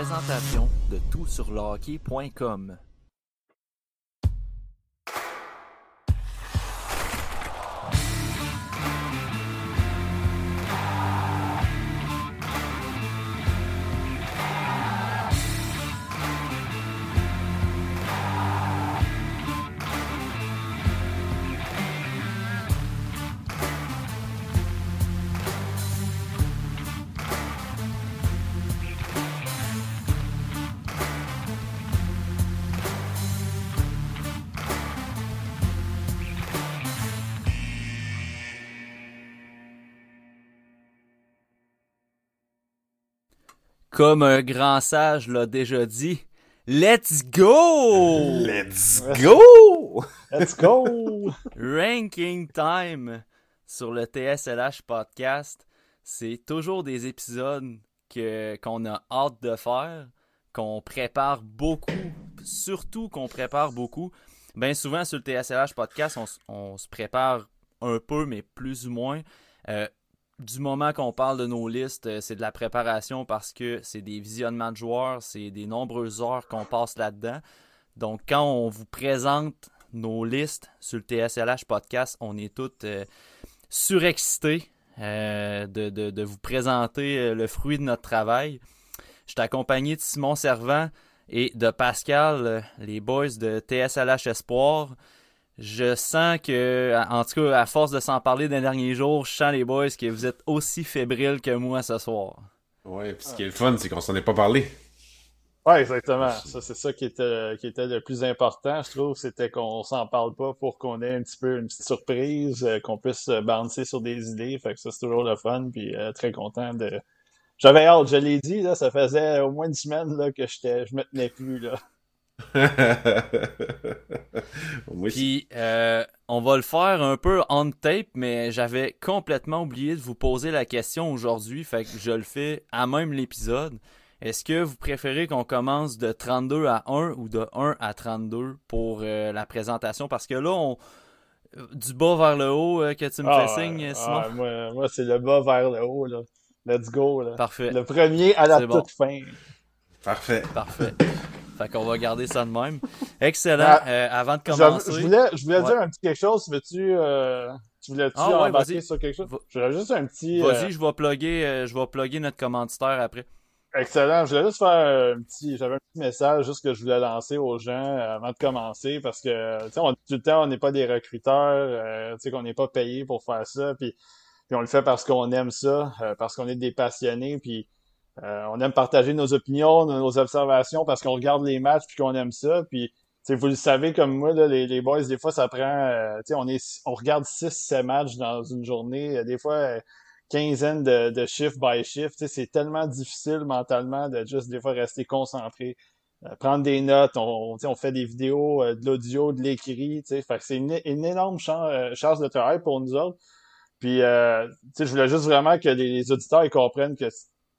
présentation de toutsurlehockey.com. Comme un grand sage l'a déjà dit, Let's go! Let's go! Let's go! Ranking time sur le TSLH podcast. C'est toujours des épisodes que, qu'on a hâte de faire, qu'on prépare beaucoup, surtout qu'on prépare beaucoup. Bien souvent sur le TSLH podcast, on, se prépare un peu, mais plus ou moins. Euh, du moment qu'on parle de nos listes, euh, c'est de la préparation parce que c'est des visionnements de joueurs, c'est des nombreuses heures qu'on passe là-dedans. Donc, quand on vous présente nos listes sur le TSLH podcast, on est tous euh, surexcités euh, de, vous présenter le fruit de notre travail. Je suis accompagné de Simon Servant et de Pascal, les boys de TSLH Espoir. Je sens que, en tout cas, à force de s'en parler des derniers jours, je sens les boys que vous êtes aussi fébriles que moi ce soir. Ouais, pis ce qui est le fun, c'est qu'on s'en est pas parlé. Ouais, exactement. Ça, c'est ça qui était, qui était le plus important, je trouve. C'était qu'on s'en parle pas pour qu'on ait un petit peu une petite surprise, euh, qu'on puisse bouncer sur des idées. Fait que ça, c'est toujours le fun. Puis euh, très content de. J'avais hâte, je l'ai dit, là, ça faisait au moins une semaine là, que je me tenais plus. Là. Puis, euh, on va le faire un peu on tape, mais j'avais complètement oublié de vous poser la question aujourd'hui, fait que je le fais à même l'épisode. Est-ce que vous préférez qu'on commence de 32 à 1 ou de 1 à 32 pour euh, la présentation? Parce que là, on, du bas vers le haut euh, que tu me Ah, fais signe, ouais, Simon? ah, moi, moi, c'est le bas vers le haut. Là. Let's go. Là. Parfait, Le premier à la bon. toute fin. Parfait. parfait. fait qu'on va garder ça de même. Excellent. Ah, Euh, avant de commencer... je voulais, je voulais Ouais. dire un petit quelque chose. Veux-tu, euh, tu voulais-tu Ah ouais, vas-y. sur quelque chose? J'aurais juste un petit. Vas-y, euh, je vais plugger, je vais plugger notre commanditaire après. Excellent. Je voulais juste faire un petit, j'avais un petit message juste que je voulais lancer aux gens avant de commencer parce que, tu sais, on dit tout le temps, on n'est pas des recruteurs, tu sais, qu'on n'est pas payé pour faire ça, puis, puis on le fait parce qu'on aime ça, parce qu'on est des passionnés, puis euh, on aime partager nos opinions, nos, observations parce qu'on regarde les matchs puis qu'on aime ça, puis vous le savez comme moi, là, les, les boys, des fois, ça prend, euh, on est, on regarde 6-7 matchs dans une journée, euh, des fois, euh, quinzaine de, de shift by shift. C'est tellement difficile mentalement de juste des fois rester concentré, euh, prendre des notes. On, fait des vidéos, de l'audio, de l'écrit. c'est une, une énorme chance, euh, charge de travail pour nous autres. Puis, euh, je voulais juste vraiment que les, les auditeurs ils comprennent que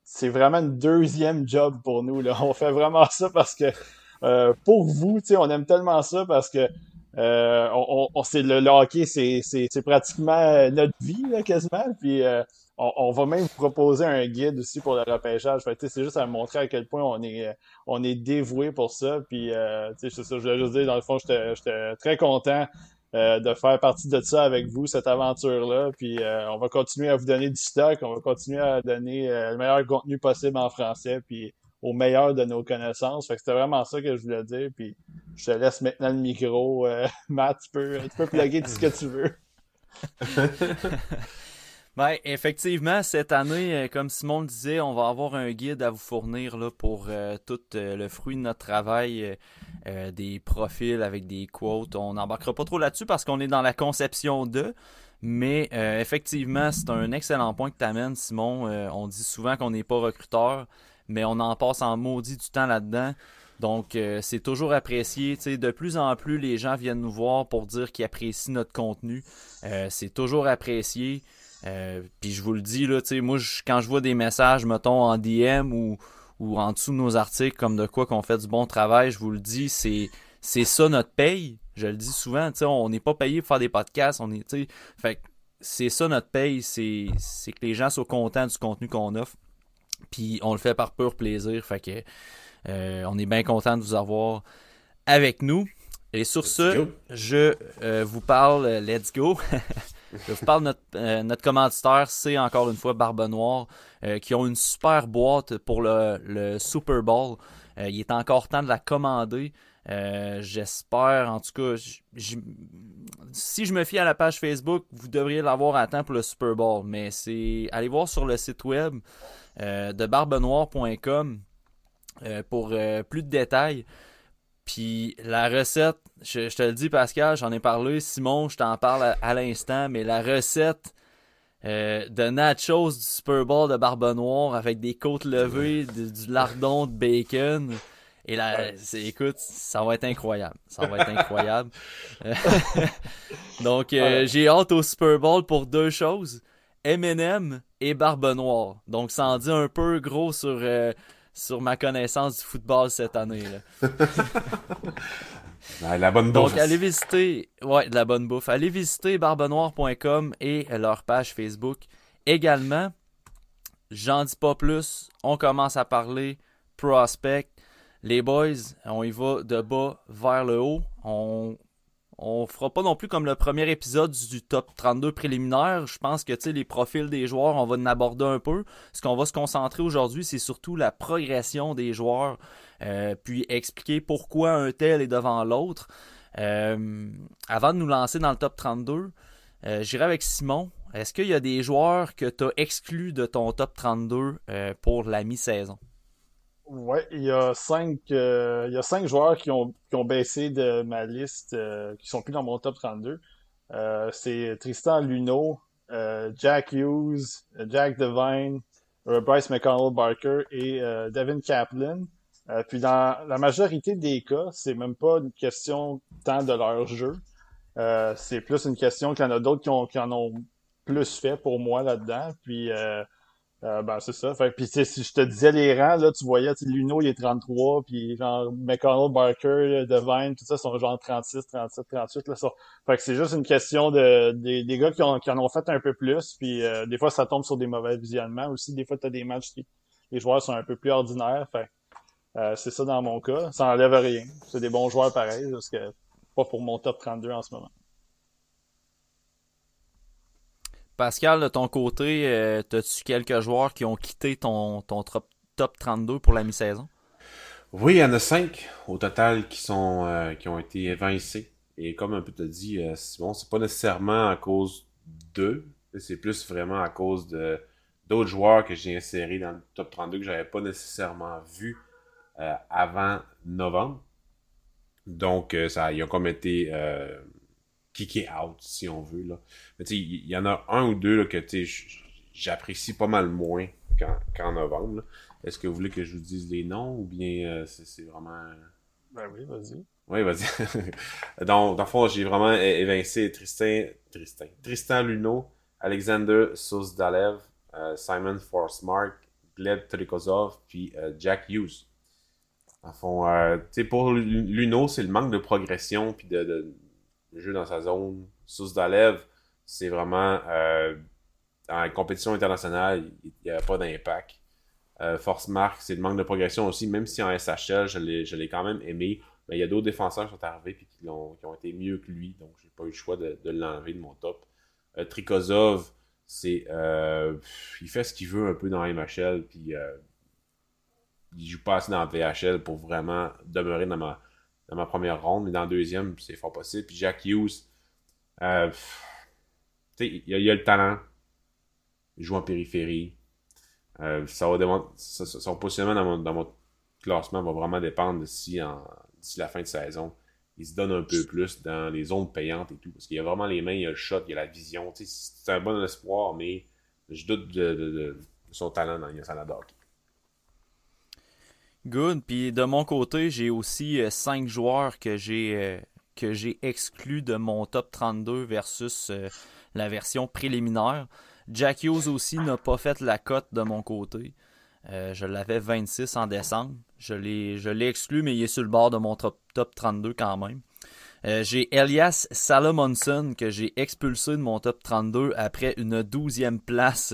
c'est vraiment une deuxième job pour nous. Là. On fait vraiment ça parce que euh, pour vous, on aime tellement ça parce que euh, on, on, le, le hockey, c'est, pratiquement euh, notre vie là, quasiment. Puis euh, on, on va même vous proposer un guide aussi pour le repêchage. C'est juste à montrer à quel point on est, euh, on est dévoué pour ça. Puis euh, c'est ça, je voulais juste dire, dans le fond, j'étais très content euh, de faire partie de ça avec vous, cette aventure-là. Puis euh, on va continuer à vous donner du stock, on va continuer à donner euh, le meilleur contenu possible en français, puis au meilleur de nos connaissances. Fait que c'était vraiment ça que je voulais dire. Puis je te laisse maintenant le micro. Euh, Matt, tu peux, tu peux plugger tout ce que tu veux. Ben, effectivement, cette année, comme Simon le disait, on va avoir un guide à vous fournir là, pour euh, tout le fruit de notre travail, euh, des profils avec des quotes. On n'embarquera pas trop là-dessus parce qu'on est dans la conception de. Mais euh, effectivement, c'est un excellent point que tu amènes, Simon. Euh, on dit souvent qu'on n'est pas recruteur, mais on en passe en maudit du temps là-dedans. Donc, c'est toujours apprécié. De plus en plus, les gens viennent nous voir pour dire qu'ils apprécient notre contenu. C'est toujours apprécié. Puis je vous le dis, là, moi, quand je vois des messages, mettons, en DM ou, ou en dessous de nos articles, comme de quoi qu'on fait du bon travail, je vous le dis, c'est, c'est ça notre paye. Je le dis souvent, on n'est pas payé pour faire des podcasts, on est, fait c'est ça notre paye, c'est, c'est que les gens soient contents du contenu qu'on offre. Puis on le fait par pur plaisir. Fait que on est bien content de vous avoir avec nous. Et sur ce, je vous parle, let's go. je vous parle de notre, notre commanditaire, c'est encore une fois Barbe Noire, qui ont une super boîte pour le, le Super Bowl. il est encore temps de la commander. Euh, j'espère, en tout cas, si je me fie à la page Facebook, vous devriez l'avoir à temps pour le Super Bowl. Mais c'est allez voir sur le site web euh, de barbenoir.com euh, pour plus de détails. Puis la recette, je, te le dis Pascal, j'en ai parlé, Simon, je t'en parle à, l'instant, mais la recette de nachos du Super Bowl de Barbe Noire avec des côtes levées, du lardon de bacon. Et là, écoute, ça va être incroyable. Ça va être incroyable. Donc, euh, j'ai hâte au Super Bowl pour deux choses. M&M et Barbe Noire. Donc, ça en dit un peu gros sur, euh, sur ma connaissance du football cette année. la bonne bouffe. Donc, allez visiter, ouais, de la bonne bouffe. Allez visiter barbenoire.com et leur page Facebook. Également, j'en dis pas plus. On commence à parler prospect les boys, on y va de bas vers le haut. On on fera pas non plus comme le premier épisode du top 32 préliminaire. Je pense que les profils des joueurs, on va en aborder un peu. Ce qu'on va se concentrer aujourd'hui, c'est surtout la progression des joueurs, euh, puis expliquer pourquoi un tel est devant l'autre. Euh, avant de nous lancer dans le top 32, euh, j'irai avec Simon. Est-ce qu'il y a des joueurs que tu as exclus de ton top 32 pour la mi-saison? Ouais, il y a cinq, euh, il y a cinq joueurs qui ont, qui ont baissé de ma liste, euh, qui sont plus dans mon top 32. Euh, c'est Tristan Luno, Jack Hughes, Jack Devine, Bryce McConnell Barker et Devin Kaplan. puis dans la majorité des cas, c'est même pas une question tant de leur jeu. c'est plus une question qu'il y en a d'autres qui, qui en ont plus fait pour moi là-dedans. Puis euh, ben, c'est ça. Fait, puis, si je te disais les rangs, là, tu voyais, Luno, il est 33, puis genre, McConnell, Barker, Devine, tout ça, sont genre 36, 37, 38, là. Ça. Fait que c'est juste une question de, des, des gars qui, ont, qui en ont fait un peu plus, puis euh, des fois, ça tombe sur des mauvais visionnements aussi. Des fois, t'as des matchs qui, les joueurs sont un peu plus ordinaires. Fait euh, c'est ça dans mon cas. Ça enlève rien. C'est des bons joueurs pareils, parce que pas pour mon top 32 en ce moment. Pascal, de ton côté, euh, as-tu quelques joueurs qui ont quitté ton, top 32 pour la mi-saison? Oui, il y en a cinq au total qui euh, ont été évincés. Et comme un peu te dit, euh, Simon, c'est pas nécessairement à cause d'eux, c'est plus vraiment à cause de d'autres joueurs que j'ai insérés dans le top 32 que j'avais pas nécessairement vu avant novembre. Donc, ça, ils ont comme été kické out, si on veut. Là. Mais tu il y, en a un ou deux là, que j'apprécie pas mal moins qu'en novembre. Est-ce que vous voulez que je vous dise les noms ou bien euh, c'est vraiment. Ben oui, vas-y. Oui, vas-y. Donc, dans le fond, j'ai vraiment évincé Tristan, Tristan, Tristan Luno, Alexander Sousdalev, euh, Simon Forsmark, Gleb Trikozov, puis euh, Jack Hughes. En fond, tu sais, pour Luno, c'est le manque de progression puis de, le jeu dans sa zone. Sous Dalev, c'est vraiment euh, en compétition internationale, il n'y a pas d'impact. Euh, Force Mark, c'est le manque de progression aussi, même si en SHL, je l'ai quand même aimé. Mais il y a d'autres défenseurs qui sont arrivés et qui, ont, été mieux que lui, donc j'ai pas eu le choix de, l'enlever de mon top. Euh, Trikozov, c'est euh, il fait ce qu'il veut un peu dans MHL, puis il joue pas assez dans VHL pour vraiment demeurer dans ma, dans ma première ronde, mais dans la deuxième, c'est fort possible. Puis Jack Hughes, euh, il a le talent. Il joue en périphérie. Euh, ça va son positionnement dans mon, classement va vraiment dépendre d'ici la fin de saison. Il se donne un peu plus dans les zones payantes et tout. Parce qu'il y a vraiment les mains, il y a le shot, il y a la vision. C'est un bon espoir, mais je doute de, son talent dans le hockey. Good. Puis de mon côté, j'ai aussi 5 euh, joueurs que j'ai euh, que exclus de mon top 32 versus euh, la version préliminaire. Jack Hughes aussi n'a pas fait la cote de mon côté. je l'avais 26 en décembre. Je l'ai exclu, mais il est sur le bord de mon top, top 32 quand même. j'ai Elias Salomonson que j'ai expulsé de mon top 32 après une douzième place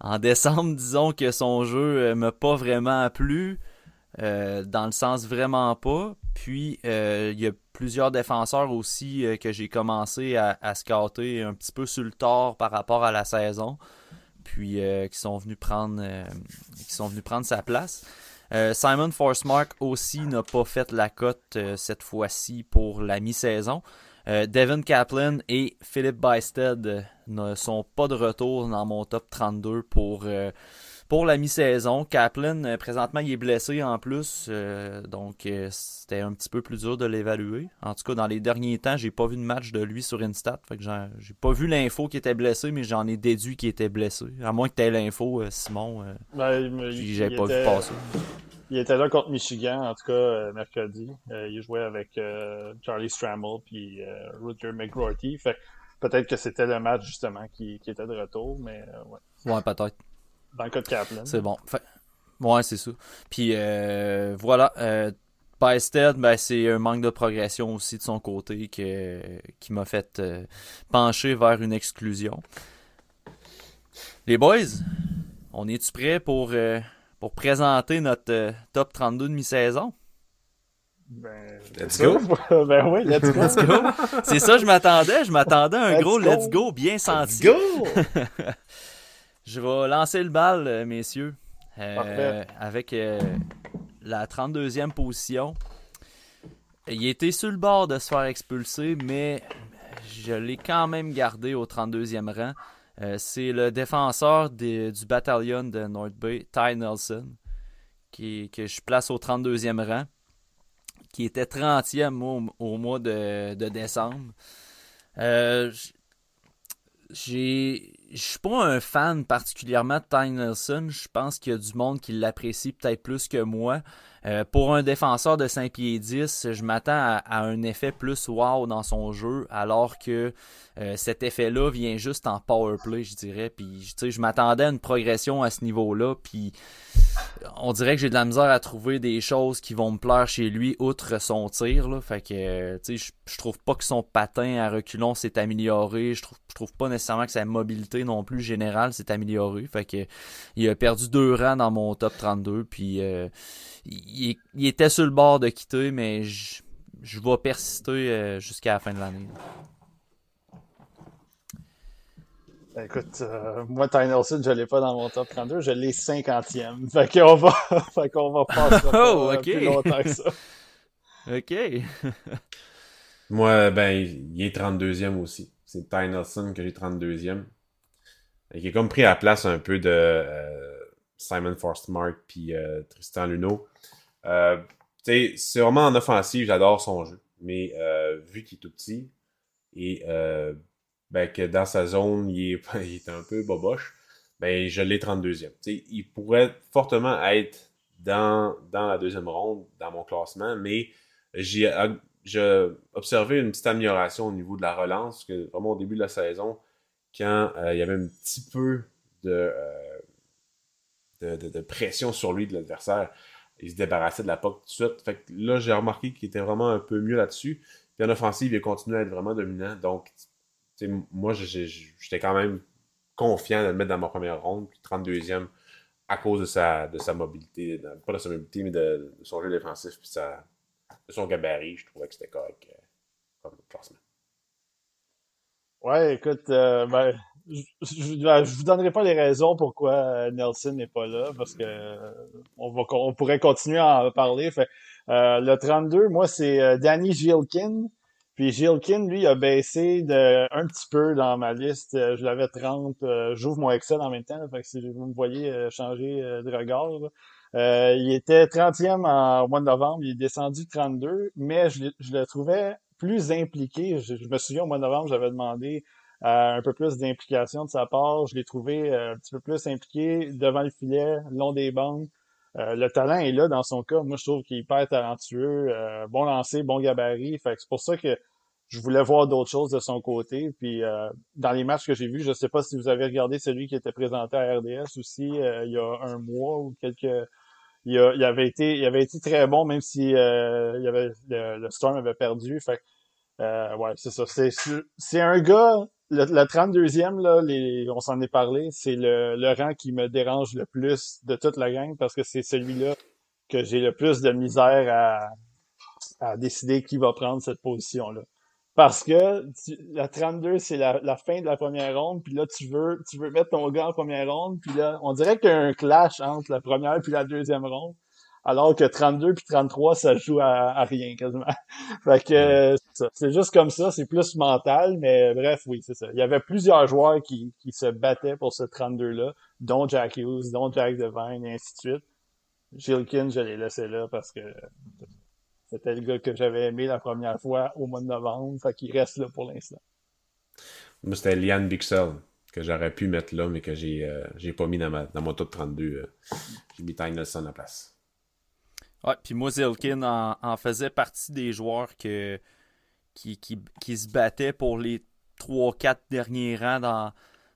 en décembre, disons que son jeu m'a pas vraiment plu. dans le sens vraiment pas. Puis il y a plusieurs défenseurs aussi que j'ai commencé à, à, un petit peu sur le tort par rapport à la saison. Puis qui sont venus prendre qui sont venus prendre sa place. Euh, Simon Forcemark aussi n'a pas fait la cote euh, cette fois-ci pour la mi-saison. Euh, Devin Kaplan et Philip Bysted ne sont pas de retour dans mon top 32 pour, pour la mi-saison. Kaplan, présentement, il est blessé en plus, donc c'était un petit peu plus dur de l'évaluer. En tout cas, dans les derniers temps, j'ai pas vu de match de lui sur Instat. Fait que j'ai pas vu l'info qui était blessé, mais j'en ai déduit qu'il était blessé. À moins que tu aies l'info, Simon. Ben, j'ai pas vu passer. Il était là contre Michigan, en tout cas, euh, mercredi. Euh, il jouait avec euh, Charlie Stramble puis Rutger McGrorty. Fait peut-être que c'était le match, justement, qui, qui, était de retour, mais ouais. Ouais, peut-être. Dans le cas de Kaplan. C'est bon. Fait... Ouais, c'est ça. Puis voilà. Bysted, ben, c'est un manque de progression aussi de son côté que, qui m'a fait pencher vers une exclusion. Les boys, on est-tu prêts pour pour présenter notre euh, top 32 de mi-saison. Ben, let's go. ben oui, let's go. C'est ça, je m'attendais. Je m'attendais à un gros let's go bien senti. Let's go. je vais lancer le bal, euh, messieurs. Euh, avec la 32e position. Il était sur le bord de se faire expulser, mais je l'ai quand même gardé au 32e rang. Euh, c'est le défenseur du bataillon de North Bay, Ty Nelson, qui, que je place au 32e rang, qui était 30e au, mois de, décembre. Euh, je suis pas un fan particulièrement de Ty Nelson. Je pense qu'il y a du monde qui l'apprécie peut-être plus que moi. Euh, pour un défenseur de 5 pieds 10, je m'attends à, un effet plus wow dans son jeu, alors que euh, cet effet-là vient juste en power play, je dirais. Puis, je m'attendais à une progression à ce niveau-là, puis on dirait que j'ai de la misère à trouver des choses qui vont me plaire chez lui, outre son tir. Là. Fait que, tu sais, je, trouve pas que son patin à reculons s'est amélioré. Je trouve, trouve pas nécessairement que sa mobilité non plus générale s'est améliorée. Fait que, il a perdu deux rangs dans mon top 32, puis... Euh, il, était sur le bord de quitter, mais je, vais persister euh, jusqu'à la fin de l'année. Ben, écoute, euh, moi, Ty Nelson, je l'ai pas dans mon top 32, je l'ai 50e. Fait qu'on va, fait qu'on va passer oh, plus longtemps que ça. OK. moi, ben, il est 32e aussi. C'est Ty Nelson que j'ai 32e. Il est comme pris à la place un peu de euh, Simon Forstmark puis Tristan Luno. Euh, c'est vraiment en offensive, j'adore son jeu. Mais euh, vu qu'il est tout petit et euh, ben, que dans sa zone, il est, un peu boboche, ben, je l'ai 32e. il pourrait fortement être dans, dans la deuxième ronde, dans mon classement, mais j'ai observé une petite amélioration au niveau de la relance, que vraiment au début de la saison, quand il y avait un petit peu de, de pression sur lui de l'adversaire, il se débarrassait de la POC tout de suite. Fait que là, j'ai remarqué qu'il était vraiment un peu mieux là-dessus. Puis en offensive, il a continué à être vraiment dominant. Donc, moi, j'étais quand même confiant de le mettre dans ma première ronde, puis 32e à cause de sa, de sa mobilité, pas de sa mobilité, mais de, son jeu défensif, puis de son gabarit. Je trouvais que c'était correct euh, comme classement. Ouais, écoute, euh, ben, je, ben, je, vous donnerai pas les raisons pourquoi euh, Nelson n'est pas là, parce que euh, on, va, on pourrait continuer à en parler. Le 32, moi, c'est Danny Gilkin. Puis Gilkin, lui, a baissé de un petit peu dans ma liste. Je l'avais 30. J'ouvre mon Excel en même temps. fait que si vous me voyez changer de regard, il était 30e en mois de novembre. Il est descendu 32, mais je, je le trouvais plus impliqué. Je, je, me souviens, au mois de novembre, j'avais demandé euh, un peu plus d'implication de sa part. Je l'ai trouvé euh, un petit peu plus impliqué devant le filet, long des bandes. Euh, le talent est là dans son cas. Moi, je trouve qu'il est hyper talentueux, bon lancer, bon gabarit. Fait c'est pour ça que je voulais voir d'autres choses de son côté. Puis dans les matchs que j'ai vus, je sais pas si vous avez regardé celui qui était présenté à RDS aussi il y a un mois ou quelques. Il, avait été, il avait été très bon, même si il avait le, Storm avait perdu. Fait ouais, c'est ça. C'est un gars le, 32e, là, les, on s'en est parlé, c'est le, le rang qui me dérange le plus de toute la gang parce que c'est celui-là que j'ai le plus de misère à, à décider qui va prendre cette position-là. Parce que la 32, c'est la, la, fin de la première ronde, puis là, tu veux, tu veux mettre ton gars en première ronde, puis là, on dirait qu'il y a un clash entre la première puis la deuxième ronde, alors que 32 puis 33, ça joue à, à rien quasiment. fait que c'est juste comme ça, c'est plus mental, mais bref, oui, c'est ça. Il y avait plusieurs joueurs qui, qui se battaient pour ce 32-là, dont Jack Hughes, dont Jack Devine, et ainsi de suite. Gilkin, je l'ai laissé là parce que c'était le gars que j'avais aimé la première fois au mois de novembre, fait qu'il reste là pour l'instant. Moi, c'était Lian Bixel que j'aurais pu mettre là, mais que j'ai euh, j'ai pas mis dans, ma, dans mon top 32. Euh, j'ai mis Ty Nelson à la place. Ouais, puis moi, Zilkin en, faisait partie des joueurs que, qui, qui, qui se battaient pour les 3-4 derniers rangs dans,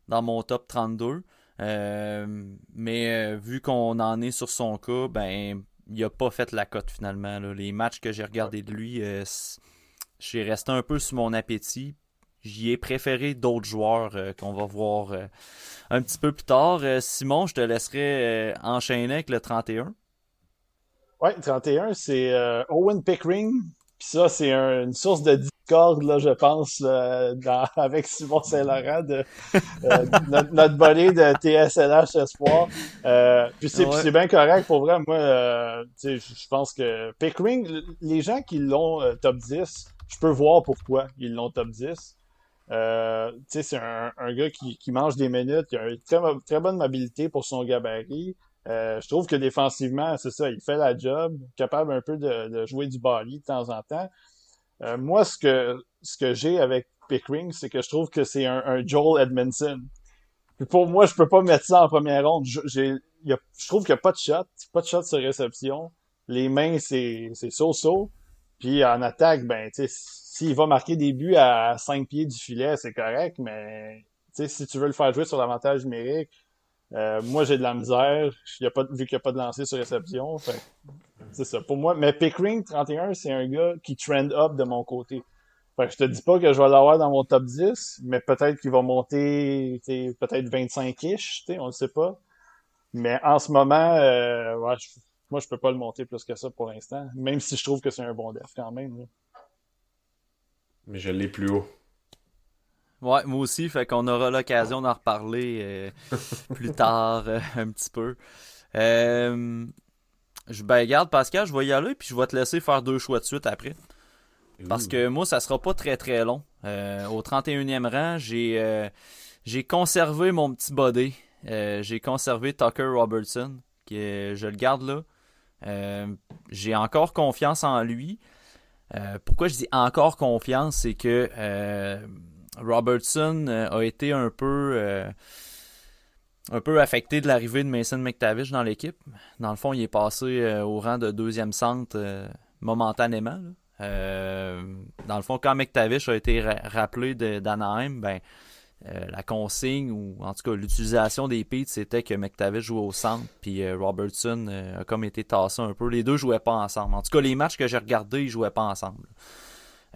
dans mon top 32. Euh, mais vu qu'on en est sur son cas, ben il a pas fait la cote finalement. Les matchs que j'ai regardés de lui, euh, j'ai resté un peu sur mon appétit. J'y ai préféré d'autres joueurs euh, qu'on va voir euh, un petit peu plus tard. Simon, je te laisserai enchaîner avec le 31. Ouais, 31, c'est Owen Pickering. Puis ça, c'est une source de là, je pense, euh, avec Simon Saint-Laurent, de, euh, notre, notre de TSLH Espoir. Euh, puis c'est bien correct, pour vrai. Moi, euh, je pense que Pickering, les gens qui l'ont top 10, je peux voir pourquoi ils l'ont top 10. c'est un, un, gars qui, qui, mange des minutes, il a une très, très bonne mobilité pour son gabarit. Je trouve que défensivement, c'est ça, il fait la job, capable un peu de, jouer du bali de temps en temps. Euh, moi, ce que, j'ai avec Pickering, c'est que je trouve que c'est un, Joel Edmondson. pour moi, je peux pas mettre ça en première ronde. Je, trouve qu'il n'y a pas de shot, pas de shot sur réception. Les mains, c'est so-so. Puis en attaque, ben, s'il va marquer des buts à 5 pieds du filet, c'est correct, mais si tu veux le faire jouer sur l'avantage numérique, euh, moi, j'ai de la misère. Vu qu'il n'y a pas de lancer sur réception. C'est ça. Pour moi, mais Pickering 31, c'est un gars qui trend up de mon côté. Fait que je te dis pas que je vais l'avoir dans mon top 10, mais peut-être qu'il va monter peut-être 25-ish, on ne sait pas. Mais en ce moment, euh, ouais, moi, je peux pas le monter plus que ça pour l'instant, même si je trouve que c'est un bon def quand même. Mais je l'ai plus haut. Ouais, moi aussi, fait qu'on aura l'occasion d'en reparler euh, plus tard euh, un petit peu. Euh, je, ben, regarde, Pascal, je vais y aller, puis je vais te laisser faire deux choix de suite après. Parce que moi, ça sera pas très très long. au 31e rang, j'ai j'ai conservé mon petit body. j'ai conservé Tucker Robertson, qui je le garde là. j'ai encore confiance en lui. pourquoi je dis encore confiance, c'est que Robertson euh, a été un peu euh, un peu affecté de l'arrivée de Mason McTavish dans l'équipe. Dans le fond, il est passé euh, au rang de deuxième centre momentanément. dans le fond, quand McTavish a été rappelé d'Anaheim, ben, la consigne ou en tout cas l'utilisation des pits, c'était que McTavish jouait au centre, puis Robertson a comme été tassé un peu. Les deux jouaient pas ensemble. En tout cas, les matchs que j'ai regardés, ils jouaient pas ensemble.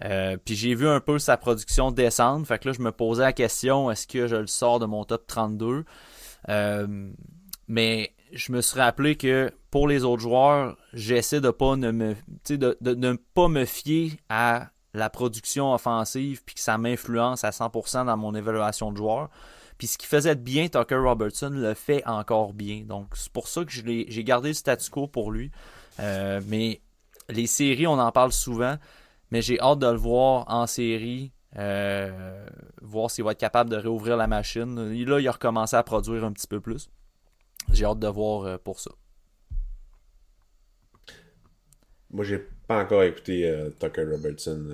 Euh, puis j'ai vu un peu sa production descendre. Fait que là, je me posais la question est-ce que je le sors de mon top 32 euh, Mais je me suis rappelé que pour les autres joueurs, j'essaie de pas ne me de, ne pas me fier à la production offensive puis que ça m'influence à 100% dans mon évaluation de joueur. Puis ce qui faisait de bien Tucker Robertson le fait encore bien. Donc c'est pour ça que j'ai gardé le statu quo pour lui. Euh, mais les séries, on en parle souvent. Mais j'ai hâte de le voir en série. Euh, voir s'il va être capable de réouvrir la machine. Là, il a recommencé à produire un petit peu plus. J'ai hâte de voir euh, pour ça. Moi, j'ai pas encore écouté euh, Tucker Robertson.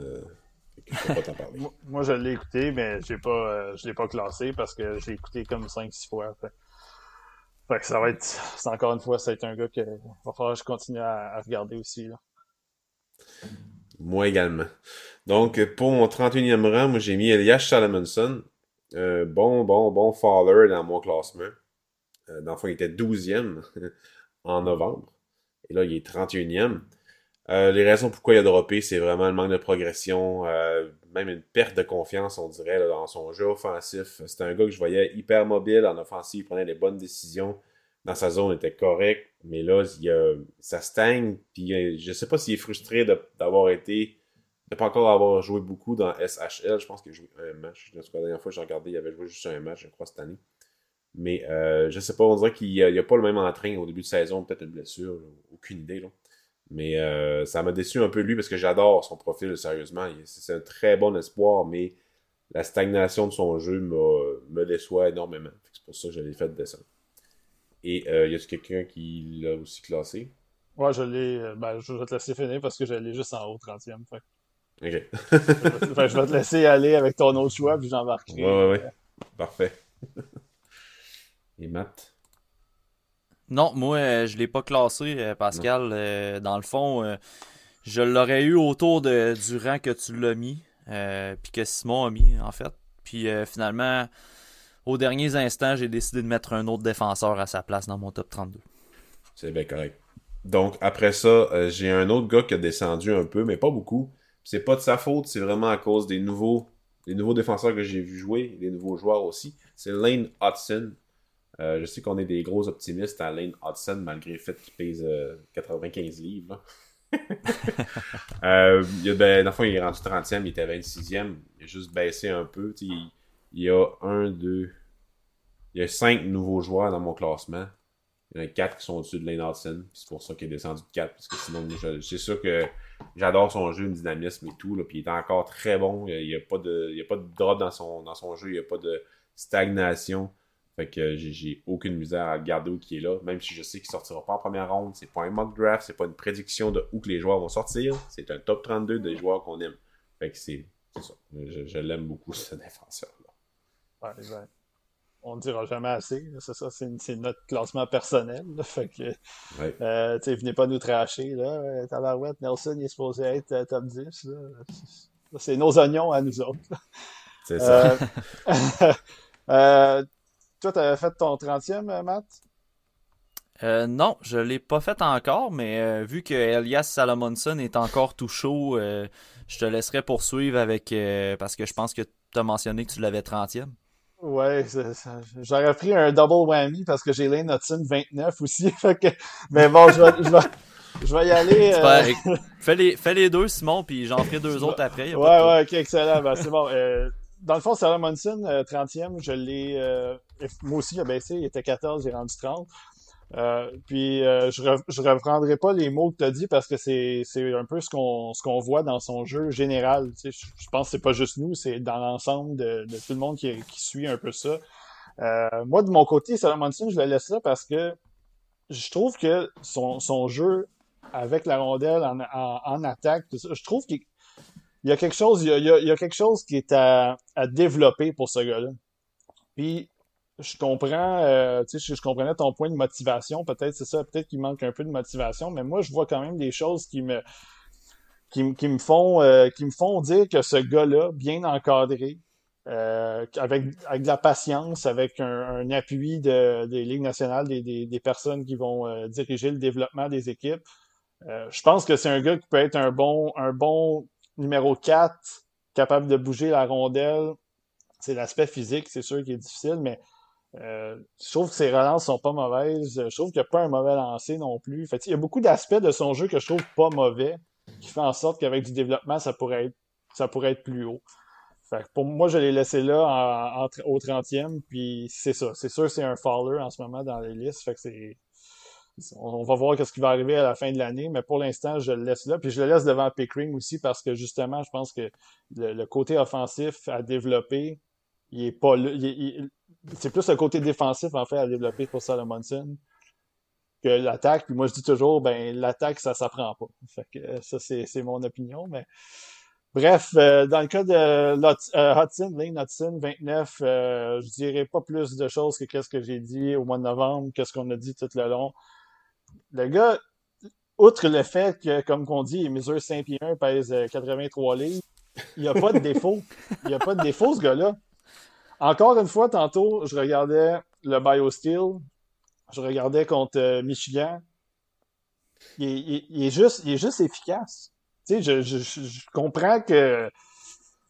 Je pas parler. moi, je l'ai écouté, mais j'ai pas, je l'ai pas classé parce que j'ai écouté comme 5-6 fois. Fait. que ça va être. C'est encore une fois, c'est un gars que va falloir que je continue à, à regarder aussi. Là. Moi également. Donc, pour mon 31e rang, moi j'ai mis Elias Salomonson. Euh, bon, bon, bon faller dans mon classement. Euh, dans le fond, il était 12e en novembre. Et là, il est 31e. Euh, les raisons pourquoi il a droppé, c'est vraiment le manque de progression, euh, même une perte de confiance, on dirait, dans son jeu offensif. C'était un gars que je voyais hyper mobile en offensive, il prenait les bonnes décisions. Dans sa zone, était correct, mais là, il ça stagne. Puis je sais pas s'il est frustré d'avoir été, de pas encore avoir joué beaucoup dans SHL. Je pense qu'il a joué un match. La dernière fois que j'ai regardé, il avait joué juste un match, je crois, cette année. Mais euh, je sais pas, on dirait qu'il n'y a, pas le même entrain au début de saison, peut-être une blessure, aucune idée. Mais euh, ça m'a déçu un peu lui parce que j'adore son profil, sérieusement. C'est un très bon espoir, mais la stagnation de son jeu me déçoit énormément. C'est pour ça que je l'ai fait descendre. Et euh, y a-t-il quelqu'un qui l'a aussi classé? Ouais, je l'ai. Euh, ben, je vais te laisser finir parce que je l'ai juste en haut, 30e. Ok. je vais te laisser aller avec ton autre choix, puis j'embarquerai. Ouais, ouais, ouais. Parfait. Et Matt? Non, moi, euh, je l'ai pas classé, euh, Pascal. Euh, dans le fond, je l'aurais eu autour de, du rang que tu l'as mis, puis que Simon a mis, en fait. Puis finalement, aux derniers instants, j'ai décidé de mettre un autre défenseur à sa place dans mon top 32. C'est bien correct. Donc, après ça, j'ai un autre gars qui a descendu un peu, mais pas beaucoup. C'est pas de sa faute, c'est vraiment à cause des nouveaux, des nouveaux défenseurs que j'ai vu jouer, des nouveaux joueurs aussi. C'est Lane Hudson. Euh, je sais qu'on est des gros optimistes à Lane Hudson, malgré le fait qu'il pèse 95 euh, livres. euh, il ben, il est rendu 30e, il était 26e. Il a juste baissé un peu. Y a un, deux. Il y a cinq nouveaux joueurs dans mon classement. Il y en a quatre qui sont au-dessus de Lane Hudson. C'est pour ça qu'il est descendu de 4. Parce que sinon, c'est sûr que j'adore son jeu, le dynamisme et tout. Puis il est encore très bon. Il n'y a, pas de, a pas de drop dans son, dans son jeu. Il n'y a pas de stagnation. Fait que j'ai aucune misère à garder où qui est là, même si je sais qu'il sortira pas en première ronde. C'est pas un mock draft, c'est pas une prédiction de où que les joueurs vont sortir. C'est un top 32 des joueurs qu'on aime. Fait que c'est ça. Je, l'aime beaucoup, ce défenseur-là. Ouais. On ne dira jamais assez. C'est ça, c'est notre classement personnel. Fait que, ouais. euh, venez pas nous tracher. Là. Tabarouette, Nelson, il est supposé être euh, top 10. C'est nos oignons à nous autres. C'est ça. Euh, euh toi, tu avais fait ton 30e, euh, Matt? Euh, non, je l'ai pas fait encore, mais euh, vu que Elias Salomonson est encore tout chaud, je te laisserai poursuivre avec parce que je pense que tu as mentionné que tu l'avais 30e. Ouais, j'aurais pris un double whammy parce que j'ai Lane Hudson 29 aussi. Mais bon, je vais, y aller. fais, les, fais les deux, Simon, puis j'en ferai deux autres après. Ouais, ouais, ok, excellent. Ben, c'est bon dans le fond, Sarah Monson, 30e, je l'ai. Euh, moi aussi, il a baissé, il était 14, j'ai rendu 30. Euh, puis euh, je, ne reprendrai pas les mots que tu as dit parce que c'est, un peu ce qu'on, ce qu'on voit dans son jeu général. Tu sais, je, pense que c'est pas juste nous, c'est dans l'ensemble de, de, tout le monde qui, qui suit un peu ça. moi, de mon côté, Sarah Monson, je le laisse là parce que je trouve que son, son jeu avec la rondelle en, en, attaque, je trouve qu'il il y a quelque chose, il y a, il y a quelque chose qui est à, à développer pour ce gars-là. Puis je comprends, euh, tu sais, je, comprenais ton point de motivation. Peut-être c'est ça, peut-être qu'il manque un peu de motivation, mais moi je vois quand même des choses qui me qui, qui me font euh, qui me font dire que ce gars-là, bien encadré, euh, avec, avec de la patience, avec un, appui de, des ligues nationales, des, des, personnes qui vont diriger le développement des équipes. je pense que c'est un gars qui peut être un bon, un bon numéro 4, capable de bouger la rondelle. C'est l'aspect physique, c'est sûr, qui est difficile, mais euh, je trouve que ses relances sont pas mauvaises. Je trouve qu'il n'y a pas un mauvais lancer non plus. Fait, il y a beaucoup d'aspects de son jeu que je trouve pas mauvais, qui fait en sorte qu'avec du développement, ça pourrait être, ça pourrait être plus haut. Fait pour moi, je l'ai laissé là au 30e, puis c'est ça. C'est sûr c'est un faller en ce moment dans les listes. Fait que c'est on va voir ce qui va arriver à la fin de l'année, mais pour l'instant, je le laisse là. Puis je le laisse devant Pickering aussi parce que justement, je pense que le, côté offensif à développer, il est pas c'est plus le côté défensif en fait à développer pour Salomonson que l'attaque. Puis moi, je dis toujours, ben l'attaque, ça s'apprend pas. Que ça, c'est mon opinion. Mais bref, euh, dans le cas de euh, Hudson, Lane Hudson, 29, euh, je dirais pas plus de choses que qu'est-ce que j'ai dit au mois de novembre, qu'est-ce qu'on a dit tout le long le gars, outre le fait que, comme on dit, mesure 5 pieds 1, pèse 83 euh, livres, il n'y a pas de défaut. Il n'y a pas de défaut, ce gars-là. Encore une fois, tantôt, je regardais le BioSteel. Je regardais contre euh, Michigan. il, est, juste, il est juste efficace. Tu sais, je, comprends que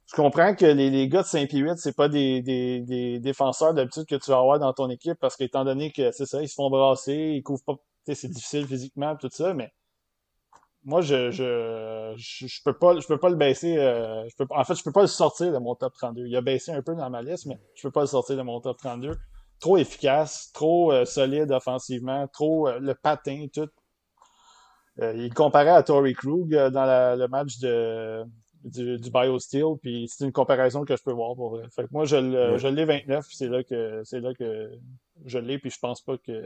je comprends que les, les gars de Saint-Pierre, c'est pas des, des, des défenseurs d'habitude que tu vas avoir dans ton équipe parce qu'étant donné que c'est ça, ils se font brasser, ils couvrent pas, c'est difficile physiquement tout ça, mais moi je je, je, peux pas je peux pas le baisser euh, je peux en fait je peux pas le sortir de mon top 32. Il a baissé un peu dans ma liste mais je peux pas le sortir de mon top 32. Trop efficace, trop euh, solide offensivement, trop euh, le patin tout. il comparait à Tory Krug dans le match de du, du BioSteel puis c'est une comparaison que je peux voir pour vrai. Fait que moi je je l'ai 29 c'est là que c'est là que je l'ai puis je pense pas que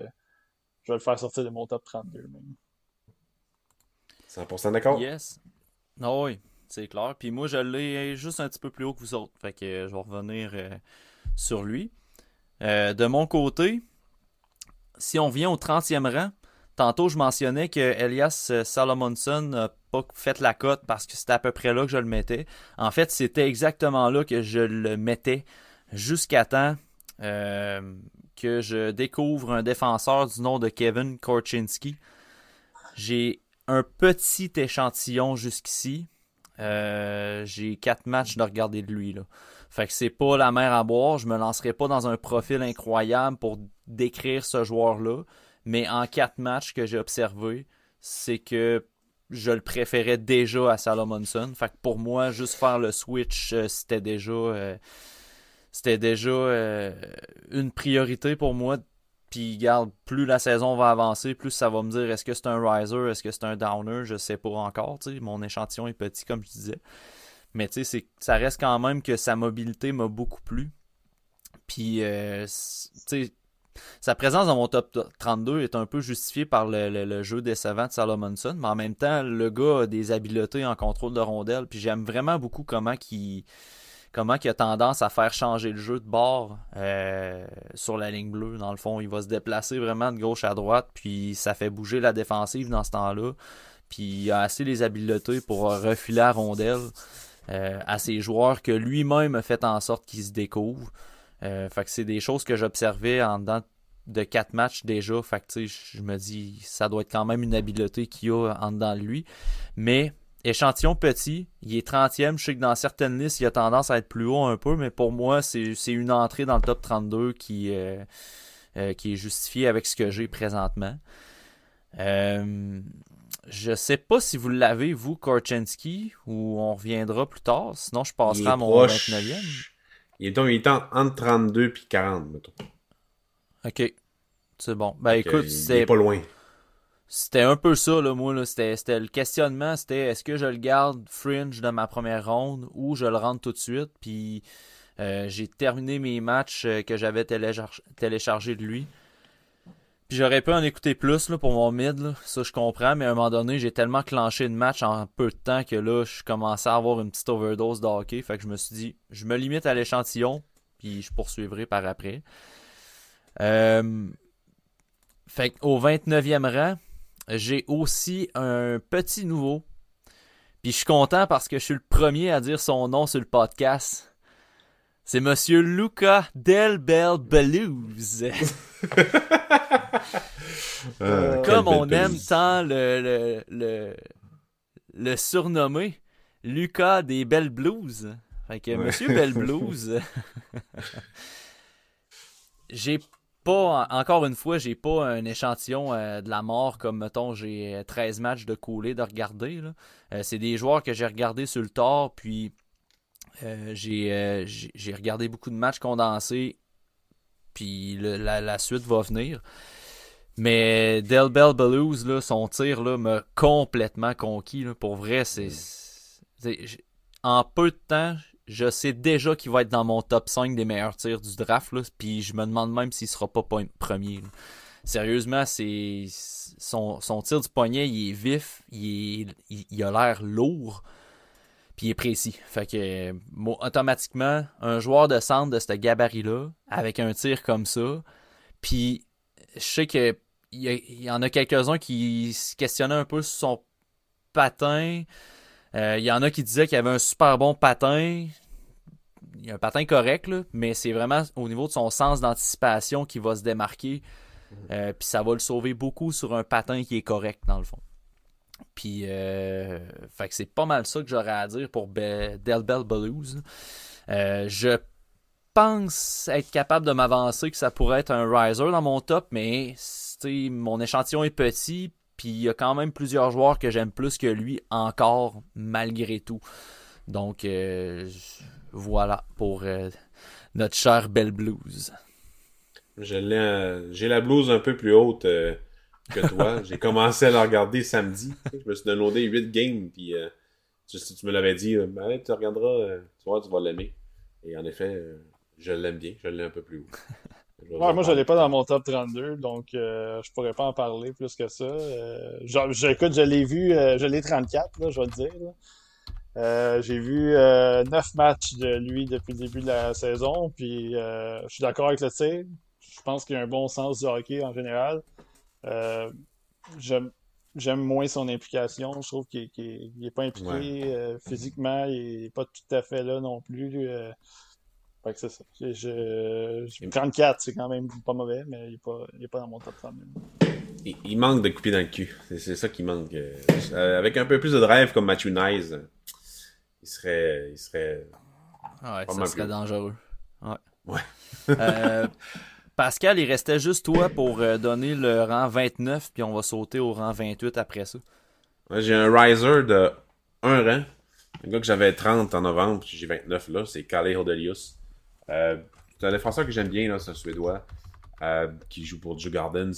je vais le faire sortir de mon top 32 même. 100% d'accord? Yes. Ah oui, c'est clair. Puis moi, je l'ai juste un petit peu plus haut que vous autres. Fait que je vais revenir euh, sur lui. Euh, de mon côté, si on vient au 30e rang, tantôt je mentionnais que Elias Salomonson n'a pas fait la cote parce que c'était à peu près là que je le mettais. En fait, c'était exactement là que je le mettais jusqu'à temps euh, que je découvre un défenseur du nom de Kevin Korchinski. J'ai un petit échantillon jusqu'ici. Euh, j'ai quatre matchs de regarder de lui. Là. Fait que c'est pas la mer à boire. Je me lancerai pas dans un profil incroyable pour décrire ce joueur-là. Mais en quatre matchs que j'ai observé, c'est que je le préférais déjà à Salomonson. Fait que pour moi, juste faire le switch, euh, c'était déjà. Euh, c'était déjà une priorité pour moi puis, garde, plus la saison va avancer, plus ça va me dire est-ce que c'est un riser, est-ce que c'est un downer, je sais pas encore. Mon échantillon est petit, comme je disais. Mais tu ça reste quand même que sa mobilité m'a beaucoup plu. Puis, euh, sa présence dans mon top 32 est un peu justifiée par le, le, jeu décevant de Salomonson, mais en même temps, le gars a des habiletés en contrôle de rondelle, puis j'aime vraiment beaucoup comment il comment il a tendance à faire changer le jeu de bord euh, sur la ligne bleue. Dans le fond, il va se déplacer vraiment de gauche à droite, puis ça fait bouger la défensive dans ce temps-là. Puis il a assez les habiletés pour refiler la rondelle euh, à ses joueurs que lui-même a fait en sorte qu'ils se découvrent. Euh, c'est des choses que j'observais en dedans de quatre matchs déjà. Je me dis ça doit être quand même une habileté qu'il a en dedans de lui. Mais échantillon petit, il est 30e. Je sais que dans certaines listes, il a tendance à être plus haut un peu, mais pour moi, c'est une entrée dans le top 32 qui, euh, euh, qui est justifiée avec ce que j'ai présentement. Euh, je sais pas si vous l'avez, vous, Korchenski, ou on reviendra plus tard. Sinon, je passerai à mon 29e. Il est donc il est entre 32 et 40, mettons. Ok. C'est bon. Ben écoute, c'est. pas loin. C'était un peu ça, là, moi. Là. C'était, le questionnement, c'était est-ce que je le garde fringe dans ma première ronde ou je le rentre tout de suite? Puis euh, j'ai terminé mes matchs euh, que j'avais téléchargés de lui. Puis j'aurais pu en écouter plus là, pour mon mid, là. ça je comprends, mais à un moment donné, j'ai tellement clenché de match en peu de temps que là, je commençais à avoir une petite overdose de hockey. Fait que je me suis dit, je me limite à l'échantillon, puis je poursuivrai par après. Euh... Fait qu'au 29e rang, j'ai aussi un petit nouveau. Puis je suis content parce que je suis le premier à dire son nom sur le podcast. C'est Monsieur Luca Del Bel Blues. Euh, Comme on aime tant le, le, le, surnommer, Lucas des Belles Blues. Fait que Monsieur Bell Blues. j'ai pas, encore une fois, j'ai pas un échantillon euh, de la mort comme, mettons, j'ai 13 matchs de coulé de regarder. Euh, c'est des joueurs que j'ai regardés sur le tard, puis euh, j'ai regardé beaucoup de matchs condensés, puis la, suite va venir. Mais Del Bell Blues, son tir m'a complètement conquis. pour vrai, c'est. En peu de temps, je sais déjà qu'il va être dans mon top 5 des meilleurs tirs du draft, là, puis je me demande même s'il sera pas premier. Sérieusement, c'est son, tir du poignet, il est vif, il, a l'air lourd, puis il est précis. Fait que automatiquement, un joueur de centre de ce gabarit-là, avec un tir comme ça, puis je sais que il y, en a quelques-uns qui se questionnaient un peu sur son patin. Il euh, y en a qui disaient qu'il avait un super bon patin. Il a un patin correct, mais c'est vraiment au niveau de son sens d'anticipation qui va se démarquer. Euh, puis ça va le sauver beaucoup sur un patin qui est correct, dans le fond. Puis, euh, c'est pas mal ça que j'aurais à dire pour Be Del Bell Blues. Je pense être capable de m'avancer que ça pourrait être un riser dans mon top, mais mon échantillon est petit, puis il y a quand même plusieurs joueurs que j'aime plus que lui encore, malgré tout. Donc, euh, voilà pour euh, notre cher Bell Blues. J'ai la blouse un peu plus haute que toi. J'ai commencé à la regarder samedi. Je me suis donné 8 games, puis si tu me l'avais dit, ben, tu regarderas, tu vois, tu vas l'aimer. Et en effet, je l'aime bien, je l'ai un peu plus haut. moi, je l'ai pas dans mon top 32, donc euh, je pourrais pas en parler plus que ça. Euh, écoute, je l'ai vu, euh, je l'ai 34, là, je vais te dire. Euh, j'ai vu 9 matchs de lui depuis le début de la saison, puis je suis d'accord avec le tir. Je pense qu'il a un bon sens du hockey en général. J'aime moins son implication. Je trouve qu'il n'est pas impliqué physiquement. Il n'est pas tout à fait là non plus. Fait que c'est ça. Je, 34, c'est quand même pas mauvais, mais il n'est pas, pas dans mon top 30. Il, il, manque de couper dans le cul. C'est ça qui manque. Euh, avec un peu plus de drive comme Matthew Nice, il serait. Il serait ah ouais, ça serait dangereux. Ouais. ouais. euh, Pascal, il restait juste toi pour euh, donner le rang 29, puis on va sauter au rang 28 après ça. J'ai un riser de un rang. Un gars que j'avais 30 en novembre, puis j'ai 29 là, c'est Kalle Hodelius. Euh, c'est un défenseur que j'aime bien, là, c'est un Suédois euh, qui joue pour Joe Gardens.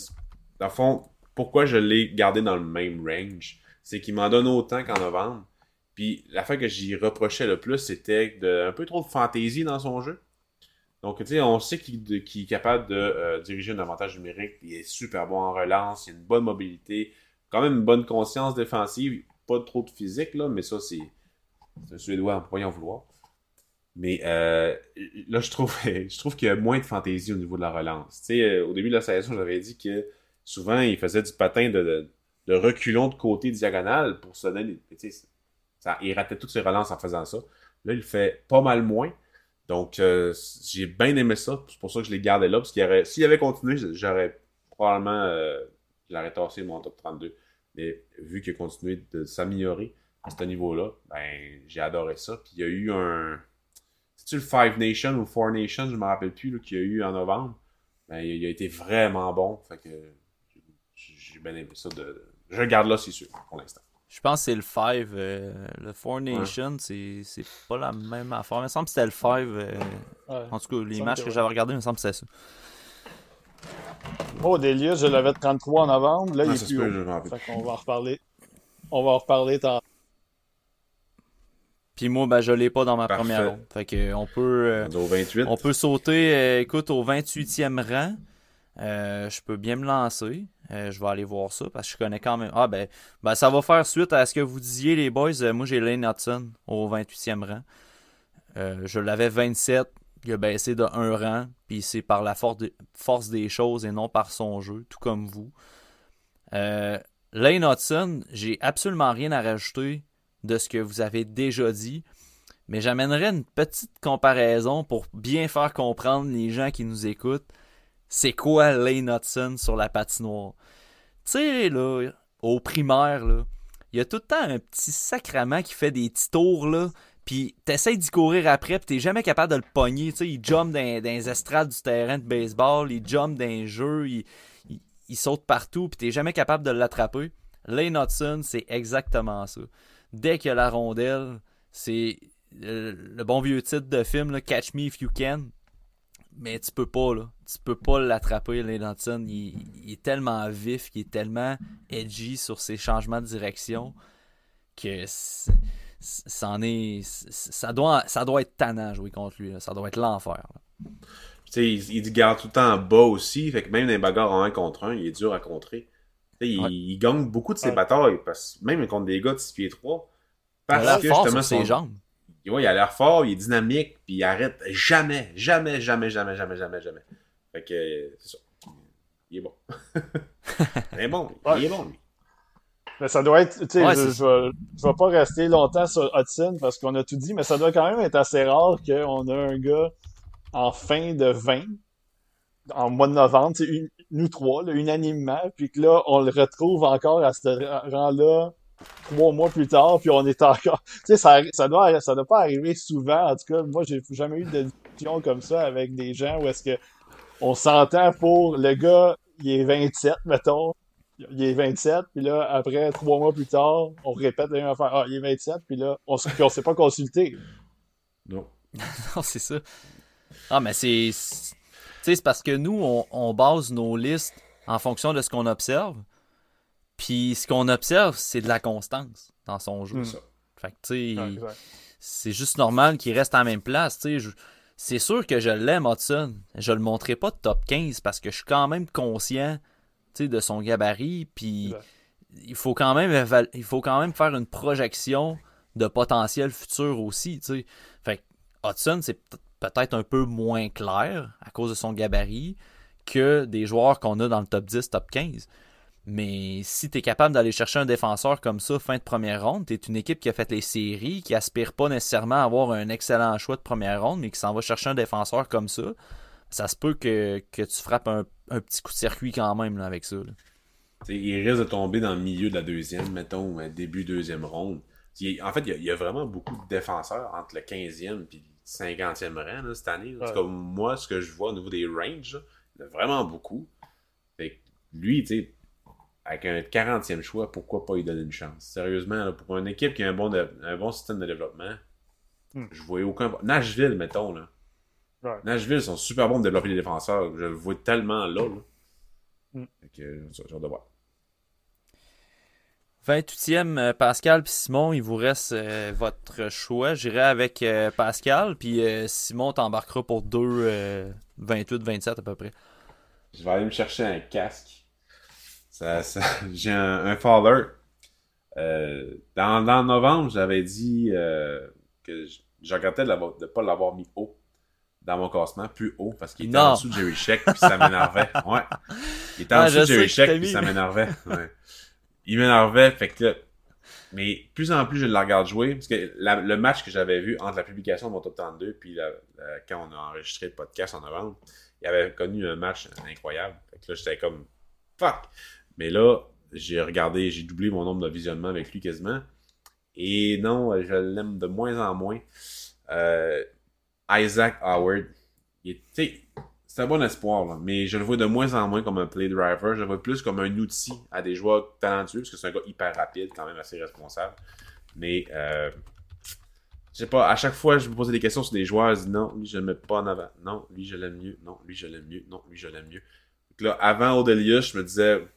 Dans le fond, pourquoi je l'ai gardé dans le même range, c'est qu'il m'en donne autant qu'en novembre. Puis la fois que j'y reprochais le plus, c'était un peu trop de fantaisie dans son jeu. Donc, tu sais, on sait qu'il est capable de euh, diriger un avantage numérique. Il est super bon en relance, il a une bonne mobilité, quand même une bonne conscience défensive. Pas trop de physique, là, mais ça, c'est un Suédois, on y en vouloir. Mais euh, là, je trouve, je trouve qu'il y a moins de fantaisie au niveau de la relance. Tu sais, euh, au début de la saison, j'avais dit que souvent, il faisait du patin de, de, reculons de côté diagonal pour se donner. Ça, il ratait toutes ses relances en faisant ça. Là, il fait pas mal moins. Donc, euh, j'ai bien aimé ça. C'est pour ça que je l'ai gardé là. Parce qu'il aurait, s'il avait continué, j'aurais probablement. Euh, j'aurais tassé mon top 32. Mais vu qu'il a continué de s'améliorer à ce niveau-là, ben, j'ai adoré ça. Puis il y a eu un c'est-tu le Five Nations ou Four Nations, je me rappelle plus, qu'il y a eu en novembre. Ben, il a été vraiment bon. Fait que j'ai bien aimé ça. De... Je regarde là, c'est sûr, pour l'instant. Je pense que c'est le Five. Euh, le Four Nations, c'est pas la même affaire. Il me semble que c'était le Five. Euh, en tout cas, les matchs que, j'avais regardés, il me semble que c'était ça. Oh, Delius, je l'avais 33 en novembre. Là, il est plus haut. Fait qu'on va en reparler. On va en reparler tantôt. Puis moi, ben, je l'ai pas dans ma première ronde. Fait que on peut. Euh, au 28. On peut sauter, euh, écoute, au 28e rang. Euh, je peux bien me lancer. je vais aller voir ça parce que je connais quand même. Ah ben, ben ça va faire suite à ce que vous disiez, les boys. moi, j'ai Lane Hudson au 28e rang. je l'avais 27. Il a baissé de 1 rang. Puis c'est par la force des choses et non par son jeu, tout comme vous. Lane Hudson, j'ai absolument rien à rajouter de ce que vous avez déjà dit, mais j'amènerai une petite comparaison pour bien faire comprendre les gens qui nous écoutent c'est quoi Lane Hudson sur la patinoire? Tu sais, là, au primaire, là, il y a tout le temps un petit sacrament qui fait des petits tours, là, puis t'essayes d'y courir après, puis t'es jamais capable de le pogner. Tu sais, il jump dans, les estrades du terrain de baseball, il jump dans les jeux, il, il saute partout, puis t'es jamais capable de l'attraper. Lane Hudson, c'est exactement ça dès qu'il y a la rondelle, c'est le, bon vieux titre de film, Catch Me If You Can. Mais tu peux pas, là. Tu peux pas l'attraper, Lane Hudson. Il, est tellement vif, il est tellement edgy sur ses changements de direction que ça est, ça doit, ça doit être tannant jouer contre lui. Ça doit être l'enfer. Tu sais, il, il, garde tout le temps en bas aussi. Fait que même dans les bagarres en un contre un, il est dur à contrer. Il, gagne beaucoup de ses batailles, parce, même contre des gars de 6 pieds 3. Parce il a que justement, ses jambes. il a l'air fort, il est dynamique, puis il arrête jamais, jamais, jamais, jamais, jamais, jamais, jamais. Fait que, c'est ça. Il est bon. il est bon, il est bon, lui. Mais ça doit être, tu sais, je, je, vais, pas rester longtemps sur Hudson parce qu'on a tout dit, mais ça doit quand même être assez rare qu'on a un gars en fin de 20 en mois de novembre, c'est nous trois, là, unanimement, puis que là, on le retrouve encore à ce rang-là trois mois plus tard, puis on est encore. Tu sais, ça, ça doit, ça doit pas arriver souvent. En tout cas, moi, j'ai jamais eu de discussion comme ça avec des gens où est-ce que on s'entend pour le gars, il est 27, mettons. Il est 27, puis là, après, trois mois plus tard, on répète la même affaire. Ah, il est 27, puis là, on, on s'est pas consulté. Non. non, c'est ça. Ah, mais c'est. Tu sais, c'est parce que nous, on, on base nos listes en fonction de ce qu'on observe. Puis ce qu'on observe, c'est de la constance dans son jeu. Fait que, Ouais, c'est juste normal qu'il reste à la même place. Je- C'est sûr que je l'aime, Hudson. Je le montrerai pas de top 15 parce que je suis quand même conscient de son gabarit. Puis il faut, quand même éval- il faut quand même faire une projection de potentiel futur aussi. Fait que Hudson, c'est peut- peut-être un peu moins clair à cause de son gabarit que des joueurs qu'on a dans le top 10, top 15. Mais si tu es capable d'aller chercher un défenseur comme ça fin de première ronde, tu es une équipe qui a fait les séries, qui aspire pas nécessairement à avoir un excellent choix de première ronde, mais qui s'en va chercher un défenseur comme ça, ça se peut que, que tu frappes un, un petit coup de circuit quand même là, avec ça. là. Il risque de tomber dans le milieu de la deuxième, mettons, un début deuxième ronde. En fait, il y, a, il y a vraiment beaucoup de défenseurs entre le 15e et le 50e rang là, cette année. En tout Ouais. cas, moi, ce que je vois au niveau des ranges, il y en a vraiment beaucoup. Fait que lui, tu sais, avec un 40e choix, pourquoi pas lui donner une chance? Sérieusement, là, pour une équipe qui a un bon, de- un bon système de développement, Hmm. je voyais aucun. Nashville, mettons, là. Ouais. Nashville sont super bons pour développer les défenseurs. Je le vois tellement là. là. Hmm. Fait que, euh, j'ai hâte de voir. 28e, euh, Pascal puis Simon, il vous reste euh, votre choix. J'irai avec euh, Pascal, puis euh, Simon t'embarquera pour 2, 28-27 à peu près. Je vais aller me chercher un casque. Ça, ça- j'ai un, un Faller. Euh, dans, dans novembre, j'avais dit euh, que je, regrettais de ne pas l'avoir mis haut dans mon classement, plus haut, parce qu'il était Non. en dessous de Jerry Sheck, puis ça m'énervait. Ouais. Il était en dessous de Jerry t'as puis mis. ça m'énervait. Ouais. Il m'énervait, fait que là, mais plus en plus je le regarde jouer, parce que la- le match que j'avais vu entre la publication de mon top 32 puis la- la- quand on a enregistré le podcast en novembre, il avait connu un match incroyable. Fait que là, j'étais comme fuck. Mais là, j'ai regardé, j'ai doublé mon nombre de visionnements avec lui quasiment. Et non, je l'aime de moins en moins. Euh, Isaac Howard, c'est un bon espoir, mais je le vois de moins en moins comme un play driver. Je le vois plus comme un outil à des joueurs talentueux, parce que c'est un gars hyper rapide, quand même assez responsable. Mais, euh, je sais pas, à chaque fois, je me posais des questions sur des joueurs, je dis non, lui, je le mets pas en avant. Non, lui, je l'aime mieux. Non, lui, je l'aime mieux. Non, lui, je l'aime mieux. Donc là, avant Odelius, je me disais,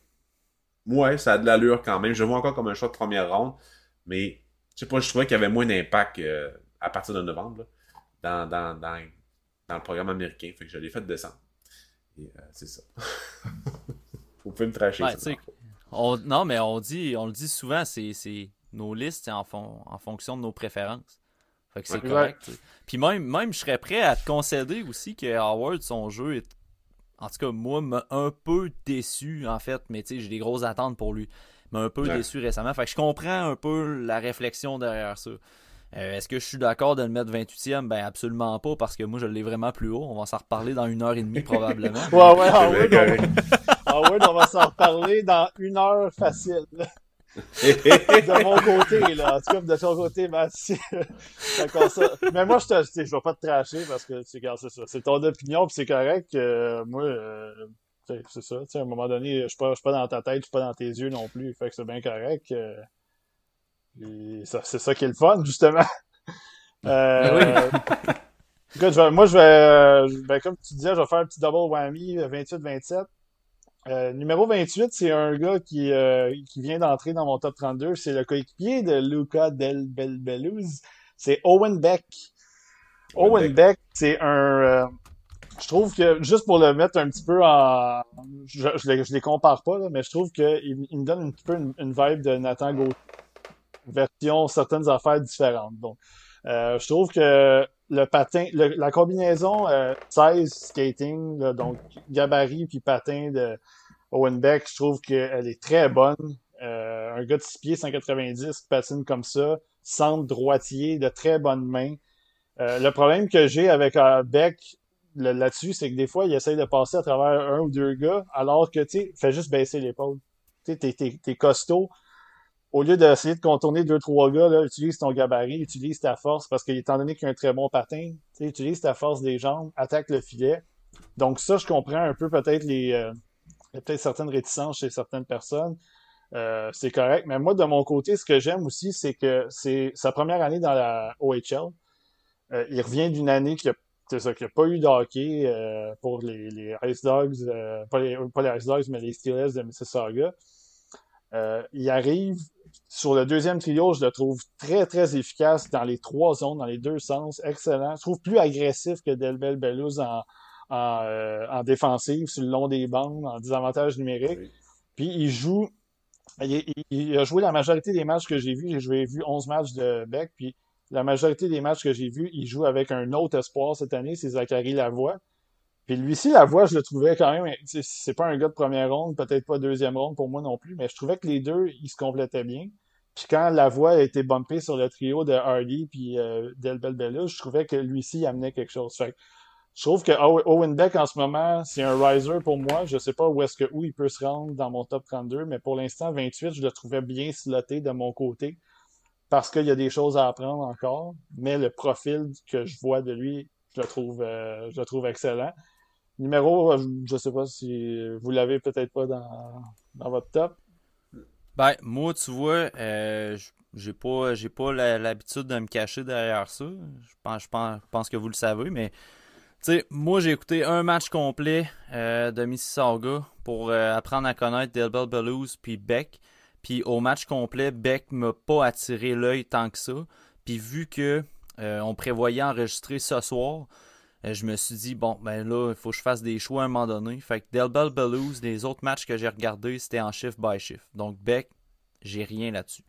ouais, ça a de l'allure quand même. Je le vois encore comme un choix de première ronde, mais je sais pas, je trouvais qu'il y avait moins d'impact euh, à partir de novembre, là, dans, dans, dans, dans le programme américain. Fait que je l'ai fait descendre. Et euh, c'est ça. Vous pouvez me tracher Ouais, ça. On- non, mais on dit, on le dit souvent, c'est, nos listes en, fon- en fonction de nos préférences. Fait que c'est Ouais. correct. Puis même, même, je serais prêt à te concéder aussi que Howard, son jeu est, en tout cas, moi, m'a un peu déçu, en fait, mais tu sais, j'ai des grosses attentes pour lui. M'a un peu Ouais. déçu récemment. Fait que je comprends un peu la réflexion derrière ça. Euh, Est-ce que je suis d'accord de le mettre 28e? Ben absolument pas, parce que moi je l'ai vraiment plus haut. On va s'en reparler dans une heure et demie probablement. Ouais, ouais, on, correct. Howard, on va s'en reparler dans une heure facile. De mon côté, là. En tout cas, de ton côté, Mathieu. Ça- Mais moi, je te, tu je vais pas te tracher parce que, c'est c'est ça. C'est ton opinion, puis c'est correct. que moi, euh, tu c'est ça. Tu sais, à un moment donné, je suis pas, pas dans ta tête, je suis pas dans tes yeux non plus. Fait que c'est bien correct. euh, c'est ça qui est le fun, justement. Euh, écoute, je vais- moi, je vais, euh, ben, comme tu disais, je vais faire un petit double whammy, euh, 28-27. Euh, numéro 28, c'est un gars qui, euh, qui vient d'entrer dans mon top 32. C'est le coéquipier de Luca Del Belbeluz. C'est Owen Beck. Owen Owen Beck, c'est un... euh, je trouve que, juste pour le mettre un petit peu en... Je, je, les, je les compare pas, là, mais je trouve qu'il il me donne un petit peu une, une vibe de Nathan Gauthier. Version certaines affaires différentes. Donc, je trouve que le patin, la combinaison euh, 16 skating, là, donc gabarit puis patin de Owen Beck, je trouve qu'elle est très bonne. Euh, un gars de 6 pieds 190 qui patine comme ça, centre droitier, de très bonnes mains. Euh, le problème que j'ai avec euh, Beck là-dessus, c'est que des fois, il essaye de passer à travers un ou deux gars, alors que, tu sais, fais juste baisser l'épaule. Tu sais, t'es costaud, au lieu d'essayer de contourner deux, trois gars, utilise ton gabarit, utilise ta force, parce qu'étant donné qu'il a un très bon patin, utilise ta force des jambes, attaque le filet. Donc ça, je comprends un peu peut-être les euh, peut-être certaines réticences chez certaines personnes. Euh, c'est correct. Mais moi, de mon côté, ce que j'aime aussi, c'est que c'est sa première année dans la OHL. Euh, il revient d'une année qui a c'est ça, qu'il n'y a pas eu de hockey euh, pour les, les, Ice Dogs, pas, les, pas, les, Ice Dogs, mais les Steelers de Mississauga. Il arrive sur le deuxième trio, je le trouve très, très efficace dans les trois zones, dans les deux sens, excellent. Je trouve plus agressif que Delbel Bellouz en, en, euh, en, défensive, sur le long des bandes, en désavantage numérique. Puis il joue, il, il, il, a joué la majorité des matchs que j'ai vus. J'ai vu 11 matchs de Beck, puis la majorité des matchs que j'ai vus, il joue avec un autre espoir cette année, c'est Zachary Lavoie. Puis lui-ci, Lavoie, je le trouvais quand même, c'est pas un gars de première ronde, peut-être pas deuxième ronde pour moi non plus, mais je trouvais que les deux, ils se complétaient bien. Puis quand Lavoie a été bumpé sur le trio de Hardy puis euh, Delbel Bella, je trouvais que lui-ci amenait quelque chose. Fait je trouve que Owen Beck en ce moment, c'est un riser pour moi. Je sais pas où est-ce que où il peut se rendre dans mon top 32, mais pour l'instant, 28, je le trouvais bien sloté de mon côté parce qu'il y a des choses à apprendre encore, mais le profil que je vois de lui, je le trouve, euh, je le trouve excellent. Numéro, je sais pas si vous l'avez peut-être pas dans, dans votre top. Ben, moi, tu vois, euh, j'ai pas, j'ai pas l'habitude de me cacher derrière ça. Je pense, que vous le savez, mais tu sais, moi, j'ai écouté un match complet euh, de Mississauga pour euh, apprendre à connaître Delbel Belouz puis Beck. Puis au match complet, Beck m'a pas attiré l'œil tant que ça. Puis vu que euh, on prévoyait enregistrer ce soir, je me suis dit bon ben là, il faut que je fasse des choix à un moment donné. Fait que Delbel Belouz, les autres matchs que j'ai regardés, c'était en shift by shift. Donc Beck, j'ai rien là-dessus.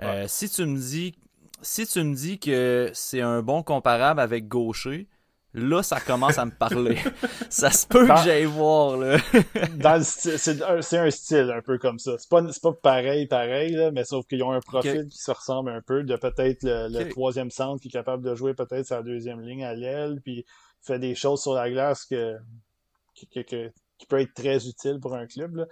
Euh, si tu me dis si tu me dis que c'est un bon comparable avec Gaucher, Là, ça commence à me parler. ça se peut que j'aille voir, là. c'est un, style un peu comme ça. C'est pas, pas pareil, pareil, là, mais sauf qu'ils ont un profil qui se ressemble un peu de peut-être le, troisième centre qui est capable de jouer peut-être sa deuxième ligne à l'aile, puis fait des choses sur la glace que, qui, qui peut être très utile pour un club, là.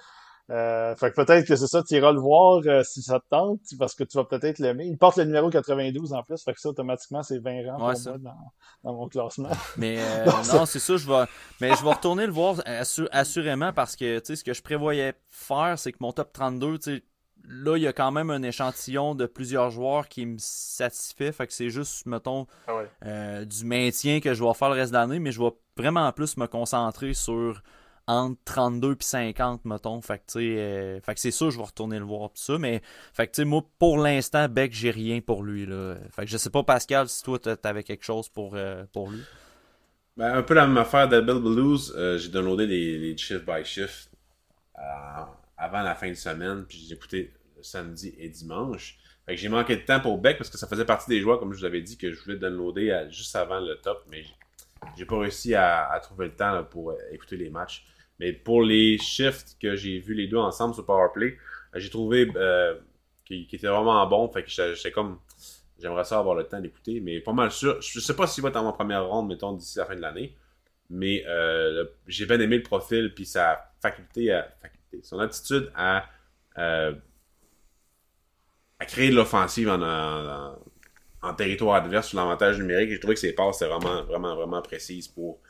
Euh, fait que peut-être que c'est ça, tu iras le voir euh, si ça te tente, parce que tu vas peut-être l'aimer. Il porte le numéro 92 en plus, fait que ça, automatiquement, c'est 20 rangs pour moi dans, dans, mon classement. Mais euh, non, c'est ça, je vais. Mais je vais retourner le voir assurément parce que tu sais, ce que je prévoyais faire, c'est que mon top 32, tu sais, là, il y a quand même un échantillon de plusieurs joueurs qui me satisfait. Fait que c'est juste, mettons, ah du maintien que je vais faire le reste de l'année, mais je vais vraiment plus me concentrer sur entre 32 et 50, mettons. Fait que, euh, fait que c'est sûr, je vais retourner le voir pis ça. Mais, fait que, tu sais, moi, pour l'instant, Beck, j'ai rien pour lui, là. Fait que je sais pas, Pascal, si toi, t'avais quelque chose pour, euh, pour lui. Ben, un peu la même affaire d'Abel Blues. Euh, j'ai downloadé les, les shift by shift avant la fin de semaine, puis j'ai écouté samedi et dimanche. Fait que j'ai manqué de temps pour Beck parce que ça faisais partie des joueurs, comme je vous avais dit, que je voulais downloader juste avant le top, mais j'ai pas réussi à, trouver le temps pour écouter les matchs. Mais pour les shifts que j'ai vus les deux ensemble sur Powerplay, euh, j'ai trouvé euh, qu'ils étaient vraiment bons. Fait que comme. J'aimerais ça avoir le temps d'écouter, mais pas mal sûr. Je sais pas s'il va être ma première ronde, mettons, d'ici la fin de l'année. Mais euh, j'ai bien aimé le profil, puis sa faculté à. Faculté, son attitude à. à créer de l'offensive en, en, territoire adverse sur l'avantage numérique. J'ai trouvé que ses passes étaient vraiment, vraiment, vraiment précises pour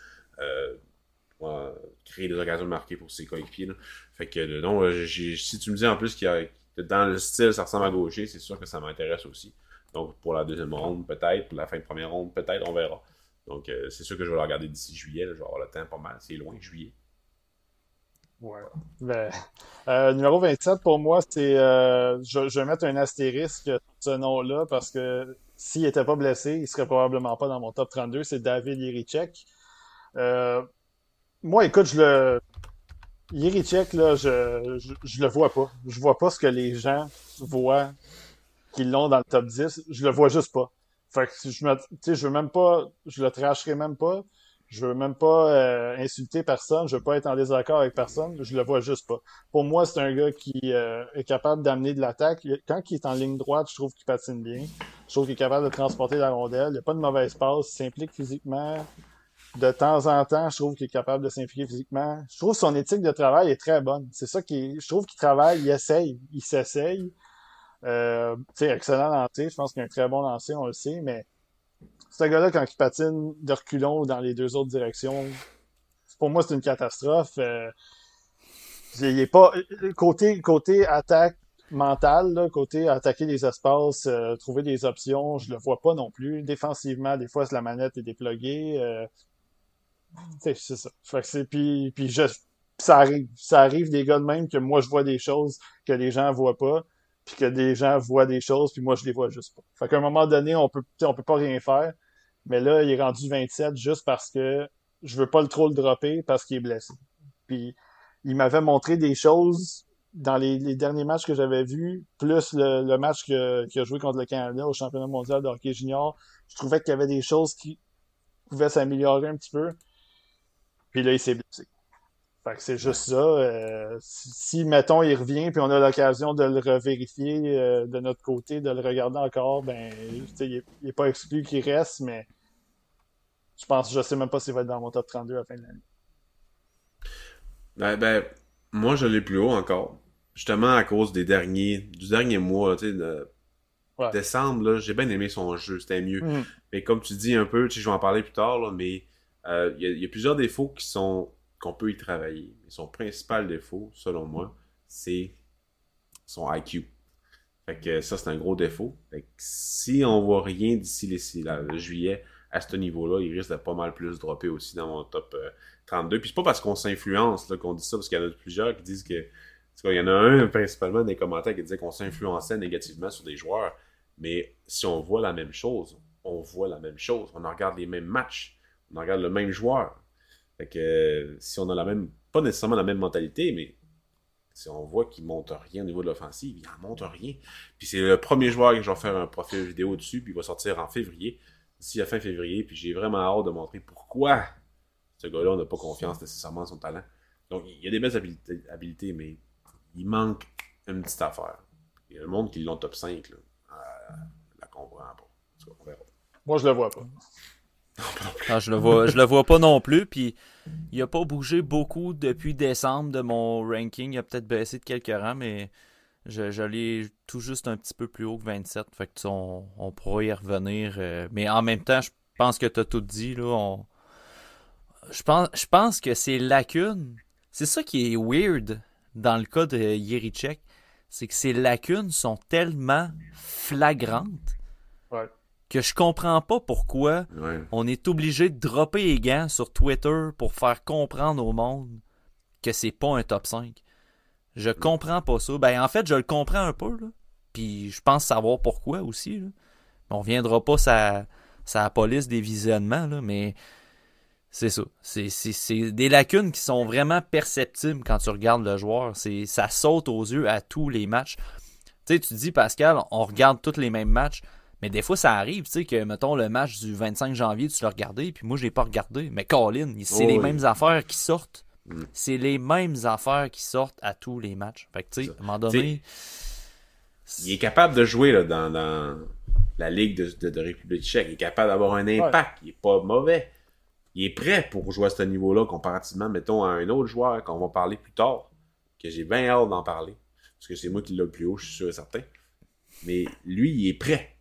créer des occasions marquées pour ses coéquipiers. Fait que non, euh, si tu me dis en plus qu'il dans le style, ça ressemble à gaucher, c'est sûr que ça m'intéresse aussi. Donc pour la deuxième ronde, peut-être, pour la fin de première ronde, peut-être, on verra. Donc euh, c'est sûr que je vais le regarder d'ici juillet, je vais avoir le temps pas mal, c'est loin, juillet. Ouais. Ben, euh, numéro 27 pour moi, c'est je, je, vais mettre un astérisque ce nom-là parce que s'il n'était pas blessé, il serait probablement pas dans mon top 32. C'est David Yerichek. Euh, moi, écoute, je le. Yerichek, là, je, je, je, le vois pas. Je vois pas ce que les gens voient qu'ils l'ont dans le top 10. Je le vois juste pas. Fait que je me, je veux même pas, je le tracherai même pas. Je veux même pas euh, insulter personne. Je veux pas être en désaccord avec personne. Je le vois juste pas. Pour moi, c'est un gars qui euh, est capable d'amener de l'attaque. Quand il est en ligne droite, je trouve qu'il patine bien. Je trouve qu'il est capable de transporter la rondelle. Il n'y a pas de mauvaise passe. Il s'implique physiquement de temps en temps, je trouve qu'il est capable de s'impliquer physiquement. Je trouve que son éthique de travail est très bonne. C'est ça qui, je trouve qu'il travaille, il essaye, il s'essaye. Euh, excellent lancé. Je pense qu'il a un très bon lancer, on le sait, mais ce gars-là, quand il patine de reculons dans les deux autres directions, pour moi, c'est une catastrophe. Euh, il est pas côté côté attaque mentale, côté attaquer les espaces, euh, trouver des options, je le vois pas non plus. Défensivement, des fois, la manette est dépluguée. Euh, c'est ça. puis, puis je, ça arrive, ça arrive des gars de même que moi je vois des choses que les gens voient pas, puis que des gens voient des choses, puis moi je les vois juste pas. Fait qu'à un moment donné, on peut, on peut pas rien faire. Mais là, il est rendu 27 juste parce que je veux pas le trop le dropper parce qu'il est blessé. Puis il m'avait montré des choses dans les, derniers matchs que j'avais vus, plus le, match qu'il a joué contre le Canada au championnat mondial de hockey junior, je trouvais qu'il y avait des choses qui pouvaient s'améliorer un petit peu. Puis là, il s'est blessé. Fait que c'est juste ça. Euh, si, mettons, il revient, puis on a l'occasion de le revérifier euh, de notre côté, de le regarder encore, ben, il n'est pas exclu qu'il reste, mais je pense, je sais même pas s'il va être dans mon top 32 à la fin de l'année. Ben, ben, moi, je l'ai plus haut encore. Justement, à cause des derniers, du dernier mois, tu sais, de décembre, j'ai bien aimé son jeu, c'était mieux. Mm. Mais comme tu dis un peu, je vais en parler plus tard, mais euh, il y, a plusieurs défauts qui sont qu'on peut y travailler. son principal défaut, selon moi, c'est son IQ. Fait que ça, c'est un gros défaut. Fait que si on voit rien d'ici le juillet, à ce niveau-là, il risque de pas mal plus dropper aussi dans mon top 32. Euh, Puis c'est pas parce qu'on s'influence qu'on dit ça, parce qu'il y en a plusieurs qui disent que. Il y en a un principalement des commentaires qui disait qu'on s'influençait négativement sur des joueurs. Mais si on voit la même chose, on voit la même chose. On regarde les mêmes matchs. On regarde le même joueur. Fait que si on a la même. Pas nécessairement la même mentalité, mais si on voit qu'il monte rien au niveau de l'offensive, il en monte rien. Puis c'est le premier joueur que je vais faire un profil vidéo dessus, puis il va sortir en février d'ici la fin février, puis j'ai vraiment hâte de montrer pourquoi ce gars-là, n'a pas confiance nécessairement en son talent. Donc, il y a des belles habiletés, mais il manque une petite affaire. Il y a le monde qui l'ont top 5, là. Euh, la comprend pas. Moi, je le vois pas. Ah, je le vois, je le vois pas non plus. Puis il a pas bougé beaucoup depuis décembre de mon ranking. Il a peut-être baissé de quelques rangs, mais je, l'ai tout juste un petit peu plus haut que 27. Fait que on, on pourra y revenir. Euh, mais en même temps, je pense que tu as tout dit. Là, je, pense, je pense que ces lacunes, c'est ça qui est weird dans le cas de Yerichek. C'est que ces lacunes sont tellement flagrantes que je comprends pas pourquoi on est obligé de dropper les gants sur Twitter pour faire comprendre au monde que c'est pas un top 5. Je comprends pas ça. Ben, en fait, je le comprends un peu, là. Puis je pense savoir pourquoi aussi, là. On reviendra pas sa, sa police des visionnements, là, mais c'est ça. C'est des lacunes qui sont vraiment perceptibles quand tu regardes le joueur. Ça saute aux yeux à tous les matchs. Tu sais, tu dis, Pascal, on regarde tous les mêmes matchs. Mais des fois, ça arrive, tu sais, que, mettons, le match du 25 janvier, tu l'as regardé, puis moi, je l'ai pas regardé. Mais Colin, c'est les mêmes affaires qui sortent. Mm. C'est les mêmes affaires qui sortent à tous les matchs. Fait que, tu sais, à un moment donné. il est capable de jouer là, dans, la Ligue de, République tchèque. Il est capable d'avoir un impact. Il est pas mauvais. Il est prêt pour jouer à ce niveau-là, comparativement, mettons, à un autre joueur qu'on va parler plus tard, que j'ai bien hâte d'en parler. Parce que c'est moi qui l'ai le plus haut, je suis sûr et certain. Mais lui, il est prêt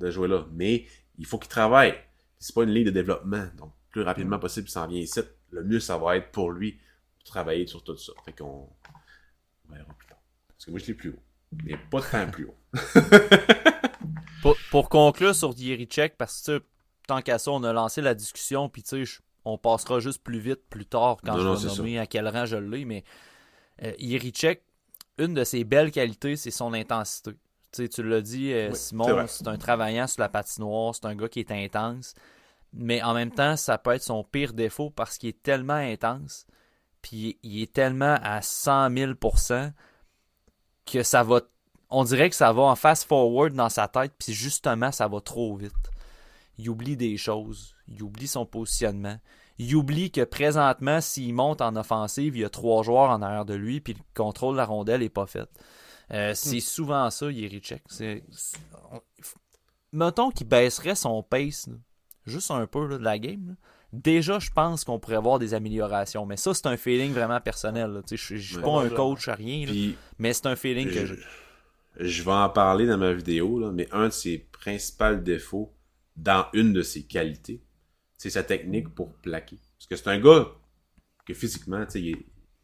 de jouer là. Mais il faut qu'il travaille. C'est pas une ligne de développement. Donc, plus rapidement possible, il s'en vient ici. Le mieux, ça va être pour lui travailler sur tout ça. Fait qu'on verra plus tard. Parce que moi, je l'ai plus haut. Mais pas tant plus haut. pour, pour, conclure sur Check, parce que tant qu'à ça, on a lancé la discussion, puis tu sais, on passera juste plus vite plus tard quand je vais nommer à quel rang je l'ai, mais euh, une de ses belles qualités, c'est son intensité. Sais tu l'as dit, euh, Simon, c'est un travaillant sur la patinoire, c'est un gars qui est intense. Mais en même temps, ça peut être son pire défaut parce qu'il est tellement intense puis il est tellement à 100 000% que ça va. On dirait que ça va en fast-forward dans sa tête, puis justement, ça va trop vite. Il oublie des choses, il oublie son positionnement, il oublie que présentement, s'il monte en offensive, il y a trois joueurs en arrière de lui, puis le contrôle de la rondelle n'est pas fait. Euh, c'est hmm. souvent ça, Yerichek. C'est... Mettons qu'il baisserait son pace, juste un peu de la game déjà, je pense qu'on pourrait avoir des améliorations. Mais ça, c'est un feeling vraiment personnel. Je ne suis pas un coach à rien, mais c'est un feeling que je... je vais en parler dans ma vidéo, là, mais un de ses principaux défauts dans une de ses qualités, c'est sa technique pour plaquer. Parce que c'est un gars que physiquement, il,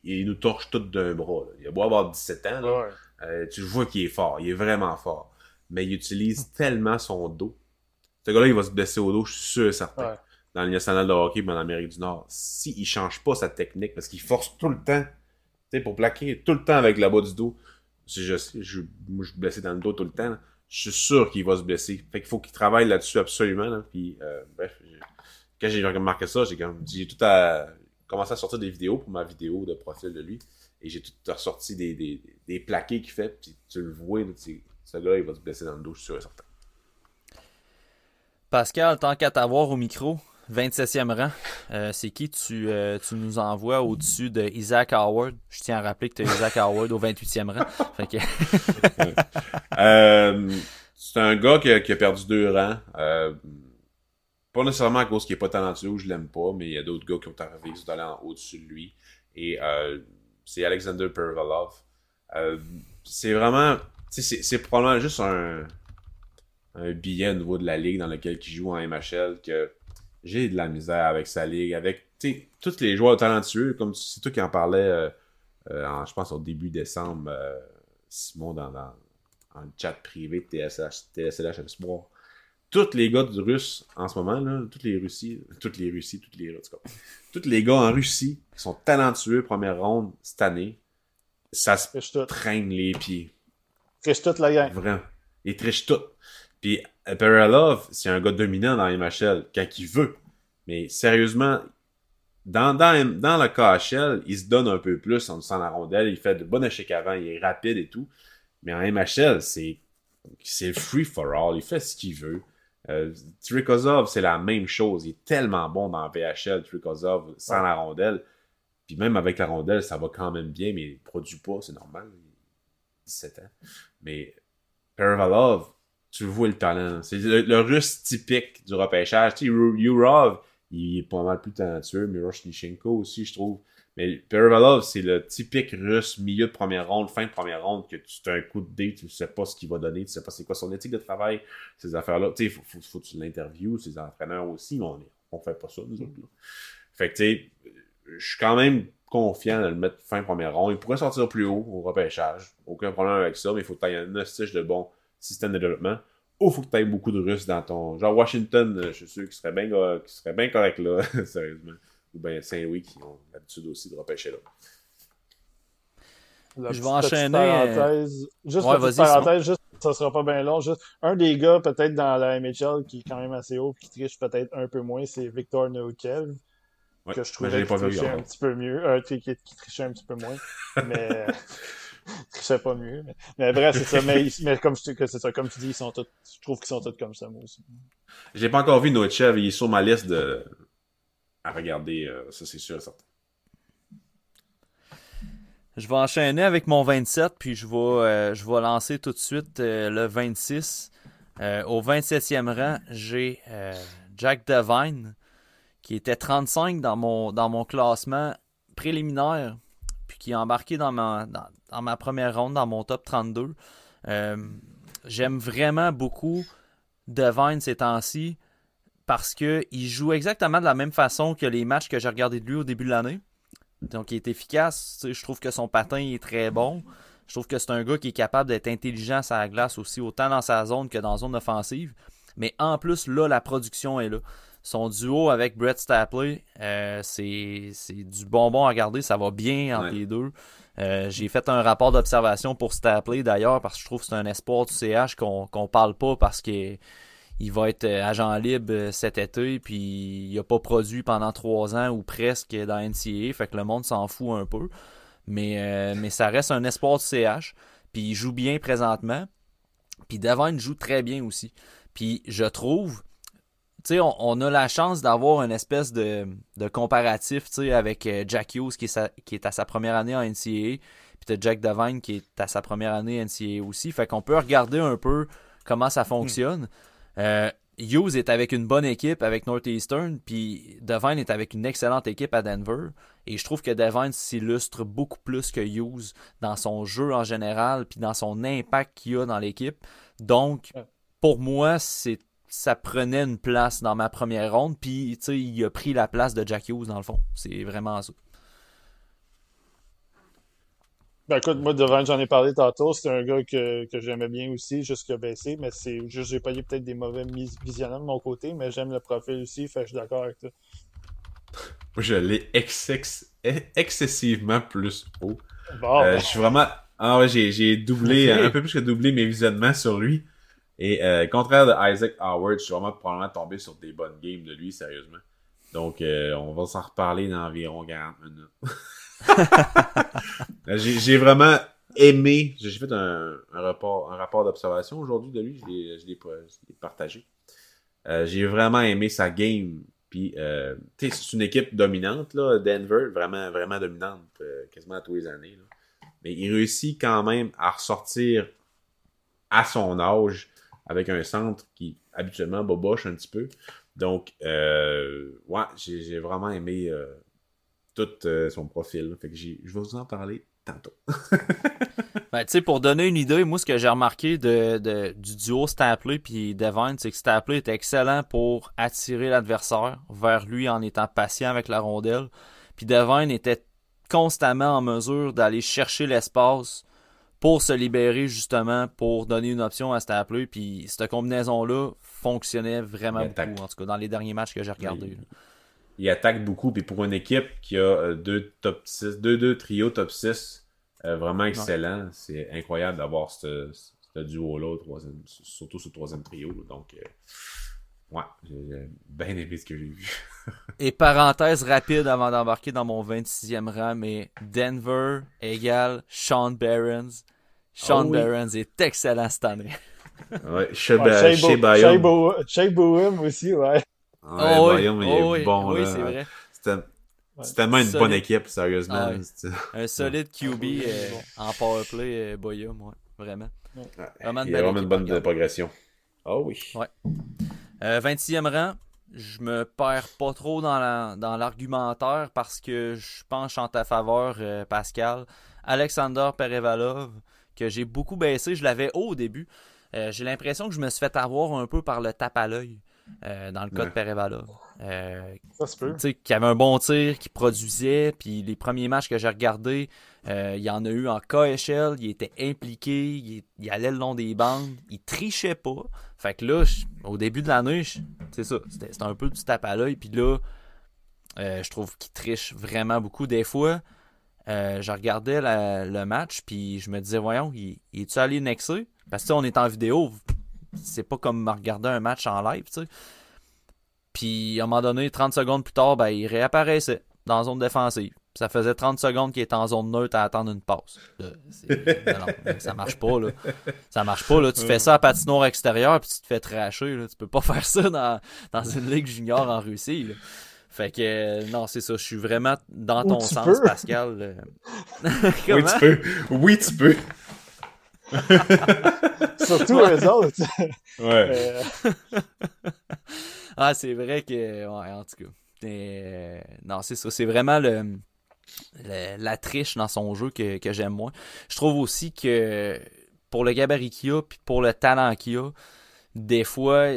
il, nous torche tout d'un bras. Il a beau avoir 17 ans, là, euh, tu vois qu'il est fort, il est vraiment fort. Mais il utilise tellement son dos. Ce gars-là, il va se blesser au dos, je suis sûr et certain. Dans le national de hockey, mais en Amérique du Nord. S'il ne change pas sa technique, parce qu'il force tout le temps, pour plaquer tout le temps avec la bas du dos, je, je, je, moi, je suis blessé dans le dos tout le temps, je suis sûr qu'il va se blesser. Fait qu'il faut qu'il travaille là-dessus absolument. Puis, euh, bref, quand j'ai remarqué ça, j'ai j'ai tout à commencé à sortir des vidéos pour ma vidéo de profil de lui. Et j'ai tout ressorti des, des, des plaqués qu'il fait. Puis tu le vois, ce gars il va se blesser dans le dos, je suis sûr et certain. Pascal, tant qu'à t'avoir au micro, 27e rang, euh, c'est qui tu, euh, tu nous envoies au-dessus de Isaac Howard? Je tiens à rappeler que tu as Isaac Howard au 28e rang. euh, c'est un gars qui a, qui a, perdu deux rangs. Pas nécessairement à cause qu'il n'est pas talentueux ou je l'aime pas, mais il y a d'autres gars qui ont arrivé qui sont allés au-dessus de lui. Et c'est Alexander Pervalov. c'est vraiment. C'est probablement juste un, billet au niveau de la ligue dans lequel il joue en MHL que j'ai de la misère avec sa ligue, avec tous les joueurs talentueux, comme c'est toi qui en parlais, euh, euh, je pense au début décembre, euh, Simon, dans, dans, le chat privé de TSH, TSLH. Tous les gars de Russe en ce moment, là, toutes les Russies, toutes les Russies, toutes les tous les gars en Russie qui sont talentueux première ronde cette année, ça se traîne les pieds. Triche toute la gang. Vraiment. Ils trichent tout. Puis Perelov, c'est un gars dominant dans MHL quand il veut. Mais sérieusement, dans, dans, dans le KHL, il se donne un peu plus en faisant la rondelle. Il fait de bon échecs avant, il est rapide et tout. Mais en MHL, c'est c'est free for all. Il fait ce qu'il veut. Euh, c'est la même chose. Il est tellement bon dans VHL, Trikozov, sans la rondelle. Puis même avec la rondelle, ça va quand même bien, mais il ne produit pas, c'est normal. Il a 17 ans. Mais Pervalov, tu vois le talent. C'est le, russe typique du repêchage. Tu sais, Yurov, il est pas mal plus talentueux. Miroshnichenko aussi, je trouve. Mais Pervalov, c'est le typique russe, milieu de première ronde, fin de première ronde, que tu as un coup de dé, tu sais pas ce qu'il va donner, tu sais pas c'est quoi son éthique de travail, ces affaires-là. Tu sais, faut, faut, faut, que tu l'interviewes, ses entraîneurs aussi, mais on, on fait pas ça, nous autres. Là. Fait que, tu sais, je suis quand même confiant de le mettre fin première ronde. Il pourrait sortir plus haut au repêchage. Aucun problème avec ça, mais il faut que tu aies un hostige de bon système de développement. Ou faut que tu aies beaucoup de Russes dans ton. Genre Washington, je suis sûr qu'il serait bien, bien correct là, sérieusement. Ou bien Saint-Louis qui ont l'habitude aussi de repêcher là. je vais enchaîner. Parenthèse, juste une parenthèse, juste, ça sera pas bien long. Juste, un des gars, peut-être dans la MHL, qui est quand même assez haut, qui triche peut-être un peu moins, c'est Victor Noukev. que je trouvais qui trichait un petit peu mieux. Euh, qui, qui, trichait un petit peu moins. Mais je sais pas mieux. Mais, bref, c'est ça. Mais, mais comme, c'est ça, comme tu dis, ils sont tous, je trouve qu'ils sont tous comme ça, moi aussi. J'ai pas encore vu Nochev. Il est sur ma liste de, à regarder. Euh, ça, c'est sûr et certain. Je vais enchaîner avec mon 27, puis je vais, euh, je vais lancer tout de suite euh, le 26. au 27e rang, j'ai Jack Devine, qui était 35 dans mon, dans mon classement préliminaire, puis qui est embarqué dans ma, dans ma première ronde, dans mon top 32. Euh, j'aime vraiment beaucoup Devine ces temps-ci parce qu'il joue exactement de la même façon que les matchs que j'ai regardés de lui au début de l'année. Donc, il est efficace. Je trouve que son patin est très bon. Je trouve que c'est un gars qui est capable d'être intelligent à la glace aussi, autant dans sa zone que dans la zone offensive. Mais en plus, là, la production est là. Son duo avec Brett Stapley, euh, c'est du bonbon à regarder. Ça va bien entre les deux. Euh, j'ai fait un rapport d'observation pour Stapley d'ailleurs parce que je trouve que c'est un espoir du CH qu'on qu'on parle pas parce qu'il va être euh, agent libre euh, cet été puis il a pas produit pendant trois ans ou presque dans NCAA fait que le monde s'en fout un peu mais, mais ça reste un espoir du CH puis il joue bien présentement puis Devine joue très bien aussi puis je trouve on, a la chance d'avoir une espèce de, comparatif, avec euh, Jack Hughes qui est, à sa première année en NCAA, puis Jack Devine qui est à sa première année NCAA aussi. Fait qu'on peut regarder un peu comment ça fonctionne. Euh, Hughes est avec une bonne équipe avec Northeastern, puis Devine est avec une excellente équipe à Denver. Et je trouve que Devine s'illustre beaucoup plus que Hughes dans son jeu en général, puis dans son impact qu'il a dans l'équipe. Donc, pour moi, c'est ça prenait une place dans ma première ronde, puis il a pris la place de Jack Hughes dans le fond. C'est vraiment ça. Ben écoute, moi, devant, j'en ai parlé tantôt. C'est un gars que, que j'aimais bien aussi, a baissé, mais c'est juste j'ai payé peut-être des mauvais visionnements de mon côté, mais j'aime le profil aussi, fait que je suis d'accord avec toi. Moi, je l'ai excessivement plus haut. Bon, euh, ben. Je suis vraiment. Ah ouais, j'ai doublé, un peu plus que doublé mes visionnements sur lui. Et euh, contraire de Isaac Howard, je suis vraiment probablement tombé sur des bonnes games de lui, sérieusement. Donc, euh, on va s'en reparler dans environ 40 minutes. j'ai vraiment aimé. J'ai fait un, rapport, un rapport d'observation aujourd'hui de lui. Je l'ai partagé. Euh, j'ai vraiment aimé sa game. Puis, euh, c'est une équipe dominante, là, Denver, vraiment, vraiment dominante, euh, quasiment à tous les années. Mais il réussit quand même à ressortir à son âge avec un centre qui habituellement boboche un petit peu. Donc, ouais, j'ai vraiment aimé tout euh, son profil. Fait que je vais vous en parler tantôt. ben, tu sais, pour donner une idée, moi, ce que j'ai remarqué de, du duo Stapley puis Devine, c'est que Stapley est excellent pour attirer l'adversaire vers lui en étant patient avec la rondelle. Puis Devine était constamment en mesure d'aller chercher l'espace pour se libérer justement pour donner une option à Stapley. Puis cette combinaison-là fonctionnait vraiment beaucoup, en tout cas dans les derniers matchs que j'ai regardés il attaque beaucoup. Puis pour une équipe qui a euh, deux top 6, deux, deux trios top 6 euh, vraiment excellent, c'est incroyable d'avoir ce, duo-là, surtout ce troisième trio. Donc, euh, ouais, j'ai bien aimé ce que j'ai vu. Et parenthèse rapide avant d'embarquer dans mon 26e rang, mais Denver égale Sean Barons. Sean oh Barons est excellent cette année. ouais, Shea, ouais, Shea aussi, ouais. Ouais, oh, Bayern, il est oh bon. Oui, c'est vrai. C'est tellement une bonne équipe, sérieusement. Ah un solide QB euh, en powerplay, euh, Boyum, ouais, vraiment. vraiment il y a vraiment une bonne progression. Oh oui. Ouais. Euh, 26e rang, je me perds pas trop dans l'argumentaire dans parce que je penche en ta faveur, euh, Pascal. Alexander Perevalov, que j'ai beaucoup baissé, je l'avais haut au début. j'ai l'impression que je me suis fait avoir un peu par le tape à l'œil. Euh, dans le cas de Perevala. Euh, ça se peut. Qui avait un bon tir, qui produisait, puis les premiers matchs que j'ai regardés, euh, il y en a eu en KHL, il était impliqué, il, allait le long des bandes, il trichait pas. Fait que là, au début de l'année, c'est ça, c'était un peu du tape à l'œil, puis là, je trouve qu'il triche vraiment beaucoup. Des fois, je regardais le match, puis je me disais, voyons, il, il est-tu allé nexer? Parce que on est en vidéo, c'est pas comme regarder un match en live, tu sais. Puis à un moment donné, 30 secondes plus tard, ben, il réapparaissait dans la zone défensive. Ça faisait 30 secondes qu'il était en zone neutre à attendre une passe. ça marche pas, là. Ça marche pas, là. Tu fais ça à patinoire extérieur puis tu te fais tracher, là. Tu peux pas faire ça dans, dans une ligue junior en Russie, Fait que, euh, non, c'est ça. Je suis vraiment dans ton sens, Pascal. oui, tu peux. Oui, tu peux. Surtout eux autres. Ouais. Euh, ah, c'est vrai que. Ouais, en tout cas. Euh, non, c'est ça. C'est vraiment le, la triche dans son jeu que, que j'aime moins. Je trouve aussi que pour le gabarit qu'il a, puis pour le talent qu'il a, des fois,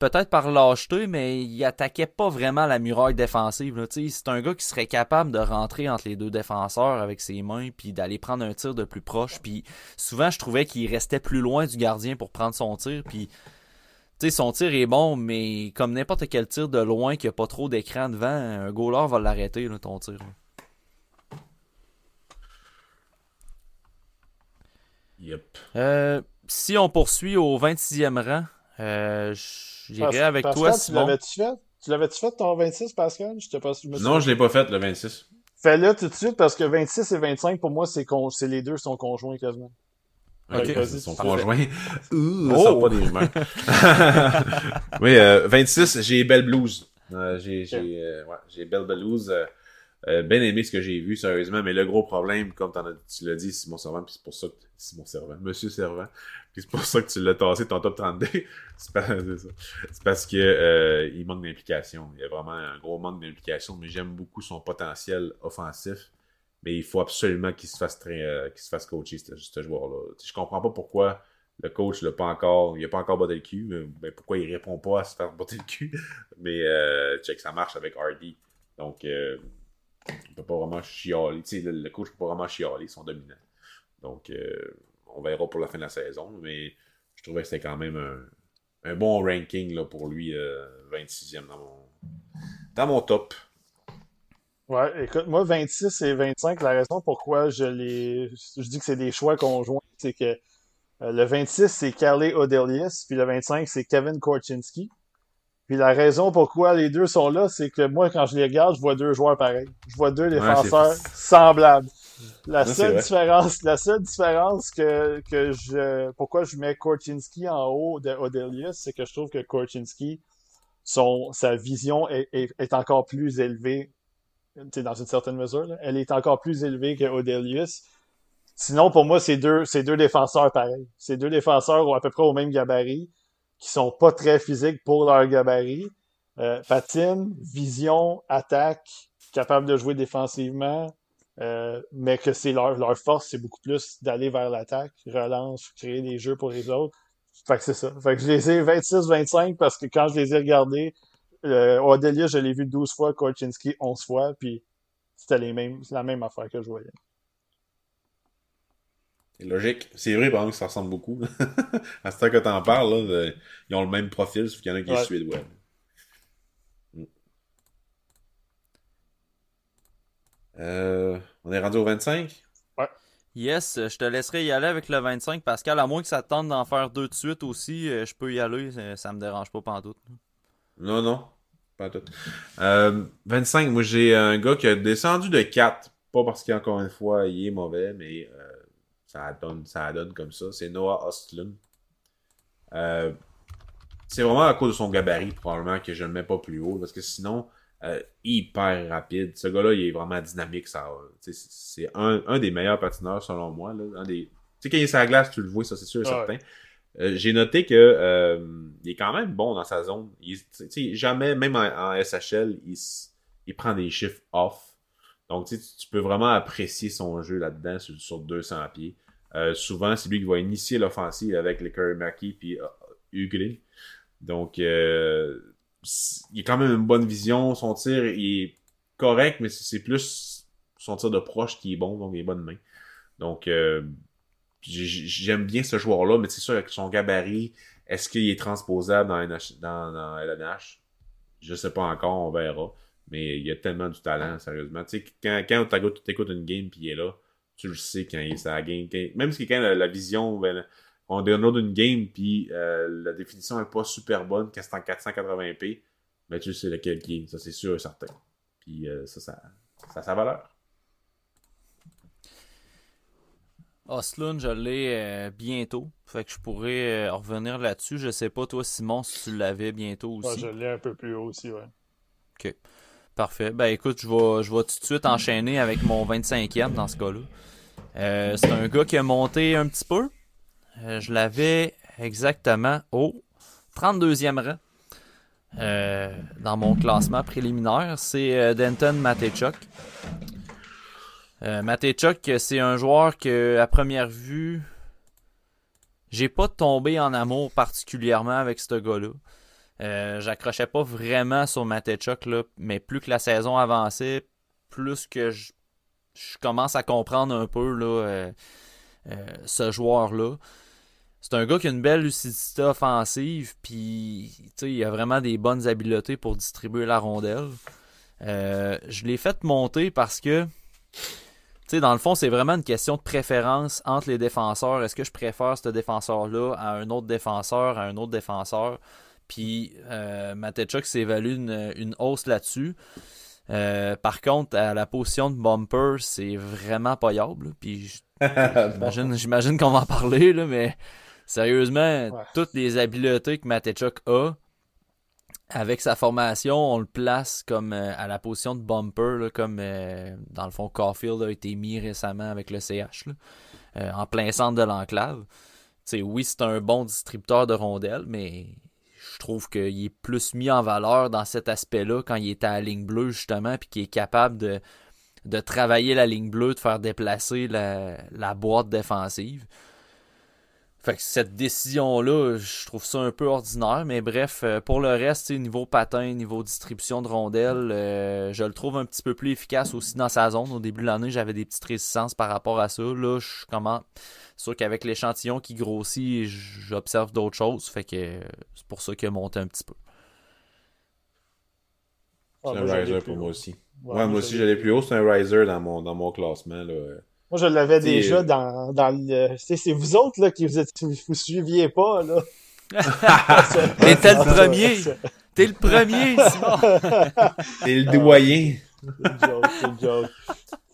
peut-être par lâcheté, mais il attaquait pas vraiment la muraille défensive. C'est un gars qui serait capable de rentrer entre les deux défenseurs avec ses mains puis d'aller prendre un tir de plus proche. Puis souvent, je trouvais qu'il restait plus loin du gardien pour prendre son tir. Puis son tir est bon, mais comme n'importe quel tir de loin qui a pas trop d'écran devant, un goaler va l'arrêter, ton tir. Yep. Euh, si on poursuit au 26e rang, euh, J'irai avec toi, Tu l'avais-tu fait? Tu l'avais-tu fait ton 26, Pascal? Je pas, je non, je l'ai pas fait, le 26. Fais-le tout de suite parce que 26 et 25, pour moi, c'est con... les deux sont conjoints quasiment. Ok, ils sont conjoints. Ouh, oh! pas des rumeurs. oui, euh, 26, j'ai Belle Blues. Euh, j'ai j'ai euh, ouais, Belle Blues. Euh, Euh, bien aimé ce que j'ai vu, sérieusement, mais le gros problème, comme tu l'as dit, Simon Servant, puis c'est pour ça que. Simon Servant, Monsieur Servant, puis c'est pour ça que tu l'as tassé ton top 32. c'est parce que euh, il manque d'implication. Il y a vraiment un gros manque d'implication, mais j'aime beaucoup son potentiel offensif. Mais il faut absolument qu'il se fasse très, euh, qu'il se fasse coacher, ce, joueur-là. Je comprends pas pourquoi le coach l'a pas encore. Il a pas encore battu le cul. Mais, ben, pourquoi il répond pas à se faire botter le cul? Mais euh, check, ça marche avec Hardy. Donc on peut pas vraiment chialer. Le, coach peut pas vraiment chialer, ils sont dominants. Donc euh, on verra pour la fin de la saison. Mais je trouvais que c'était quand même un, bon ranking là, pour lui, 26e euh, dans mon, dans mon top. Ouais, écoute, moi, 26 et 25, la raison pourquoi je les. Je dis que c'est des choix conjoints, c'est que euh, le 26, c'est Carly Odelius, puis le 25, c'est Kevin Korchinski. Puis la raison pourquoi les deux sont là, c'est que moi, quand je les regarde, je vois deux joueurs pareils. Je vois deux défenseurs ouais, semblables. La seule différence, la seule différence que, que je, pourquoi je mets Korchinski en haut de Odelius, c'est que je trouve que Korchinski, son, sa vision est, est, est encore plus élevée dans une certaine mesure. Là. Elle est encore plus élevée que Odelius. Sinon, pour moi, c'est deux, c'est deux défenseurs pareils. C'est deux défenseurs à peu près au même gabarit, qui sont pas très physiques pour leur gabarit. Euh, patine, vision, attaque, capable de jouer défensivement, euh, mais que c'est leur, leur force, c'est beaucoup plus d'aller vers l'attaque, relance, créer des jeux pour les autres. Fait que c'est ça. Fait que je les ai 26-25 parce que quand je les ai regardés, euh, je l'ai vu 12 fois, Korchinski 11 fois, puis c'était les mêmes, la même affaire que je voyais. C'est logique. C'est vrai, par exemple, que ça ressemble beaucoup. à ce temps que t'en parles, là, de... ils ont le même profil, sauf qu'il y en a qui ouais. est suédois. Mm. Euh, on est rendu au 25? Ouais. Yes, je te laisserai y aller avec le 25, Pascal. À moins que ça tente d'en faire deux de suite aussi, je peux y aller. Ça me dérange pas pantoute. Non, non. Pas tout. Euh, 25, moi j'ai un gars qui a descendu de 4. Pas parce qu'encore une fois, il est mauvais, mais euh, ça, donne, ça donne comme ça. C'est Noah Ostlund. Euh, c'est vraiment à cause de son gabarit, probablement, que je ne le mets pas plus haut. Parce que sinon, euh, hyper rapide. Ce gars-là, il est vraiment dynamique. C'est un, un, des meilleurs patineurs, selon moi. Là. Un des... Tu sais, quand il est sur la glace, tu le vois, ça c'est sûr et certain. Euh, j'ai noté que euh, il est quand même bon dans sa zone. Il, jamais, même en, en SHL, il, il, prend des chiffres off. Donc, tu peux vraiment apprécier son jeu là-dedans sur, sur, 200 pieds. Euh, souvent, c'est lui qui va initier l'offensive avec les Curry Maki puis uh, Ugril. Donc, euh, il a quand même une bonne vision. Son tir est correct, mais c'est plus son tir de proche qui est bon, donc il est bonne main. Donc, euh, j'aime bien ce joueur-là, mais c'est sûr, avec son gabarit, est-ce qu'il est transposable dans, dans, dans LNH? Je sais pas encore, on verra. Mais il y a tellement du talent, sérieusement. Tu sais, quand, quand tu écoutes une game puis il est là, tu le sais quand il est à la game. même si a la vision, ben, on download une game puis euh, la définition est pas super bonne, quand c'est en 480p, ben tu sais lequel qui est. Ça, c'est sûr et certain. Puis euh, ça, ça, ça a sa valeur. Oslund, je l'ai euh, bientôt. Fait que je pourrais euh, revenir là-dessus. Je sais pas, toi, Simon, si tu l'avais bientôt aussi. Ouais, je l'ai un peu plus haut aussi, ouais. Ok. Parfait. Ben écoute, je vais, je tout de suite enchaîner avec mon 25e dans ce cas-là. Euh, c'est un gars qui a monté un petit peu. Euh, je l'avais exactement au 32e rang. Euh, dans mon classement préliminaire, c'est Denton Matechuk. Matechuk, c'est un joueur que, à première vue, j'ai pas tombé en amour particulièrement avec ce gars-là. Euh, J'accrochais pas vraiment sur Matechuk, là, mais plus que la saison avançait, plus que je, commence à comprendre un peu là, euh, euh, ce joueur-là. C'est un gars qui a une belle lucidité offensive, puis il a vraiment des bonnes habiletés pour distribuer la rondelle. Je l'ai fait monter parce que dans le fond, c'est vraiment une question de préférence entre les défenseurs. Est-ce que je préfère ce défenseur-là à un autre défenseur, à un autre défenseur? Puis euh, Matechuk s'évalue une, une hausse là-dessus. Euh, par contre, à la position de bumper, c'est vraiment payable. Puis j'imagine, j'imagine qu'on va en parler, là, mais sérieusement, ouais. toutes les habiletés que Matechuk a, avec sa formation, on le place comme euh, à la position de bumper, comme euh, dans le fond Caulfield a été mis récemment avec le CH, euh, en plein centre de l'enclave. oui, c'est un bon distributeur de rondelles, mais trouve qu'il est plus mis en valeur dans cet aspect-là quand il est à la ligne bleue, justement, puis qu'il est capable de, de travailler la ligne bleue, de faire déplacer la, la boîte défensive. Fait que cette décision-là, je trouve ça un peu ordinaire, mais bref, euh, pour le reste, niveau patin, niveau distribution de rondelles, euh, je le trouve un petit peu plus efficace aussi dans sa zone. Au début de l'année, j'avais des petites résistances par rapport à ça. Là, je comment sûr qu'avec l'échantillon qui grossit, j'observe d'autres choses. Fait que c'est pour ça qu'il a monté un petit peu. Ah, c'est un riser pour moi aussi. Ouais, moi, aussi, j'allais plus haut. C'est un riser dans mon, dans mon classement. Là. Moi, je l'avais déjà euh, dans, dans le. C'est vous autres là, qui vous, êtes, vous suiviez pas. là. T'es le premier. T'es le premier, Simon. T'es le doyen. C'est une joke,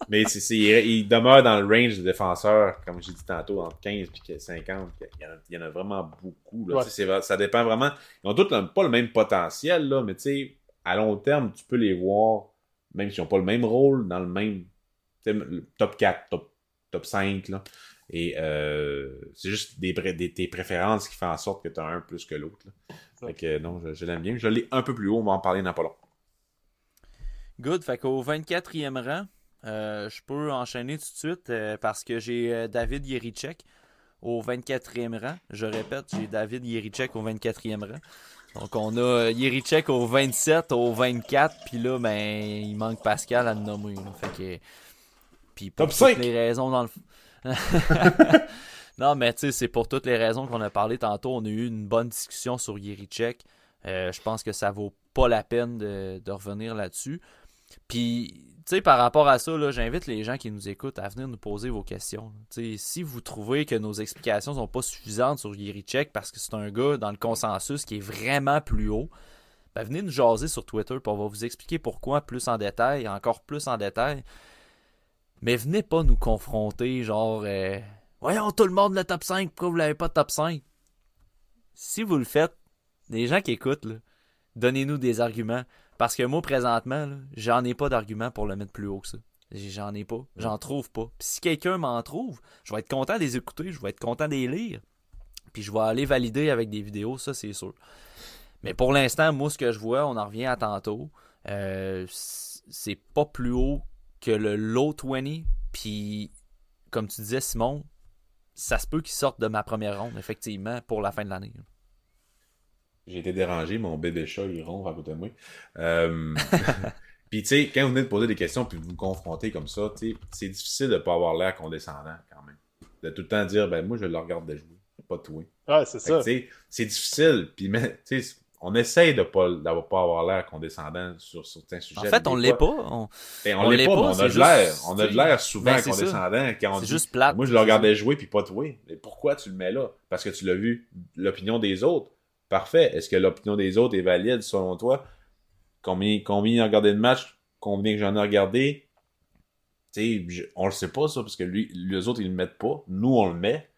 Mais c'est, il, demeure dans le range des défenseurs, comme j'ai dit tantôt, entre 15 et 50. Il y, en a, vraiment beaucoup. Là. Ça dépend vraiment. Ils ont tous pas le même potentiel, là, mais à long terme, tu peux les voir, même s'ils n'ont pas le même rôle, dans le même top 4, top, top 5. Là. Et euh, c'est juste des, des, tes préférences qui font en sorte que tu as un plus que l'autre. Fait que non, je, l'aime bien. Je l'ai un peu plus haut, on va en parler dans pas long. Good. Fait qu'au 24e rang, euh, je peux enchaîner tout de suite euh, parce que j'ai David Yerichek au 24e rang. Je répète, j'ai David Yerichek au 24e rang. Donc on a Yerichek au 27, au 24, puis là, ben, il manque Pascal à le nommer. Fait que puis pour toutes les raisons dans le. non, mais tu sais, c'est pour toutes les raisons qu'on a parlé tantôt. On a eu une bonne discussion sur Yerichek. Euh, je pense que ça vaut pas la peine de, revenir là-dessus. Puis, tu sais, par rapport à ça, j'invite les gens qui nous écoutent à venir nous poser vos questions. si vous trouvez que nos explications sont pas suffisantes sur Yerichek parce que c'est un gars dans le consensus qui est vraiment plus haut, ben venez nous jaser sur Twitter pour on va vous expliquer pourquoi plus en détail, encore plus en détail. Mais venez pas nous confronter, genre, euh, voyons tout le monde le top 5, pourquoi vous l'avez pas top 5? Si vous le faites, les gens qui écoutent, donnez-nous des arguments. Parce que moi, présentement, j'en ai pas d'arguments pour le mettre plus haut que ça. J'en ai pas. J'en trouve pas. Puis si quelqu'un m'en trouve, je vais être content de les écouter, je vais être content de les lire. Puis je vais aller valider avec des vidéos, ça c'est sûr. Mais pour l'instant, moi, ce que je vois, on en revient à tantôt. Euh, c'est pas plus haut que le low 20, puis comme tu disais, Simon, ça se peut qu'il sorte de ma première ronde, effectivement, pour la fin de l'année. J'ai été dérangé, mon bébé chat, il ronfle à côté de moi. Euh, puis, tu sais, quand vous venez de poser des questions puis vous vous confrontez comme ça, c'est difficile de ne pas avoir l'air condescendant quand même. De tout le temps dire, ben moi, je le regarde de jouer, pas toi. Ouais, c'est ça. C'est difficile. Puis, tu sais, on essaye de pas pas avoir l'air condescendant sur certains sujets. En fait, on l'est pas. On, ben, on, l'est pas, on a de l'air. On a de l'air souvent ben, condescendant quand on dit, juste plate. Moi, je le regardais jouer puis pas toi. Mais pourquoi tu le mets là? Parce que tu l'as vu l'opinion des autres. Parfait. Est-ce que l'opinion des autres est valide selon toi? Combien, combien a regardé de match? Combien que j'en ai regardé? Sais, on le sait pas, ça, parce que lui, les autres, ils le mettent pas. Nous, on le met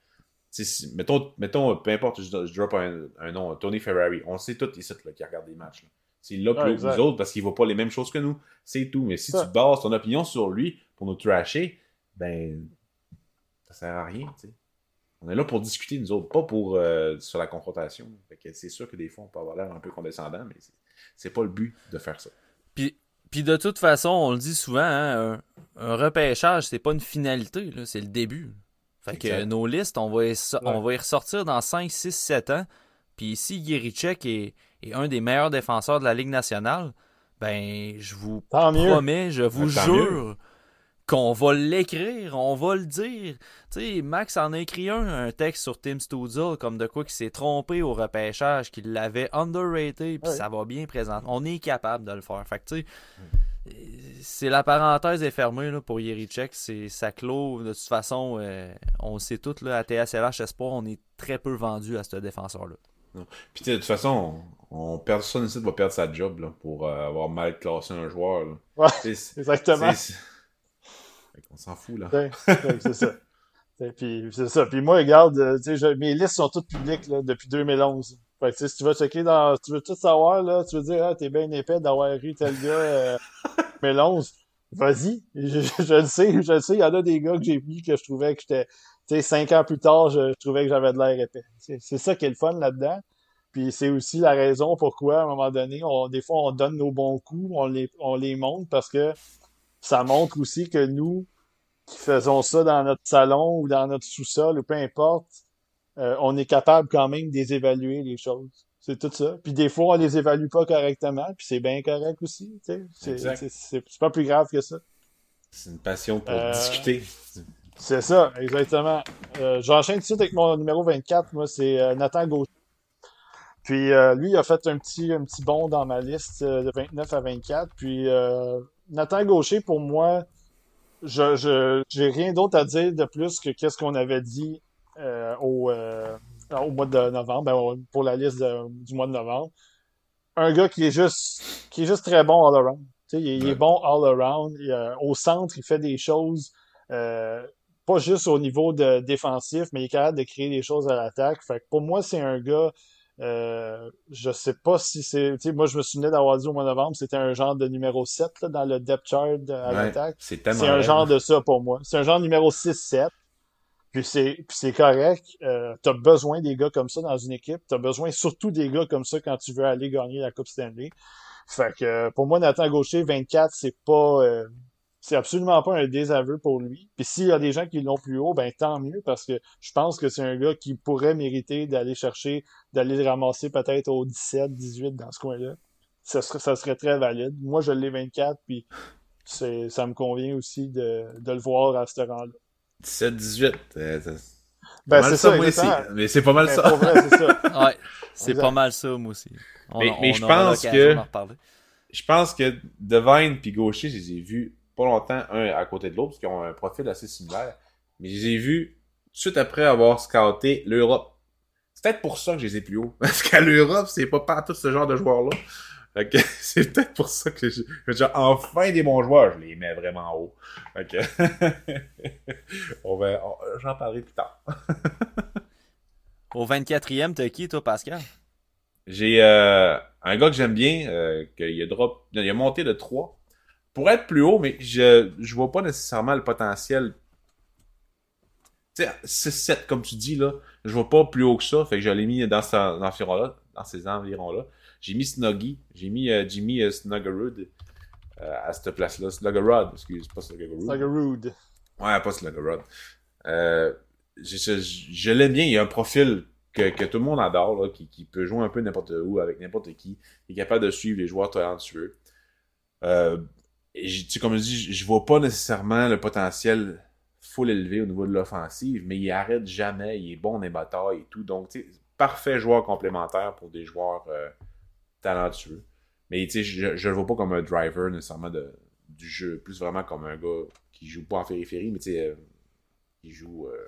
mettons, mettons, peu importe, je, drop un, nom, Tony Ferrari. On sait tous ici là, qui regardent des matchs. C'est là plus que nous autres parce qu'il ne voit pas les mêmes choses que nous. C'est tout. Mais si tu bases ton opinion sur lui pour nous trasher, ben, ça sert à rien. On est là pour discuter, nous autres, pas pour euh, sur la confrontation. C'est sûr que des fois, on peut avoir l'air un peu condescendant, mais c'est pas le but de faire ça. Puis, puis de toute façon, on le dit souvent, hein, un, un repêchage, c'est pas une finalité, c'est le début. Fait que nos listes, on va, y, on va y ressortir dans 5, 6, 7 ans. Puis si Yerichek est, est, un des meilleurs défenseurs de la Ligue nationale, ben je vous promets, je vous jure qu'on va l'écrire, on va le dire. Tu sais, Max en a écrit un, un texte sur Tim Studzle, comme de quoi qu'il s'est trompé au repêchage, qu'il l'avait underrated, puis ça va bien présent. On est capable de le faire. Fait que tu sais, c'est la parenthèse est fermée là, pour Yerichek. C'est ça clôt. De toute façon, euh, on sait tout là, à TSLH Espoir, on est très peu vendu à ce défenseur-là. Puis de toute façon, on, on perd ça va perdre sa job là, pour euh, avoir mal classé un joueur. Ouais, exactement. On s'en fout là. c'est ça. Puis c'est ça. Puis moi, regarde, euh, sais, mes listes sont toutes publiques là, depuis 2011. Fait que, si tu vas checker dans. tu veux tout savoir, là, tu veux dire, ah, t'es bien épais d'avoir eu tel gars euh, 2011. Vas-y. Je, je, le sais, je le sais. Il y en a des gars que j'ai pris que je trouvais que j'étais. Tu sais, cinq ans plus tard, je, trouvais que j'avais de l'air épais. C'est ça qui est le fun là-dedans. Puis c'est aussi la raison pourquoi, à un moment donné, on, des fois, on donne nos bons coups, on les, on les montre parce que ça montre aussi que nous, qui faisons ça dans notre salon ou dans notre sous-sol ou peu importe, euh, on est capable quand même d'évaluer les choses. C'est tout ça. Puis des fois, on les évalue pas correctement, puis c'est bien correct aussi. C'est pas plus grave que ça. C'est une passion pour euh, discuter. C'est ça, exactement. Euh, J'enchaîne tout de suite avec mon numéro 24. Moi, c'est euh, Nathan Gauthier. Puis lui, il a fait un petit, un petit bond dans ma liste de 29 à 24. Puis Nathan Gaucher, pour moi, je je j'ai rien d'autre à dire de plus que qu'est-ce qu'on avait dit euh, au, euh, au mois de novembre, ben, pour la liste du mois de novembre. Un gars qui est juste qui est juste très bon all around. Il, il est bon all around. au centre, il fait des choses euh, pas juste au niveau de défensif, mais il est capable de créer des choses à l'attaque. Fait que pour moi, c'est un gars euh, je sais pas si c'est. Moi, je me souvenais d'avoir dit au mois de novembre, c'était un genre de numéro 7 là, dans le depth chart à l'attaque. C'est un genre de ça pour moi. C'est un genre numéro 6-7. Puis c'est, c'est correct. Euh, tu as besoin des gars comme ça dans une équipe. Tu as besoin surtout des gars comme ça quand tu veux aller gagner la Coupe Stanley. Fait que pour moi, Nathan Gaucher, 24, c'est pas. Euh, c'est absolument pas un désaveu pour lui. Puis s'il y a des gens qui l'ont plus haut, ben tant mieux parce que je pense que c'est un gars qui pourrait mériter d'aller chercher, d'aller le ramasser peut-être au 17, 18 dans ce coin-là. Ça serait, ça serait très valide. Moi, je l'ai 24, puis c'est, ça me convient aussi de, de le voir à ce rang-là. 17, 18. Euh, ben, c'est ça, moi aussi. Mais c'est pas mal ben, ça. c'est ça. ouais, c'est pas mal ça, moi aussi. mais, mais je pense que. Je pense que Devine puis Gaucher, je les ai vus pas longtemps, un à côté de l'autre, parce qu'ils ont un profil assez similaire. Mais je les ai vus tout de suite après avoir scouté l'Europe. C'est peut-être pour ça que je les ai plus haut. Parce qu'à l'Europe, c'est pas partout ce genre de joueurs-là. c'est peut-être pour ça que je, enfin des bons joueurs, je les mets vraiment haut. Ok. on va, j'en parlerai plus tard. Au 24e, t'as qui, toi, Pascal? J'ai euh, un gars que j'aime bien, euh, qu'il a, drop, il a monté de 3 pour être plus haut, mais je je vois pas nécessairement le potentiel. Tu sais, 6-7, comme tu dis, là, je vois pas plus haut que ça. Fait que je l'ai mis dans, dans ces environs-là. J'ai mis Snuggy, j'ai mis euh, Jimmy euh, Snuggerud euh, à cette place-là. Snuggerud, excuse, pas Snuggerud. Snuggerud. Ouais, pas Snuggerud. Euh, je, je, l'aime bien, il a un profil que, que, tout le monde adore, là, qui, qui peut jouer un peu n'importe où, avec n'importe qui, il est capable de suivre les joueurs talentueux. Euh, et comme je dis, je vois pas nécessairement le potentiel full élevé au niveau de l'offensive, mais il arrête jamais, il est bon les batailles et tout. Donc, parfait joueur complémentaire pour des joueurs euh, talentueux. Mais je, je le vois pas comme un driver nécessairement de, du jeu, plus vraiment comme un gars qui joue pas en périphérie, mais euh, qui joue euh,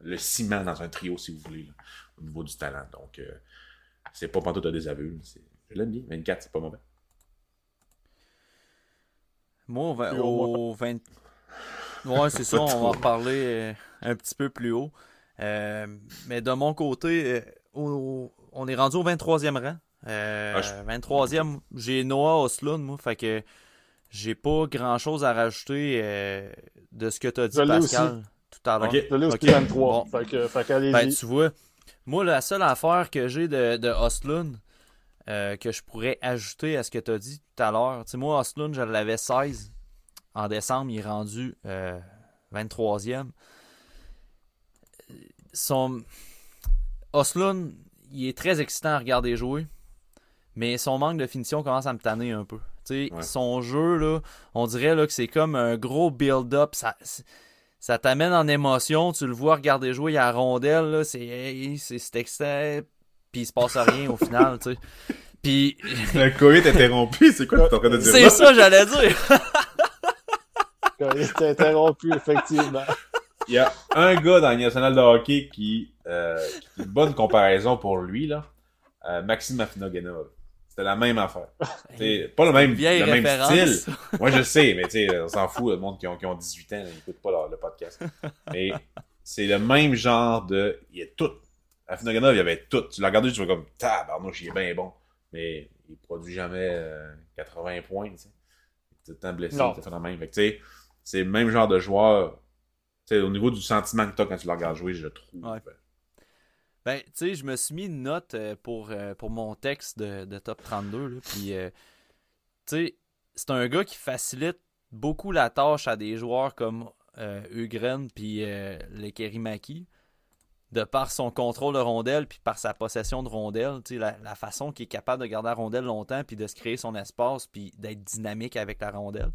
le ciment dans un trio, si vous voulez, au niveau du talent. Donc, c'est pas pantoute à désaveu. Je l'aime bien. 24, c'est pas mauvais. Moi, au, 20. Ouais, c'est ça, on va en reparler euh, un petit peu plus haut. Euh, mais de mon côté, euh, on est rendu au 23e rang. 23e, ah, j'ai Noah Oslund, moi, fait que j'ai pas grand chose à rajouter de ce que tu as dit, Pascal, tout à l'heure. Ok, je l'ai 23. Fait que, fait ben, tu vois, moi, la seule affaire que j'ai de, de Oslund, euh, que je pourrais ajouter à ce que tu as dit tout à l'heure. Tu sais, moi, Oslund, je l'avais 16. En décembre, il est rendu 23e. Euh, son... Oslund, il est très excitant à regarder jouer, mais son manque de finition commence à me tanner un peu. Tu sais, Son jeu, là, on dirait là, que c'est comme un gros build-up. Ça, ça t'amène en émotion. Tu le vois regarder jouer à la rondelle. C'est excitant puis il se passe rien au final, tu sais. Puis. Le COVID interrompu, c'est quoi que t'es en train de dire? C'est ça, j'allais dire. COVID est interrompu, effectivement. Il y a un gars dans le national de hockey qui, euh, qui une bonne comparaison pour lui, là. Euh, Maxime Afinogenov. C'était la même affaire. C'est pas le même, le même style. Moi, je sais, mais tu sais, on s'en fout, le monde qui ont, qui ont 18 ans, ils n'écoutent pas le, podcast. Mais c'est le même genre de. Il y a tout. À Finaganov, il y avait tout. Tu l'as regardé, tu vas comme, tabarnouche, il est bien bon. Mais il produit jamais 80 euh, points, tu sais. Tout le temps blessé, fait la même. Fait que, tu sais, c'est le même genre de joueur. Tu sais, au niveau du sentiment que tu as quand tu le regardes jouer, je trouve. Ouais. Ben, tu sais, je me suis mis une note euh, pour, euh, pour mon texte de, de top 32. Là, puis, tu sais, c'est un gars qui facilite beaucoup la tâche à des joueurs comme euh, Ugren puis euh, Lekerimaki de par son contrôle de rondelle puis par sa possession de rondelle, la, la façon qu'il est capable de garder la rondelle longtemps puis de se créer son espace puis d'être dynamique avec la rondelle.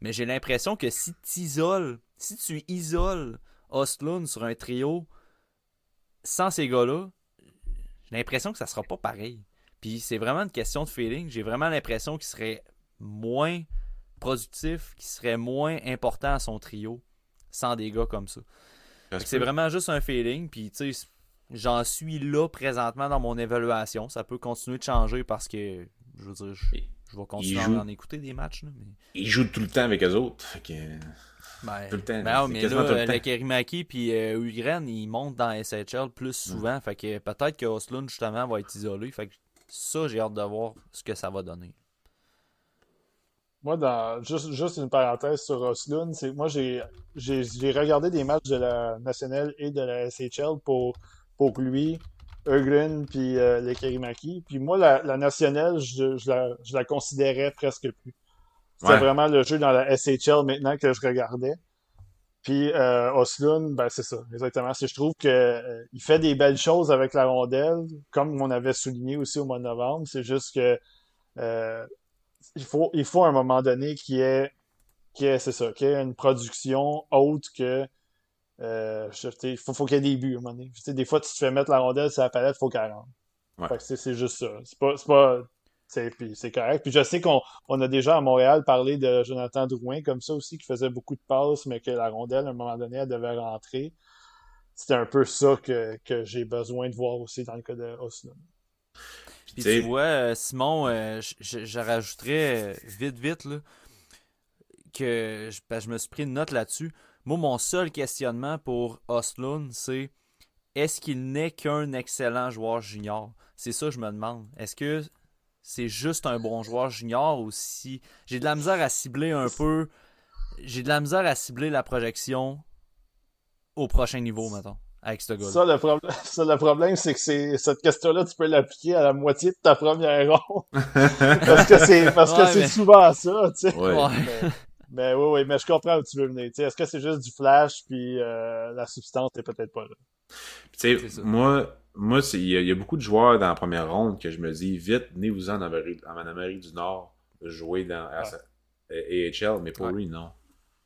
Mais j'ai l'impression que si tu isoles, si tu isoles Ostlund sur un trio sans ces gars-là, j'ai l'impression que ça sera pas pareil. Puis c'est vraiment une question de feeling. J'ai vraiment l'impression qu'il serait moins productif, qu'il serait moins important à son trio sans des gars comme ça. C'est vraiment juste un feeling, puis tu sais, j'en suis là présentement dans mon évaluation. Ça peut continuer de changer parce que, je veux dire, je, vais continuer à en écouter des matchs. mais... Il joue tout le temps avec eux autres. Que... Ben, tout le temps. Ben, mais là, avec Erimaki puis euh, Ugren, ils montent dans SHL plus souvent. Fait que peut-être que Oslund, justement, va être isolé. Fait que ça, j'ai hâte de voir ce que ça va donner. Moi, dans, juste, juste une parenthèse sur Oslund, c'est moi j'ai, j'ai, regardé des matchs de la nationale et de la SHL pour, pour lui, Euglen puis euh, les Kerimaki. Puis moi, la, la nationale, je, je, la, je la considérais presque plus. C'était vraiment le jeu dans la SHL maintenant que je regardais. Puis euh, Oslund, ben c'est ça, exactement. je trouve que euh, il fait des belles choses avec la rondelle, comme on avait souligné aussi au mois de novembre. C'est juste que euh, il faut, il faut à un moment donné qu'il y ait, c'est ça, qu'il y ait une production autre que. Euh, il faut, faut qu'il y ait des buts à un moment donné. des fois, tu te fais mettre la rondelle sur la palette, il faut qu'elle rentre. c'est juste ça. C'est pas. C'est pas c'est correct. Puis je sais qu'on on a déjà à Montréal parlé de Jonathan Drouin comme ça aussi, qui faisait beaucoup de passes, mais que la rondelle, à un moment donné, elle devait rentrer. C'était un peu ça que, que j'ai besoin de voir aussi dans le cas de Oslo. Puis tu vois, euh, Simon, euh, je, rajouterais euh, vite, vite, là, que ben, je, me suis pris une note là-dessus. Moi, mon seul questionnement pour Osloon, c'est est-ce qu'il n'est qu'un excellent joueur junior? C'est ça que je me demande. Est-ce que c'est juste un bon joueur junior ou si. J'ai de la misère à cibler un peu. J'ai de la misère à cibler la projection au prochain niveau, maintenant avec ce gars-là. Ça, le, problème, ça, le problème, c'est que c'est, cette question-là, tu peux l'appliquer à la moitié de ta première ronde. parce que c'est, parce que c'est souvent ça, tu sais. Ouais. Mais, oui, oui, mais je comprends où tu veux venir. Est-ce que c'est juste du flash, puis euh, la substance n'est peut-être pas là? Tu sais, moi, moi il y, a beaucoup de joueurs dans la première ronde que je me dis, vite, venez-vous en Amérique, en Amérique du Nord, jouer dans AHL, mais pour lui, non.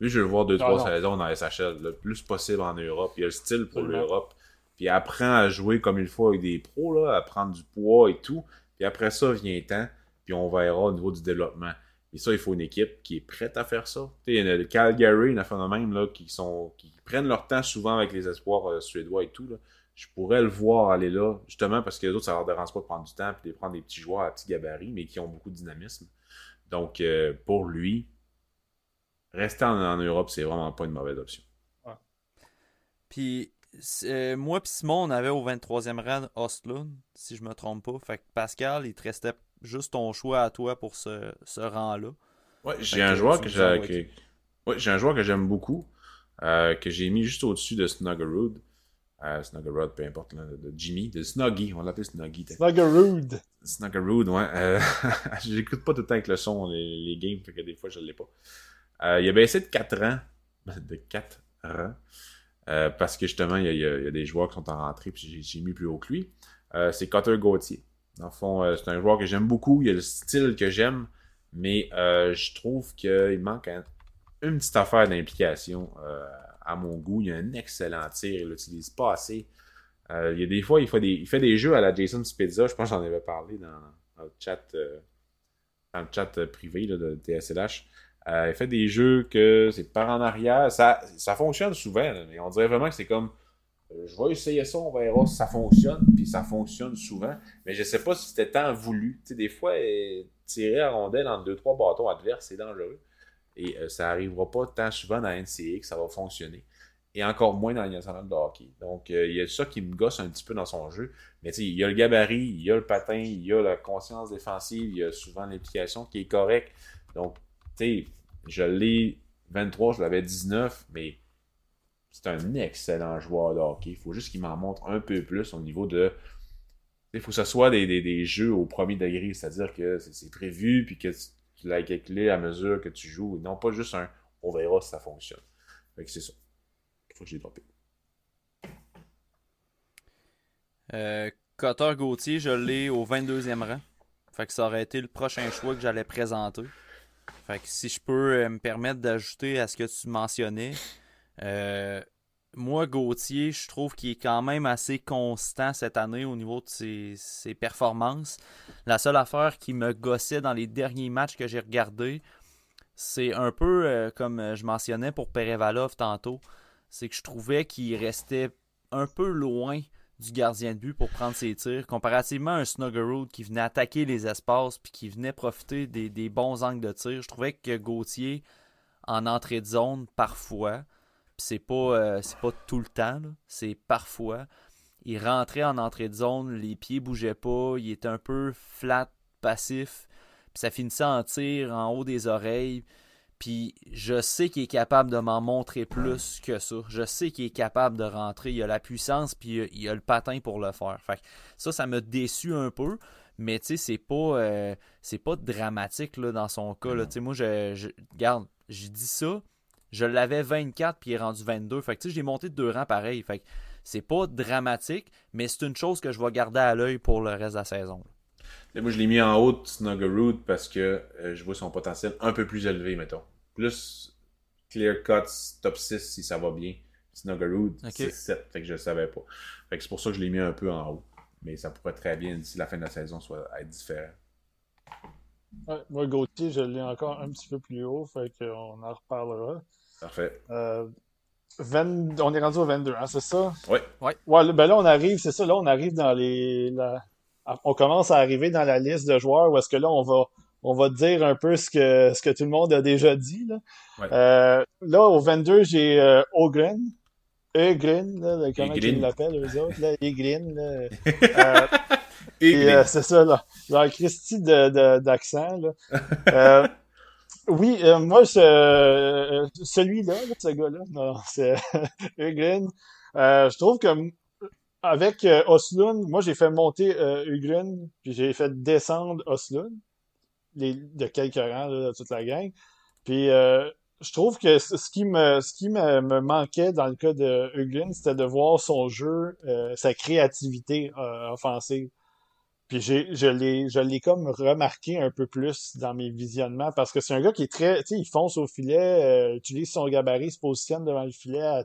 Lui, je veux voir deux, trois saisons dans SHL, le plus possible en Europe. Il y a le style pour l'Europe. Puis il apprend à jouer comme il faut avec des pros, là, à prendre du poids et tout. Puis après ça, vient le temps, puis on verra au niveau du développement. Et ça, il faut une équipe qui est prête à faire ça. il y a le Calgary, il y en a même là, qui, sont, qui prennent leur temps souvent avec les espoirs euh, suédois et tout. Là. Je pourrais le voir aller là, justement parce que les autres, ça leur dérange pas de prendre du temps et de prendre des petits joueurs à petit gabarit, mais qui ont beaucoup de dynamisme. Donc, euh, pour lui, rester en, Europe, c'est vraiment pas une mauvaise option. Puis euh, moi et Simon, on avait au 23e rang Ostlund, si je me trompe pas. Fait que Pascal, il te restait juste ton choix à toi pour ce, ce rang-là. Ouais, j'ai un, joueur que j'ai j'ai un joueur que j'aime beaucoup, euh, que j'ai mis juste au-dessus de Snuggerud. Euh, Snuggerud, peu importe, de Jimmy, de Snuggy, on l'appelle Snuggy. Snuggerud. Snuggerud, ouais. Euh, J'écoute pas tout le temps avec le son les, les games, fait que des fois je l'ai pas. Euh, il a baissé de 4 ans. De 4 ans. Euh, parce que justement, il y, a, des joueurs qui sont en rentrée, puis j'ai mis plus haut que lui. Euh, c'est Cotter Gauthier. Dans le fond, c'est un joueur que j'aime beaucoup. Il a le style que j'aime, mais je trouve qu'il manque une petite affaire d'implication à mon goût. Il a un excellent tir, il l'utilise pas assez. il y a des fois, il fait des, il fait des jeux à la Jason Spezza. Je pense que j'en avais parlé dans, le chat, dans le chat privé de TSLH. Euh, il fait des jeux que c'est par en arrière. Ça, ça fonctionne souvent, mais on dirait vraiment que c'est comme euh, je vais essayer ça, on verra si ça fonctionne, puis ça fonctionne souvent. Mais je sais pas si c'était tant voulu. Des fois, euh, tirer à rondelle entre deux, trois bâtons adverses, c'est dangereux. Et ça arrivera pas tant souvent dans NCA que ça va fonctionner. et encore moins dans la nationale de hockey. Donc, euh, il y a ça qui me gosse un petit peu dans son jeu. Mais tu il y a le gabarit, il y a le patin, il y a la conscience défensive, il y a souvent l'implication qui est correcte. Donc, tu sais, je l'ai 23, je l'avais 19, mais c'est un excellent joueur de hockey. Il faut juste qu'il m'en montre un peu plus au niveau de. Il faut que ce soit des, jeux au premier degré, c'est-à-dire que c'est prévu, puis que tu l'as calculé à mesure que tu joues, non pas juste un on verra si ça fonctionne. Fait que c'est ça. Il faut que je l'ai droppé. Euh, Cotter Gauthier, je l'ai au 22e rang. Fait que ça aurait été le prochain choix que j'allais présenter. Fait que si je peux euh, me permettre d'ajouter à ce que tu mentionnais, euh, moi, Gauthier, je trouve qu'il est quand même assez constant cette année au niveau de ses, performances. La seule affaire qui me gossait dans les derniers matchs que j'ai regardés, c'est un peu euh, comme je mentionnais pour Perevalov tantôt, c'est que je trouvais qu'il restait un peu loin du gardien de but pour prendre ses tirs, comparativement à un Snuggerud qui venait attaquer les espaces puis qui venait profiter des, bons angles de tir. Je trouvais que Gauthier, en entrée de zone, parfois, c'est pas, euh, pas tout le temps, c'est parfois, il rentrait en entrée de zone, les pieds bougeaient pas, il était un peu flat, passif, puis ça finissait en tir en haut des oreilles. Puis je sais qu'il est capable de m'en montrer plus que ça. Je sais qu'il est capable de rentrer. Il a la puissance, puis il a le patin pour le faire. Fait ça, ça m'a déçu un peu. Mais tu sais, c'est pas, euh, pas dramatique là, dans son cas. Là. Moi, je, je regarde, j'ai dit ça. Je l'avais 24 puis il est rendu 22. Fait que tu sais, j'ai monté de deux rangs pareil. Fait que c'est pas dramatique, mais c'est une chose que je vais garder à l'œil pour le reste de la saison. moi, je l'ai mis en haut de Snuggerud parce que euh, je vois son potentiel un peu plus élevé, mettons plus clear cuts top 6 si ça va bien. Snuggerud, c'est 7, fait que je ne savais pas. Fait que c'est pour ça que je l'ai mis un peu en haut. Mais ça pourrait très bien, d'ici la fin de la saison, soit être différent. moi, Gauthier, je l'ai encore un petit peu plus haut, fait qu'on en reparlera. Parfait. Euh, on est rendu au 22, hein, c'est ça? Oui. Ouais. ouais. ben là, on arrive, c'est ça, là, on arrive dans les. On commence à arriver dans la liste de joueurs où est-ce que là, on va on va dire un peu ce que, ce que tout le monde a déjà dit. Là, euh, là au 22, j'ai euh, Ogren. Egrin, là, comment ils l'appellent, eux autres, là, Egrin, là. Euh, euh, c'est ça, là. Genre Christy d'accent, de, là. Euh, oui, moi, ce, celui-là, ce gars-là, non, c'est Egrin. je trouve que avec Oslund, moi, j'ai fait monter Ugrin, puis j'ai fait descendre Oslund de quelques rangs de toute la gang. Puis euh, je trouve que ce qui me ce qui me, manquait dans le cas de Huglin, c'était de voir son jeu, euh, sa créativité euh, offensive. Puis je l'ai je l'ai comme remarqué un peu plus dans mes visionnements parce que c'est un gars qui est très tu sais il fonce au filet, utilise son gabarit, se positionne devant le filet,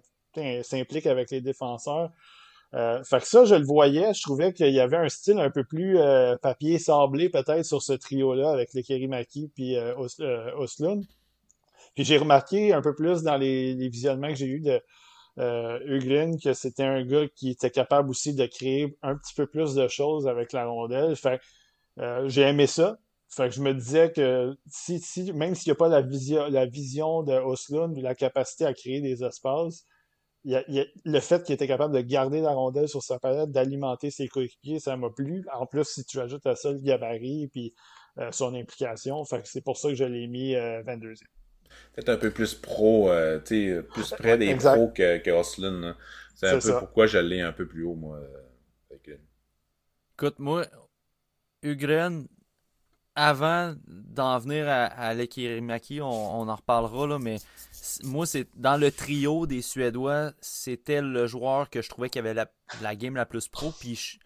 s'implique avec les défenseurs. Euh, fait que ça, je le voyais, je trouvais qu'il y avait un style un peu plus euh, papier sablé peut-être sur ce trio-là avec les Kerimaki puis euh, euh, Oslund. Puis j'ai remarqué un peu plus dans les, visionnements que j'ai eu de euh, que c'était un gars qui était capable aussi de créer un petit peu plus de choses avec la rondelle. Fait que j'ai aimé ça. Fait que je me disais que si, si même s'il n'y a pas la vision, la vision de Oslund ou la capacité à créer des espaces, le fait qu'il était capable de garder la rondelle sur sa palette, d'alimenter ses coéquipiers, ça m'a plu. En plus, si tu ajoutes à ça le gabarit et euh, son implication, c'est pour ça que je l'ai mis 22e. Euh, Peut-être un peu plus pro, euh, plus près des pros que, que Oslin. C'est un peu pourquoi je l'ai un peu plus haut, moi. Écoute, moi, Ugren, avant d'en venir à, à on, on, en reparlera, là, mais moi, c'est dans le trio des Suédois, c'était le joueur que je trouvais qui avait la, game la plus pro. Puis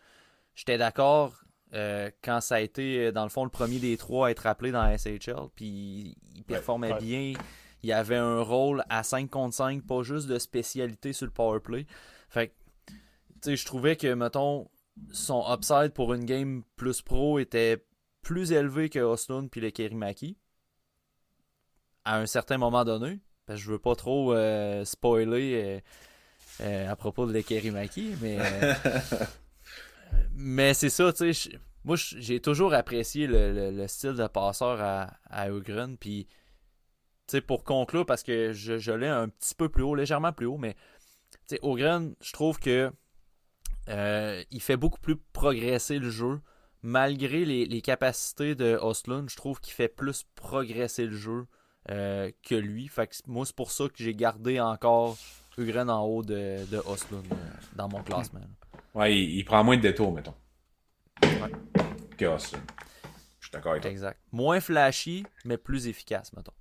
j'étais d'accord euh, quand ça a été, dans le fond, le premier des trois à être appelé dans la SHL. Puis il performait bien. Il avait un rôle à 5 contre 5, pas juste de spécialité sur le powerplay. Fait que, tu sais, je trouvais que, mettons, son upside pour une game plus pro était plus élevé que Osloon puis le Kerimaki à un certain moment donné. Parce que je veux pas trop euh, spoiler euh, euh, à propos de Lekerimaki, mais. mais c'est ça, tu sais. Moi, j'ai toujours apprécié le, style de passeur à, à Ugren. Puis, tu sais, pour conclure, parce que je, je l'ai un petit peu plus haut, légèrement plus haut, mais sais, Ogren, je trouve que euh, il fait beaucoup plus progresser le jeu. Malgré les, capacités de Oslund, je trouve qu'il fait plus progresser le jeu euh, que lui. Fait que moi, c'est pour ça que j'ai gardé encore Ugren en haut de, de Oslund euh, dans mon classement. Ouais, il, prend moins de détours, mettons. Ouais. Que Oslund. Je suis d'accord avec toi. Exact. Moins flashy, mais plus efficace, mettons.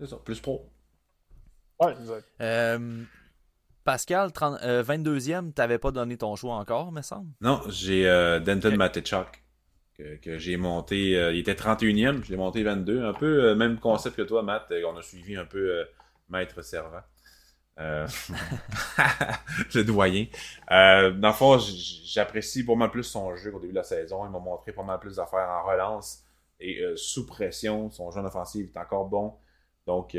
C'est ça, plus pro. Ouais, exact. Euh, Pascal, 22e, t'avais pas donné ton choix encore, me semble? Non, j'ai Denton okay que, j'ai monté. Euh, il était 31e, je l'ai monté 22. Un peu euh, même concept que toi, Matt. Euh, on a suivi un peu Maître Servant. le doyen. dans le fond, j'apprécie pas mal plus son jeu au début de la saison. Il m'a montré pas mal plus d'affaires en relance et sous pression. Son jeu en offensive est encore bon. Donc,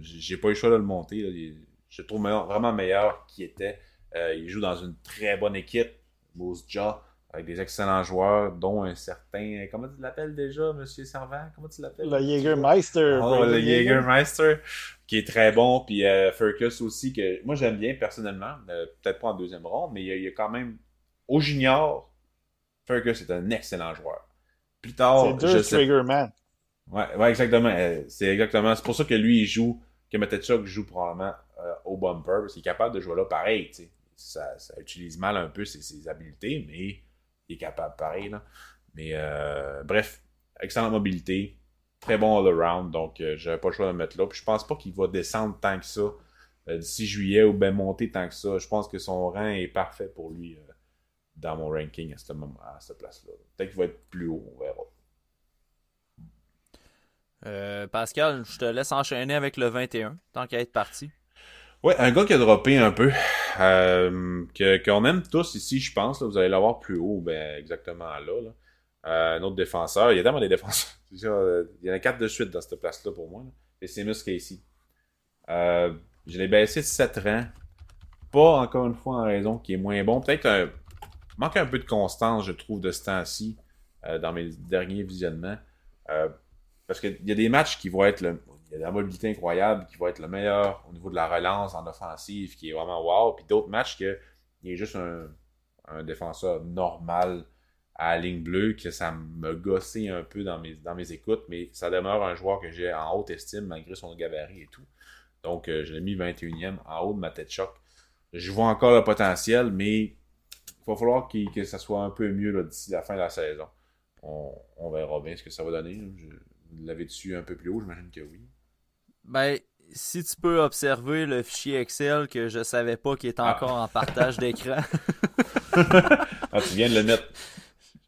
j'ai pas eu le choix de le monter. Je le trouve vraiment meilleur qu'il était. il joue dans une très bonne équipe. Moose Jaw avec des excellents joueurs, dont un certain. Comment tu l'appelles déjà, Monsieur Servant? Comment tu l'appelles? Le Jägermeister. Oh, le Jägermeister, qui est très bon. Puis euh, Furcus aussi, que moi j'aime bien personnellement. Euh, peut-être pas en deuxième ronde, mais il y, a, quand même. Au junior, Furcus est un excellent joueur. Plus tard. C'est deux Triggerman. Ouais, ouais, exactement. Euh, c'est exactement. C'est pour ça que lui, il joue. Que Matetchuk joue probablement au bumper. Parce qu'il est capable de jouer là pareil. Ça, ça utilise mal un peu ses, ses habiletés, mais il est capable pareil. Là. Mais euh, bref, excellente mobilité, très bon all-around, donc euh, j'avais pas le choix de le mettre là. Puis je pense pas qu'il va descendre tant que ça euh, d'ici juillet ou bien monter tant que ça. Je pense que son rang est parfait pour lui dans mon ranking à, ce cette place-là. Peut-être qu'il va être plus haut, on verra. Pascal, je te laisse enchaîner avec le 21, tant qu'à être parti. Ouais, un gars qui a droppé un peu, euh, qu'on aime tous ici, je pense. vous allez l'avoir plus haut, ben, exactement là. Euh, un autre défenseur. Il y a tellement des défenseurs. Il y en a quatre de suite dans cette place-là pour moi. Et c'est Mus Casey. Euh, je l'ai baissé de 7 rangs. Pas encore une fois en raison qui est moins bon. Peut-être qu'il manque un peu de constance, je trouve, de ce temps-ci dans mes derniers visionnements. parce qu'il y a des matchs qui vont être le, il y a de la mobilité incroyable qui va être le meilleur au niveau de la relance en offensive, qui est vraiment wow. Puis d'autres matchs que il est juste un, défenseur normal à ligne bleue, que ça me gossait un peu dans mes, dans mes écoutes, mais ça demeure un joueur que j'ai en haute estime malgré son gabarit et tout. Donc euh, je l'ai mis 21e en haut de ma tête choc. Je vois encore le potentiel, mais il va falloir que ça soit un peu mieux d'ici la fin de la saison. On, verra bien ce que ça va donner. vous l'avez dessus un peu plus haut, j'imagine que oui. Ben, si tu peux observer le fichier Excel que je savais pas qu'il est ah. encore en partage d'écran. ah, tu viens de le mettre.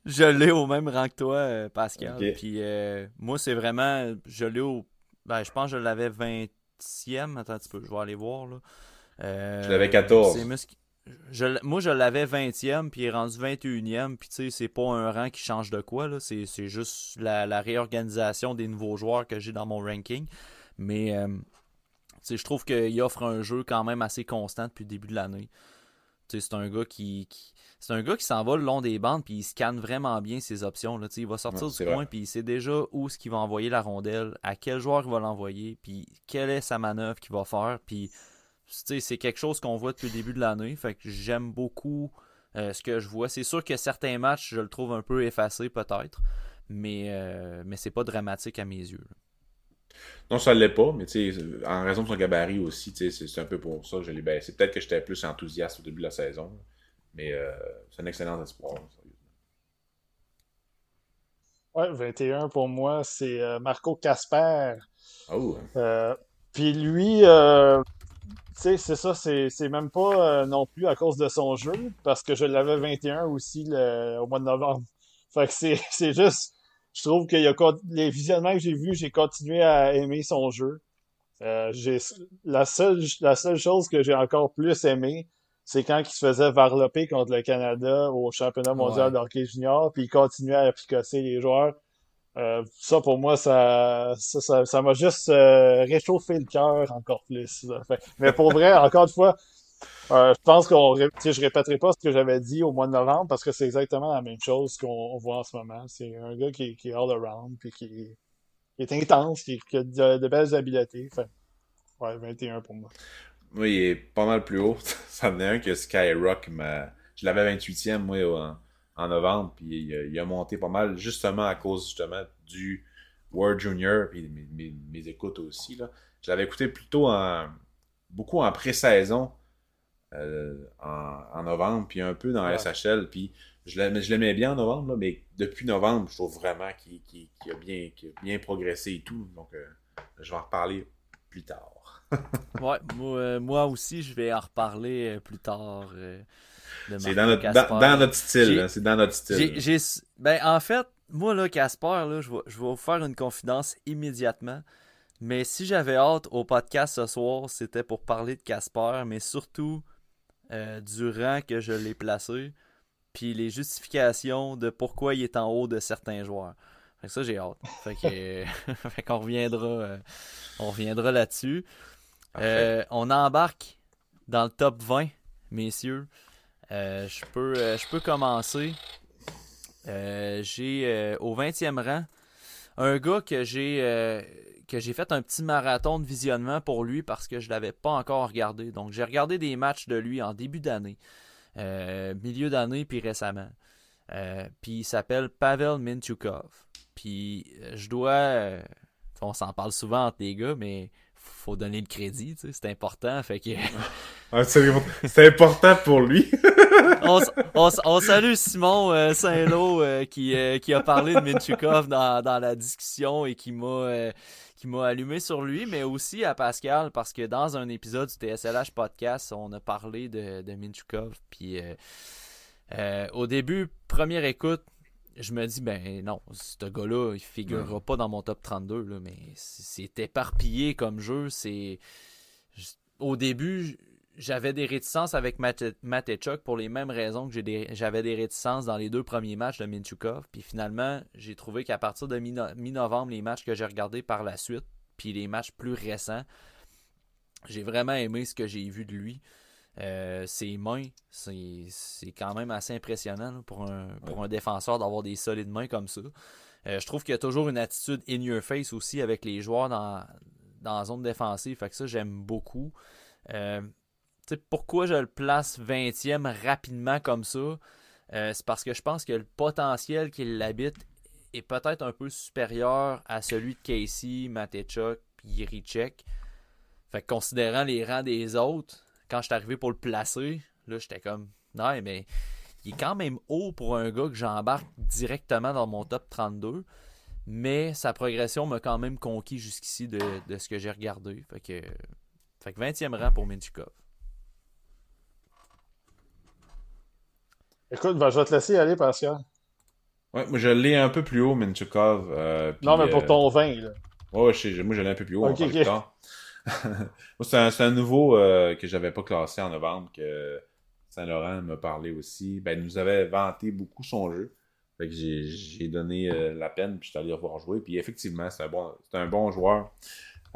Je l'ai au même rang que toi, euh, Pascal. Puis euh, moi, c'est vraiment. Je l'ai au. Ben, je pense que je l'avais 20e. Attends un petit peu, je vais aller voir. Là. Euh, je l'avais 14. moi, je l'avais 20e, puis il est rendu 21e. Puis tu sais, c'est pas un rang qui change de quoi. C'est juste la, la réorganisation des nouveaux joueurs que j'ai dans mon ranking. Mais euh, je trouve qu'il offre un jeu quand même assez constant depuis le début de l'année. C'est un gars qui, c'est un gars qui s'en va le long des bandes puis il scanne vraiment bien ses options. Là. Il va sortir du coin puis il sait déjà où ce qu'il va envoyer la rondelle, à quel joueur il va l'envoyer, puis quelle est sa manœuvre qu'il va faire. Puis c'est quelque chose qu'on voit depuis le début de l'année. Fait que j'aime beaucoup euh, ce que je vois. C'est sûr que certains matchs, je le trouve un peu effacé peut-être, mais, euh, mais c'est pas dramatique à mes yeux. Non, ça ne l'est pas, mais en raison de son gabarit aussi, c'est un peu pour ça que je l'ai baissé. Peut-être que j'étais plus enthousiaste au début de la saison, mais euh, c'est un excellent espoir. Ouais, 21 pour moi, c'est euh, Marco Casper. Oh. Euh, puis lui, tu sais, c'est ça, c'est même pas non plus à cause de son jeu, parce que je l'avais 21 aussi au mois de novembre. Fait que c'est juste je trouve que y a, les visionnements que j'ai vus, j'ai continué à aimer son jeu. Euh, la seule la seule chose que j'ai encore plus aimé, c'est quand il se faisait varloper contre le Canada au championnat mondial de hockey junior, puis il continuait à picosser les joueurs. Euh, ça pour moi, ça ça, ça, m'a juste euh, réchauffé le cœur encore plus. mais pour vrai, encore une fois, euh, je pense qu'on je répéterai pas ce que j'avais dit au mois de novembre parce que c'est exactement la même chose qu'on voit en ce moment. C'est un gars qui, est all around puis qui, est intense, qui, a de, belles habiletés. Ouais, 21 pour moi. Oui, il est pas mal plus haut. Ça en est un que Skyrock, mais je l'avais 28e, moi, en, novembre, puis il, a monté pas mal, justement à cause, justement, du World Junior, puis mes, écoutes aussi, là. Je l'avais écouté plutôt en, beaucoup en pré-saison, euh, en, novembre, puis un peu dans la SHL, puis je l'aimais bien en novembre, mais depuis novembre, je trouve vraiment qu'il a, bien, bien progressé et tout, donc euh, je vais en reparler plus tard. ouais, euh, moi, aussi, je vais en reparler plus tard. Euh, c'est dans notre, dans, notre style. C'est dans notre style. ben, en fait, moi, là, Casper, là, je, vais, je vais vous faire une confidence immédiatement. Mais si j'avais hâte au podcast ce soir, c'était pour parler de Casper, mais surtout du rang que je l'ai placé, puis les justifications de pourquoi il est en haut de certains joueurs. Fait que ça, j'ai hâte. Fait qu'on reviendra, on reviendra là-dessus. Euh, on embarque dans le top 20, messieurs. Euh, je, peux, euh, je peux commencer. j'ai au 20e rang un gars que j'ai que j'ai fait un petit marathon de visionnement pour lui parce que je l'avais pas encore regardé. Donc j'ai regardé des matchs de lui en début d'année, milieu d'année puis récemment. puis il s'appelle Pavel Minchukov. Puis je dois on s'en parle souvent entre les gars, mais faut donner le crédit, c'est important. Fait que... c'est important pour lui. on, salue Simon euh, Saint-Lô euh, qui, euh, qui a parlé de Minchukov dans, la discussion et qui m'a qui m'a allumé sur lui, mais aussi à Pascal, parce que dans un épisode du TSLH podcast, on a parlé de, de Minchukov. Puis au début, première écoute, je me dis, ben non, ce gars-là, il figurera pas dans mon top 32, là, mais c'est éparpillé comme jeu. C'est Au début, j'avais des réticences avec Matechuk pour les mêmes raisons que j'avais des... réticences dans les deux premiers matchs de Minchukov. Puis finalement, j'ai trouvé qu'à partir de mi-novembre, les matchs que j'ai regardés par la suite, puis les matchs plus récents, j'ai vraiment aimé ce que j'ai vu de lui. Euh, ses mains, c'est quand même assez impressionnant pour, un, pour un défenseur d'avoir des solides mains comme ça. Euh, je trouve qu'il y a toujours une attitude in your face aussi avec les joueurs dans, dans la zone défensive. Fait que ça, j'aime beaucoup. Euh, pourquoi je le place 20e rapidement comme ça? c'est parce que je pense que le potentiel qu'il habite est peut-être un peu supérieur à celui de Casey, Matechuk et Yerichek. Fait que considérant les rangs des autres, quand je suis arrivé pour le placer, là, j'étais comme, non, mais il est quand même haut pour un gars que j'embarque directement dans mon top 32. Mais sa progression m'a quand même conquis jusqu'ici de, ce que j'ai regardé. Fait que, fait que 20e rang pour Minchukov. Écoute, ben, je vais te laisser aller, Pascal. Ouais, moi je l'ai un peu plus haut, Minchukov. Euh, non, mais pour ton euh, 20, là. Ouais, je moi je l'ai un peu plus haut. Okay, c'est un, nouveau euh, que j'avais pas classé en novembre que Saint-Laurent m'a parlé aussi. Ben, il nous avait vanté beaucoup son jeu. Fait que j'ai donné euh, la peine, puis je suis allé revoir jouer. Puis effectivement, c'est un bon, un bon joueur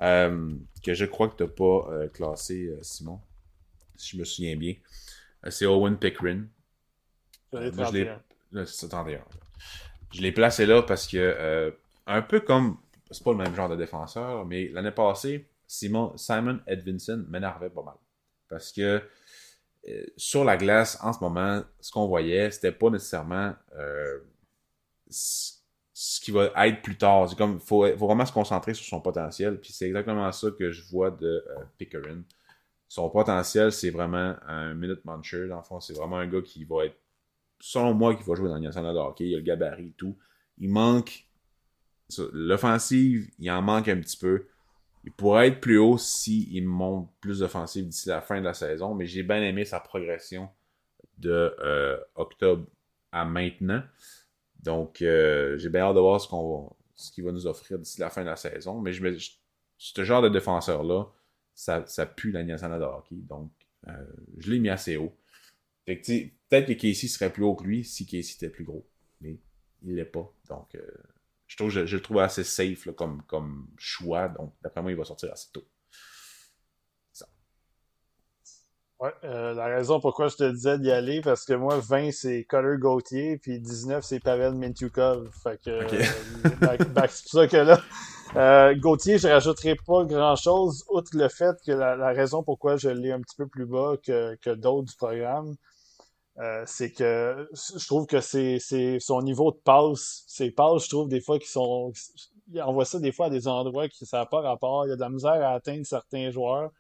euh, que je crois que tu n'as pas classé, Simon, si je me souviens bien. c'est Owen Pickering. Je l'ai placé là parce que, un peu comme, c'est pas le même genre de défenseur, mais l'année passée, Simon, Simon Edvinson m'énervait pas mal. Parce que euh, sur la glace, en ce moment, ce qu'on voyait, c'était pas nécessairement euh, ce qui va être plus tard. C'est comme, faut, faut vraiment se concentrer sur son potentiel. Puis c'est exactement ça que je vois de euh, Pickering. Son potentiel, c'est vraiment un minute muncher. Dans le fond, c'est vraiment un gars qui va être, selon moi, qui va jouer dans le national de hockey. Il a le gabarit et tout. Il manque l'offensive, il en manque un petit peu. Il pourrait être plus haut s'il il monte plus d'offensive d'ici la fin de la saison, mais j'ai bien aimé sa progression de euh, octobre à maintenant. Donc, euh, j'ai bien hâte de voir ce qu'on ce qu'il va nous offrir d'ici la fin de la saison. Mais je, ce genre de défenseur-là, ça, ça pue la nationale de hockey. Donc, euh, je l'ai mis assez haut. Peut-être que Casey serait plus haut que lui si Casey était plus gros. Mais il l'est pas. Donc, je, trouve, je, le trouve assez safe comme, comme choix. Donc, d'après moi, il va sortir assez tôt. Ça. Ouais, euh, la raison pourquoi je te disais d'y aller, parce que moi, 20, c'est Color Gauthier, puis 19, c'est Pavel Mintukov. Fait que, euh, c'est pour ça que là, Euh, Gauthier, je rajouterai pas grand-chose, outre le fait que la, raison pourquoi je l'ai un petit peu plus bas que, que d'autres du programme, euh, c'est que je trouve que c'est son niveau de passe, ses passes, je trouve des fois qu'ils sont... On voit ça des fois à des endroits qui ça n'a pas rapport. Il y a de la misère à atteindre certains joueurs.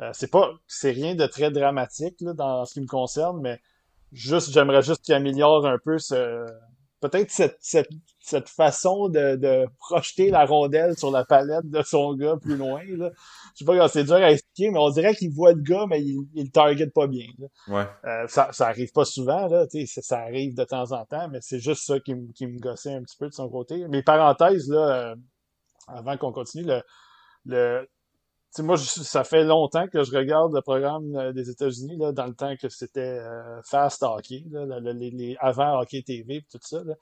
Euh, c'est pas c'est rien de très dramatique là, dans ce qui me concerne, mais juste j'aimerais juste qu'il améliore un peu ce, peut-être cette, cette, cette façon de, de, projeter la rondelle sur la palette de son gars plus loin. Là. Je sais pas c'est dur à expliquer, mais on dirait qu'il voit le gars, mais il, il le target pas bien. Ouais. Euh, ça, ça arrive pas souvent, là, ça, ça arrive de temps en temps, mais c'est juste ça qui, qui me gossait un petit peu de son côté. Mais parenthèse, là, euh, avant qu'on continue, le, le sais, moi, ça fait longtemps que je regarde le programme euh, des États-Unis, là, dans le temps que c'était euh, Fast Hockey, là, les, avant Hockey TV tout ça. Là.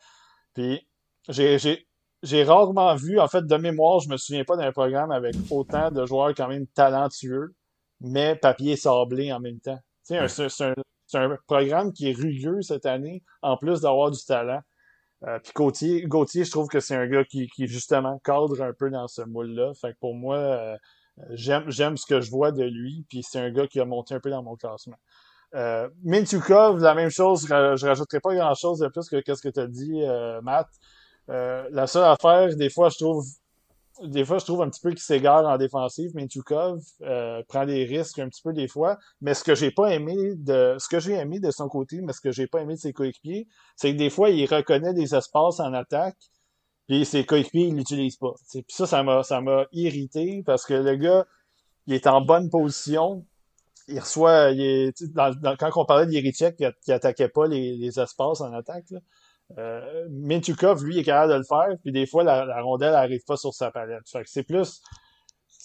Puis j'ai, rarement vu, en fait, de mémoire, je me souviens pas d'un programme avec autant de joueurs quand même talentueux, mais papier sablé en même temps. C'est, un, un programme qui est rugueux cette année, en plus d'avoir du talent. Euh, puis Gauthier, Gauthier, je trouve que c'est un gars qui, qui justement cadre un peu dans ce moule-là. Fait que pour moi, euh, J'aime, ce que je vois de lui, puis c'est un gars qui a monté un peu dans mon classement. Euh, Mintukov, la même chose, je rajouterai pas grand chose de plus que qu'est-ce que tu as dit, euh, Matt. Euh, la seule affaire, des fois, je trouve des fois, je trouve un petit peu qu'il s'égare en défensive. Mintukov euh, prend des risques un petit peu des fois. Mais ce que j'ai pas aimé de ce que j'ai aimé de son côté, mais ce que j'ai pas aimé de ses coéquipiers, c'est que des fois, il reconnaît des espaces en attaque puis ses coéquipiers, ils l'utilisent pas. Puis ça, ça m'a, ça m'a irrité parce que le gars, il est en bonne position. Il reçoit, il est, dans, quand on parlait d'Irichek qui, qui attaquait pas les, les espaces en attaque, là, euh, Mintukov, lui, est capable de le faire, puis des fois, la, la rondelle arrive pas sur sa palette. Fait que c'est plus,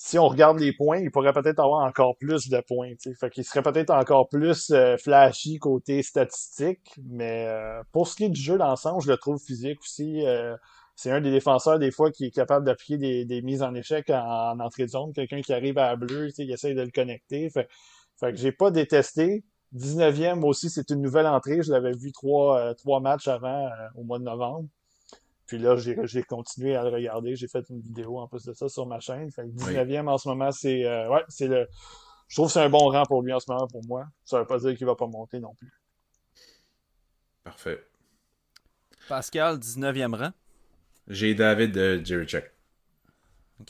si on regarde les points, il pourrait peut-être avoir encore plus de points. T'sais. Fait qu'il serait peut-être encore plus euh, flashy côté statistique, mais euh, pour ce qui est du jeu d'ensemble, je le trouve physique aussi. Euh, c'est un des défenseurs des fois qui est capable d'appliquer des, des, mises en échec en, entrée de zone. Quelqu'un qui arrive à bleu, il essaye de le connecter. Fait, fait que j'ai pas détesté. 19e aussi, c'est une nouvelle entrée. Je l'avais vu trois, euh, trois matchs avant euh, au mois de novembre. Puis là, j'ai continué à le regarder. J'ai fait une vidéo en plus de ça sur ma chaîne. Fait que 19e en ce moment, c'est euh, ouais, c'est le. Je trouve que c'est un bon rang pour lui en ce moment pour moi. Ça veut pas dire qu'il va pas monter non plus. Parfait. Pascal, 19e rang. J'ai David de Jerry Check.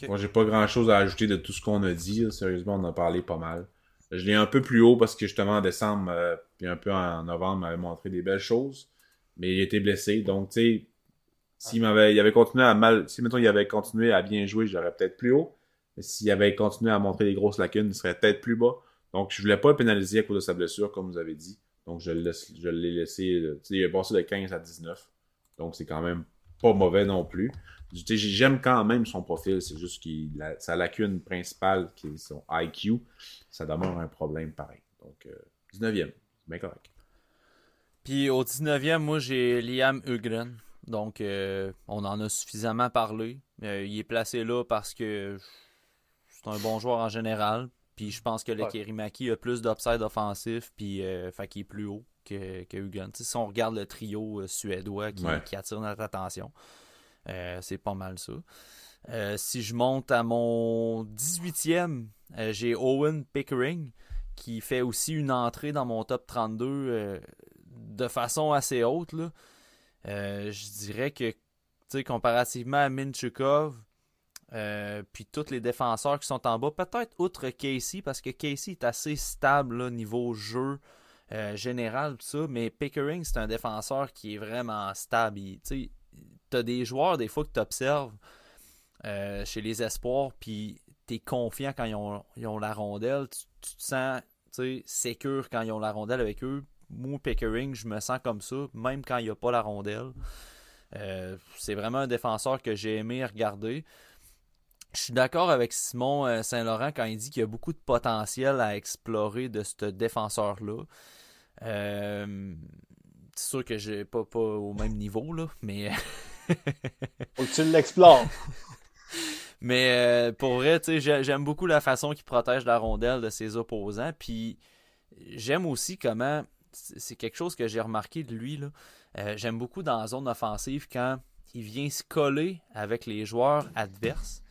Moi, j'ai pas grand chose à ajouter de tout ce qu'on a dit. Sérieusement, on a parlé pas mal. Je l'ai un peu plus haut parce que justement en décembre, euh, puis un peu en novembre, m'avait montré des belles choses. Mais il était blessé. Donc, tu sais, s'il m'avait, il avait continué à mal, si mettons, il avait continué à bien jouer, j'aurais peut-être plus haut. Mais s'il avait continué à montrer des grosses lacunes, il serait peut-être plus bas. Donc, je voulais pas le pénaliser à cause de sa blessure, comme vous avez dit. Donc, je, l'ai laissé, euh, tu sais, il est passé de 15 à 19. Donc, c'est quand même pas mauvais non plus. J'aime quand même son profil, c'est juste que sa lacune principale, qui est son IQ, ça demeure un problème pareil. Donc, 19e, euh, c'est bien correct. Puis au 19e, moi j'ai Liam Hugren. Donc, euh, on en a suffisamment parlé. Euh, il est placé là parce que c'est un bon joueur en général. Puis je pense que le Kerimaki a plus d'upside offensif, puis fait qu'il est plus haut que, que Si on regarde le trio euh, suédois qui, attire notre attention, euh, c'est pas mal ça. Euh, si je monte à mon 18e, j'ai Owen Pickering qui fait aussi une entrée dans mon top 32 de façon assez haute. je dirais que comparativement à Minchukov, puis tous les défenseurs qui sont en bas, peut-être outre Casey, parce que Casey est assez stable niveau jeu. Euh, général, tout ça, mais Pickering, c'est un défenseur qui est vraiment stable. Tu as des joueurs, des fois, que tu observes euh, chez les espoirs, puis es confiant quand ils ont, la rondelle. Tu, te sens sécure quand ils ont la rondelle avec eux. Moi, Pickering, je me sens comme ça, même quand il n'y a pas la rondelle. Euh, c'est vraiment un défenseur que j'ai aimé regarder. Je suis d'accord avec Simon Saint-Laurent quand il dit qu'il y a beaucoup de potentiel à explorer de ce défenseur-là. Euh, c'est sûr que j'ai pas, pas au même niveau, là, mais. Faut que tu l'explores. mais euh, pour vrai, j'aime beaucoup la façon qu'il protège la rondelle de ses opposants. Puis j'aime aussi comment. C'est quelque chose que j'ai remarqué de lui. Euh, j'aime beaucoup dans la zone offensive quand il vient se coller avec les joueurs adverses.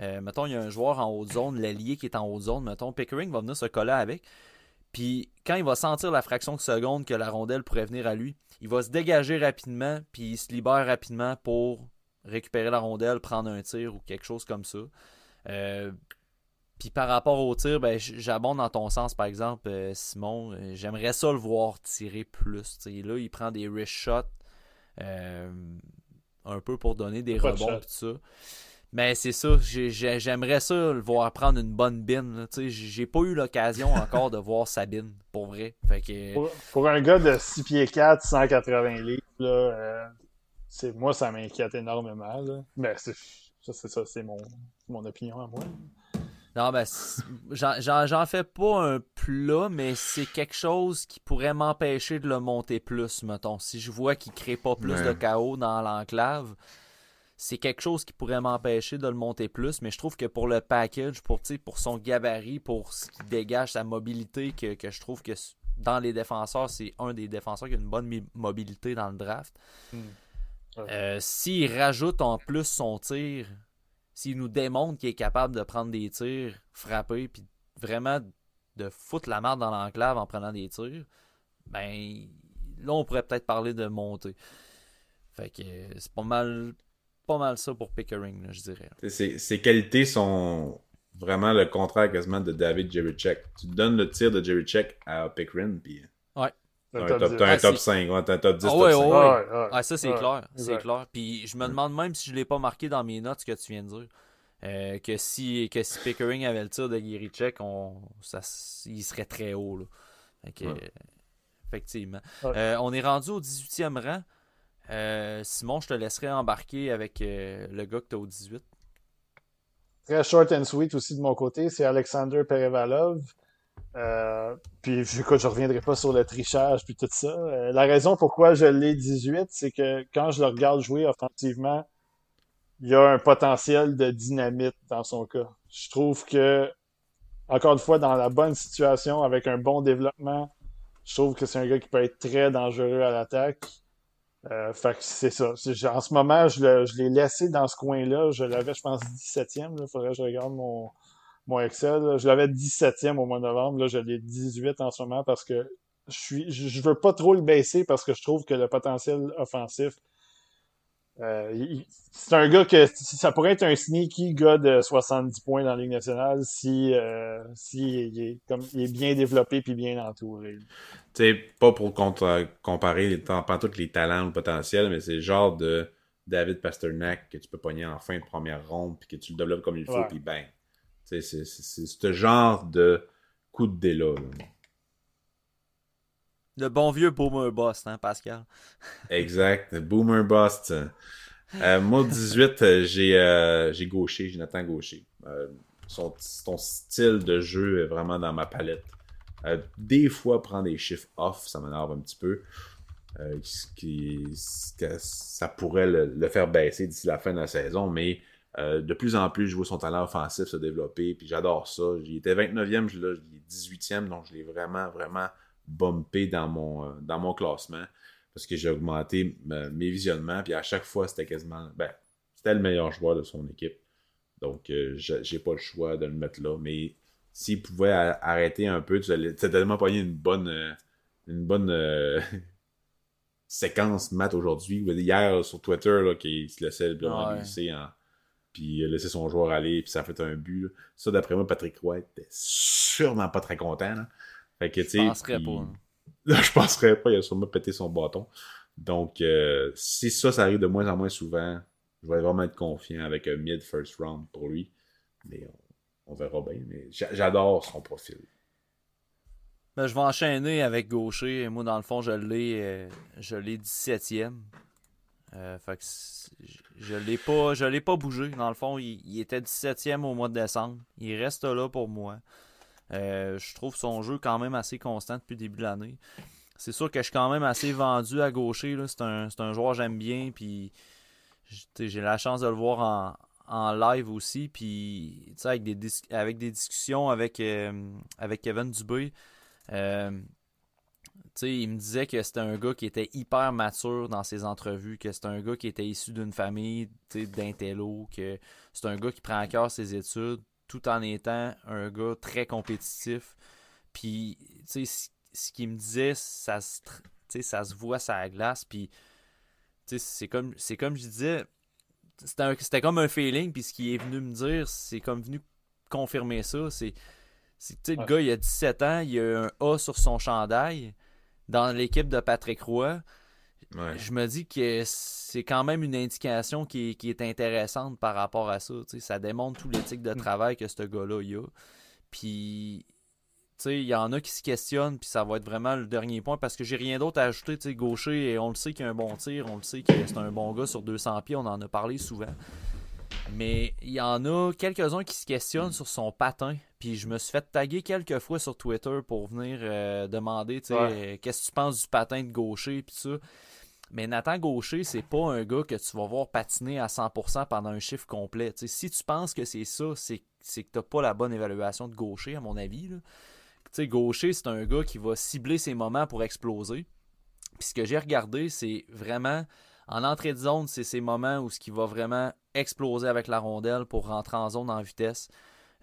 Euh, mettons, il y a un joueur en haute zone, l'allié qui est en haute zone, mettons, Pickering va venir se coller avec. Puis quand il va sentir la fraction de seconde que la rondelle pourrait venir à lui, il va se dégager rapidement, puis il se libère rapidement pour récupérer la rondelle, prendre un tir ou quelque chose comme ça. Euh, puis par rapport au tir, ben, j'abonde dans ton sens, par exemple, euh, Simon. Euh, j'aimerais ça le voir tirer plus. Là, il prend des wrist shots un peu pour donner des rebonds tout ça. Mais c'est ça, j'aimerais ça le voir prendre une bonne bine. J'ai pas eu l'occasion encore de voir sa bine, pour vrai. Fait que... pour, un gars de 6 pieds 4, 180 livres, là, moi, ça m'inquiète énormément. Là. Mais c'est ça, c'est mon, mon opinion à moi. Non, ben, j'en fais pas un plat, mais c'est quelque chose qui pourrait m'empêcher de le monter plus, mettons. Si je vois qu'il crée pas plus de chaos dans l'enclave, c'est quelque chose qui pourrait m'empêcher de le monter plus, mais je trouve que pour le package, pour, pour son gabarit, pour ce qui dégage sa mobilité, que, je trouve que dans les défenseurs, c'est un des défenseurs qui a une bonne mobilité dans le draft. Hmm. Euh, s'il rajoute en plus son tir, s'il nous démontre qu'il est capable de prendre des tirs, frapper, puis vraiment de foutre la marde dans l'enclave en prenant des tirs, ben là on pourrait peut-être parler de monter. Fait que c'est pas mal pas mal ça pour Pickering, je dirais. Ses, qualités sont vraiment le contraire quasiment de David Jerichek. Tu donnes le tir de Jerichek à Pickering, puis un, top, un top 5, ouais, un top 10, ah, top 5. Ouais, ah, ça, c'est clair. C'est clair. Puis je me demande même si je ne l'ai pas marqué dans mes notes ce que tu viens de dire. Euh, que, si, que si Pickering avait le tir de Girichek, on, ça, il serait très haut. Là. effectivement. Euh, on est rendu au 18e rang. Euh, Simon, je te laisserai embarquer avec le gars que tu as au 18. Très short and sweet aussi de mon côté, c'est Alexander Perevalov. Euh, puis écoute, je reviendrai pas sur le trichage puis tout ça. Euh, la raison pourquoi je l'ai 18, c'est que quand je le regarde jouer offensivement, il y a un potentiel de dynamite dans son cas. Je trouve que, encore une fois, dans la bonne situation, avec un bon développement, je trouve que c'est un gars qui peut être très dangereux à l'attaque. Euh, fait que c'est ça. En ce moment, je l'ai laissé dans ce coin-là. Je l'avais, je pense, 17e. Il faudrait que je regarde mon, mon Excel. Je l'avais 17e au mois de novembre. Là, je l'ai 18 en ce moment parce que je suis je veux pas trop le baisser parce que je trouve que le potentiel offensif euh, c'est un gars que ça pourrait être un sneaky gars de 70 points dans la Ligue nationale si, euh, si il, est, comme, il est bien développé puis bien entouré. Tu sais, pas pour comparer les, pas tous les talents ou le potentiel, mais c'est le genre de David Pasternak que tu peux pogner en fin de première ronde puis que tu le développes comme il faut puis bang. C'est ce genre de coup de dé Le bon vieux Boomer Bust, hein, Pascal? exact, Boomer Bust. Euh, moi, 18, euh, j'ai euh, j'ai gaucher, Jonathan Gaucher. Euh, son, style de jeu est vraiment dans ma palette. des fois, prendre des chiffres off, ça m'énerve un petit peu. qui, ça pourrait le, le faire baisser d'ici la fin de la saison, mais euh, de plus en plus, je vois son talent offensif se développer, puis j'adore ça. Il était 29e, je l'ai 18e, donc je l'ai vraiment, vraiment bumpé dans mon, euh, dans mon classement parce que j'ai augmenté euh, mes visionnements, puis à chaque fois, c'était quasiment. Ben, c'était le meilleur joueur de son équipe. Donc, j'ai pas le choix de le mettre là. Mais s'il pouvait arrêter un peu, tu as tellement pogné une bonne. une bonne. séquence mat aujourd'hui. Hier sur Twitter, là, qui se laissait le en puis laisser son joueur aller, puis ça a fait un but. Ça, d'après moi, Patrick Roy était sûrement pas très content. Là. Fait que, je penserais pas. je penserais pas, il a sûrement pété son bâton. Donc, euh, si ça, ça arrive de moins en moins souvent, je vais vraiment être confiant avec un mid first round pour lui. Mais on, verra bien. Mais j'adore son profil. Ben, je vais enchaîner avec Gaucher. Moi, dans le fond, je l'ai, euh, je l'ai 17e. Euh, je l'ai pas, l'ai pas bougé. Dans le fond, il, était 17e au mois de décembre. Il reste là pour moi. Euh, je trouve son jeu quand même assez constant depuis le début de l'année. C'est sûr que je suis quand même assez vendu à gaucher. C'est un, un, joueur que j'aime bien. J'ai la chance de le voir en, live aussi. Puis avec des, avec des discussions avec, euh, avec Kevin Dubé. Il me disait que c'était un gars qui était hyper mature dans ses entrevues, que c'était un gars qui était issu d'une famille d'intello, que c'est un gars qui prend à cœur ses études tout en étant un gars très compétitif. Puis, tu sais, ce qu'il me disait, ça se, ça se voit sur la glace. Puis, c'est comme, comme je disais, c'était comme un feeling. Puis, ce qui est venu me dire, c'est comme venu confirmer ça. C'est, le gars, il a 17 ans, il a un A sur son chandail dans l'équipe de Patrick Roy. Je me dis que c'est quand même une indication qui est, intéressante par rapport à ça. Ça démontre tout l'éthique de mm. travail que ce gars-là a. Puis, il y en a qui se questionnent, puis ça va être vraiment le dernier point parce que j'ai rien d'autre à ajouter. sais gaucher, et on le sait qu'il a un bon tir, on le sait que c'est un bon gars sur 200 pieds, on en a parlé souvent. Mais il y en a quelques-uns qui se questionnent sur son patin. Puis je me suis fait taguer quelques fois sur Twitter pour venir euh, demander euh, qu'est-ce que tu penses du patin de gaucher puis ça. Mais Nathan Gaucher, c'est pas un gars que tu vas voir patiner à 100% pendant un chiffre complet. si tu penses que c'est ça, c'est que t'as pas la bonne évaluation de Gaucher, à mon avis. Gaucher, c'est un gars qui va cibler ses moments pour exploser. Puis ce que j'ai regardé, c'est vraiment en entrée de zone, c'est ces moments où ce qui va vraiment exploser avec la rondelle pour rentrer en zone en vitesse.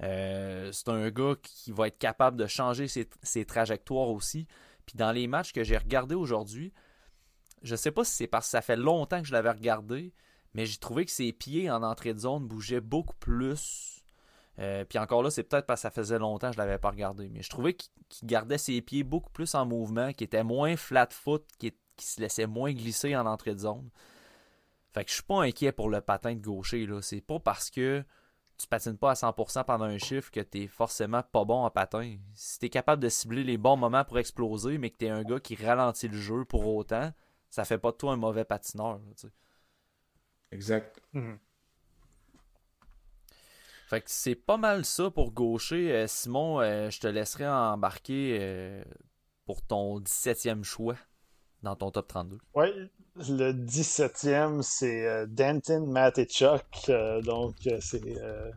Euh, c'est un gars qui va être capable de changer ses, trajectoires aussi. Puis dans les matchs que j'ai regardés aujourd'hui, je sais pas si c'est parce que ça fait longtemps que je l'avais regardé, mais j'ai trouvé que ses pieds en entrée de zone bougeaient beaucoup plus. Euh, puis encore là, c'est peut-être parce que ça faisait longtemps que je l'avais pas regardé. Mais je trouvais qu'il gardait ses pieds beaucoup plus en mouvement, qu'il était moins flat foot, qu'il se laissait moins glisser en entrée de zone. Fait que je suis pas inquiet pour le patin de gaucher. Là. C'est pas parce que tu patines pas à 100% pendant un chiffre que tu es forcément pas bon en patin. Si tu es capable de cibler les bons moments pour exploser, mais que tu es un gars qui ralentit le jeu pour autant, ça fait pas de toi un mauvais patineur. exact. Mhm. Fait que c'est pas mal ça pour gaucher. Euh, Simon, euh, je te laisserai embarquer euh, pour ton 17e choix dans ton top 32. Oui, le 17e, c'est euh, Danton Matichuk. Euh, donc, euh, c'est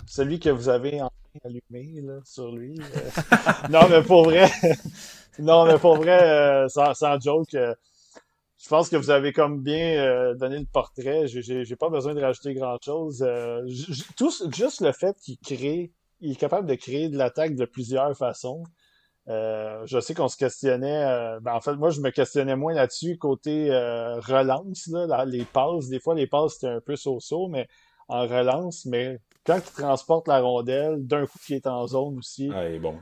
celui que vous avez allumé là, sur lui. non, mais pour vrai, non, mais pour vrai, sans, sans, joke, je pense que vous avez comme bien donné le portrait. J'ai pas besoin de rajouter grand-chose. juste le fait qu'il crée, il est capable de créer de l'attaque de plusieurs façons. Euh, je sais qu'on se questionnait. Euh, ben en fait, moi, je me questionnais moins là-dessus côté euh, relance, là, les passes. Des fois, les passes c'était un peu so-so, mais en relance. Mais quand il transporte la rondelle, d'un coup, qui est en zone aussi. Ah, bon.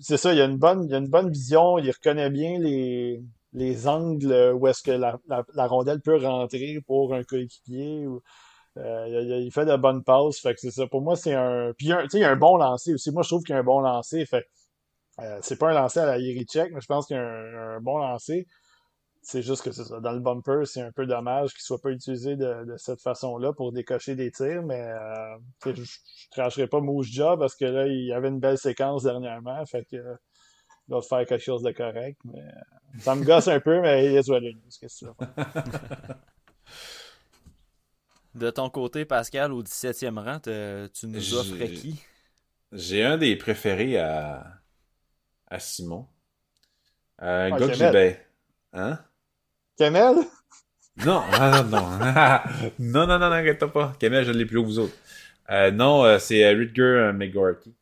c'est ça, il y a une bonne, il y a une bonne vision. Il reconnaît bien les les angles où est-ce que la, la, rondelle peut rentrer pour un coéquipier. Ou, il, fait de bonnes passes. Fait que c'est ça. Pour moi, c'est un. Puis il y a un bon lancer aussi. Moi, je trouve qu'il y a un bon lancer. Fait euh, c'est pas un lancer à la Check, mais je pense qu'il y a un, bon lancer. C'est juste que c'est ça. Dans le bumper, c'est un peu dommage qu'il soit pas utilisé de, cette façon-là pour décocher des tirs, mais euh, je, ne cracherai pas Mouche Job parce que là, il y avait une belle séquence dernièrement. Fait que il va faire quelque chose de correct. Mais, euh, ça me gosse un peu, mais il est what Qu'est-ce que tu De ton côté, Pascal, au 17e rang, tu nous offres qui? J'ai un des préférés à, à Simon. Euh, un ah, gars que j'ai ben... Hein? Kamel? Non, non, non. non, non, non, n'arrête pas. Kamel, je l'ai plus haut que vous autres. Euh, non, euh, c'est euh, Rutger McGorty.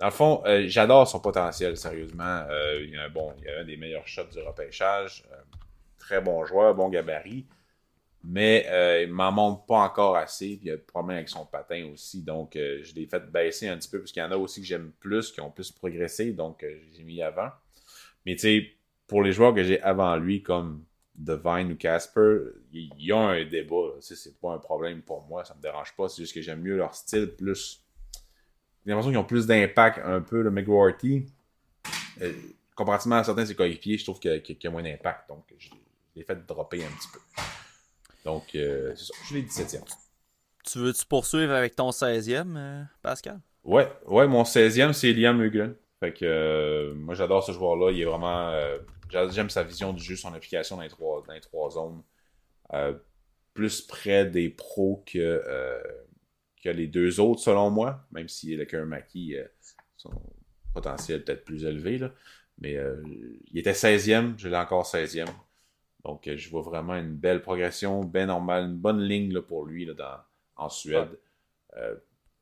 Dans le fond, j'adore son potentiel, sérieusement. il, a un bon, il a un des meilleurs shots du repêchage. très bon joueur, bon gabarit. Mais il m'en montre pas encore assez. il y a des problèmes avec son patin aussi. Donc, je l'ai fait baisser un petit peu, parce qu'il y en a aussi que j'aime plus, qui ont plus progressé. Donc, j'ai mis avant. Mais tu sais, pour les joueurs que j'ai avant lui, comme Devine ou Casper, ils ont un débat. C'est pas un problème pour moi, ça me dérange pas. C'est juste que j'aime mieux leur style plus. J'ai l'impression qu'ils ont plus d'impact un peu, le McGuarty. Euh, comparativement à certains de ses coéquipiers, je trouve qu'il y, a moins d'impact. Donc, je, l'ai fait dropper un petit peu. Donc, euh, c'est ça. Je l'ai 17e. Tu veux-tu poursuivre avec ton 16e, euh, Pascal? Ouais, ouais, mon 16e, c'est Liam Mugen. Fait que moi, j'adore ce joueur-là. Il est vraiment J'aime sa vision du jeu, son application dans les trois, dans les trois zones. Euh, plus près des pros que, euh, que les deux autres, selon moi, même si le Maki, euh, son potentiel peut-être plus élevé. Là. Mais il était 16e, je l'ai encore 16e. Donc, je vois vraiment une belle progression, bien normale, une bonne ligne là, pour lui là, dans, en Suède.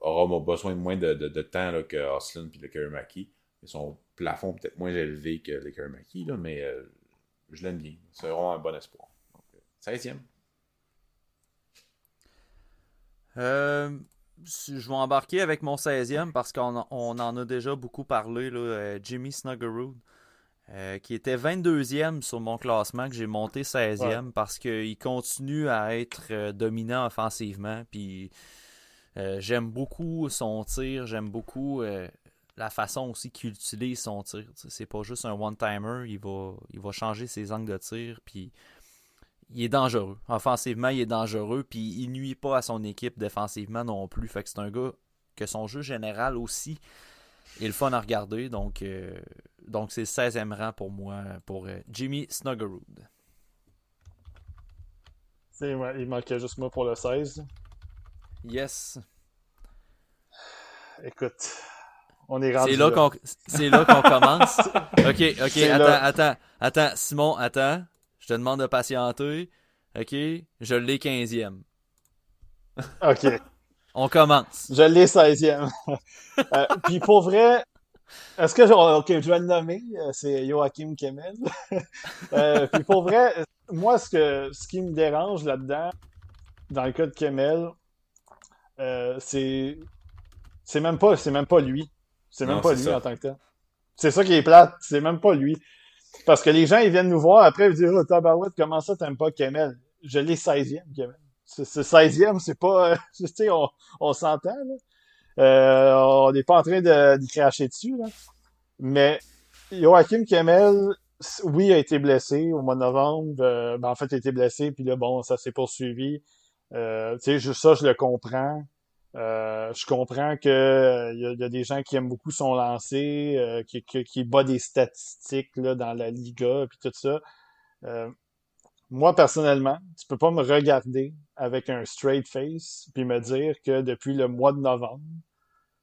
aura besoin de moins de, de, temps là, que Oslin et le Karimaki. Son plafond peut-être moins élevé que le Karimaki, là, mais je l'aime bien. C'est vraiment un bon espoir. Donc, 16e. Euh, je vais embarquer avec mon 16e parce qu'on en a déjà beaucoup parlé. Là, euh, Jimmy Snuggerud, euh, qui était 22e sur mon classement, que j'ai monté 16e parce qu'il continue à être dominant offensivement. Puis j'aime beaucoup son tir, j'aime beaucoup la façon aussi qu'il utilise son tir. C'est pas juste un one-timer, il va, il va changer ses angles de tir. Puis il est dangereux. Offensivement, il est dangereux, puis il nuit pas à son équipe défensivement non plus. Fait que c'est un gars que son jeu général aussi est le fun à regarder. Donc, euh, donc c'est le 16e rang pour moi, pour euh, Jimmy Snuggerud. il manquait juste moi pour le 16. Yes. Écoute, on est rendu. C'est là qu'on commence. ok, ok, attends, attends, attends, Simon, attends. Je te demande de patienter. OK? Je l'ai 15e. OK. On commence. Je l'ai 16e. Euh, puis pour vrai, est-ce que je... OK, je vais le nommer. Euh, c'est Joachim Kemel. Euh, puis pour vrai, moi, ce, que, ce qui me dérange là-dedans, dans le cas de Kemel, c'est. C'est même pas, c'est même pas lui. C'est même pas lui en tant que tel. C'est ça qui est plate. C'est même pas lui. Parce que les gens, ils viennent nous voir après, ils disent, oh, tabarouette, comment ça, t'aimes pas Kemel? Je l'ai 16e, Kemel. Ce 16e, c'est pas, tu sais, on, on s'entend. Euh, on n'est pas en train de, de cracher dessus, là. Mais Joachim Kemel, oui, a été blessé au mois de novembre. Euh, ben, en fait, il a été blessé, puis là, bon, ça s'est poursuivi. Euh, tu sais, ça, je le comprends. Euh, je comprends que il euh, y, a des gens qui aiment beaucoup son lancer, euh, qui, qui, bat des statistiques là, dans la Liga puis tout ça. moi, personnellement, tu peux pas me regarder avec un straight face puis me dire que depuis le mois de novembre,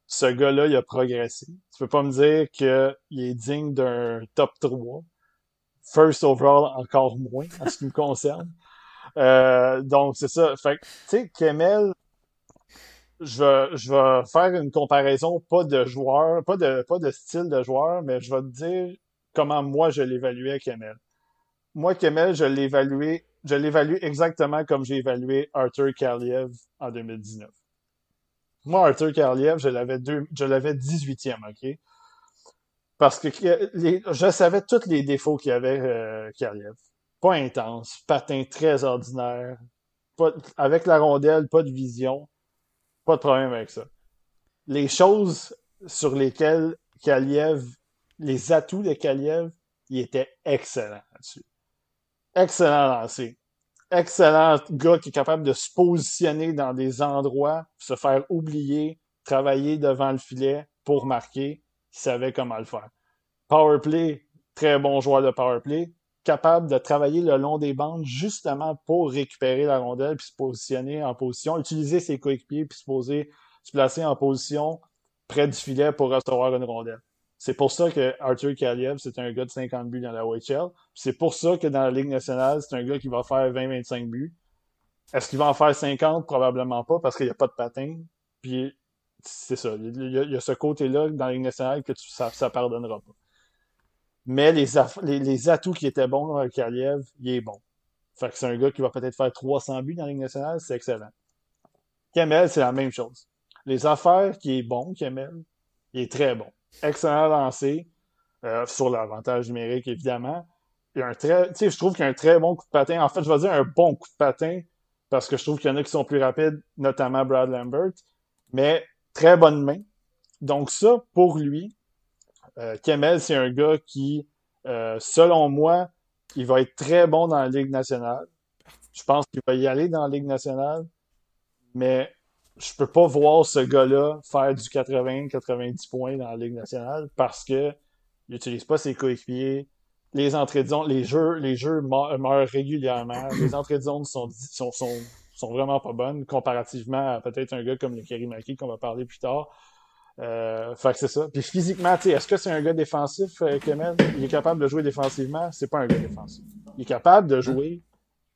ce gars-là, il a progressé. Tu peux pas me dire qu'il est digne d'un top 3. First overall, encore moins, en ce qui me concerne. donc, c'est ça. Fait tu sais, Kemel, je vais, je vais faire une comparaison, pas de joueur, pas de, pas de style de joueur, mais je vais te dire comment moi je l'évaluais Kemel. Moi, Kemel, je l'évaluais, je l'évalue exactement comme j'ai évalué Arthur Kaliev en 2019. Moi, Arthur Kaliev, je l'avais je l'avais 18e, OK? Parce que je savais tous les défauts qu'il y avait euh, Kaliev. Pas intense, patin très ordinaire, pas, avec la rondelle, pas de vision pas de problème avec ça. Les choses sur lesquelles Kaliev, les atouts de Kaliev, il était excellent là-dessus. Excellent lancé. Excellent gars qui est capable de se positionner dans des endroits, se faire oublier, travailler devant le filet pour marquer. Il savait comment le faire. Powerplay, très bon joueur de powerplay capable de travailler le long des bandes justement pour récupérer la rondelle puis se positionner en position, utiliser ses coéquipiers puis se poser, se placer en position près du filet pour recevoir une rondelle. C'est pour ça que Arthur Kaliev, c'est un gars de 50 buts dans la OHL. C'est pour ça que dans la Ligue nationale, c'est un gars qui va faire 20-25 buts. Est-ce qu'il va en faire 50? Probablement pas, parce qu'il n'y a pas de patin. Puis c'est ça. Il y, a, ce côté-là dans la Ligue nationale que tu, ça, ça pardonnera pas. Mais les, les, atouts qui étaient bons avec Kaliev, il est bon. Fait que c'est un gars qui va peut-être faire 300 buts dans la Ligue nationale, c'est excellent. Kemel, c'est la même chose. Les affaires qui est bon, Kemel, il est très bon. Excellent lancé, euh, sur l'avantage numérique, évidemment. Je trouve qu'il a un très bon coup de patin. En fait, je vais dire un bon coup de patin, parce que je trouve qu'il y en a qui sont plus rapides, notamment Brad Lambert. Mais très bonne main. Donc ça, pour lui, euh, Kemel, c'est un gars qui, euh, selon moi, il va être très bon dans la Ligue nationale. Je pense qu'il va y aller dans la Ligue nationale, mais je peux pas voir ce gars-là faire du 80-90 points dans la Ligue nationale parce que il n'utilise pas ses coéquipiers. Les entrées de zone, les jeux, les jeux meurent régulièrement. Les entrées de zone sont, sont, sont, vraiment pas bonnes comparativement à peut-être un gars comme le Kerimaki qu'on va parler plus tard. Euh, fait que c'est ça. Puis physiquement, tu sais, est-ce que c'est un gars défensif, euh, Kemel? Il est capable de jouer défensivement? C'est pas un gars défensif. Il est capable de jouer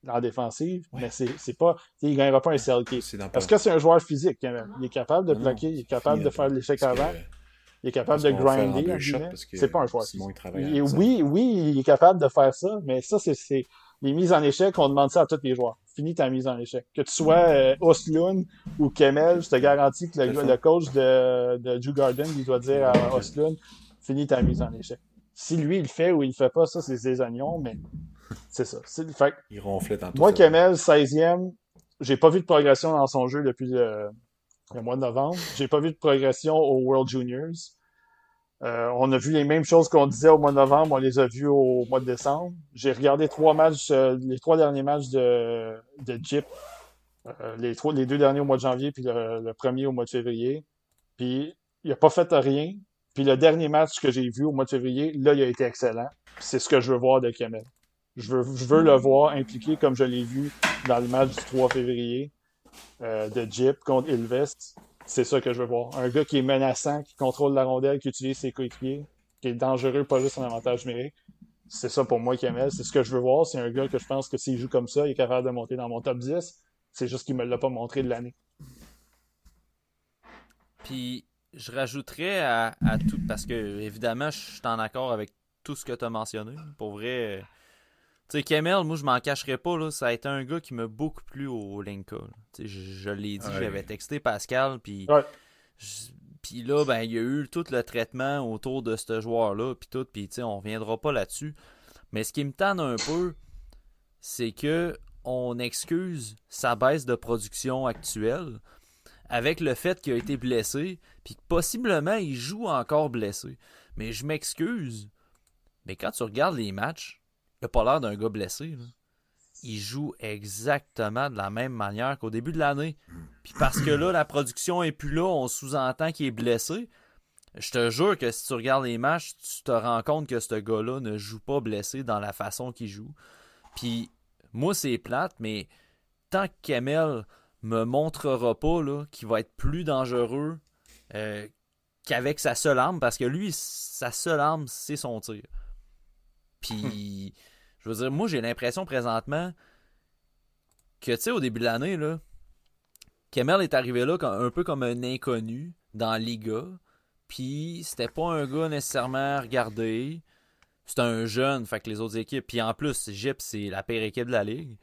en défensive, mais c'est, c'est pas. Il gagnera pas un CLK. Est-ce que c'est un joueur physique, Kemel? Il est capable de plaquer, il est capable de faire l'échec avant. Il est capable de grinder. C'est pas un joueur physique. oui, oui, il est capable de faire ça, mais ça, c'est, c'est les mises en échec, on demande ça à tous les joueurs. Finis ta mise en échec. Que tu sois euh, Oslund ou Kemel, je te garantis que le, coach de, de Drew Garden, il doit dire à Oslund, finis ta mise en échec. Si lui, il le fait ou il le fait pas, ça, c'est ses oignons, mais c'est ça. Fait, il ronflait tantôt. Moi, Kemel, 16e, j'ai pas vu de progression dans son jeu depuis le, le mois de novembre. J'ai pas vu de progression au World Juniors. Euh, on a vu les mêmes choses qu'on disait au mois de novembre, on les a vues au mois de décembre. J'ai regardé trois matchs, euh, les trois derniers matchs de, de Jeep, euh, les, trois, les deux derniers au mois de janvier, puis le, premier au mois de février. Puis il a pas fait rien. Puis le dernier match que j'ai vu au mois de février, là, il a été excellent. C'est ce que je veux voir de Kemel. Je veux, le voir impliqué comme je l'ai vu dans le match du 3 février de Jeep contre Ilvest. C'est ça que je veux voir. Un gars qui est menaçant, qui contrôle la rondelle, qui utilise ses coéquipiers, qui est dangereux, pas juste en avantage numérique. C'est ça pour moi, Kamel. C'est ce que je veux voir. C'est un gars que je pense que s'il joue comme ça, il est capable de monter dans mon top 10. C'est juste qu'il me l'a pas montré de l'année. Puis, je rajouterais à, tout, parce que, évidemment, je suis en accord avec tout ce que tu as mentionné. Pour vrai, sais, Kemel, moi, je m'en cacherai pas, là, ça a été un gars qui m'a beaucoup plu au Linka. Je, je l'ai dit, j'avais texté Pascal, puis... Puis là, ben, il y a eu tout le traitement autour de ce joueur-là, puis tout, puis tu sais, on reviendra pas là-dessus. Mais ce qui me tente un peu, c'est que on excuse sa baisse de production actuelle avec le fait qu'il a été blessé, puis que possiblement il joue encore blessé. Mais je m'excuse, mais quand tu regardes les matchs, il n'a pas l'air d'un gars blessé. Il joue exactement de la même manière qu'au début de l'année. Puis parce que là, la production est plus là, on sous-entend qu'il est blessé. Je te jure que si tu regardes les matchs, tu te rends compte que ce gars-là ne joue pas blessé dans la façon qu'il joue. Puis moi, c'est plate, mais tant que Kemel me montrera pas qu'il va être plus dangereux euh, qu'avec sa seule arme, parce que lui, sa seule arme, c'est son tir. Puis je veux dire, moi, j'ai l'impression présentement que, tu sais, au début de l'année, là, Kemel est arrivé là un peu comme un inconnu dans Liga. Puis c'était pas un gars nécessairement regardé. C'était un jeune, fait que les autres équipes. Puis en plus, Jip, c'est la pire équipe de la ligue.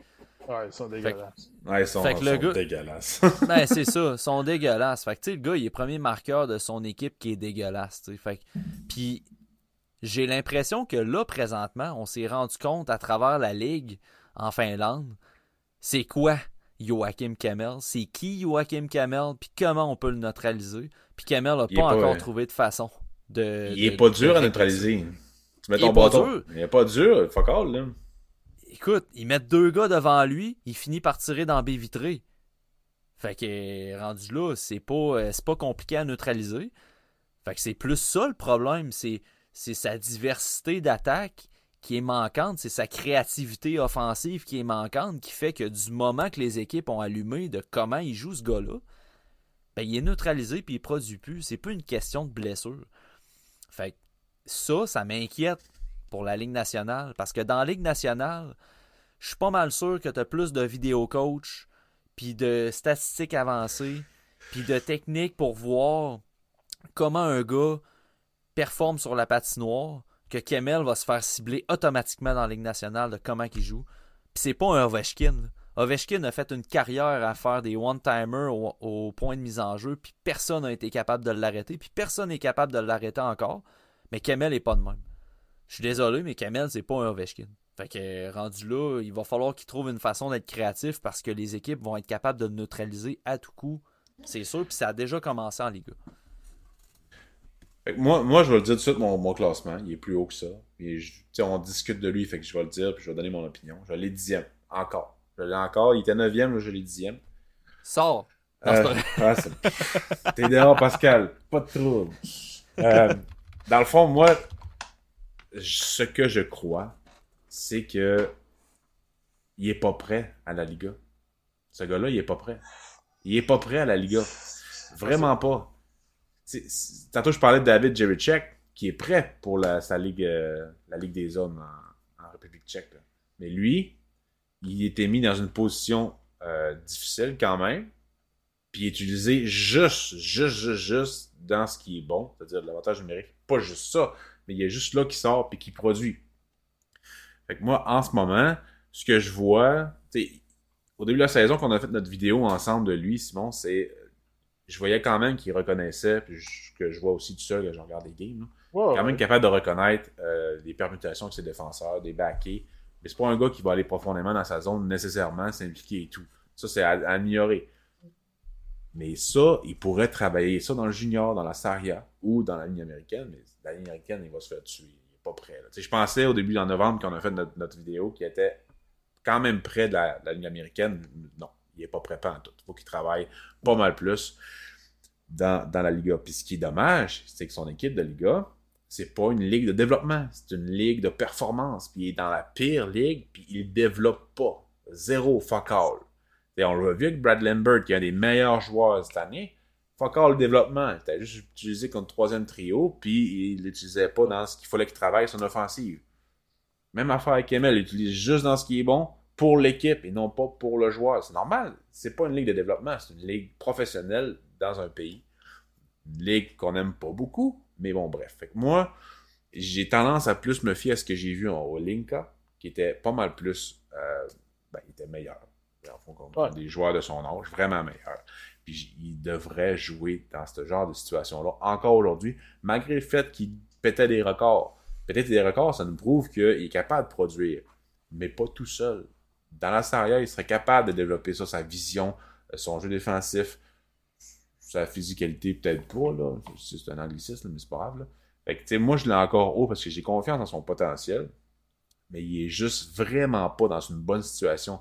Ouais, ils sont dégueulasses. ouais, ils sont, dégueulasses. ben, c'est ça, ils sont dégueulasses. Fait que, tu sais, le gars, il est premier marqueur de son équipe qui est dégueulasse, tu sais. Fait puis j'ai l'impression que là, présentement, on s'est rendu compte à travers la Ligue en Finlande, c'est quoi Joachim Kamel, c'est qui Joachim Kamel, puis comment on peut le neutraliser? Puis Kamel n'a pas, encore trouvé de façon de. Il est pas dur à neutraliser. Tu mets ton bâton. Il est pas dur, fuck all, là. Écoute, ils mettent deux gars devant lui, il finit par tirer dans B vitré. Fait que rendu là, c'est pas, euh, pas compliqué à neutraliser. Fait que c'est plus ça le problème, c'est c'est sa diversité d'attaque qui est manquante, c'est sa créativité offensive qui est manquante, qui fait que du moment que les équipes ont allumé de comment il joue ce gars-là, ben, il est neutralisé puis il produit plus. C'est pas une question de blessure. Fait ça, ça m'inquiète pour la Ligue nationale. Parce que dans la Ligue nationale, je suis pas mal sûr que tu as plus de vidéo coach, puis de statistiques avancées, puis de techniques pour voir comment un gars performe sur la patinoire, que Kemel va se faire cibler automatiquement dans la Ligue nationale de comment il joue. Puis c'est pas un Ovechkin. Ovechkin a fait une carrière à faire des one-timers au, point de mise en jeu, puis personne n'a été capable de l'arrêter, puis personne n'est capable de l'arrêter encore. Mais Kemel est pas de même. Je suis désolé, mais Kemel, c'est pas un Ovechkin. Fait que rendu là, il va falloir qu'il trouve une façon d'être créatif parce que les équipes vont être capables de neutraliser à tout coup. C'est sûr, puis ça a déjà commencé en Liga. Moi, moi, je vais le dire tout de suite, mon, classement, il est plus haut que ça. Et on discute de lui, fait que je vais le dire, puis je vais donner mon opinion. Je l'ai dixième, encore. Je l'ai encore, il était neuvième, je l'ai dixième. Sors! Euh, T'es dehors, Pascal. Pas de trouble. Euh, dans le fond, moi, ce que je crois, c'est que il est pas prêt à la Liga. Ce gars-là, il est pas prêt. Il est pas prêt à la Liga. Vraiment pas tantôt, je parlais de David Jerichek, qui est prêt pour la, sa ligue, euh, la Ligue des hommes en, République tchèque. Mais lui, il était mis dans une position euh, difficile quand même, puis utilisé juste, juste, juste, juste dans ce qui est bon, c'est-à-dire l'avantage numérique. Pas juste ça, mais il est juste là qui sort puis qui produit. Fait que moi, en ce moment, ce que je vois, au début de la saison, qu'on a fait notre vidéo ensemble de lui, Simon, c'est. Je voyais quand même qu'il reconnaissait, puis que je vois aussi tout seul que je regarde des games. quand même capable de reconnaître euh, des permutations avec ses défenseurs, des backés. Mais c'est pas un gars qui va aller profondément dans sa zone nécessairement, s'impliquer et tout. Ça, c'est à, améliorer. Mais ça, il pourrait travailler ça dans le junior, dans la Saria ou dans la ligne américaine. Mais la ligne américaine, il va se faire tuer. Il n'est pas prêt. Je pensais au début en novembre, quand on a fait notre, vidéo, qu'il était quand même près de la, ligne américaine. Non, il n'est pas prêt en tout. Il faut qu'il travaille pas mal plus dans, dans la Liga. Puis ce qui est dommage, c'est que son équipe de Liga, c'est pas une ligue de développement, c'est une ligue de performance. Puis il est dans la pire ligue, puis il développe pas. Zéro fuck all. Et on l'a vu avec Brad Lambert, qui est un des meilleurs joueurs cette année. Fuck all le développement. Il était juste utilisé comme troisième trio, puis il l'utilisait pas dans ce qu'il fallait qu'il travaille son offensive. Même affaire avec Emel, il l'utilise juste dans ce qui est bon pour l'équipe et non pas pour le joueur. C'est normal. C'est pas une ligue de développement, c'est une ligue professionnelle dans un pays. Une ligue qu'on n'aime pas beaucoup, mais bon, bref. Fait que moi, j'ai tendance à plus me fier à ce que j'ai vu au Linka, qui était pas mal plus. Euh, ben, il était meilleur. En des joueurs de son âge, vraiment meilleur. Puis il devrait jouer dans ce genre de situation-là encore aujourd'hui, malgré le fait qu'il pétait des records. Peut-être des records, ça nous prouve qu'il est capable de produire, mais pas tout seul. Dans la Saria, il serait capable de développer ça, sa vision, euh, son jeu défensif, sa physicalité, peut-être pas, là. C'est un anglicisme, mais c'est pas grave, moi, je l'ai encore haut parce que j'ai confiance dans son potentiel, mais il est juste vraiment pas dans une bonne situation.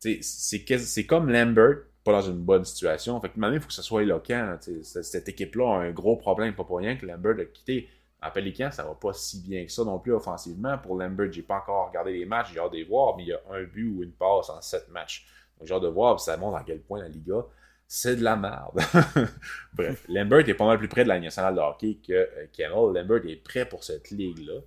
C'est comme Lambert, pas dans une bonne situation. Fait que maintenant, il faut que ça soit éloquent. Cette équipe-là a un gros problème, pas pour rien que Lambert a quitté. À Pelican, ça va pas si bien que ça non plus offensivement. Pour Lambert, j'ai pas encore regardé les matchs, j'ai hâte de voir, mais il y a un but ou une passe en sept matchs. Donc j'ai hâte de voir, ça montre à quel point la Liga c'est de la merde. Bref, Lambert est pas mal plus près de la nationale de hockey que euh, Lambert est prêt pour cette ligue-là.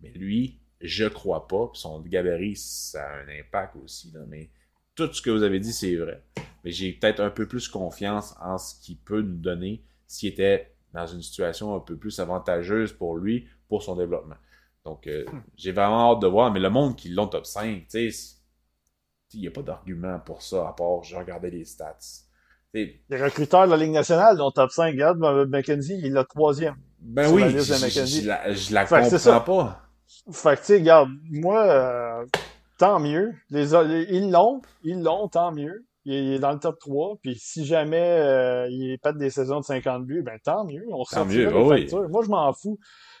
Mais lui, je crois pas. son gabarit, ça a un impact aussi. mais tout ce que vous avez dit, c'est vrai. Mais j'ai peut-être un peu plus confiance en ce qu'il peut nous donner s'il était dans une situation un peu plus avantageuse pour lui, pour son développement. Donc, euh, hmm. j'ai vraiment hâte de voir. Mais le monde qui l'ont top 5, il n'y a pas d'argument pour ça, à part je regardais les stats. Les recruteurs de la Ligue nationale, dont top 5, regarde, McKenzie, il est le troisième. Ben oui, je, la, je la comprends pas. Fait que, tu sais, regarde, moi, euh, tant mieux. Les, ils l'ont, ils l'ont, tant mieux. Il est dans le top 3, puis si jamais euh, il pète des saisons de 50 buts, ben tant mieux. On tant mieux, oui. Moi, je m'en fous.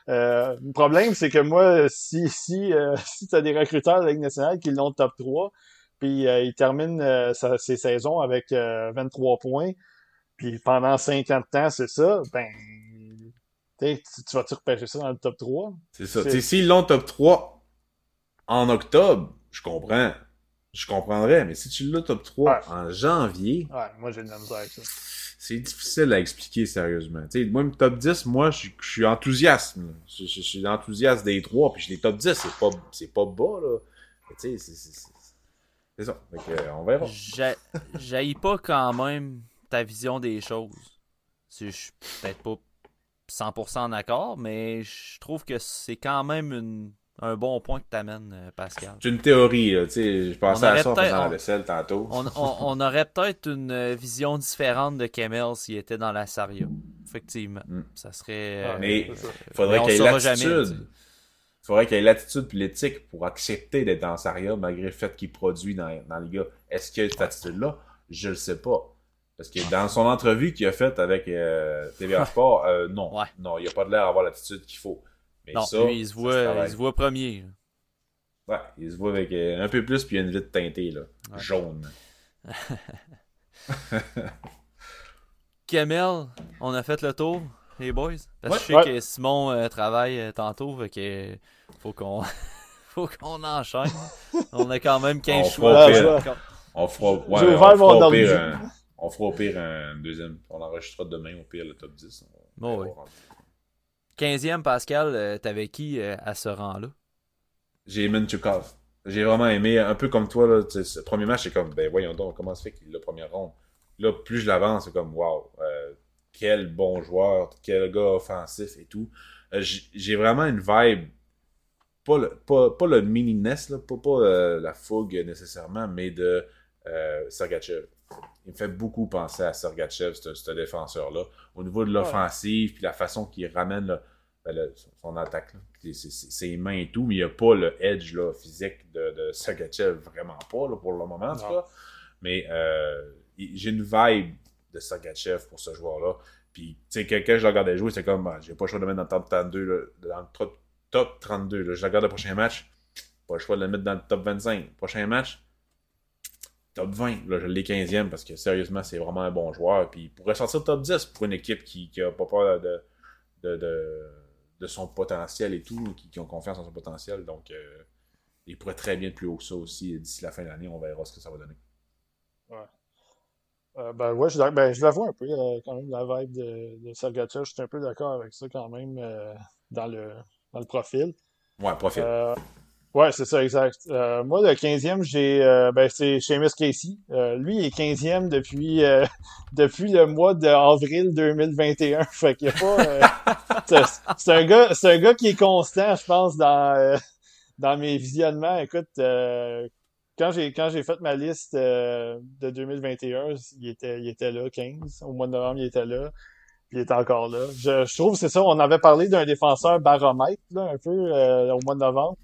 Euh, le problème, c'est que moi, si si euh, si t'as des recruteurs de la Ligue nationale qui l'ont top 3, puis euh, il termine euh, ses saisons avec 23 euh, points. Puis pendant 50 ans, c'est ça. Ben, tu, tu vas-tu repêcher ça dans le top 3? C'est ça. S'ils l'ont top 3 en octobre, je comprends. Je comprendrais. Mais si tu l'as top 3 en janvier. Ouais, moi j'ai de la misère avec ça. C'est difficile à expliquer sérieusement. sais, moi, le top 10, moi, je, suis enthousiaste. Je, suis enthousiaste des trois, puis je les top 10, c'est pas, c'est pas bas, là. Tu sais, c'est c'est ça. Euh, on verra. J'haïs pas quand même ta vision des choses. Je suis peut-être pas 100% d'accord, mais je trouve que c'est quand même un bon point que tu amènes, euh, Pascal. C'est une théorie, tu sais. Je pensais à ça en faisant la vaisselle tantôt. On, aurait peut-être une vision différente de Kemel s'il était dans la Saria. Effectivement. Mm. Ça serait. Ah, mais il faudrait qu'il ait l'attitude faudrait qu'il ait l'attitude et l'éthique pour accepter d'être dans Saria malgré le fait qu'il produit dans, dans les gars. Est-ce qu'il a cette attitude-là? Je le sais pas. Parce que dans son entrevue qu'il a faite avec euh, TVA Sport, euh, non. Non, il n'a pas de l'air d'avoir l'attitude qu'il faut. Mais non, ça, lui, il se, voit, il se voit premier. Ouais, il se voit avec euh, un peu plus puis une vitre teintée, là. Jaune. Kamel, on a fait le tour, les boys. Parce que je sais que Simon travaille tantôt, fait que faut qu'on faut qu'on enchaîne. On a quand même 15 choix. on fera, ouais, on, fera au pire un, on fera au pire un deuxième. On enregistrera demain au pire le top 10. Bon, oui. 15e, Pascal, euh, t'avais qui euh, à ce rang-là? J'ai aimé Chukov. J'ai vraiment aimé, un peu comme toi, là, premier match, c'est comme, ben voyons donc, comment ça fait qu'il est le premier ronde? Là, plus je l'avance, c'est comme, wow, euh, quel bon joueur, quel gars offensif et tout. J'ai vraiment une vibe, pas le, pas, pas mini-ness, pas, pas la fougue nécessairement, mais de Sergachev il me fait beaucoup penser à Sergachev, ce, défenseur-là. Au niveau de l'offensive, puis la façon qu'il ramène ben, son attaque, ses, mains et tout, mais il n'y a pas le edge là, physique de, de Sergachev, vraiment pas pour le moment, en tout cas. Mais euh, j'ai une vibe de Sergachev pour ce joueur-là. Puis, tu sais, quand je le regardais jouer, c'est comme, ben, j'ai pas le choix de le mettre dans le top 32, dans le top, 32. Je regarde le prochain match, pas le choix de le mettre dans le top 25. Prochain match, top 20. Là, je l'ai 15e parce que sérieusement, c'est vraiment un bon joueur. Puis il pourrait sortir top 10 pour une équipe qui n'a pas peur de, de, son potentiel et tout, qui, ont confiance en son potentiel. Donc, euh, il pourrait très bien être plus haut que ça aussi. D'ici la fin de l'année, on verra ce que ça va donner. Ouais. Euh, ben ouais, je, ben, je la vois un peu euh, quand même, la vibe de, de Sergachev. Je suis un peu d'accord avec ça quand même dans, le, dans le profil. Ouais, profil. Ouais, c'est ça, exact. Euh, moi, le 15e, j'ai euh, ben, c'est Seamus Casey. Euh, lui, il est 15e depuis, depuis le mois d'avril 2021. Fait qu'il a pas. c'est un gars. C'est un gars qui est constant, je pense, dans, dans mes visionnements. Écoute, quand j'ai quand j'ai fait ma liste de 2021, il était, il était là, 15. Au mois de novembre, il était là. Puis il est encore là. Je, je trouve c'est ça. On avait parlé d'un défenseur baromètre, là, un peu, au mois de novembre.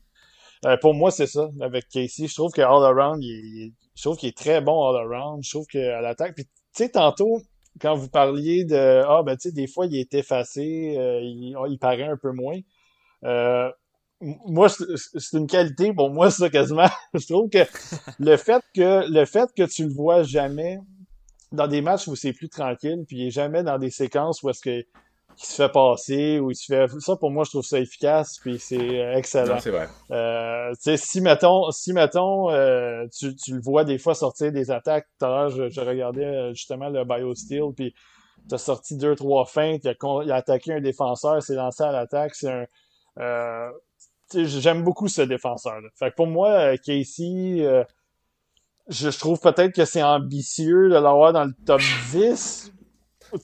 Euh, pour moi, c'est ça, avec Casey. Je trouve que all around, il, je trouve qu'il est très bon all around. Je trouve qu'à l'attaque. Puis, tu sais, tantôt, quand vous parliez de Ah, ben, tu sais, des fois, il est effacé, euh, il, il, paraît un peu moins. Euh, moi, c'est une qualité pour moi, ça, quasiment. je trouve que le fait que le fait que tu le vois jamais dans des matchs où c'est plus tranquille, puis il est jamais dans des séquences où est-ce que qui se fait passer ou il se fait ça pour moi je trouve ça efficace puis c'est euh, excellent c'est vrai. Euh, si mettons si mettons euh, tu, tu le vois des fois sortir des attaques tout à l'heure je, regardais euh, justement le BioSteel puis t'as sorti deux trois feintes il a, il a attaqué un défenseur s'est lancé à l'attaque c'est un euh, j'aime beaucoup ce défenseur là fait que pour moi Casey je, je trouve peut-être que c'est ambitieux de l'avoir dans le top 10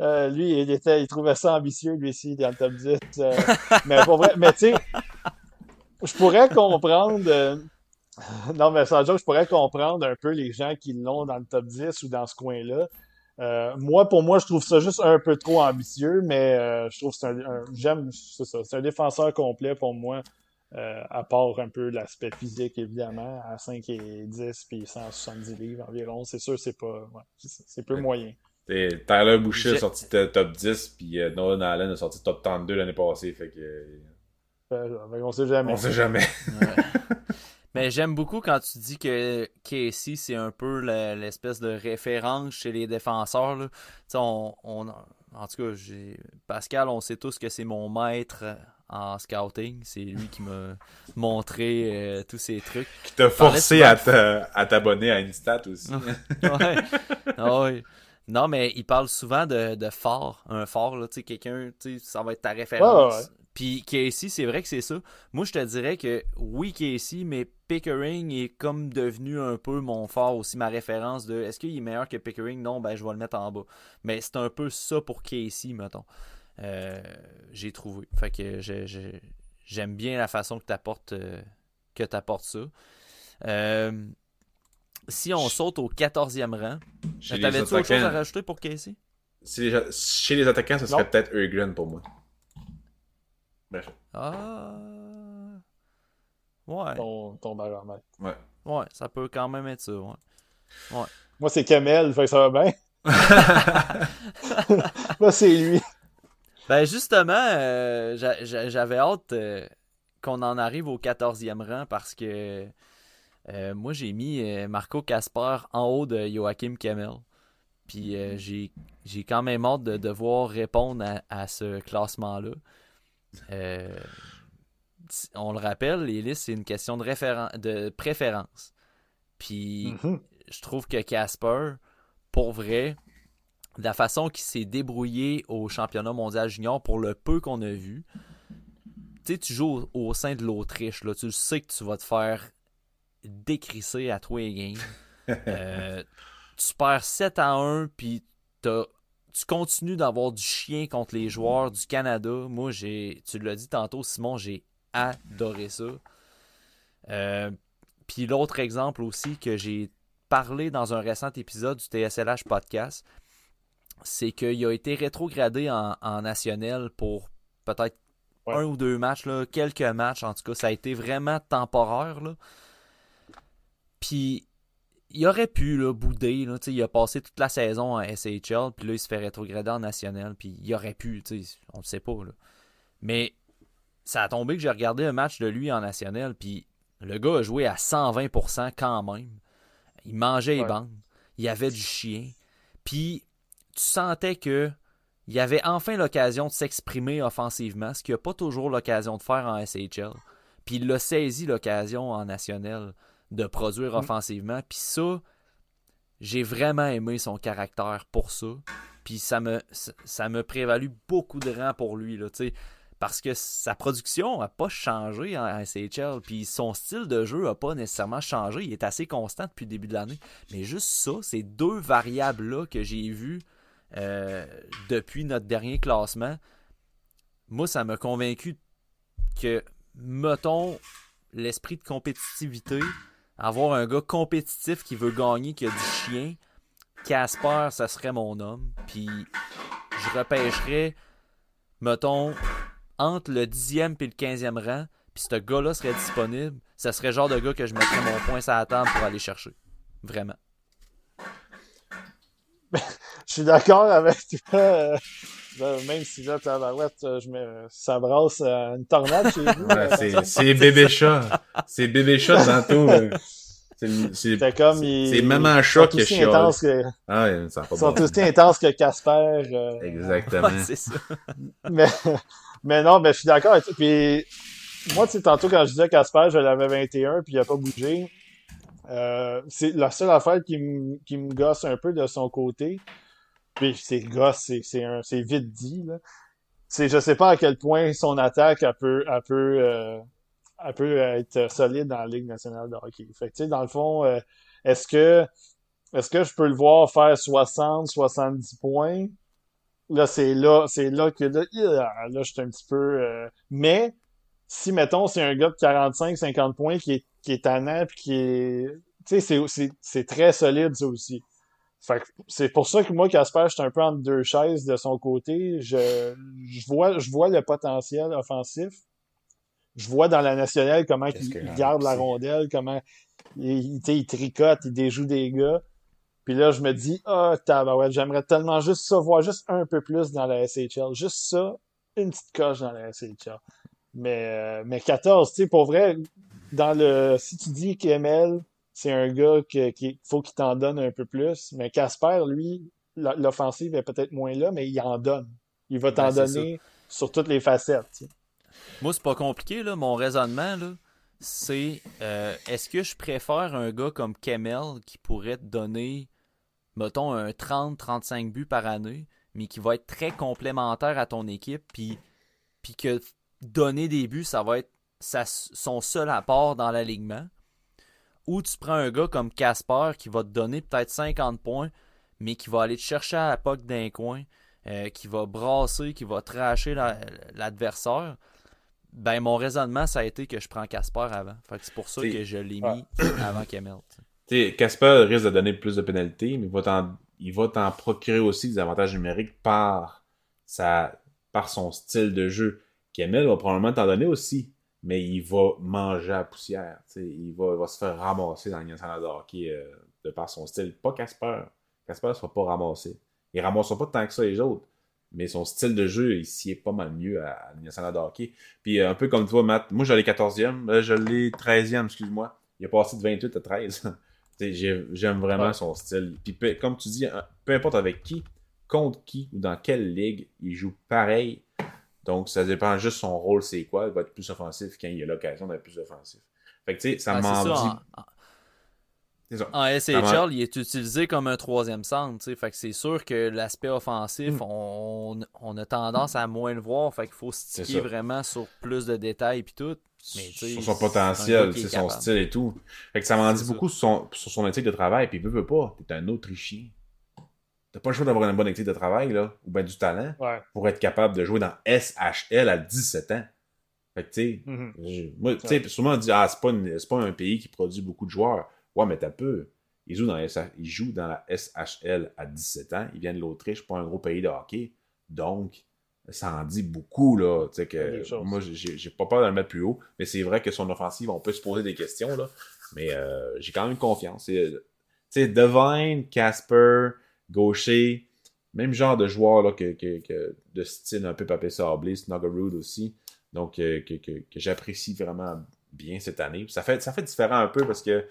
Euh, lui, il, était, il trouvait ça ambitieux, lui aussi, dans le top 10. Euh, mais pour vrai, mais tu sais, je pourrais comprendre. Euh, non, mais sans joke, je pourrais comprendre un peu les gens qui l'ont dans le top 10 ou dans ce coin-là. moi, pour moi, je trouve ça juste un peu trop ambitieux, mais je trouve que c'est un, j'aime, c'est ça, c'est un défenseur complet pour moi, à part un peu l'aspect physique, évidemment, à 5 et 10 puis 170 livres environ. C'est sûr, c'est pas, ouais, c'est peu moyen. Tyler Boucher a sorti top 10, puis euh, Nolan Allen a sorti top 32 l'année passée. Fait que. on sait jamais. On sait jamais. Mais j'aime beaucoup quand tu dis que Casey, c'est un peu l'espèce de référence chez les défenseurs. Là. On, on, en tout cas, Pascal, on sait tous que c'est mon maître en scouting. C'est lui qui m'a montré euh, tous ces trucs. Qui t'a forcé à t'abonner à une stat aussi. ouais. Ah ouais. Non, mais il parle souvent de, de phare, un phare, là, tu sais, quelqu'un, tu sais, ça va être ta référence. Puis Casey, c'est vrai que c'est ça. Moi, je te dirais que oui, Casey, mais Pickering est comme devenu un peu mon phare aussi, ma référence de est-ce qu'il est meilleur que Pickering? Non, ben je vais le mettre en bas. Mais c'est un peu ça pour Casey, mettons. Euh, j'ai trouvé. Fait que j'aime bien la façon que tu apportes, euh, que ça. Euh, si on saute au 14e rang, t'avais-tu autre chose à rajouter pour Casey? Chez les attaquants, ce serait peut-être Eugren pour moi. Bref. Ah. Ouais. Ton, ton baromètre. Ouais. Ouais, ça peut quand même être ça, ouais. ouais. Moi, c'est Kamel, fait que ça va bien. Moi, c'est lui. Ben, justement, euh, j'avais hâte euh, qu'on en arrive au 14e rang parce que euh, moi, j'ai mis euh, Marco Casper en haut de Joachim Kemmel. Puis euh, mhm. j'ai quand même hâte de devoir répondre à, ce classement-là. on le rappelle, les listes, c'est une question de, de préférence. Puis mhm. je trouve que Casper, pour vrai, de la façon qu'il s'est débrouillé au championnat mondial junior pour le peu qu'on a vu. Tu sais, tu joues au, sein de l'Autriche, là, tu sais que tu vas te faire décrisser à toi les games. Euh, tu perds 7 à 1, puis tu continues d'avoir du chien contre les joueurs du Canada. Moi, j'ai, tu l'as dit tantôt, Simon, j'ai adoré ça. Euh, puis l'autre exemple aussi que j'ai parlé dans un récent épisode du TSLH podcast, c'est qu'il a été rétrogradé en, national pour peut-être un ou deux matchs, là, quelques matchs en tout cas. Ça a été vraiment temporaire. Là. Puis il aurait pu là, bouder. Là, il a passé toute la saison en SHL, puis là, il se fait rétrograder en national, puis il aurait pu, on ne sait pas. Là. Mais ça a tombé que j'ai regardé un match de lui en national, puis le gars a joué à 120% quand même. Il mangeait les bandes, il avait du chien, puis tu sentais que il avait enfin l'occasion de s'exprimer offensivement, ce qu'il n'a pas toujours l'occasion de faire en SHL. Puis il a saisi l'occasion en national de produire mm. offensivement. Puis ça, j'ai vraiment aimé son caractère pour ça. Puis ça me, ça me prévalu beaucoup de rang pour lui. Là, parce que sa production n'a pas changé en SHL. Puis son style de jeu n'a pas nécessairement changé. Il est assez constant depuis le début de l'année. Mais juste ça, ces deux variables-là que j'ai vues euh, depuis notre dernier classement, moi, ça m'a convaincu que, mettons, l'esprit de compétitivité, avoir un gars compétitif qui veut gagner, qui a du chien, Casper, ça serait mon homme. Puis je repêcherais, mettons, entre le 10e et le 15e rang, puis ce gars-là serait disponible, ça serait le genre de gars que je mettrais mon point sur la table pour aller chercher. Vraiment. je suis d'accord avec toi. Euh, même si là, tabarouette, euh, je me, ça brasse euh, une tornade chez vous. Ouais, c'est bébé chat. C'est bébé chat tantôt. C'est comme C'est même un chat qui est chiant. Ah, ça Ils sont aussi intenses que Casper. Exactement. c'est ça. mais, mais non, ben, je suis d'accord avec toi. Puis, moi, tu sais, tantôt, quand je disais Casper, je l'avais 21, puis il a pas bougé. Euh, c'est la seule affaire qui me, qui me gosse un peu de son côté. Puis c'est gosse, c'est, un, c'est vite dit, là. C'est, je sais pas à quel point son attaque, elle peut, elle peut, euh, elle peut être solide dans la Ligue nationale de hockey. Fait que, dans le fond, euh, est-ce que, est-ce que je peux le voir faire 60, 70 points? Là, c'est là, c'est là que là, là, je suis un petit peu, euh, mais, si, mettons, c'est un gars de 45, 50 points qui est, qui est tannant qui est, tu sais, c'est, c'est très solide, ça aussi. Fait c'est pour ça que moi, Casper, je suis un peu entre deux chaises de son côté. Je, je, vois, je vois le potentiel offensif. Je vois dans la nationale comment il, garde la rondelle, comment il, il, tricote, il déjoue des gars. Puis là, je me dis, ah, oh, ouais, j'aimerais tellement juste ça, voir juste un peu plus dans la SHL. Juste ça, une petite coche dans la SHL. Mais, euh, mais 14, tu sais, pour vrai, dans le, si tu dis qu'ML, c'est un gars qui faut qu'il t'en donne un peu plus. Mais Casper, lui, l'offensive est peut-être moins là, mais il en donne. Il va t'en ben, donner sur toutes les facettes. Moi, c'est pas compliqué, là. Mon raisonnement, là, c'est euh, est-ce que je préfère un gars comme Kemel qui pourrait te donner, mettons, un 30-35 buts par année, mais qui va être très complémentaire à ton équipe, puis, puis que donner des buts, ça va être son seul apport dans l'alignement ou tu prends un gars comme Casper qui va te donner peut-être 50 points, mais qui va aller te chercher à la poque d'un coin, euh, qui va brasser, qui va tracher l'adversaire. ben, mon raisonnement, ça a été que je prends Casper avant. c'est pour ça que je l'ai mis avant Kemel. Casper risque de donner plus de pénalités, mais il va t'en procurer aussi des avantages numériques par, sa, par son style de jeu. Kemel va probablement t'en donner aussi mais il va manger la poussière. Il va, va, se faire ramasser dans le national de hockey euh, de par son style. Pas Casper. Casper ne sera pas ramassé. Il ne ramassera pas tant que ça les autres. Mais son style de jeu, il s'y est pas mal mieux à, national de hockey. Puis euh, un peu comme toi, Matt, moi j'allais 14e, là, je l'ai 13e, excuse-moi. Il a passé de 28 à 13. J'aime vraiment son style. Puis comme tu dis, peu importe avec qui, contre qui ou dans quelle ligue, il joue pareil donc, ça dépend juste son rôle, c'est quoi. Il va être plus offensif quand il a l'occasion d'être plus offensif. Fait que, tu sais, ça m'en dit. En SHL, il est utilisé comme un troisième centre. Fait que c'est sûr que l'aspect offensif, mm. on, on, a tendance à moins le voir. Fait qu'il faut sticker vraiment sur plus de détails et tout. Mais, sur son potentiel, c'est son style et tout. Fait que ça m'en dit beaucoup sur son, sur son éthique de travail. Puis il veut, veut pas. T'es un Autrichien. T'as pas le choix d'avoir une bonne éthique de travail, là, ou bien du talent, pour être capable de jouer dans SHL à 17 ans. Fait que, tu sais, mm-hmm. moi, tu sais, souvent on dit, ah, c'est pas, pas un pays qui produit beaucoup de joueurs. Ouais, mais t'as peu. Il joue, dans il joue dans la SHL à 17 ans. Il vient de l'Autriche, pas un gros pays de hockey. Donc, ça en dit beaucoup, là. Tu sais, que moi, j'ai pas peur de le mettre plus haut. Mais c'est vrai que son offensive, on peut se poser des questions, là. Mais euh, j'ai quand même confiance. Tu sais, Devine, Casper, Gaucher, même genre de joueur, là, que, que, de style un peu papé sablé, Snuggerud aussi. Donc, euh, que, j'apprécie vraiment bien cette année. Ça fait, ça fait différent un peu parce que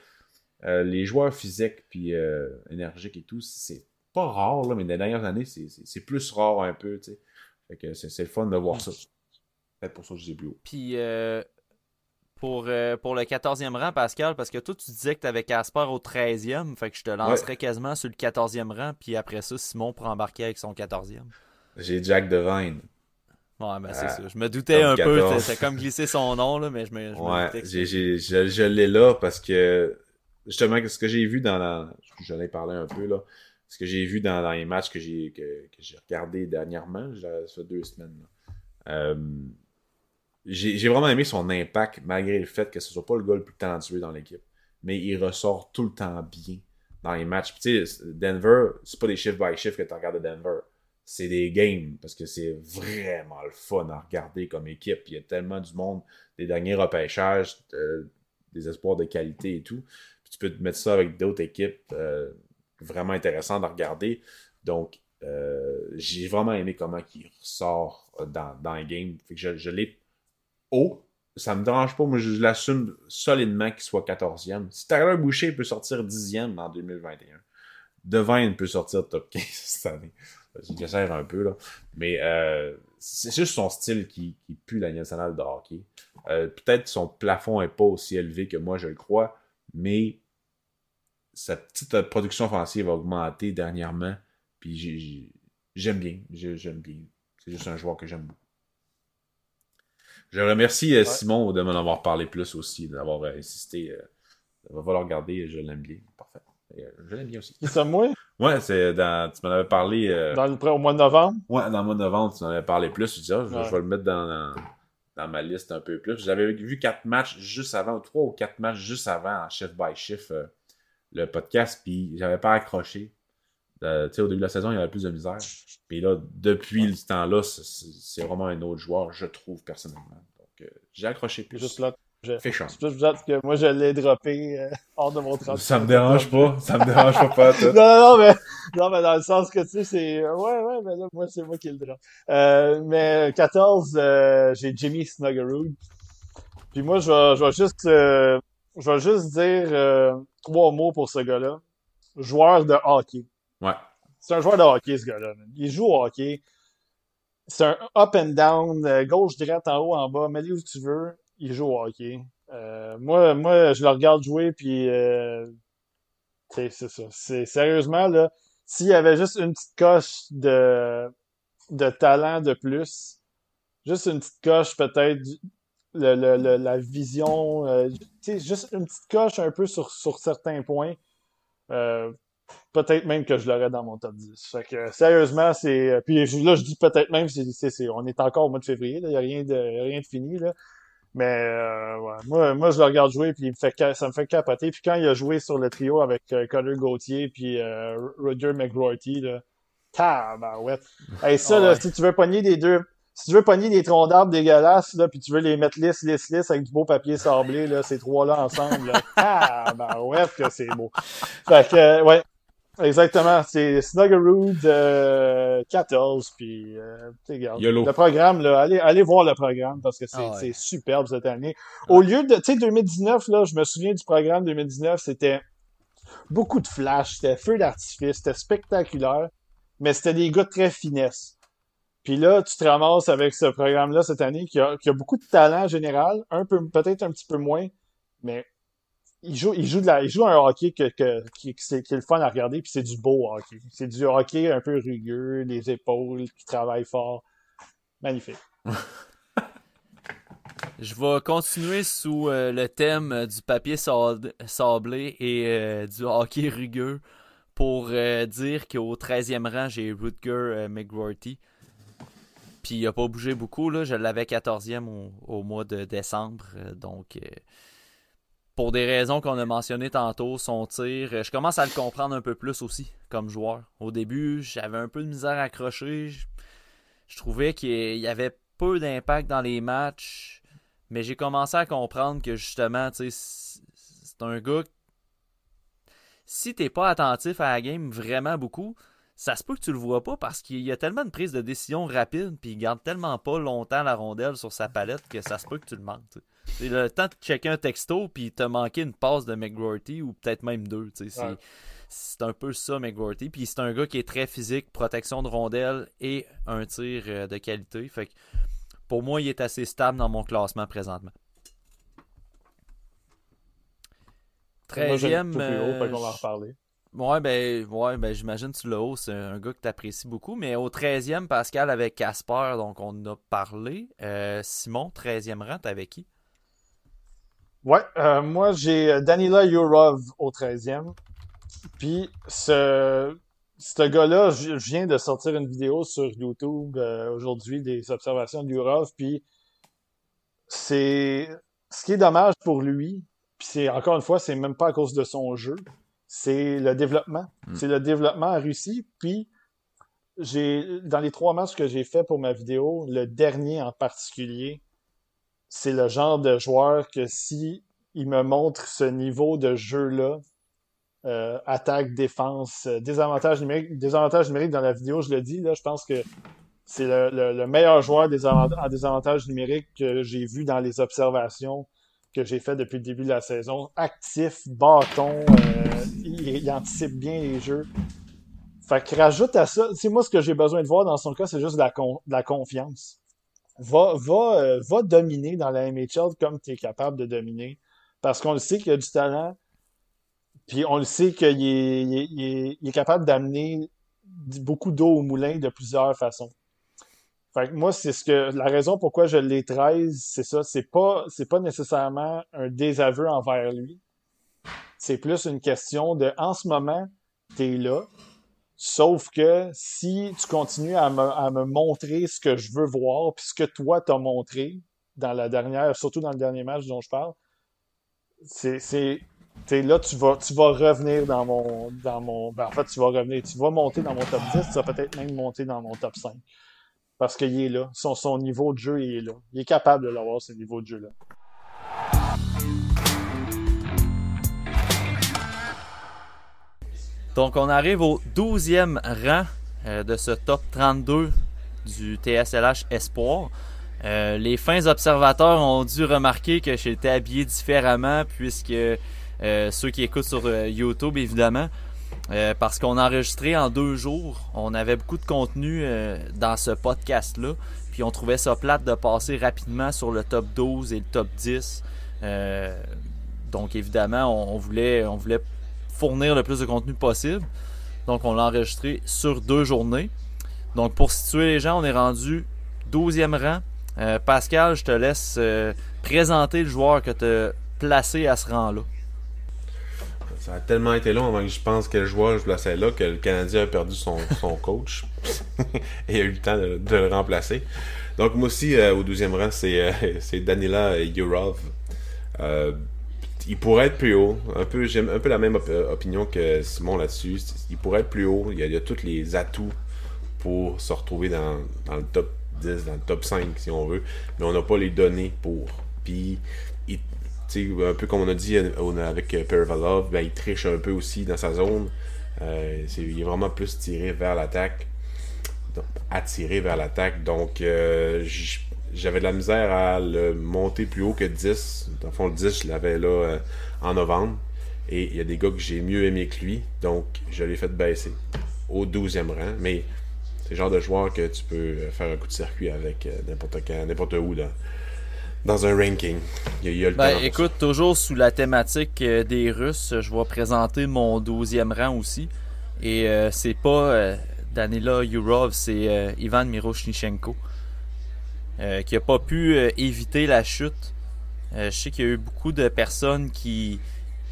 euh, les joueurs physiques puis euh, énergiques et tout, c'est pas rare, là, mais les dernières années, c'est plus rare un peu, tu sais. Fait que c'est le fun de voir ça. C'est pour ça que je dis plus haut. Puis euh, pour, pour le 14e rang, Pascal, parce que toi, tu disais que tu avais Casper au 13e, fait que je te lancerais quasiment sur le 14e rang, puis après ça, Simon pour embarquer avec son 14e. J'ai Jack Devine. Ouais, ben c'est ça. Je me doutais un peu, c'est comme glisser son nom, là, mais je me, je ouais, je l'ai là parce que justement, ce que j'ai vu dans la. J'en ai parlé un peu, là. Ce que j'ai vu dans, les matchs que j'ai que, j'ai regardé dernièrement, ça fait deux semaines. Euh, j'ai vraiment aimé son impact, malgré le fait que ce soit pas le gars le plus talentueux dans l'équipe. Mais il ressort tout le temps bien dans les matchs. Tu sais, Denver, c'est pas des shift by shift que tu regardes de Denver. C'est des games, parce que c'est vraiment le fun à regarder comme équipe. Il y a tellement du monde, des derniers repêchages, euh, des espoirs de qualité et tout tu peux te mettre ça avec d'autres équipes euh, vraiment intéressantes à regarder. Donc, euh, j'ai vraiment aimé comment il ressort dans, dans le game. je, l'ai haut. Ça me dérange pas. Moi, je l'assume solidement qu'il soit 14e. Si Tyler Boucher peut sortir 10e en 2021, Devine peut sortir top 15 cette année. J'exagère un peu, là. Mais euh, c'est juste son style qui, pue la nationale de hockey. Peut-être son plafond n'est pas aussi élevé que moi je le crois, mais sa petite euh, production offensive a augmenté dernièrement. Puis j'aime bien. J'aime bien. C'est juste un joueur que j'aime beaucoup. Je remercie euh, Simon de m'en avoir parlé plus aussi, d'avoir euh, insisté. va falloir regarder, je l'aime bien. Parfait. je l'aime bien aussi. C'est moi? Ouais, c'est dans. Tu m'en avais parlé. Dans le, au mois de novembre? Ouais, dans le mois de novembre, tu m'en avais parlé plus. Je dis, ah, je, vais le mettre dans, dans, ma liste un peu plus. J'avais vu quatre matchs juste avant, trois ou quatre matchs juste avant en shift by shift le podcast, puis j'avais pas accroché. Euh, au début de la saison, il y avait plus de misère. Puis là, depuis ce temps-là, c'est vraiment un autre joueur, je trouve, personnellement. Euh, j'ai accroché plus. Juste là, je... Fait juste que moi, je l'ai droppé euh, hors de mon transfert. Ça me dérange pas. Ça me dérange pas, pas non, non, mais, non, mais dans le sens que, tu sais, c'est... Ouais, ouais, mais là, moi, c'est moi qui le drop. Euh, mais 14, j'ai Jimmy Snuggerud. Puis moi, je vais, je vais juste je vais juste dire euh, trois mots pour ce gars-là. Joueur de hockey. Ouais. C'est un joueur de hockey, ce gars-là. Il joue au hockey. C'est un up and down, euh, gauche, droite, en haut, en bas, mets-le où tu veux. Il joue au hockey. Euh, moi, moi, je le regarde jouer, puis c'est ça. C'est sérieusement là. S'il y avait juste une petite coche de de talent de plus, juste une petite coche peut-être le, le, la vision, euh, juste une petite coche un peu sur, sur certains points. Peut-être même que je l'aurais dans mon top 10. Fait que, sérieusement, c'est. Puis là, je dis peut-être même, c'est, c'est, on est encore au mois de février, il n'y a rien de, rien de fini. Là. Mais euh, ouais, moi, moi, je le regarde jouer, puis il me fait, ça me fait capoter. Puis quand il a joué sur le trio avec euh, Connor Gauthier puis euh, Roger McGroarty, là, tabarouette. Hey, ça, là, si tu veux pogner des deux, si tu veux pogner des troncs d'arbres dégueulasses, là, puis tu veux les mettre lisses, lisses, lisses avec du beau papier sablé, là, ces trois-là ensemble, là, ah, ben ouais, que c'est beau. Fait que, ouais, exactement, c'est Snuggerud euh, 14, puis, euh, le programme, là, allez, allez voir le programme, parce que c'est ah superbe cette année. Au lieu de, tu sais, 2019, là, je me souviens du programme 2019, c'était beaucoup de flash, c'était feu d'artifice, c'était spectaculaire, mais c'était des gars très finesse. Puis là, tu te ramasses avec ce programme-là cette année qui a, qui a beaucoup de talent en général, un peu, peut-être un petit peu moins, mais il joue, un hockey que, qui, est, le fun à regarder, puis c'est du beau hockey. C'est du hockey un peu rugueux, les épaules, qui travaille fort. Magnifique. Je vais continuer sous euh, le thème euh, du papier sablé et euh, du hockey rugueux pour dire qu'au 13e rang, j'ai Rutger McGrorty. Puis il n'a pas bougé beaucoup, là. je l'avais 14e au, au, mois de décembre. donc, pour des raisons qu'on a mentionnées tantôt, son tir, je commence à le comprendre un peu plus aussi comme joueur. Au début, j'avais un peu de misère à accrocher. Je, trouvais qu'il y avait peu d'impact dans les matchs mais j'ai commencé à comprendre que justement, c'est un gars. Si t'es pas attentif à la game vraiment beaucoup, ça se peut que tu le vois pas parce qu'il y a tellement de prises de décision rapides puis il garde tellement pas longtemps la rondelle sur sa palette que ça se peut que tu le manques. C'est le temps de checker un texto puis t'as manqué une passe de McGrorty ou peut-être même deux. C'est un peu ça McGrorty. Puis c'est un gars qui est très physique, protection de rondelle et un tir euh, de qualité. Fait que pour moi, il est assez stable dans mon classement présentement. 13e. Moi, haut, on va en reparler. Ouais, ben, ouais, ben j'imagine que tu le haut, c'est un gars que tu apprécies beaucoup. Mais au 13e, Pascal avec Casper, donc on en a parlé. Euh, Simon, 13e rang, avec qui? Ouais, euh, moi j'ai Danila Yurov au 13e. Puis ce, ce gars-là, je viens de sortir une vidéo sur YouTube euh, aujourd'hui des observations de Yurov, puis c'est ce qui est dommage pour lui, puis c'est encore une fois, c'est même pas à cause de son jeu, c'est le développement. Hmm. C'est le développement en Russie, puis j'ai dans les trois matchs que j'ai fait pour ma vidéo, le dernier en particulier, c'est le genre de joueur que si il me montre ce niveau de jeu-là, euh, attaque, défense, euh, désavantage numérique. Désavantage numérique dans la vidéo, je le dis, là, je pense que c'est le, meilleur joueur des en désavantage numérique que j'ai vu dans les observations que j'ai fait depuis le début de la saison. Actif, bâton, euh, il, anticipe bien les jeux. Fait que rajoute à ça, c'est moi ce que j'ai besoin de voir dans son cas, c'est juste de la, de la confiance. Va, va, va dominer dans la MHL comme tu es capable de dominer. Parce qu'on le sait qu'il a du talent, puis on le sait qu'il est, capable d'amener beaucoup d'eau au moulin de plusieurs façons. Fait que moi, c'est ce que la raison pourquoi je l'ai 13, c'est ça. C'est pas, c'est pas nécessairement un désaveu envers lui. C'est plus une question de, en ce moment, t'es là. Sauf que si tu continues à me, à me montrer ce que je veux voir, puis ce que toi t'as montré dans la dernière, surtout dans le dernier match dont je parle, c'est, là, tu vas, tu vas revenir dans mon. Dans mon ben, en fait, tu vas revenir. Tu vas monter dans mon top 10, tu vas peut-être même monter dans mon top 5. Parce qu'il est là. Son, son niveau de jeu, il est là. Il est capable de l'avoir, ce niveau de jeu-là. Donc, on arrive au 12e rang euh, de ce top 32 du TSLH Espoir. Euh, les fins observateurs ont dû remarquer que j'étais habillé différemment puisque euh, ceux qui écoutent sur YouTube, évidemment. Parce qu'on a enregistré en deux jours. On avait beaucoup de contenu dans ce podcast-là. Puis on trouvait ça plate de passer rapidement sur le top 12 et le top 10. donc évidemment, on, voulait, on voulait fournir le plus de contenu possible. Donc on l'a enregistré sur deux journées. Donc pour situer les gens, on est rendu 12e rang. Pascal, je te laisse présenter le joueur que tu as placé à ce rang-là. Ça a tellement été long avant que je pense quel joueur je plaçais là que le Canadien a perdu son, coach et a eu le temps de, le remplacer. Donc moi aussi, euh, au 12e rang, c'est euh, Danila Yurov. Euh, il pourrait être plus haut. Un peu, J'aime un peu la même opinion que Simon là-dessus. Il pourrait être plus haut. Il y, a, il tous les atouts pour se retrouver dans, le top 10, dans le top 5 si on veut. Mais on n'a pas les données pour. Puis un peu comme on a dit euh, avec euh, Pervalov, ben, il triche un peu aussi dans sa zone. Euh, il est vraiment plus tiré vers l'attaque. Attiré vers l'attaque. Donc, j'avais de la misère à le monter plus haut que 10. Dans le fond, le 10, je l'avais là en novembre. Et il y a des gars que j'ai mieux aimé que lui. Donc, je l'ai fait baisser au 12e rang. Mais c'est le genre de joueur que tu peux faire un coup de circuit avec n'importe n'importe où dans un ranking. Il y a, le ben, écoute, toujours sous la thématique euh, des Russes, je vais présenter mon 12e rang aussi. Et euh, c'est pas euh, Danila Yurov, c'est Ivan Miroshnichenko. Qui a pas pu éviter la chute. je sais qu'il y a eu beaucoup de personnes qui,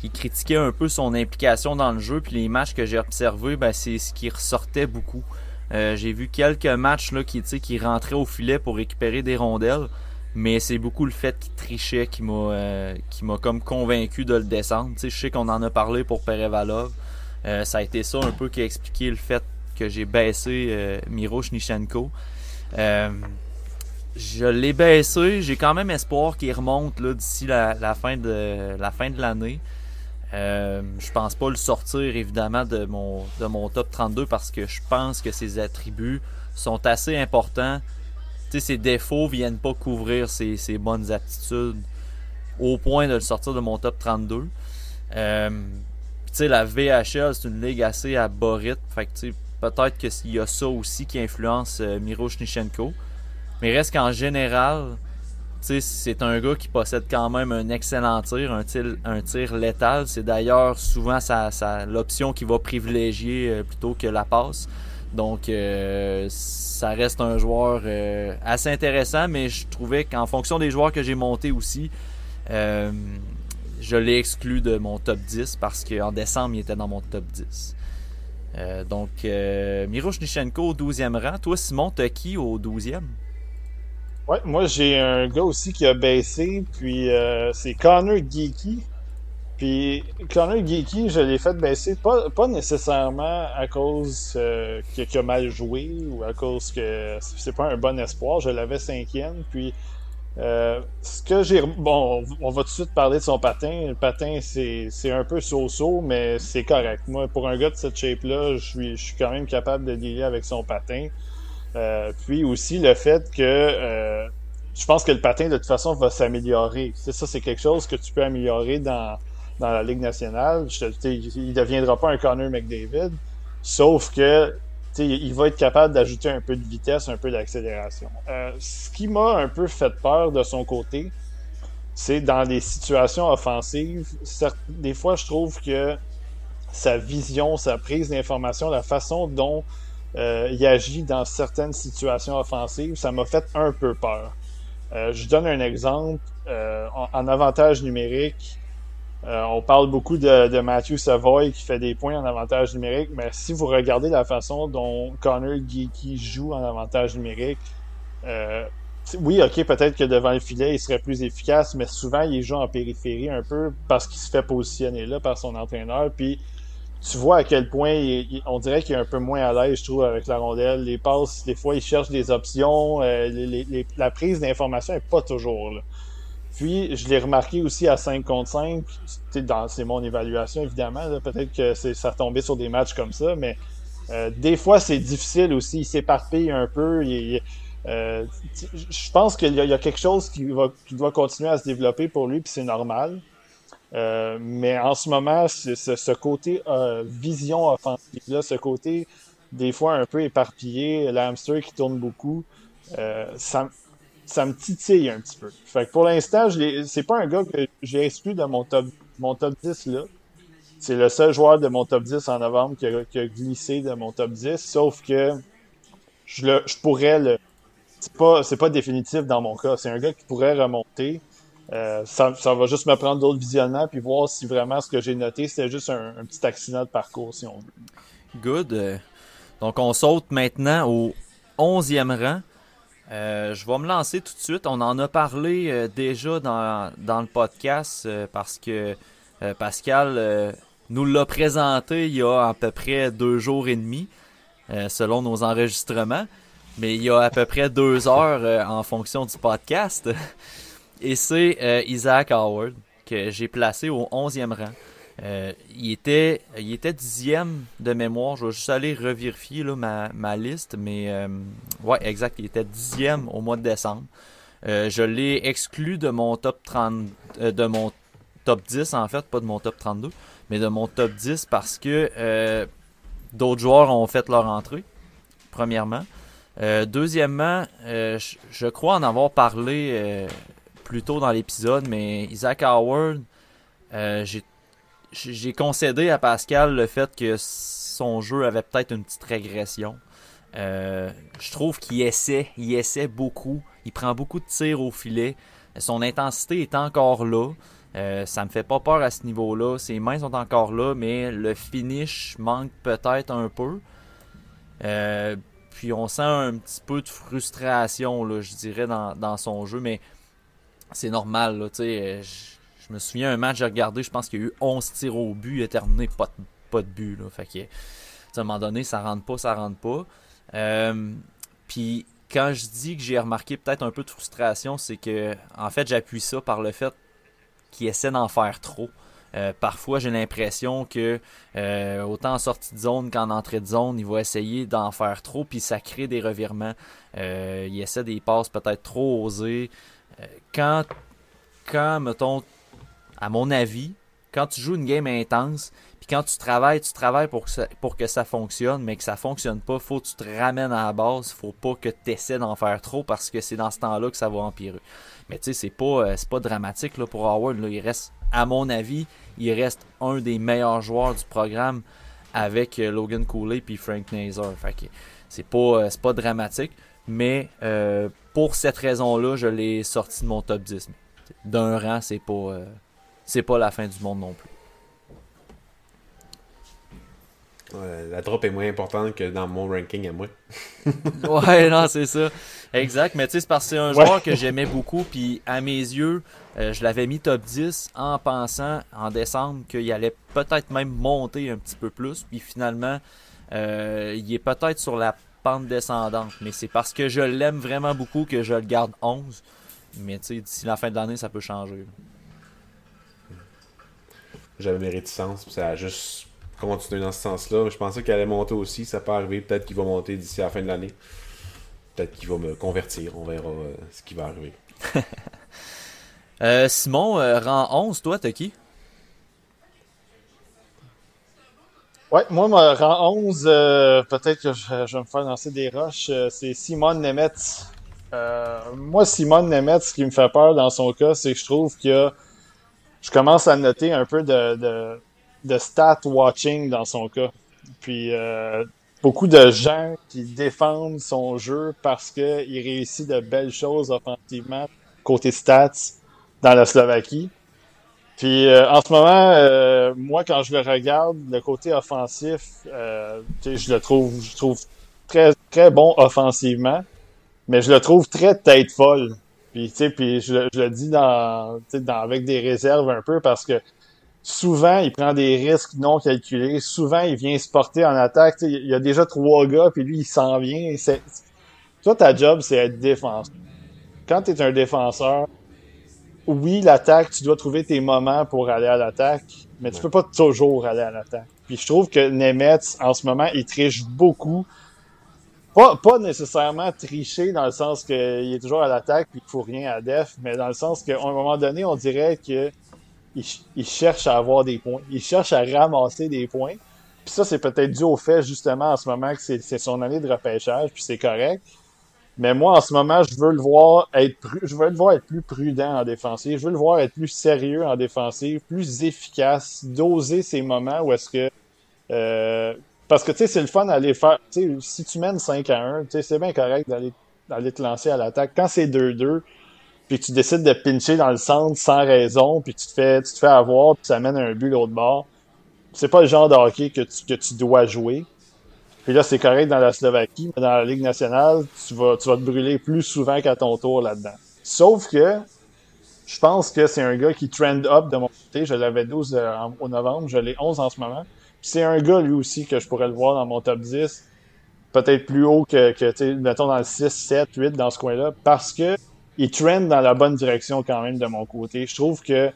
qui critiquaient un peu son implication dans le jeu. Puis les matchs que j'ai observés, ben, c'est ce qui ressortait beaucoup. j'ai vu quelques matchs là, qui, qui rentraient au filet pour récupérer des rondelles. Mais c'est beaucoup le fait qu'il trichait qui m'a euh, qui m'a comme convaincu de le descendre. je sais qu'on en a parlé pour Perevalov. Euh, ça a été ça un peu qui a expliqué le fait que j'ai baissé euh, Miro Shnichenko. Je l'ai baissé. J'ai quand même espoir qu'il remonte d'ici la, fin de la fin l'année. je pense pas le sortir évidemment de mon, top 32 parce que je pense que ses attributs sont assez importants ses défauts viennent pas couvrir ses, bonnes aptitudes au point de le sortir de mon top 32. Euh, la VHL, c'est une ligue assez à bas Fait que, peut-être qu'il y a ça aussi qui influence euh, Mais reste qu'en général, c'est un gars qui possède quand même un excellent tir, un tir, létal. C'est d'ailleurs souvent l'option qui va privilégier euh, plutôt que la passe. Donc, euh, ça reste un joueur euh, assez intéressant, mais je trouvais qu'en fonction des joueurs que j'ai montés aussi, je l'ai exclu de mon top 10 parce qu'en décembre, il était dans mon top 10. donc, Miro Nishenko au 12e rang. Toi, Simon, t'as qui au 12e? Ouais, moi, j'ai un gars aussi qui a baissé, puis c'est Connor Geeky. Puis Connor Geeky, je l'ai fait baisser, pas, pas nécessairement à cause euh, qu'il a mal joué ou à cause que c'est pas un bon espoir. Je l'avais cinquième. Puis euh, ce que j'ai. Bon, on va tout de suite parler de son patin. Le patin, c'est un peu so-so, mais c'est correct. Moi, pour un gars de cette shape-là, je suis, je suis quand même capable de dealer avec son patin. Euh, puis aussi le fait que euh, je pense que le patin de toute façon va s'améliorer. C'est ça, c'est quelque chose que tu peux améliorer dans dans la Ligue nationale. Il ne deviendra pas un Connor McDavid, sauf que il va être capable d'ajouter un peu de vitesse, un peu d'accélération. Euh, ce qui m'a un peu fait peur de son côté, c'est dans les situations offensives. Des fois, je trouve que sa vision, sa prise d'information, la façon dont euh, il agit dans certaines situations offensives, ça m'a fait un peu peur. Euh, je donne un exemple. en, avantage numérique, euh, on parle beaucoup de, Matthew Savoy qui fait des points en avantage numérique, mais si vous regardez la façon dont Connor Geeky joue en avantage numérique, euh, oui, ok, peut-être que devant le filet, il serait plus efficace, mais souvent, il joue en périphérie un peu parce qu'il se fait positionner là par son entraîneur. Puis, tu vois à quel point on dirait qu'il est un peu moins à l'aise, je trouve, avec la rondelle. Les passes, des fois, il cherche des options. Euh, la prise d'information est pas toujours là. Puis, je l'ai remarqué aussi à 5 contre 5. C'est mon évaluation, évidemment. Peut-être que ça tombé sur des matchs comme ça, mais euh, des fois, c'est difficile aussi. Il s'éparpille un peu. Euh, je pense qu'il y, a quelque chose qui, va, qui doit continuer à se développer pour lui, puis c'est normal. Euh, mais en ce moment, ce, ce côté vision offensive, là, ce côté des fois un peu éparpillé, l'hamster qui tourne beaucoup, ça, ça me titille un petit peu. Fait que pour l'instant, c'est pas un gars que j'ai exclu de mon top, mon top 10 là. C'est le seul joueur de mon top 10 en novembre qui a, glissé de mon top 10, sauf que je, le, je pourrais le. C'est pas, pas définitif dans mon cas. C'est un gars qui pourrait remonter. Euh, ça, va juste me prendre d'autres visionnements puis voir si vraiment ce que j'ai noté, c'était juste un, petit accident de parcours, si on veut. Good. Donc, on saute maintenant au 11e rang. Euh, je vais me lancer tout de suite. On en a parlé euh, déjà dans, dans, le podcast euh, parce que Pascal nous l'a présenté il y a à peu près deux jours et demi, selon nos enregistrements. Mais il y a à peu près deux heures en fonction du podcast. Et c'est Isaac Howard que j'ai placé au 11e rang. Euh, il était il était dixième de mémoire. Je vais juste aller revérifier ma, ma liste, mais euh, ouais, exact, il était dixième au mois de décembre. Euh, je l'ai exclu de mon top 30 de mon top 10 en fait, pas de mon top 32, mais de mon top 10 parce que d'autres joueurs ont fait leur entrée. Premièrement. deuxièmement, je, crois en avoir parlé plus tôt dans l'épisode, mais Isaac Howard, euh, j'ai concédé à Pascal le fait que son jeu avait peut-être une petite régression. Euh, je trouve qu'il essaie, il essaie beaucoup. Il prend beaucoup de tirs au filet. Son intensité est encore là. Euh, ça me fait pas peur à ce niveau-là. Ses mains sont encore là, mais le finish manque peut-être un peu. Euh, puis on sent un petit peu de frustration, je dirais, dans, son jeu, mais c'est normal. Là, je, je me souviens un match, j'ai regardé, je pense qu'il y a eu 11 tirs au but, il a terminé pas de, pas de but. Là, fait que, à un moment donné, ça rentre pas, ça rentre pas. Euh, puis quand je dis que j'ai remarqué peut-être un peu de frustration, c'est que en fait j'appuie ça par le fait qu'il essaie d'en faire trop. Euh, parfois, j'ai l'impression que euh, autant en sortie de zone qu'en entrée de zone, il va essayer d'en faire trop, puis ça crée des revirements. il essaie des passes peut-être trop osées. Quand, quand, mettons, à mon avis, quand tu joues une game intense, quand tu travailles, tu travailles pour que, ça, fonctionne, mais que ça fonctionne pas, faut que tu te ramènes à la base. Faut pas que tu essaies d'en faire trop parce que c'est dans ce temps-là que ça va empirer. Mais tu sais, c'est pas, euh, pas dramatique pour Howard. Il reste, à mon avis, il reste un des meilleurs joueurs du programme avec euh, Logan Cooley puis Frank Nazar. Fait c'est pas, euh, pas dramatique. Mais pour cette raison-là, je l'ai sorti de mon top 10. D'un rang, c'est pas, c'est pas la fin du monde non plus. la drop est moins importante que dans mon ranking à moi. ouais, non, c'est ça. Exact. Mais tu sais, c'est parce que c'est un joueur que j'aimais beaucoup. Puis à mes yeux, euh, je l'avais mis top 10 en pensant en décembre qu'il allait peut-être même monter un petit peu plus. Puis finalement, euh, il est peut-être sur la pente descendante. Mais c'est parce que je l'aime vraiment beaucoup que je le garde 11. Mais tu sais, d'ici la fin de l'année, ça peut changer. J'avais mes réticences, puis ça a juste continuer dans ce sens-là. Je pensais qu'elle allait monter aussi. Ça peut arriver. Peut-être qu'il va monter d'ici la fin de l'année. Peut-être qu'il va me convertir. On verra euh, ce qui va arriver. Euh, Simon, euh, rang 11, toi, t'as qui? Ouais, moi, mon rang 11, peut-être que je, vais me faire lancer des roches. c'est Simon Nemetz. moi, Simon Nemetz, ce qui me fait peur dans son cas, c'est que je trouve que je commence à noter un peu de de stat watching dans son cas. Puis euh, beaucoup de gens qui défendent son jeu parce qu'il réussit de belles choses offensivement côté stats dans la Slovaquie. Puis euh, en ce moment, euh, moi quand je le regarde, le côté offensif, je le trouve, je trouve très très bon offensivement, mais je le trouve très tête folle. Puis puis je, je, le dis dans, dans avec des réserves un peu parce que souvent, il prend des risques non calculés. Souvent, il vient se porter en attaque. il y a déjà trois gars, puis lui, il s'en vient. Toi, ta job, c'est être défenseur. Quand tu es un défenseur, oui, l'attaque, tu dois trouver tes moments pour aller à l'attaque, mais tu peux pas toujours aller à l'attaque. Puis je trouve que Nemetz, en ce moment, il triche beaucoup. Pas, pas nécessairement tricher dans le sens qu'il est toujours à l'attaque puis qu'il faut rien à def, mais dans le sens qu'à un moment donné, on dirait que il, cherche à avoir des points. Il cherche à ramasser des points. Puis ça, c'est peut-être dû au fait, justement, en ce moment, que c'est son année de repêchage, puis c'est correct. Mais moi, en ce moment, je veux le voir être je veux le voir être plus prudent en défensive. Je veux le voir être plus sérieux en défensive, plus efficace, doser ses moments où est-ce que euh, parce que tu sais, c'est le fun d'aller faire. Tu sais, si tu mènes 5 à 1, tu sais, c'est bien correct d'aller te lancer à l'attaque. Quand c'est 2-2, puis tu décides de pincher dans le centre sans raison, puis tu te fais, tu te fais avoir, puis ça mène un but l'autre bord. C'est pas le genre de hockey que tu, que tu dois jouer. Puis là, c'est correct dans la Slovaquie, mais dans la Ligue nationale, tu vas, tu vas te brûler plus souvent qu'à ton tour là-dedans. Sauf que, je pense que c'est un gars qui trend up de mon côté. Je l'avais 12 euh, au novembre, je l'ai 11 en ce moment. C'est un gars, lui aussi, que je pourrais le voir dans mon top 10. Peut-être plus haut que, que mettons dans le 6, 7, 8, dans ce coin-là. Parce que il trend dans la bonne direction quand même de mon côté. Je trouve que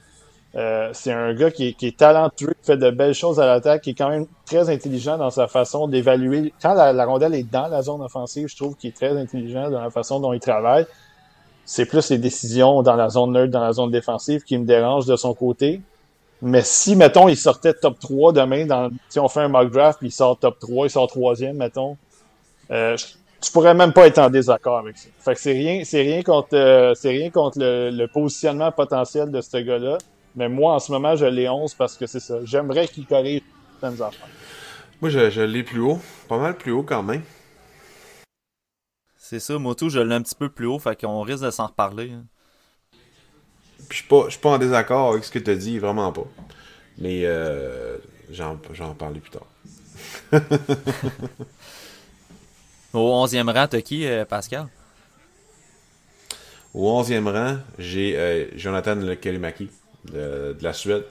euh, c'est un gars qui est, talentueux, qui fait de belles choses à l'attaque, qui est quand même très intelligent dans sa façon d'évaluer. Quand la, rondelle est dans la zone offensive, je trouve qu'il est très intelligent dans la façon dont il travaille. C'est plus les décisions dans la zone neutre, dans la zone défensive qui me dérangent de son côté. Mais si, mettons, il sortait top 3 demain, dans, si on fait un mock draft, puis il sort top 3, il sort troisième, mettons, euh, tu pourrais même pas être en désaccord avec ça. Fait que c'est rien, c'est rien contre, euh, c'est rien contre le, positionnement potentiel de ce gars-là. Mais moi, en ce moment, je l'ai 11 parce que c'est ça. J'aimerais qu'il corrige certaines affaires. Moi, je, je l'ai plus haut. Pas mal plus haut quand même. C'est ça, Moto, je l'ai un petit peu plus haut, fait qu'on risque de s'en reparler. Hein. Puis je suis pas, pas en désaccord avec ce que tu as dit, vraiment pas. Mais euh, j'en, j'en parler plus tard. Au 11e rang, t'as qui, euh, Pascal? Au 11e rang, j'ai euh, Jonathan Kelimaki de, la Suède.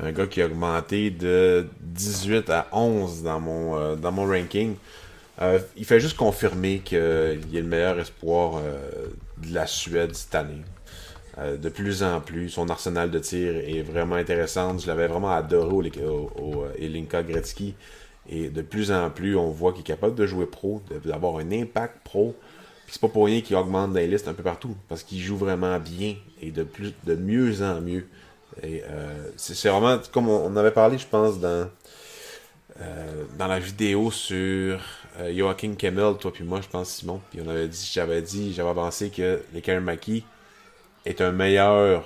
Un gars qui a augmenté de 18 à 11 dans mon, dans mon ranking. Euh, il fait juste confirmer qu'il est le meilleur espoir euh, de la Suède cette année. Euh, de plus en plus, son arsenal de tir est vraiment intéressant. Je l'avais vraiment adoré au, au, Elinka Gretzky. Et de plus en plus, on voit qu'il est capable de jouer pro, d'avoir un impact pro. C'est pas pour rien qu'il augmente les listes un peu partout, parce qu'il joue vraiment bien et de plus, de mieux en mieux. Et c'est vraiment comme on, avait parlé, je pense, dans dans la vidéo sur euh, Joachim Kemmel, toi puis moi, je pense, Simon. Puis on avait dit, j'avais dit, j'avais avancé que les Maki est un meilleur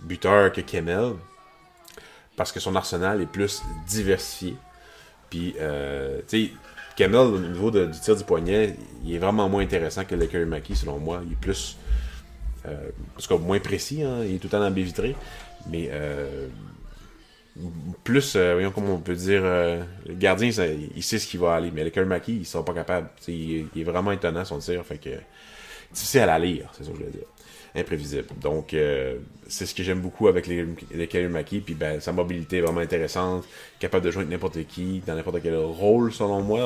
buteur que Kemmel parce que son arsenal est plus diversifié. Puis, euh, tu sais, Kemmel, au niveau du tir du poignet, il est vraiment moins intéressant que le Maki, selon moi. Il est plus. Euh, parce que moins précis, hein, il est tout le temps dans vitré. Mais euh, plus, euh, voyons comment on peut dire, le gardien, il sait ce qu'il va aller, mais les Kermaki, ils sont pas capables. Il, est vraiment étonnant son tir, fait que difficile à la lire, c'est ça que je veux dire. Imprévisible. Donc, euh, c'est ce que j'aime beaucoup avec les, les puis ben, sa mobilité est vraiment intéressante, capable de jouer avec n'importe qui, dans n'importe quel rôle, selon moi.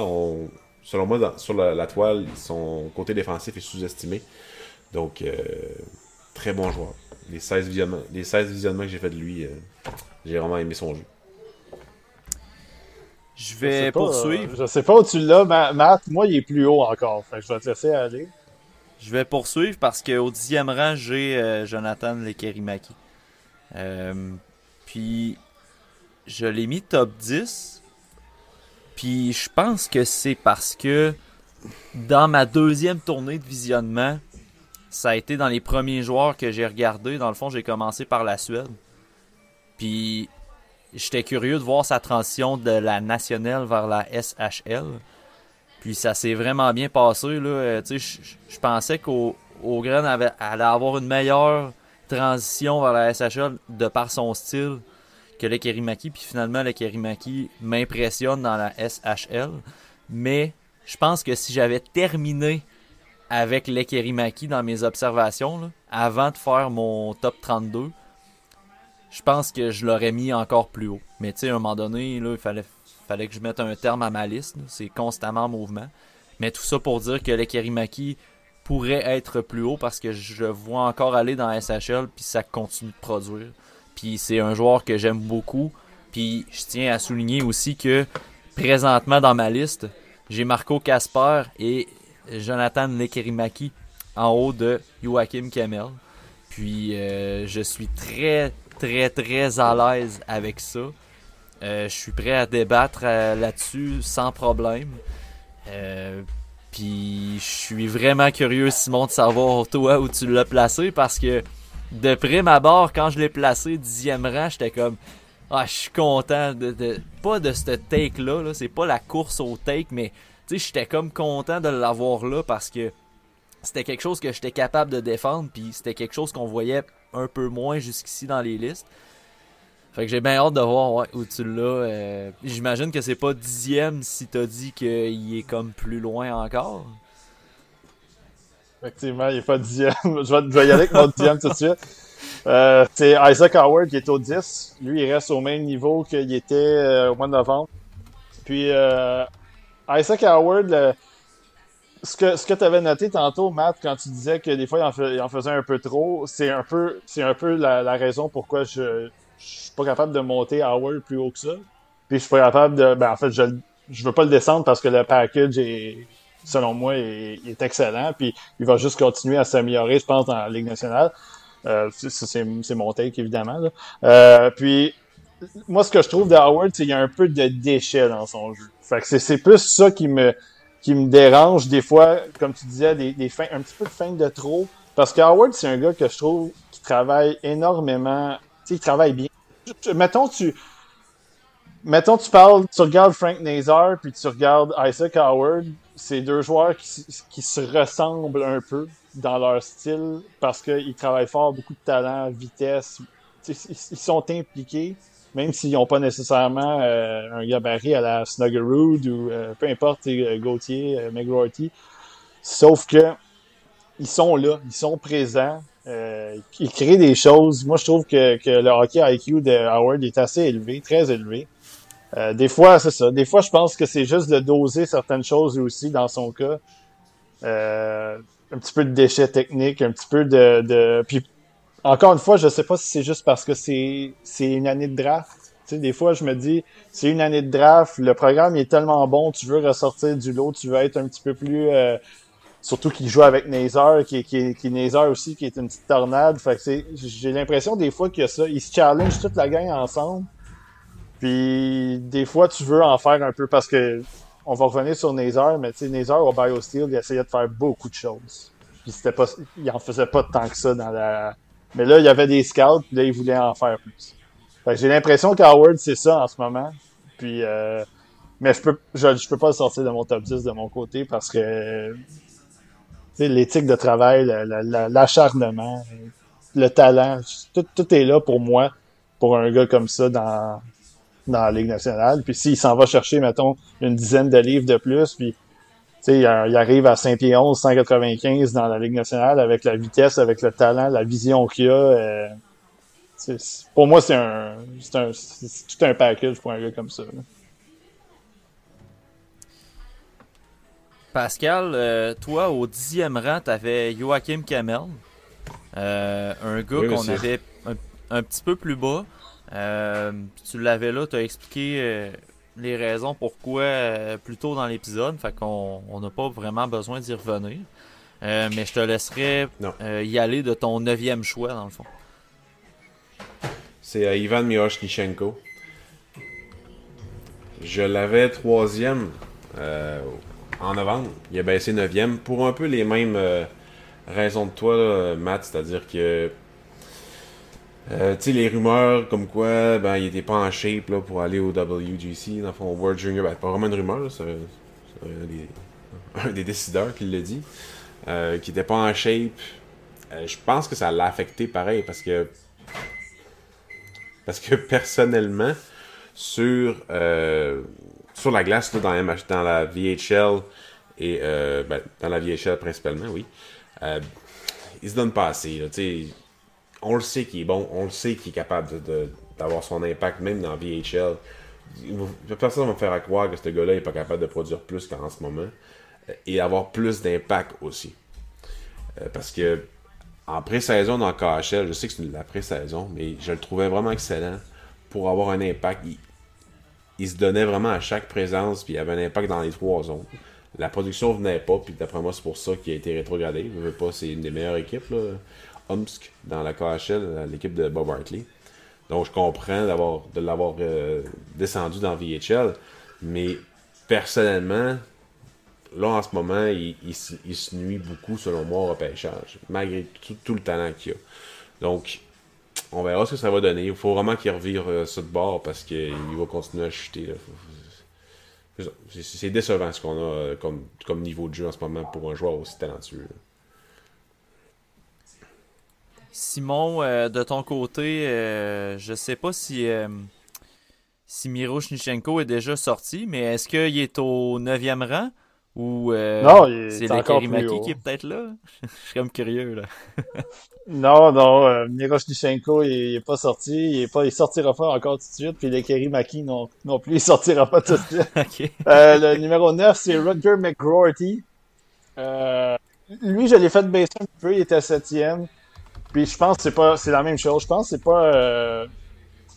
selon moi, sur la, toile, son côté défensif est sous-estimé. Donc, très bon joueur. Les 16 visionnements, les 16 visionnements que j'ai fait de lui, j'ai vraiment aimé son jeu. Je vais poursuivre. Euh, je sais pas où tu l'as, Matt. Moi, il est plus haut encore. je vais te laisser aller. Je vais poursuivre parce qu'au dixième rang, j'ai euh, Jonathan Lekerimaki. Euh, puis, je l'ai mis top 10. Puis, je pense que c'est parce que dans ma deuxième tournée de visionnement, ça a été dans les premiers joueurs que j'ai regardé. Dans le fond, j'ai commencé par la Suède. Puis j'étais curieux de voir sa transition de la nationale vers la SHL. Puis ça s'est vraiment bien passé. Là. Euh, je pensais qu'au allait avoir une meilleure transition vers la SHL de par son style que le Kerimaki. Puis finalement, le Kerimaki m'impressionne dans la SHL. Mais je pense que si j'avais terminé avec le Kerimaki dans mes observations, avant de faire mon top 32, je pense que je l'aurais mis encore plus haut. Mais tu sais, à un moment donné, là, il fallait, fallait que je mette un terme à ma liste. C'est constamment en mouvement. Mais tout ça pour dire que le Kerimaki pourrait être plus haut parce que je vois encore aller dans SHL puis ça continue de produire. Puis c'est un joueur que j'aime beaucoup. Puis je tiens à souligner aussi que présentement dans ma liste, j'ai Marco Casper et Jonathan Lekerimaki en haut de Joachim Kemmel. Puis euh, je suis très très très à l'aise avec ça. Euh, je suis prêt à débattre euh, là-dessus sans problème. Euh, puis je suis vraiment curieux, Simon, de savoir toi où tu l'as placé parce que de prime abord, quand je l'ai placé dixième rang, j'étais comme ah, je suis content de, pas de ce take là, là c'est pas la course au take, mais tu sais, j'étais comme content de l'avoir là parce que c'était quelque chose que j'étais capable de défendre, puis c'était quelque chose qu'on voyait un peu moins jusqu'ici dans les listes. Fait que j'ai bien hâte de voir où tu l'as. Euh, j'imagine que c'est pas dixième si t'as dit qu'il est comme plus loin encore. Effectivement, il est pas dixième. je, vais, y aller avec mon dixième tout de suite. Euh, c'est Isaac Howard qui est au 10. Lui, il reste au même niveau qu'il était euh, au mois de novembre. Puis Isaac Howard, ce que, ce que tu avais noté tantôt, Matt, quand tu disais que des fois il en, faisait un peu trop, c'est un peu, un peu la, raison pourquoi je suis pas capable de monter Howard plus haut que ça. Puis je suis pas capable de. Ben, en fait, je, je veux pas le descendre parce que le package est, selon moi, est, est excellent. Puis il va juste continuer à s'améliorer, je pense, dans la Ligue nationale. Euh, c'est mon take, évidemment. Euh, puis moi, ce que je trouve de Howard, c'est qu'il y a un peu de déchet dans son jeu. Fait que c'est plus ça qui me qui me dérange des fois, comme tu disais, des, des fins, un petit peu de fin de trop. Parce que Howard, c'est un gars que je trouve qui travaille énormément. Tu sais, il travaille bien. Mettons, tu. Mettons, tu parles, tu regardes Frank Nazar, puis tu regardes Isaac Howard. C'est deux joueurs qui, se ressemblent un peu dans leur style parce qu'ils travaillent fort, beaucoup de talent, vitesse. Ils, sont impliqués même s'ils n'ont pas nécessairement euh, un gabarit à la Snuggerud ou euh, peu importe, Gauthier, euh, McGrorty. Sauf que ils sont là, ils sont présents, ils créent des choses. Moi, je trouve que, que le hockey IQ de Howard est assez élevé, très élevé. des fois, c'est ça. Des fois, je pense que c'est juste de doser certaines choses aussi dans son cas. un petit peu de déchets techniques, un petit peu de, de... Puis encore une fois, je sais pas si c'est juste parce que c'est c'est une année de draft. Tu sais, des fois, je me dis, c'est une année de draft, le programme est tellement bon, tu veux ressortir du lot, tu veux être un petit peu plus... Surtout qu'il joue avec Nazar, qui, qui, qui est Nazar aussi, qui est une petite tornade. Fait que j'ai l'impression des fois que ça, ils se challenge toute la gang ensemble. Puis des fois, tu veux en faire un peu parce que on va revenir sur Nazar, mais tu sais, Nazar au BioSteel, il essayait de faire beaucoup de choses. Puis c'était pas, il en faisait pas tant que ça dans la mais là, il y avait des scouts, là, ils voulaient en faire plus. Fait j'ai l'impression qu'Howard, c'est ça en ce moment. Puis, euh, mais je peux, je, je, peux pas le sortir de mon top 10 de mon côté parce que l'éthique de travail, l'acharnement, le talent, tout, est là pour moi, pour un gars comme ça dans, dans la Ligue nationale. Puis s'il s'en va chercher, mettons, une dizaine de livres de plus, puis il, arrive à Saint-Pierre 195 dans la Ligue nationale avec la vitesse, avec le talent, la vision qu'il a. Euh, pour moi, c'est un, un, tout un package pour un gars comme ça. Pascal, euh, toi, au dixième rang, tu avais Joachim Kamel. Euh, un gars qu'on avait un, petit peu plus bas. tu l'avais là, tu as expliqué les raisons pourquoi euh, plus tôt dans l'épisode, fait qu'on n'a pas vraiment besoin d'y revenir. Euh, mais je te laisserai euh, y aller de ton neuvième choix, dans le fond. C'est Ivan Miroshnichenko. Je l'avais troisième en novembre. Il a baissé neuvième pour un peu les mêmes raisons de toi, Matt. C'est-à-dire que euh, les rumeurs comme quoi, ben, il était pas en shape là, pour aller au WGC, dans le fond, World Junior. Ben, pas vraiment une rumeur, c'est un, des décideurs qui l'a dit. Euh, qui était pas en shape. Euh, je pense que ça l'a affecté pareil parce que. Parce que personnellement, sur, euh, sur la glace, là, dans, MH, dans la VHL et ben, dans la VHL principalement, oui, il se donne pas assez. On le sait qu'il est bon, on le sait qu'il est capable d'avoir son impact même dans VHL. Personne ne va me faire croire que ce gars-là n'est pas capable de produire plus qu'en ce moment euh, et avoir plus d'impact aussi. Euh, parce que en pré-saison dans KHL, je sais que c'est la pré-saison, mais je le trouvais vraiment excellent pour avoir un impact. Il, se donnait vraiment à chaque présence, puis il avait un impact dans les trois zones. La production venait pas, puis d'après moi, c'est pour ça qu'il a été rétrogradé. Je veux pas, c'est une des meilleures équipes. Omsk dans la KHL, l'équipe de Bob Hartley. Donc je comprends de l'avoir euh, descendu dans VHL, mais personnellement, là en ce moment, il, se nuit beaucoup selon moi au repêchage, malgré tout, le talent qu'il a. Donc on verra ce que ça va donner. Il faut vraiment qu'il revire euh, ce de bord parce qu'il va continuer à chuter. C'est décevant ce qu'on a euh, comme, niveau de jeu en ce moment pour un joueur aussi talentueux. Simon, euh, de ton côté, euh, je sais pas si, euh, est déjà sorti, mais est-ce qu'il est au 9e rang? Ou c'est le qui est peut-être là? je suis comme curieux là. non, non, Shnichenko il, est pas sorti, il est pas, il sortira pas encore tout de suite, puis Lekeri Maki non, non plus, il sortira pas tout de suite. le numéro 9, c'est Roger McGroarty. lui, je l'ai fait baisser un peu, il était 7e. Puis je pense que c'est pas c'est la même chose. Je pense que c'est pas euh,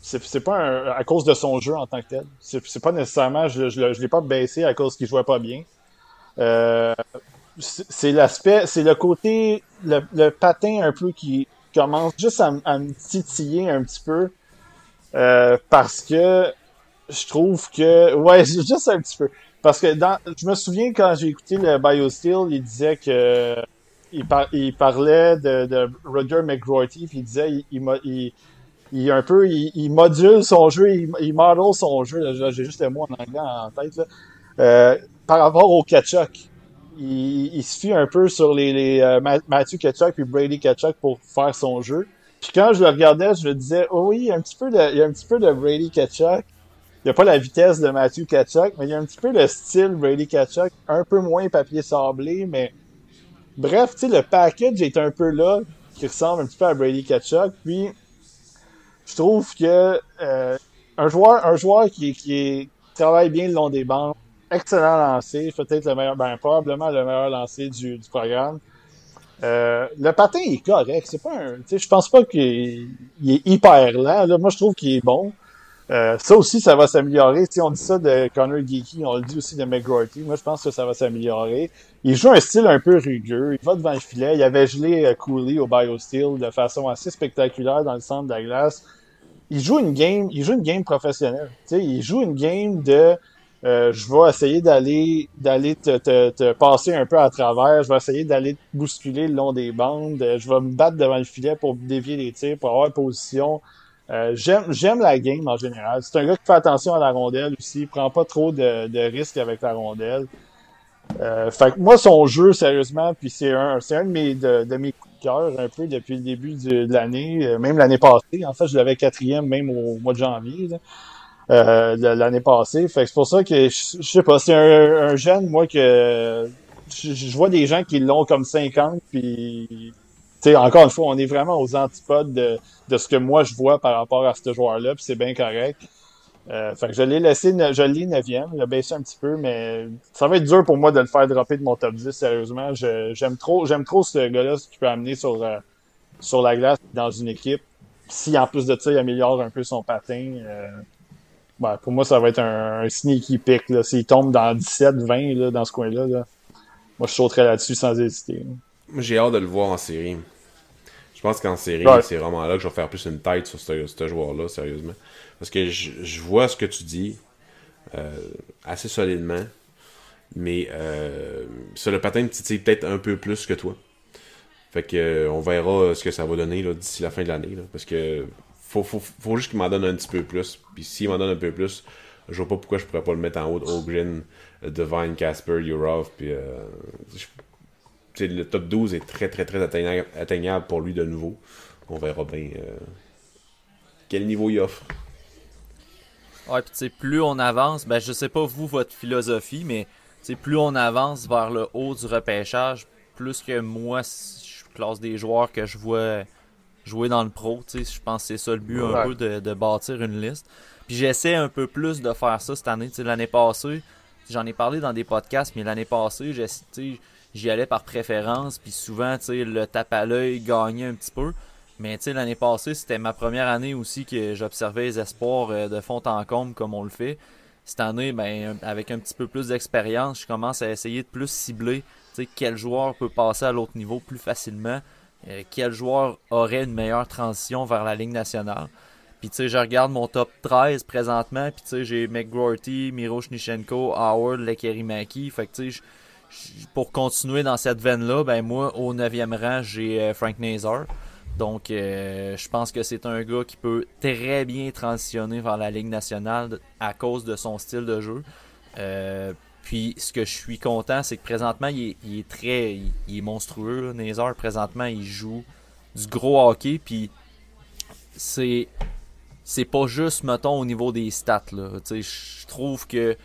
c'est pas à cause de son jeu en tant que tel. C'est pas nécessairement je, je, je l'ai pas baissé à cause qu'il jouait pas bien. Euh, c'est l'aspect, c'est le côté, le, patin un peu qui commence juste à, me titiller un petit peu euh, parce que je trouve que ouais juste un petit peu Parce que je me souviens quand j'ai écouté le BioSteel, il disait que il, il parlait de, de Roger McGroarty, puis il disait il, un peu il, module son jeu, il, il model son jeu. J'ai juste le mot en anglais en tête. Là. Euh, par rapport au Ketchuk. Il, il, se fie un peu sur les, les euh, Matthew Ketchuk et Brady Ketchuk pour faire son jeu. Puis quand je le regardais, je me disais, oh oui, il y a un petit peu de, il y a un petit peu de Brady Ketchuk. Il n'y a pas la vitesse de Matthew Ketchuk, mais il y a un petit peu le style Brady Ketchuk, un peu moins papier sablé, mais bref, tu sais, le package est un peu là, qui ressemble un petit peu à Brady Ketchuk. Puis je trouve que euh, un joueur, un joueur qui, qui travaille bien le long des bandes, excellent lancé, peut-être le meilleur, ben probablement le meilleur lancé du, du programme. Euh, le patin est correct, c'est pas un, je pense pas qu'il est hyper lent. Là, moi, je trouve qu'il est bon. Euh, ça aussi, ça va s'améliorer. Si on dit ça de Connor Geeky, on le dit aussi de McGrorty. Moi, je pense que ça va s'améliorer. Il joue un style un peu rugueux. Il va devant le filet. Il avait gelé euh, Cooley au BioSteel de façon assez spectaculaire dans le centre de la glace. Il joue une game, il joue une game professionnelle. Tu sais, il joue une game de euh, je vais essayer d'aller d'aller te, te, te, passer un peu à travers. Je vais essayer d'aller bousculer le long des bandes. Euh, je vais me battre devant le filet pour dévier les tirs, pour avoir position. Euh, j'aime j'aime la game en général. C'est un gars qui fait attention à la rondelle aussi. Il prend pas trop de, de risques avec la rondelle. Euh, fait que moi, son jeu, sérieusement, puis c'est un, c'est un de mes, de, mes coups de cœur un peu depuis le début de, l'année, même l'année passée. En fait, je l'avais quatrième même au mois de janvier. Là euh, l'année passée. Fait que c'est pour ça que je, sais pas, c'est un, un, jeune, moi, que je, vois des gens qui l'ont comme 50, puis encore une fois, on est vraiment aux antipodes de, de ce que moi je vois par rapport à ce joueur-là, puis c'est bien correct. Euh, fait que je l'ai laissé, je l'ai neuvième, il a baissé un petit peu, mais ça va être dur pour moi de le faire dropper de mon top 10, sérieusement. J'aime trop, j'aime trop ce gars-là, ce qu'il peut amener sur, euh, sur la glace dans une équipe. Si en plus de ça, il améliore un peu son patin, euh, ben, pour moi, ça va être un, sneaky pick. S'il tombe dans 17-20 dans ce coin-là, moi je sauterais là-dessus sans hésiter. J'ai hâte de le voir en série. Je pense qu'en série, c'est vraiment là que je vais faire plus une tête sur ce, joueur-là, sérieusement. Parce que je, vois ce que tu dis euh, assez solidement. Mais euh, sur le patin titille peut-être un peu plus que toi. Fait que euh, on verra ce que ça va donner d'ici la fin de l'année. Parce que faut, faut, juste qu'il m'en donne un petit peu plus. Puis s'il m'en donne un peu plus, je vois pas pourquoi je pourrais pas le mettre en haut de Ogren, euh, Devine, Casper, Urov. Puis euh, le top 12 est très très très atteignable, pour lui de nouveau. On verra bien euh, quel niveau il offre. Ouais, puis tu sais, plus on avance, ben je sais pas vous votre philosophie, mais plus on avance vers le haut du repêchage, plus que moi, je classe des joueurs que je vois jouer dans le pro. Je pense que c'est ça le but un peu de, bâtir une liste. Puis j'essaie un peu plus de faire ça cette année. L'année passée, j'en ai parlé dans des podcasts, mais l'année passée, j'y allais par préférence. Puis souvent, le tape à l'œil gagnait un petit peu. Mais l'année passée, c'était ma première année aussi que j'observais les espoirs euh, de fond en comble comme on le fait. Cette année, ben, avec un petit peu plus d'expérience, je commence à essayer de plus cibler quel joueur peut passer à l'autre niveau plus facilement. Euh, quel joueur aurait une meilleure transition vers la Ligue nationale? Puis tu sais, je regarde mon top 13 présentement, puis tu sais, j'ai McGroarty, Miro Shnichenko, Howard, Lekerimaki. Fait que tu sais, pour continuer dans cette veine-là, ben moi, au 9e rang, j'ai euh, Frank Nazar. Donc, euh, je pense que c'est un gars qui peut très bien transitionner vers la Ligue nationale à cause de son style de jeu. Puis ce que je suis content, c'est que présentement, il est, très. Il, est monstrueux. Nazar, présentement, il joue du gros hockey. Puis c'est. C'est pas juste, mettons, au niveau des stats. Je trouve que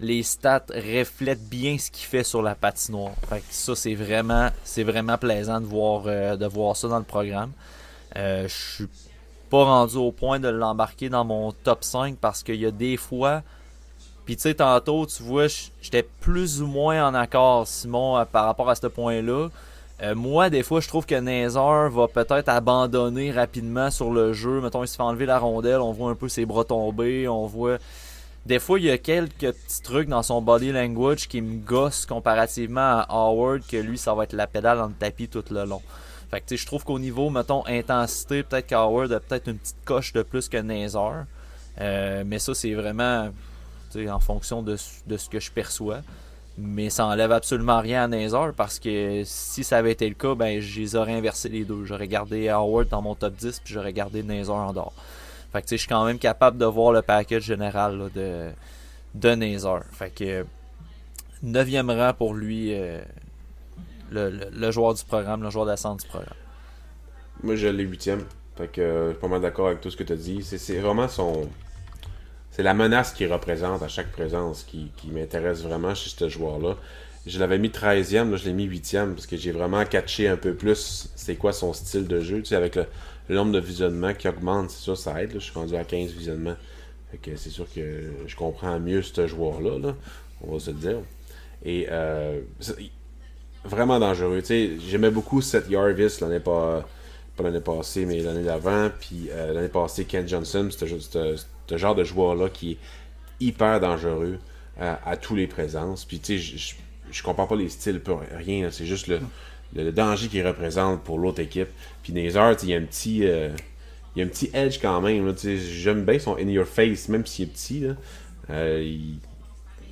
les stats reflètent bien ce qu'il fait sur la patinoire. Fait ça, c'est vraiment, c'est vraiment plaisant de voir, euh, de voir ça dans le programme. Euh, je suis pas rendu au point de l'embarquer dans mon top 5 parce qu'il y a des fois puis tu sais, tantôt, tu vois, j'étais plus ou moins en accord, Simon, euh, par rapport à ce point-là. Euh, moi, des fois, je trouve que Nazar va peut-être abandonner rapidement sur le jeu. Mettons, il se fait enlever la rondelle, on voit un peu ses bras tomber, on voit... Des fois, il y a quelques petits trucs dans son body language qui me gossent comparativement à Howard, que lui, ça va être la pédale dans le tapis tout le long. Fait que, tu sais, je trouve qu'au niveau, mettons, intensité, peut-être qu'Howard a peut-être une petite coche de plus que Nazar. Euh, mais ça, c'est vraiment en fonction de, ce que je perçois. Mais ça enlève absolument rien à Nazar parce que si ça avait été le cas, ben les aurais inversé les deux. J'aurais gardé Howard dans mon top 10 puis j'aurais gardé Nazar en dehors. Fait que je suis quand même capable de voir le package général de, de Nazar. Fait que 9 rang pour lui, euh, le, joueur du programme, le joueur d'ascente du programme. Moi, je l'ai huitième. Fait que je suis pas mal d'accord avec tout ce que tu as dit. C'est vraiment son. C'est la menace qu'il représente à chaque présence qui, m'intéresse vraiment chez ce joueur-là. Je l'avais mis 13e, là, je l'ai mis 8e parce que j'ai vraiment catché un peu plus c'est quoi son style de jeu. Tu sais, avec le, nombre de visionnements qui augmente, c'est sûr, ça aide. Je suis rendu à 15 visionnements. C'est sûr que je comprends mieux ce joueur-là, là, on va se le dire. Et euh, vraiment dangereux. J'aimais beaucoup Seth Jarvis l'année pas, pas l'année passée, mais l'année d'avant. Puis euh, l'année passée, Ken Johnson, c'était ce genre de joueur-là qui est hyper dangereux euh, à tous les présences. Puis tu sais, je, compare pas les styles pour rien. C'est juste le, le, danger qu'il représente pour l'autre équipe. Puis Nazar, il y a un petit. il y a un petit edge quand même. J'aime bien son in your face, même s'il est petit. Là. il,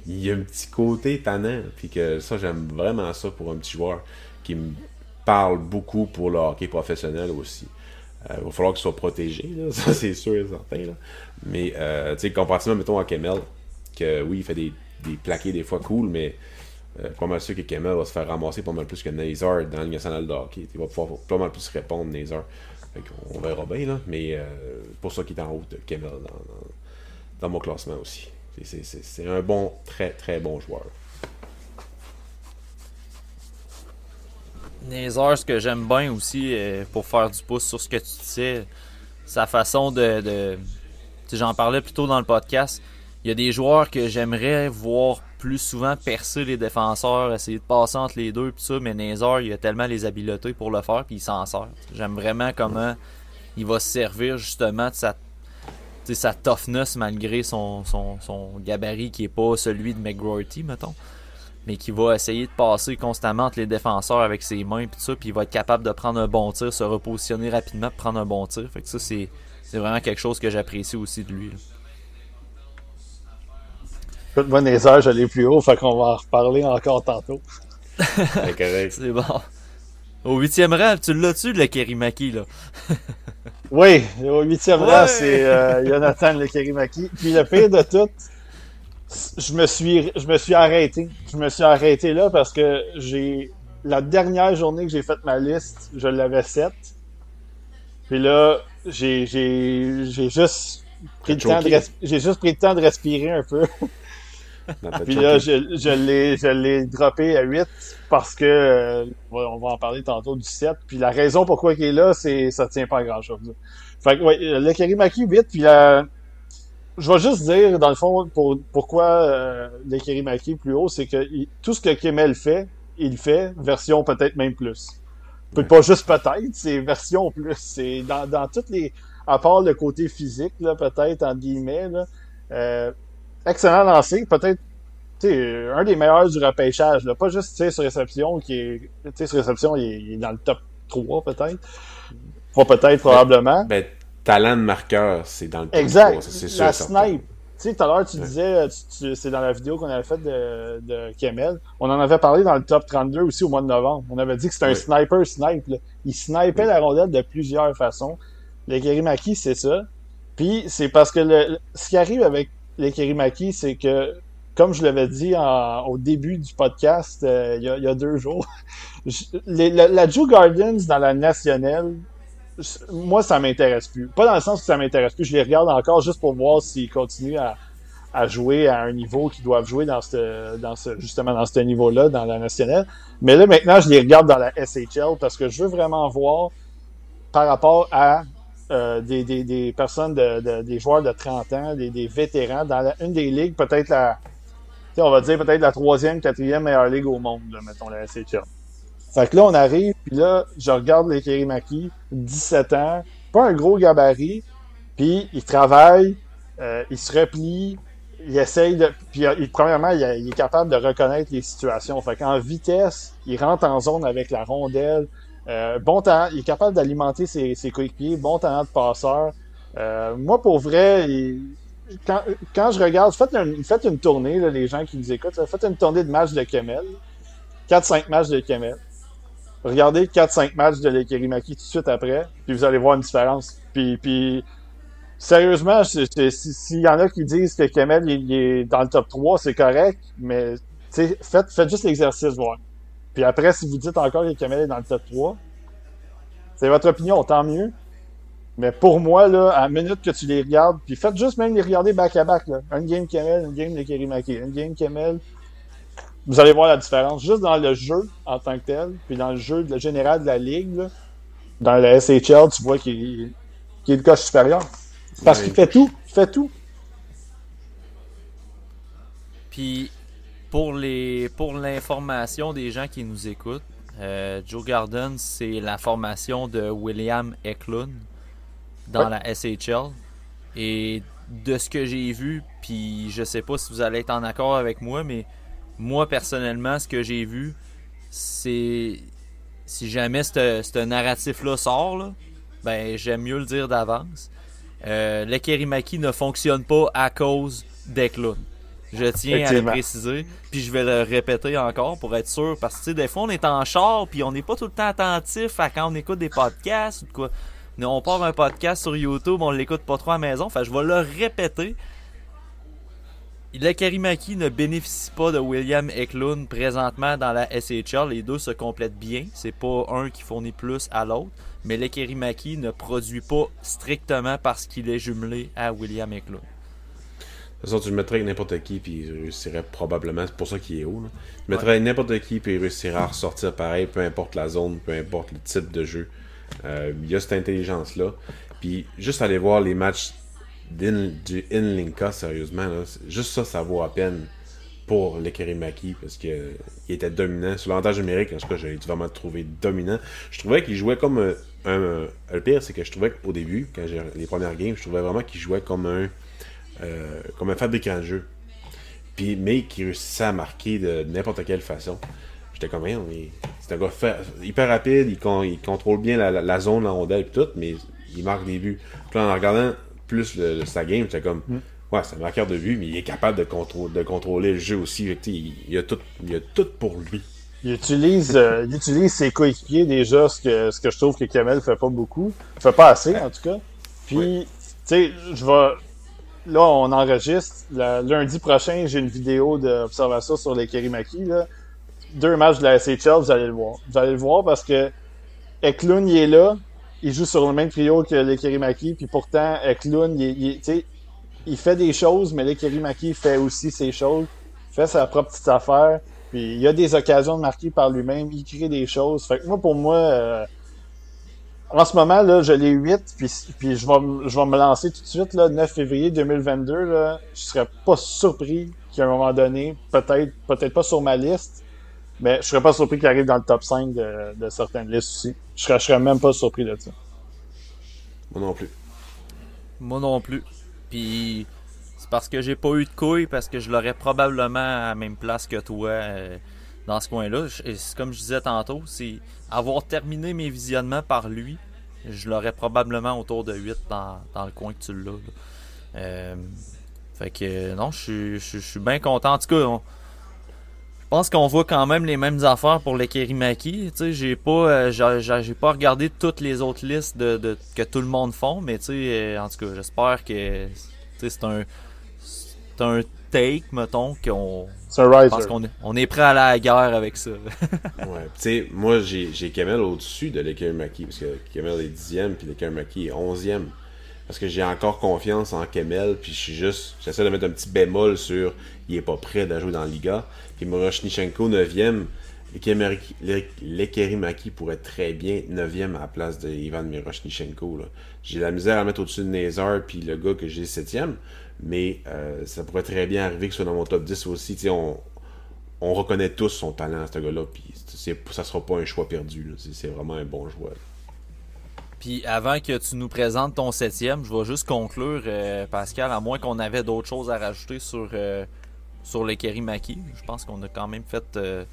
il y a un petit côté tannant. Puis que ça, j'aime vraiment ça pour un petit joueur qui me parle beaucoup pour le hockey professionnel aussi. Euh, il va falloir qu'il soit protégé, ça c'est sûr et certain. Mais euh, tu sais, comparativement, mettons, à Kemel, que oui, il fait des, des plaqués des fois cool, mais euh, pas mal sûr que Kemel va se faire ramasser pas mal plus que Nazar dans le national de hockey. Il va pouvoir pas mal plus répondre, Nazar. On verra bien, là. Mais euh, pour ça qu'il est en haut de Kemel dans mon classement aussi. C'est un bon, très très bon joueur. Nézer, ce que j'aime bien aussi, euh, pour faire du pouce sur ce que tu disais, sa façon de. de J'en parlais plus tôt dans le podcast. Il y a des joueurs que j'aimerais voir plus souvent percer les défenseurs, essayer de passer entre les deux, pis ça, mais Nézer, il a tellement les habiletés pour le faire, puis il s'en sert. J'aime vraiment comment il va se servir justement de sa sa toughness malgré son, son, gabarit qui est pas celui de McGroarty, mettons. Mais qui va essayer de passer constamment entre les défenseurs avec ses mains puis ça, puis il va être capable de prendre un bon tir, se repositionner rapidement, prendre un bon tir. Fait que ça, c'est, vraiment quelque chose que j'apprécie aussi de lui. Écoute, moi, heures, je l'ai plus haut, fait qu'on va en reparler encore tantôt. c'est bon. Au huitième rang, tu l'as-tu, le Kerimaki, là? oui, au huitième rang, c'est euh, Jonathan le Kerimaki. Puis le pire de tout, je me suis je me suis arrêté. Je me suis arrêté là parce que j'ai la dernière journée que j'ai fait ma liste, je l'avais 7. Puis là, j'ai juste pris le temps de j'ai juste pris le temps de respirer un peu. Puis là, je, je l'ai droppé à 8 parce que euh, on va en parler tantôt du 7. Puis la raison pourquoi il est là, c'est ça tient pas à grand chose. Fait que ouais, le Kerimaki 8, puis la... je vais juste dire, dans le fond, pour, pourquoi euh, Kerimaki plus haut, c'est que tout ce que Kemel fait, il fait, version peut-être même plus. Peut pas juste peut-être, c'est version plus. C'est dans, dans toutes les. À part le côté physique, là, peut-être, en guillemets, là. Euh, excellent lancé, peut-être un des meilleurs du repêchage, là. pas juste sur réception, qui est. sur réception, il est, dans le top 3 peut-être. Pas peut-être, probablement. Ben, talent de marqueur, c'est dans le top exact. 3, c'est sûr. La snipe. Tu sais, tout à l'heure, tu disais, c'est dans la vidéo qu'on avait faite de, de Kemel. On en avait parlé dans le top 32 aussi au mois de novembre. On avait dit que c'était un sniper snipe. Il snipait la rondelle de plusieurs façons. Le Kerimaki, c'est ça. Puis c'est parce que le, ce qui arrive avec les Kerimaki, c'est que comme je l'avais dit au début du podcast euh, il, y a, deux jours, la, Joe Gardens dans la nationale, moi, ça m'intéresse plus. Pas dans le sens que ça m'intéresse plus. Je les regarde encore juste pour voir s'ils continuent à, jouer à un niveau qu'ils doivent jouer dans ce, dans ce, justement dans ce niveau-là, dans la nationale. Mais là, maintenant, je les regarde dans la SHL parce que je veux vraiment voir par rapport à euh, des, personnes, de, des joueurs de 30 ans, des, des vétérans dans une des ligues, peut-être la, on va dire peut-être la troisième, quatrième meilleure ligue au monde, mettons la SHL. Fait que là, on arrive, puis là, je regarde les Kerimaki, 17 ans, pas un gros gabarit, puis il travaille, euh, il se replie, il essaye de. Puis euh, premièrement, il, est capable de reconnaître les situations. Fait qu'en vitesse, il rentre en zone avec la rondelle. Euh, bon temps, il est capable d'alimenter ses, ses coéquipiers, bon talent de passeur. moi, pour vrai, il, quand, quand je regarde, faites, faites une tournée, là, les gens qui nous écoutent, faites une tournée de matchs de Kemel. 4-5 matchs de Kemel. Regardez 4-5 matchs de l'Ekerimaki tout de suite après, puis vous allez voir une différence. Puis, puis sérieusement, s'il y en a qui disent que Kemel est dans le top 3, c'est correct, mais faites, faites juste l'exercice, voir. Puis après, si vous dites encore que Kemel est dans le top 3, c'est votre opinion, tant mieux. Mais pour moi, là, à la minute que tu les regardes, puis faites juste même les regarder back-à-back, là. Un game Kemel, un game de Kerimaki, un game Kemel. Vous allez voir la différence. Juste dans le jeu en tant que tel, puis dans le jeu le général de la ligue, là, dans le SHL, tu vois qu'il est le coche supérieur. Parce qu'il fait tout. Il fait tout. Puis, pour les pour l'information des gens qui nous écoutent, euh, Joe Garden, c'est la formation de William Eklund dans la SHL. Et de ce que j'ai vu, puis je sais pas si vous allez être en accord avec moi, mais moi personnellement, ce que j'ai vu, c'est si jamais ce narratif-là sort, ben j'aime mieux le dire d'avance. Euh, le Kerimaki ne fonctionne pas à cause d'Eklund. Je tiens à le préciser, puis je vais le répéter encore pour être sûr, parce que des fois on est en char, puis on n'est pas tout le temps attentif à quand on écoute des podcasts ou quoi. On part un podcast sur YouTube, on l'écoute pas trop à la maison, enfin je vais le répéter. Le Karimaki ne bénéficie pas de William Eklund présentement dans la SHL. Les deux se complètent bien. C'est pas un qui fournit plus à l'autre. Mais le Kerimaki ne produit pas strictement parce qu'il est jumelé à William Eklund. De toute façon, tu le mettrais n'importe qui, puis il réussirait probablement. C'est pour ça qu'il est haut. Tu le mettrais avec n'importe qui, puis il réussirait à ressortir pareil, peu importe la zone, peu importe le type de jeu. Euh, il y a cette intelligence-là. Puis juste aller voir les matchs du Inlinka, sérieusement, juste ça, ça vaut à peine pour le Kerimaki parce qu'il était dominant. Sur l'avantage numérique, en tout cas, j'ai vraiment trouvé dominant. Je trouvais qu'il jouait comme un, Le pire, c'est que je trouvais qu'au début, quand j'ai les premières games, je trouvais vraiment qu'il jouait comme un. Euh, comme un fabricant de jeu. Puis, mais qui réussissait à marquer de, n'importe quelle façon. J'étais comme, c'est un gars hyper rapide, il, contrôle bien la, zone, la rondelle et tout, mais il marque des buts. Puis en regardant plus le, sa game, j'étais comme, mm. ouais, c'est un marqueur de vue, mais il est capable de, de contrôler le jeu aussi. Il, il, a tout, il a tout pour lui. Il utilise, euh, il utilise ses coéquipiers déjà, ce que, ce que je trouve que Kamel fait pas beaucoup. Fait pas assez, en tout cas. Puis, tu sais, je vais. Là, on enregistre. lundi prochain, j'ai une vidéo d'observation sur les Kerimaki. Là. Deux matchs de la SHL, vous allez le voir. Vous allez le voir parce que Eklund, il est là il joue sur le même trio que les Kerimaki, puis pourtant, Eklund, il, il, il fait des choses, mais les Kerimaki fait aussi ses choses, fait sa propre petite affaire, puis il a des occasions de marquer par lui-même, il crée des choses. Fait que moi, pour moi, euh, en ce moment, là, je l'ai 8, puis, puis je, vais, je vais me lancer tout de suite, là, 9 février 2022, là, je serais pas surpris qu'à un moment donné, peut-être, peut-être pas sur ma liste, mais je serais pas surpris qu'il arrive dans le top 5 de, de certaines listes aussi. Je serais, serais même pas surpris de ça. Moi non plus. Moi non plus. Puis c'est parce que j'ai pas eu de couilles, parce que je l'aurais probablement à la même place que toi euh, dans ce coin-là. Et comme je disais tantôt, c'est avoir terminé mes visionnements par lui, je l'aurais probablement autour de 8 dans, dans le coin que tu l'as. Euh, fait que non, je suis bien content. En tout cas, je pense qu'on voit quand même les mêmes affaires pour les Kerimaki. Tu sais, j'ai pas, euh, j'ai pas regardé toutes les autres listes de, que tout le monde font, mais tu sais, euh, en tout cas, j'espère que c'est un, c'est un take, mettons, qu'on. C'est un pense qu'on est, on est prêt à la guerre avec ça. ouais, tu sais, moi j'ai, Kamel au-dessus de l'Ekerimaki, parce que Kamel est dixième, puis l'Ekerimaki est onzième parce que j'ai encore confiance en Kemel, puis je suis juste, j'essaie de mettre un petit bémol sur il est pas prêt de jouer dans la Liga. Puis Moroshnichenko 9e, Lekerimaki pourrait très bien 9e à la place de Ivan Miroshnichenko. J'ai la misère à mettre au-dessus de Nazar puis le gars que j'ai 7e, mais euh, ça pourrait très bien arriver que ce soit dans mon top 10 aussi. on, on reconnaît tous son talent à ce gars-là, puis ça sera pas un choix perdu. C'est vraiment un bon joueur. Puis avant que tu nous présentes ton septième, je vais juste conclure, euh, Pascal, à moins qu'on avait d'autres choses à rajouter sur, euh, sur les Kerimaki. Je pense qu'on a quand même fait euh,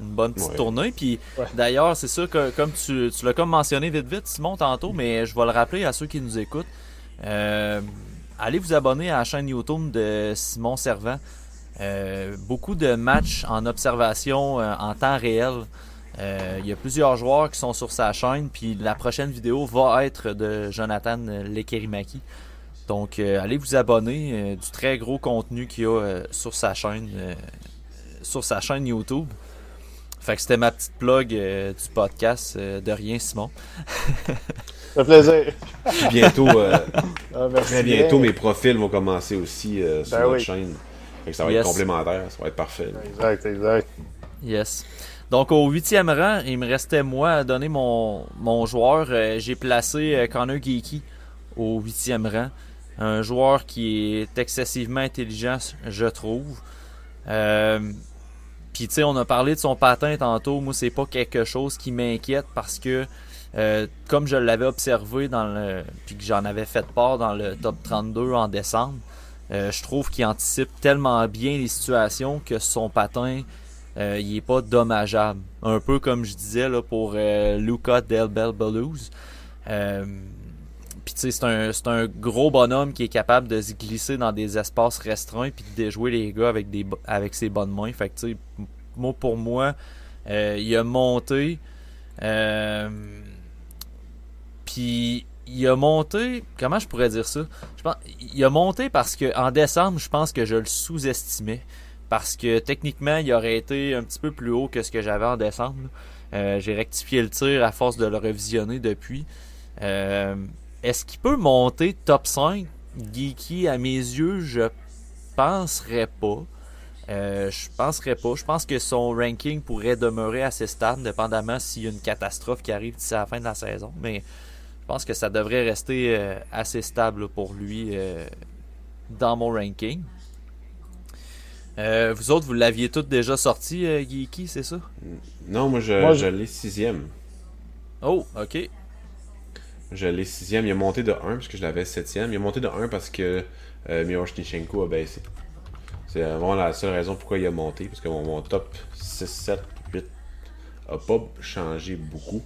une bonne petite tournée. Puis d'ailleurs, c'est sûr que comme tu, l'as comme mentionné vite vite, Simon, tantôt, mais je vais le rappeler à ceux qui nous écoutent. allez vous abonner à la chaîne YouTube de Simon Servant. beaucoup de matchs en observation en temps réel. Il y a plusieurs joueurs qui sont sur sa chaîne, puis la prochaine vidéo va être de Jonathan Lekerimaki. Donc, allez vous abonner. du très gros contenu qu'il y a sur sa chaîne, sur sa chaîne YouTube. Fait que c'était ma petite plug du podcast de rien, Simon. Ça fait plaisir. bientôt, euh, ah, très bientôt, mes profils vont commencer aussi euh, sur ben chaîne. ça va être complémentaire, ça va être parfait. Exact, exact. Yes. Donc au huitième rang, il me restait moi à donner mon, mon joueur. Euh, j'ai placé Connor Geeky au huitième rang. Un joueur qui est excessivement intelligent, je trouve. Puis tu sais, on a parlé de son patin tantôt. Moi, c'est pas quelque chose qui m'inquiète parce que euh, comme je l'avais observé dans le. puis que j'en avais fait part dans le top 32 en décembre, euh, je trouve qu'il anticipe tellement bien les situations que son patin euh, il est pas dommageable. Un peu comme je disais là, pour Luca Del Bel C'est un, gros bonhomme qui est capable de se glisser dans des espaces restreints puis de déjouer les gars avec, des, avec ses bonnes mains. Fait que tu sais, moi pour moi, il a monté. Euh, puis il a monté, comment je pourrais dire ça? Je pense, il a monté parce que en décembre, je pense que je le sous-estimais. Parce que techniquement, il aurait été un petit peu plus haut que ce que j'avais en décembre. Euh, j'ai rectifié le tir à force de le revisionner depuis. Est-ce qu'il peut monter top 5? Geeky, à mes yeux, je penserais pas. Euh, je penserais pas. Je pense que son ranking pourrait demeurer assez stable, dépendamment s'il y a une catastrophe qui arrive d'ici la fin de la saison. Mais je pense que ça devrait rester euh, assez stable pour lui euh, dans mon ranking. Euh, vous autres, vous l'aviez tous déjà sorti, Geeky, c'est ça? Non, moi je, l'ai sixième. Oh, ok. Je l'ai sixième. Il a monté de 1 parce que je l'avais septième. Il a monté de 1 parce que euh, a baissé. C'est vraiment la seule raison pourquoi il a monté. Parce que mon, top 6, 7, 8 a pas changé beaucoup.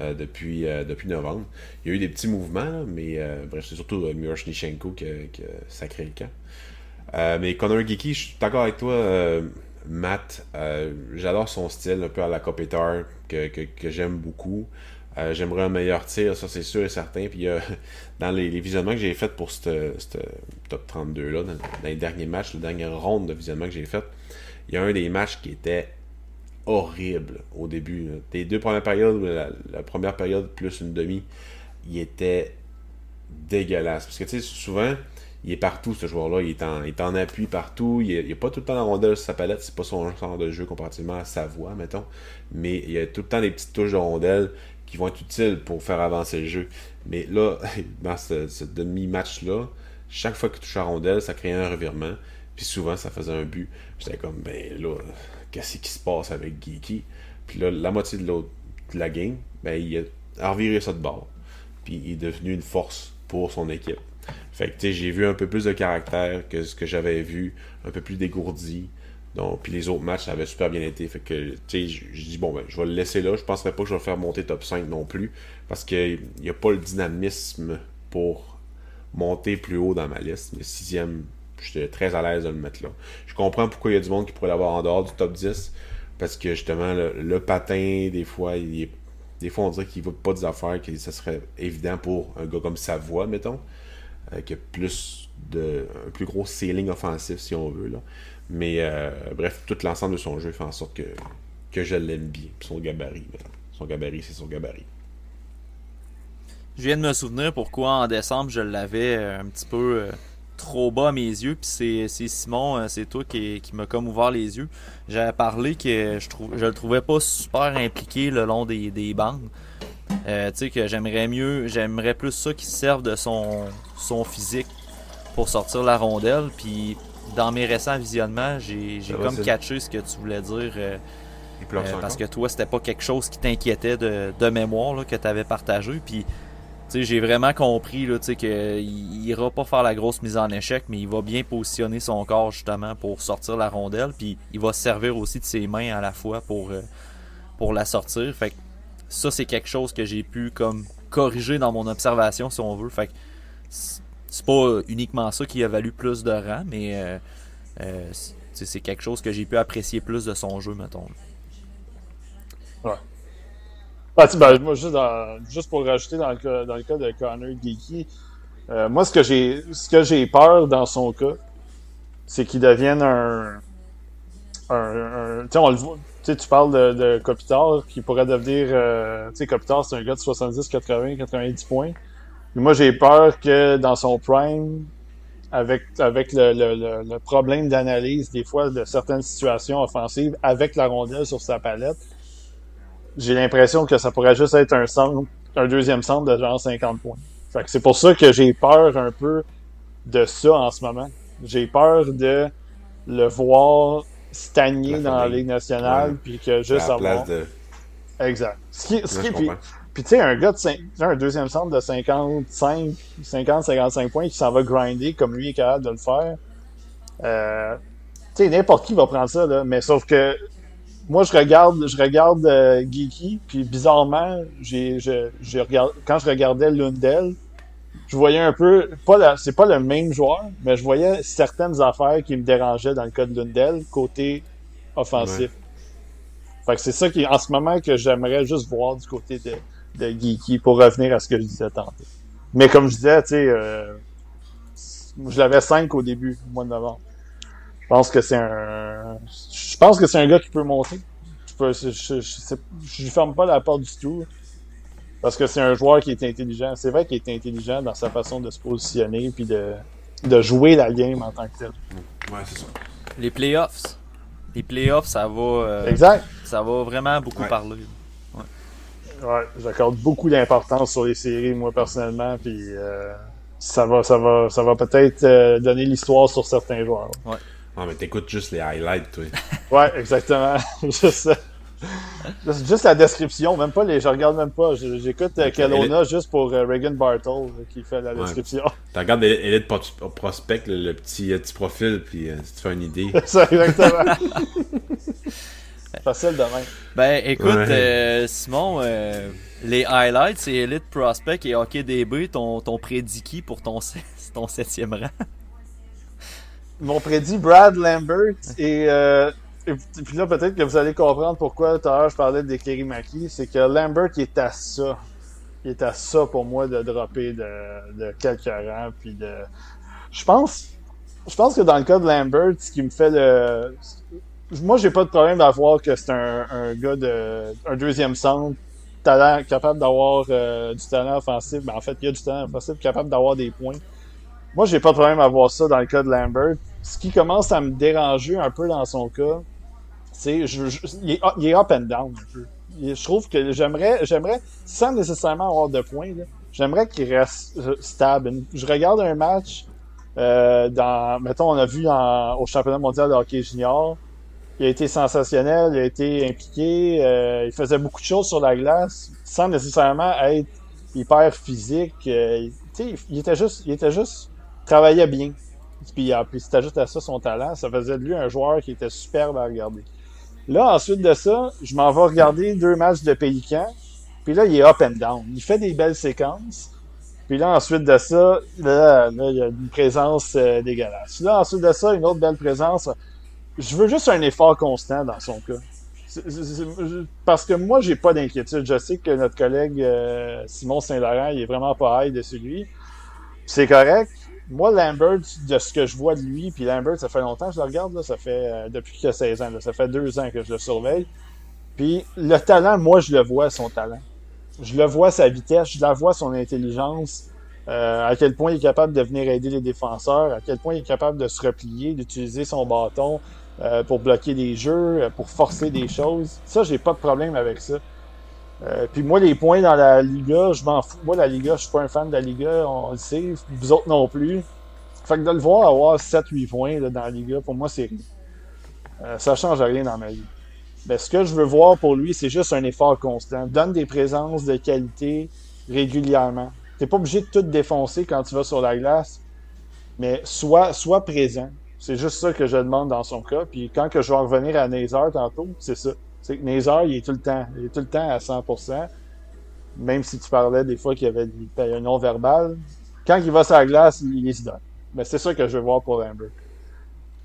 Euh, depuis, euh, depuis novembre. Il y a eu des petits mouvements, mais euh, bref, c'est surtout euh, Miroshnichenko qui, qui, a sacré le camp. mais Connor Geeky, je suis d'accord avec toi, Matt. J'adore son style, un peu à la Kopitar, que, que, j'aime beaucoup. J'aimerais un meilleur tir, ça c'est sûr et certain. Puis dans les, visionnements que j'ai fait pour ce top 32-là, dans, dans, les derniers matchs, la dernière ronde de visionnement que j'ai fait, il y a un des matchs qui était horrible au début. Les deux premières périodes, la, première période plus une demi, il était dégueulasse. Parce que tu sais, souvent, il est partout ce joueur-là. Il, est en, est en appui partout. Il n'est pas tout le temps la rondelle sur sa palette. C'est pas son genre de jeu comparativement à sa voix, mettons. Mais il y a tout le temps des petites touches de rondelle qui vont être utiles pour faire avancer le jeu. Mais là, dans ce, demi-match-là, chaque fois qu'il touche la rondelle, ça crée un revirement. Puis souvent, ça faisait un but. J'étais comme, ben là, qu'est-ce qui se passe avec Geeky? Puis là, la moitié de l'autre de la game, ben, il a reviré ça de. Puis il est devenu une force pour son équipe. Fait que, tu sais, j'ai vu un peu plus de caractère que ce que j'avais vu, un peu plus dégourdi. Donc, puis les autres matchs, ça avait super bien été. Fait que, tu sais, je dis, bon, ben, je vais le laisser là. Je penserais pas que je vais le faire monter top 5 non plus. Parce qu'il n'y a pas le dynamisme pour monter plus haut dans ma liste. Mais sixième, J'étais très à l'aise de le mettre là. Je comprends pourquoi il y a du monde qui pourrait l'avoir en dehors du top 10. Parce que justement, le, patin, des fois, il est, des fois on dirait qu'il ne vaut pas des affaires que ça serait évident pour un gars comme Savoie, mettons. Euh, qui a plus de. un plus gros ceiling offensif si on veut. Là. Mais euh, bref, tout l'ensemble de son jeu fait en sorte que, que je l'aime bien. Son gabarit, mettons. Son gabarit, c'est son gabarit. Je viens de me souvenir pourquoi en décembre je l'avais euh, un petit peu trop bas à mes yeux. Puis c'est Simon, euh, c'est toi qui, qui m'a comme ouvert les yeux. J'avais parlé que je, trouve, je le trouvais pas super impliqué le long des, des bandes. Euh, tu sais que j'aimerais mieux, j'aimerais plus ça qu'il serve de son, son physique pour sortir la rondelle. Puis dans mes récents visionnements, j'ai comme catché ce que tu voulais dire. Euh, parce que toi, c'était pas quelque chose qui t'inquiétait de, de, mémoire là, que tu avais partagé. Puis j'ai vraiment compris qu'il ira pas faire la grosse mise en échec, mais il va bien positionner son corps justement pour sortir la rondelle. Puis il va se servir aussi de ses mains à la fois pour, euh, pour la sortir. Fait ça, c'est quelque chose que j'ai pu comme corriger dans mon observation, si on veut. Fait c'est pas uniquement ça qui a valu plus de rang, mais c'est quelque chose que j'ai pu apprécier plus de son jeu, mettons. Ouais. Ah, ben, moi, juste, pour rajouter dans le cas, de Connor Geeky, moi, ce que j'ai ce que j'ai peur dans son cas, c'est qu'il devienne un. un, on le voit. Tu, parles de, de Kopitar qui pourrait devenir. Euh, Kopitar, c'est un gars de 70, 80, 90 points. Moi, j'ai peur que dans son prime, avec, avec le, le, le problème d'analyse, des fois, de certaines situations offensives, avec la rondelle sur sa palette, j'ai l'impression que ça pourrait juste être un centre, un deuxième centre de genre 50 points. Fait que c'est pour ça que j'ai peur un peu de ça en ce moment. J'ai peur de le voir stagner dans la Ligue nationale, puis que juste avoir... De... Exact. Ce qui, ce qui, puis, puis tu sais, un gars de 5, un deuxième centre de 55, 50, 55 points qui s'en va grinder comme lui est capable de le faire, euh, tu sais, n'importe qui va prendre ça, là, mais sauf que moi, je regarde, je regarde euh, Geeky, puis bizarrement, j'ai, je, je regarde, quand je regardais Lundell, je voyais un peu, pas c'est pas le même joueur, mais je voyais certaines affaires qui me dérangeaient dans le cas de Lundell, côté offensif. Fait que c'est ça qui, en ce moment, que j'aimerais juste voir du côté de, de Geeky pour revenir à ce que je disais tantôt. Mais comme je disais, tu sais, euh, je l'avais 5 au début, au mois de novembre. Je pense que c'est un, je pense que c'est un gars qui peut monter. Je, peux, je, je, je, je, ferme pas la porte du tout. Parce que c'est un joueur qui est intelligent. C'est vrai qu'il est intelligent dans sa façon de se positionner puis de, de jouer la game en tant que tel. Ouais, c'est ça. Les playoffs. Les playoffs, ça va. Euh, exact. Ça va vraiment beaucoup parler. Ouais. ouais j'accorde beaucoup d'importance sur les séries, moi, personnellement. Puis euh, ça va, ça va, ça va peut-être euh, donner l'histoire sur certains joueurs. Ouais. Non, mais t'écoutes juste les highlights, toi. ouais, exactement. je sais. Juste la description, même pas les. Je regarde même pas. J'écoute euh, Kelowna juste pour euh, Reagan Bartle qui fait la description. Tu regardes Elite Prospect, le, petit, petit profil, puis tu te fais une idée. ça, exactement. Facile de même. Ben écoute, Simon, les highlights, c'est Elite Prospect et Hockey DB, ton, ton prédit pour ton, ton septième rang? Mon prédit Brad Lambert et et puis là, peut-être que vous allez comprendre pourquoi tout à l'heure je parlais de Kerimaki. C'est que Lambert, il est à ça. Il est à ça pour moi de dropper de, de quelques rangs. Puis de. Je pense. Je pense que dans le cas de Lambert, ce qui me fait le. Moi, j'ai pas de problème d'avoir que c'est un, un, gars de. un deuxième centre, talent, capable d'avoir euh, du talent offensif. Ben, en fait, il y a du talent offensif, capable d'avoir des points. Moi, j'ai pas de problème à voir ça dans le cas de Lambert. Ce qui commence à me déranger un peu dans son cas, je, il, est, up and down. Je trouve que j'aimerais, j'aimerais, sans nécessairement avoir de points, j'aimerais qu'il reste euh, stable. Je regarde un match, euh, dans, mettons, on a vu en, au championnat mondial de hockey junior, il a été sensationnel, il a été impliqué, euh, il faisait beaucoup de choses sur la glace, sans nécessairement être hyper physique. Euh, il était juste, il était juste, travaillait bien. Puis, puis c'était juste à ça son talent, ça faisait de lui un joueur qui était superbe à regarder. Là, ensuite de ça, je m'en vais regarder deux matchs de Pélican. Puis là, il est up and down. Il fait des belles séquences. Puis là, ensuite de ça, là, il y a une présence euh, dégueulasse. Là, ensuite de ça, une autre belle présence. Je veux juste un effort constant dans son cas. parce que moi, j'ai pas d'inquiétude. Je sais que notre collègue euh, Simon Saint-Laurent, il est vraiment pas high dessus lui. C'est correct moi, Lambert, de ce que je vois de lui, puis Lambert, ça fait longtemps que je le regarde, là, ça fait euh, depuis qu'il a 16 ans, ça fait deux ans que je le surveille. Puis le talent, moi, je le vois, son talent. Je le vois, sa vitesse, je la vois, son intelligence, euh, à quel point il est capable de venir aider les défenseurs, à quel point il est capable de se replier, d'utiliser son bâton euh, pour bloquer des jeux, pour forcer des choses. Ça, j'ai pas de problème avec ça. Euh, puis moi, les points dans la Liga, je m'en fous. Moi, la Liga, je suis pas un fan de la Liga, on le sait. Vous autres non plus. Fait que de le voir avoir 7-8 points dans la Liga, pour moi, c'est. Euh, ça change rien dans ma vie. Ben, ce que je veux voir pour lui, c'est juste un effort constant. Donne des présences de qualité régulièrement. T'es pas obligé de tout défoncer quand tu vas sur la glace, mais sois présent. C'est juste ça que je demande dans son cas. Puis quand que je vais revenir à Nazar tantôt, c'est ça. C'est que Nazar, il est tout le temps. Il est tout le temps à 100%. Même si tu parlais des fois qu'il y avait un non-verbal, quand il va sur la glace, il, il se donne. Mais c'est ça que je veux voir pour Lambert.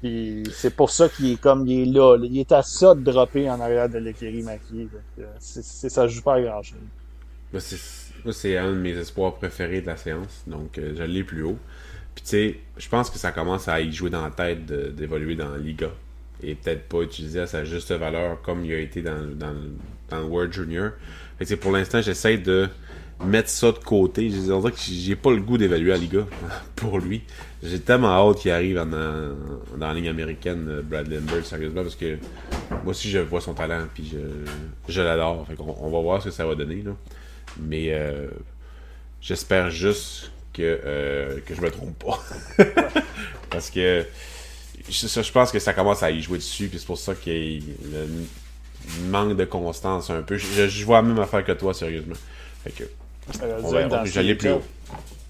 Puis c'est pour ça qu'il est comme il est là, Il est à ça de dropper en arrière de l'écurie maquillée. C'est, c'est, ça joue pas à grand chose. c'est, un de mes espoirs préférés de la séance. Donc euh, je l'ai plus haut. Puis tu sais, je pense que ça commence à y jouer dans la tête d'évoluer dans la Liga. Et peut-être pas utiliser à sa juste valeur comme il a été dans, dans, dans le World Junior. Fait que pour l'instant, j'essaie de mettre ça de côté. Dirais que j'ai pas le goût d'évaluer la Liga pour lui. J'ai tellement hâte qu'il arrive dans, dans la ligne américaine, euh, Brad Lindbergh, sérieusement, parce que moi aussi je vois son talent, puis je, je l'adore. on, va voir ce que ça va donner. Là. Mais euh, j'espère juste que, euh, que je me trompe pas. parce que je, je, pense que ça commence à y jouer dessus, puis c'est pour ça qu'il manque de constance un peu. Je, je vois la même affaire que toi, sérieusement. Fait que J'allais plus haut.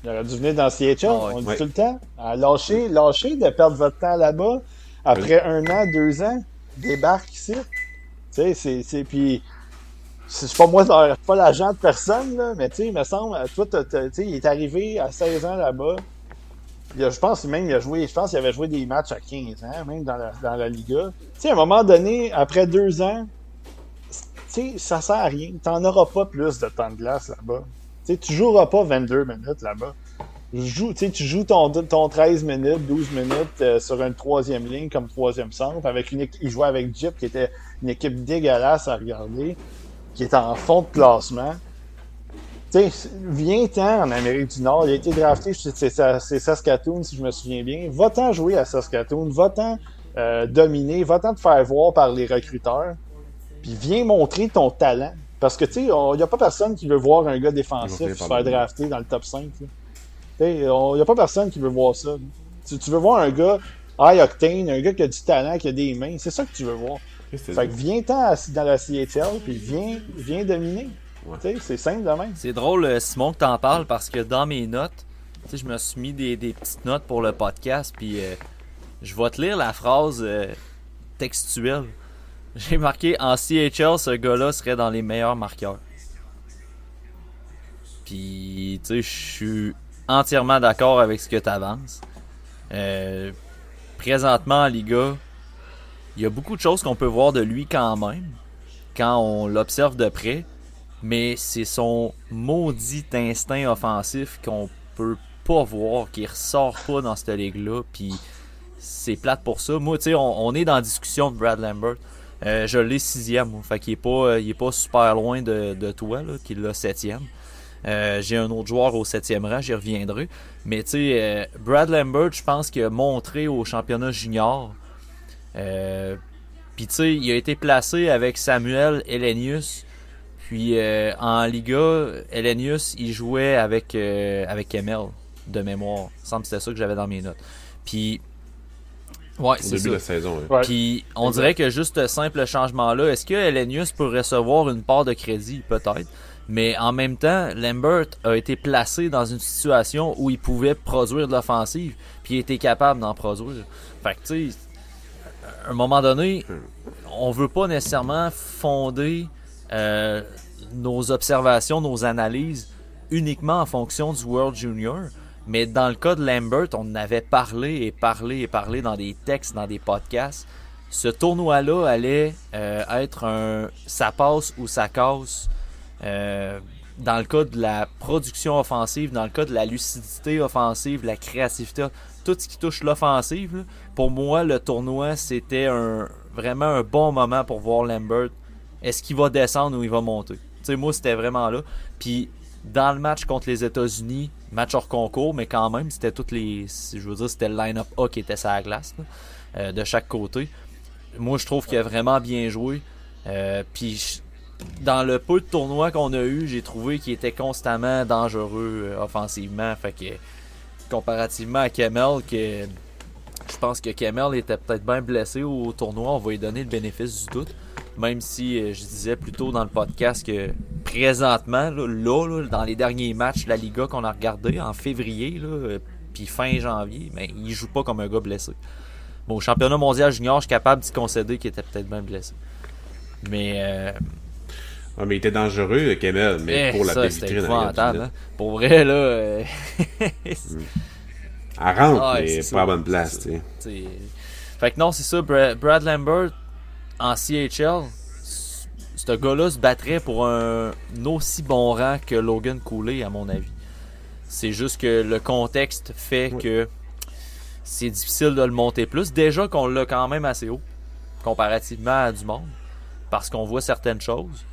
Il aurait dû venir dans CHL, ah on dit tout le temps. À lâcher, lâcher de perdre votre temps là-bas. Après un an, deux ans, débarque ici. Tu sais, c'est. Puis. C'est pas moi, pas l'agent de personne, là, mais tu sais, il me semble, toi, tu il est arrivé à 16 ans là-bas. Je pense même il a joué, je pense qu'il avait joué des matchs à 15 ans, même dans la, dans la Liga. Tu sais, à un moment donné, après deux ans, tu sais, ça sert à rien. T'en auras pas plus de temps de glace là-bas. Tu tu joueras pas 22 minutes là-bas. Tu joues ton, ton 13 minutes, 12 minutes euh, sur une troisième ligne comme troisième centre. Avec une, il jouait avec Jeep qui était une équipe dégueulasse à regarder, qui était en fond de classement. Tu sais, viens-t'en en Amérique du Nord. Il a été drafté, c'est Saskatoon, si je me souviens bien. Va-t'en jouer à Saskatoon. Va-t'en euh, dominer. Va-t'en te faire voir par les recruteurs. Puis viens montrer ton talent. Parce que, tu sais, il n'y a pas personne qui veut voir un gars défensif se faire drafter dans le top 5. Il n'y a pas personne qui veut voir ça. Tu, tu, veux voir un gars high octane, un gars qui a du talent, qui a des mains. C'est ça que tu veux voir. Fait que viens-t'en dans la CHL, puis viens, viens dominer. C'est simple de même. C'est drôle, euh, Simon, que t'en parles, parce que dans mes notes, je me suis mis des, petites notes pour le podcast, puis euh, je vais te lire la phrase euh, textuelle. J'ai marqué en CHL, ce gars-là serait dans les meilleurs marqueurs. Puis, tu sais, je suis entièrement d'accord avec ce que tu avances. Euh, présentement en Liga, il y a beaucoup de choses qu'on peut voir de lui quand même, quand on l'observe de près, mais c'est son maudit instinct offensif qu'on peut pas voir, qui ressort pas dans cette ligue-là, puis c'est plate pour ça. Moi, tu sais, on, est dans la discussion de Brad Lambert. Euh, je l'ai sixième, fait qu'il est pas, euh, il est pas super loin de, de toi, là, qui l'a septième. Euh, j'ai un autre joueur au septième rang, j'y reviendrai. Mais tu sais, Brad Lambert, je pense qu'il a montré au championnat junior. Puis tu sais, il a été placé avec Samuel Elenius. Puis en Liga, Elenius, il jouait avec, avec Kemel, de mémoire. Il semble que c'était ça que j'avais dans mes notes. Puis Ouais, début de la saison. Puis on dirait que juste ce simple changement-là, est-ce que Elenius peut recevoir une part de crédit? Peut-être. Mais en même temps, Lambert a été placé dans une situation où il pouvait produire de l'offensive, puis il était capable d'en produire. Fait que, tu sais, à un moment donné, on veut pas nécessairement fonder euh, nos observations, nos analyses uniquement en fonction du World Junior. Mais dans le cas de Lambert, on avait parlé et parlé et parlé dans des textes, dans des podcasts. Ce tournoi-là allait euh, être un ça passe ou ça casse euh, dans le cas de la production offensive, dans le cas de la lucidité offensive, la créativité, tout ce qui touche l'offensive. Pour moi, le tournoi, c'était un, vraiment un bon moment pour voir Lambert. Est-ce qu'il va descendre ou il va monter? Tu sais, moi, c'était vraiment là. Puis dans le match contre les États-Unis, match hors concours, mais quand même, c'était toutes les. Je veux dire, c'était le line-up A qui était sur la glace, euh, de chaque côté. Moi, je trouve qu'il a vraiment bien joué. Euh, puis, dans le peu de tournois qu'on a eu, j'ai trouvé qu'il était constamment dangereux euh, offensivement. Fait que, comparativement à Kemel, que je pense que Kemel était peut-être bien blessé au tournoi, on va lui donner le bénéfice du doute. Même si je disais plus tôt dans le podcast que présentement, là, dans les derniers matchs de la Liga qu'on a regardé en février, euh, puis fin janvier, mais il joue pas comme un gars blessé. Bon, championnat mondial junior, je suis capable d'y concéder qu'il était peut-être bien blessé. Mais. Euh, Ah, mais il était dangereux, Kemel, mais Eh, pour la ça, vitrine. hein. Pour vrai, là. euh, Elle rentre, Ah, mais c'est pas à bonne place, tu sais. Fait que non, c'est ça. Bra- Brad Lambert, en CHL, ce gars-là se battrait pour un aussi bon rang que Logan Cooley, à mon avis. C'est juste que le contexte fait Oui. que c'est difficile de le monter plus. Déjà qu'on l'a quand même assez haut, comparativement à du monde, parce qu'on voit certaines choses.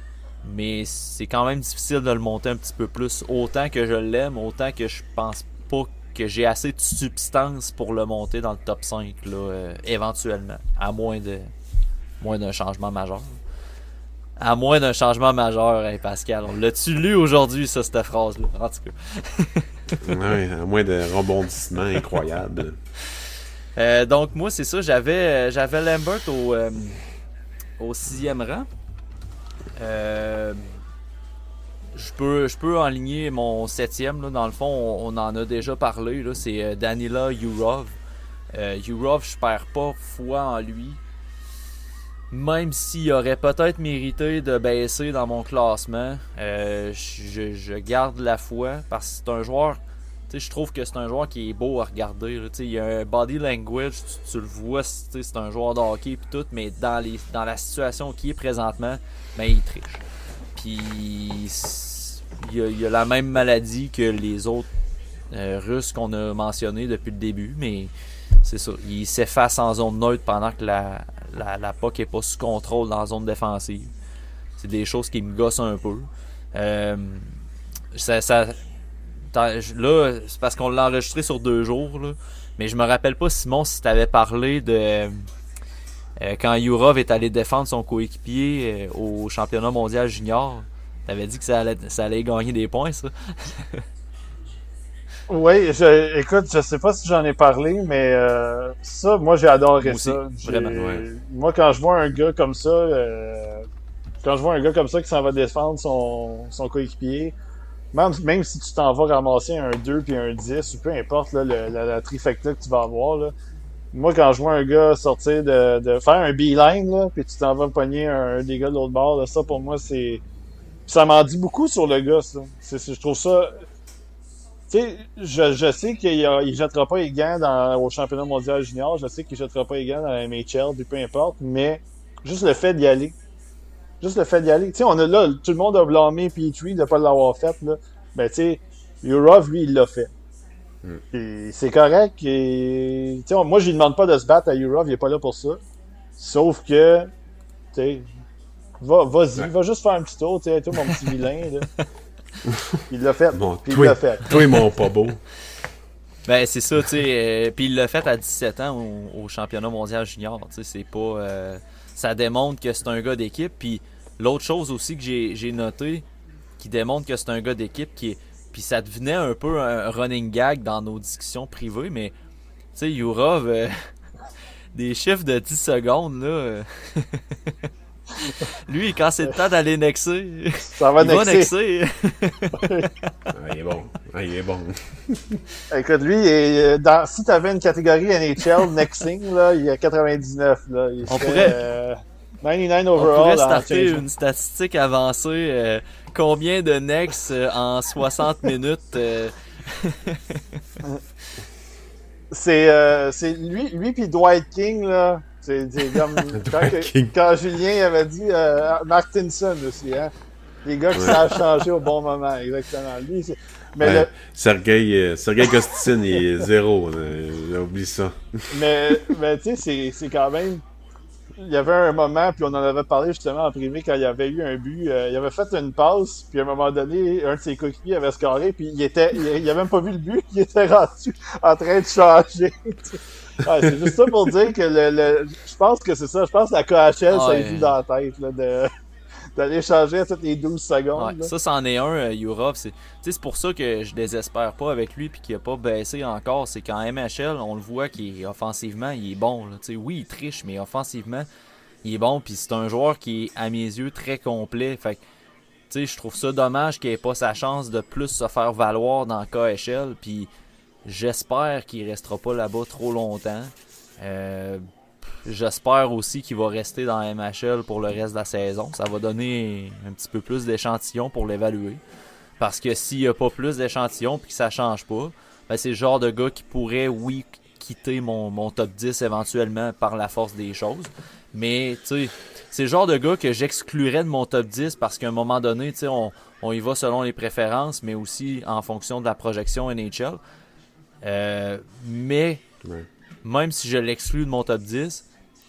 Mais c'est quand même difficile de le monter un petit peu plus. Autant que je l'aime, autant que je pense pas que j'ai assez de substance pour le monter dans le top 5 là, euh, éventuellement. À moins de moins d'un changement majeur. À moins d'un changement majeur, hey Pascal. On L'as-tu lu aujourd'hui, ça, cette phrase-là? En tout cas. Ouais, à moins de rebondissements incroyables. Euh, donc moi c'est ça, j'avais euh, j'avais Lambert au euh, au sixième rang. Euh, je peux je peux enligner mon septième là. Dans le fond, on, en a déjà parlé. C'est euh, Danila Yurov. Euh, Yurov, je perds pas foi en lui. Même s'il aurait peut-être mérité de baisser dans mon classement, euh, je, garde la foi parce que c'est un joueur je trouve que c'est un joueur qui est beau à regarder. Il y a un body language, tu, le vois, c'est un joueur de hockey et tout, mais dans, les, dans la situation qui est présentement, ben, il triche. Puis il y, a, il a la même maladie que les autres euh, Russes qu'on a mentionnés depuis le début, mais c'est ça. Il s'efface en zone neutre pendant que la, la, la POC est pas sous contrôle dans la zone défensive. C'est des choses qui me gossent un peu. Euh, ça, ça, Là, c'est parce qu'on l'a enregistré sur deux jours, là. Mais je me rappelle pas, Simon, si t'avais parlé de. Euh, quand Yurov est allé défendre son coéquipier euh, au championnat mondial junior. T'avais dit que ça allait, ça allait gagner des points, ça. Oui, je, écoute, je sais pas si j'en ai parlé, mais euh, ça, moi, j'ai adoré aussi, ça. Vraiment, ouais. Moi, quand je vois un gars comme ça, euh, quand je vois un gars comme ça qui s'en va défendre son, son coéquipier, même, même si tu t'en vas ramasser un 2 puis un 10, ou peu importe là, le- la, la trifecta que tu vas avoir, là, moi, quand je vois un gars sortir de, de faire un beeline, là, puis tu t'en vas pogner un, des gars de l'autre bord, là, ça, pour moi, c'est... Ça m'en dit beaucoup sur le gars, ça. Je trouve ça tu sais, je, je sais qu'il il jettera pas les gants dans, au championnat mondial junior, je sais qu'il jettera pas les gants dans la MHL, puis peu importe, mais juste le fait d'y aller. Juste le fait d'y aller. Tu sais, on a là, tout le monde a blâmé Petrie de pas l'avoir fait, là. Ben, tu sais, Urov, lui, il l'a fait. Puis c'est correct. Et, tu sais, moi, je lui demande pas de se battre à Urov, il est pas là pour ça. Sauf que, tu sais, va, vas-y, Ouais. va juste faire un petit tour, tu sais, toi, mon petit vilain, là. Il l'a fait. Bon, puis il toi, l'a fait. toi mon pas beau. Ben, c'est ça, tu sais. euh, Puis il l'a fait à 17 ans au, au championnat mondial junior. Tu sais, c'est pas. euh, ça démontre que c'est un gars d'équipe. Puis l'autre chose aussi que j'ai j'ai noté qui démontre que c'est un gars d'équipe qui est. Puis ça devenait un peu un running gag dans nos discussions privées, mais tu sais, Yurov, euh, des chiffres de 10 secondes, là. euh, Lui, quand c'est le temps d'aller nexer, Ça va il va nexer. nexer. Ah, il est bon. Ah, il est bon. Écoute, lui, il est- dans, si t'avais une catégorie NHL, Nexing, là, il est 99, là. Il On serait, pourrait- euh, 99 On overall. pourrait en starter change. une statistique avancée. euh, combien de nex euh, en 60 minutes euh, C'est, euh, c'est lui, lui puis Dwight King, là. C'est, comme, quand, King. Julien avait dit, euh, Martinson aussi, hein. Les gars qui Ouais. savent changer au bon moment, exactement. Lui, c'est, mais Ouais. le, Sergei, euh, Sergei Kostin, est zéro. J'ai oublié ça. mais, mais tu sais, c'est, c'est quand même. Il y avait un moment, puis on en avait parlé justement en privé quand il y avait eu un but. euh, il avait fait une passe, puis à un moment donné, un de ses coéquipiers avait scoré, puis il était, il, il avait même pas vu le but, il était rendu en train de changer. Ouais, c'est juste ça pour dire que le, le- je pense que c'est ça. Je pense que la KHL, ça Ouais. lui joue dans la tête là, de d'aller changer à toutes les 12 secondes. ouais. Ça, c'en est un, euh, Yurov. C'est c'est pour ça que je désespère pas avec lui puis qu'il a pas baissé encore. C'est qu'en MHL, on le voit qu'il est offensivement, il est bon. là. Tu sais, oui, il triche, mais offensivement, il est bon. Puis c'est un joueur qui est, à mes yeux, très complet. Fait que, tu sais, je trouve ça dommage qu'il ait pas sa chance de plus se faire valoir dans KHL. Puis j'espère qu'il restera pas là-bas trop longtemps. Euh, j'espère aussi qu'il va rester dans MHL pour le reste de la saison. Ça va donner un petit peu plus d'échantillons pour l'évaluer. Parce que s'il n'y a pas plus d'échantillons puis que ça change pas, ben c'est le genre de gars qui pourrait, oui, quitter mon, mon top 10 éventuellement par la force des choses. Mais, tu sais, c'est le genre de gars que j'exclurais de mon top 10 parce qu'à un moment donné, tu sais, on, on, y va selon les préférences, mais aussi en fonction de la projection NHL. Euh, mais, même si je l'exclus de mon top 10,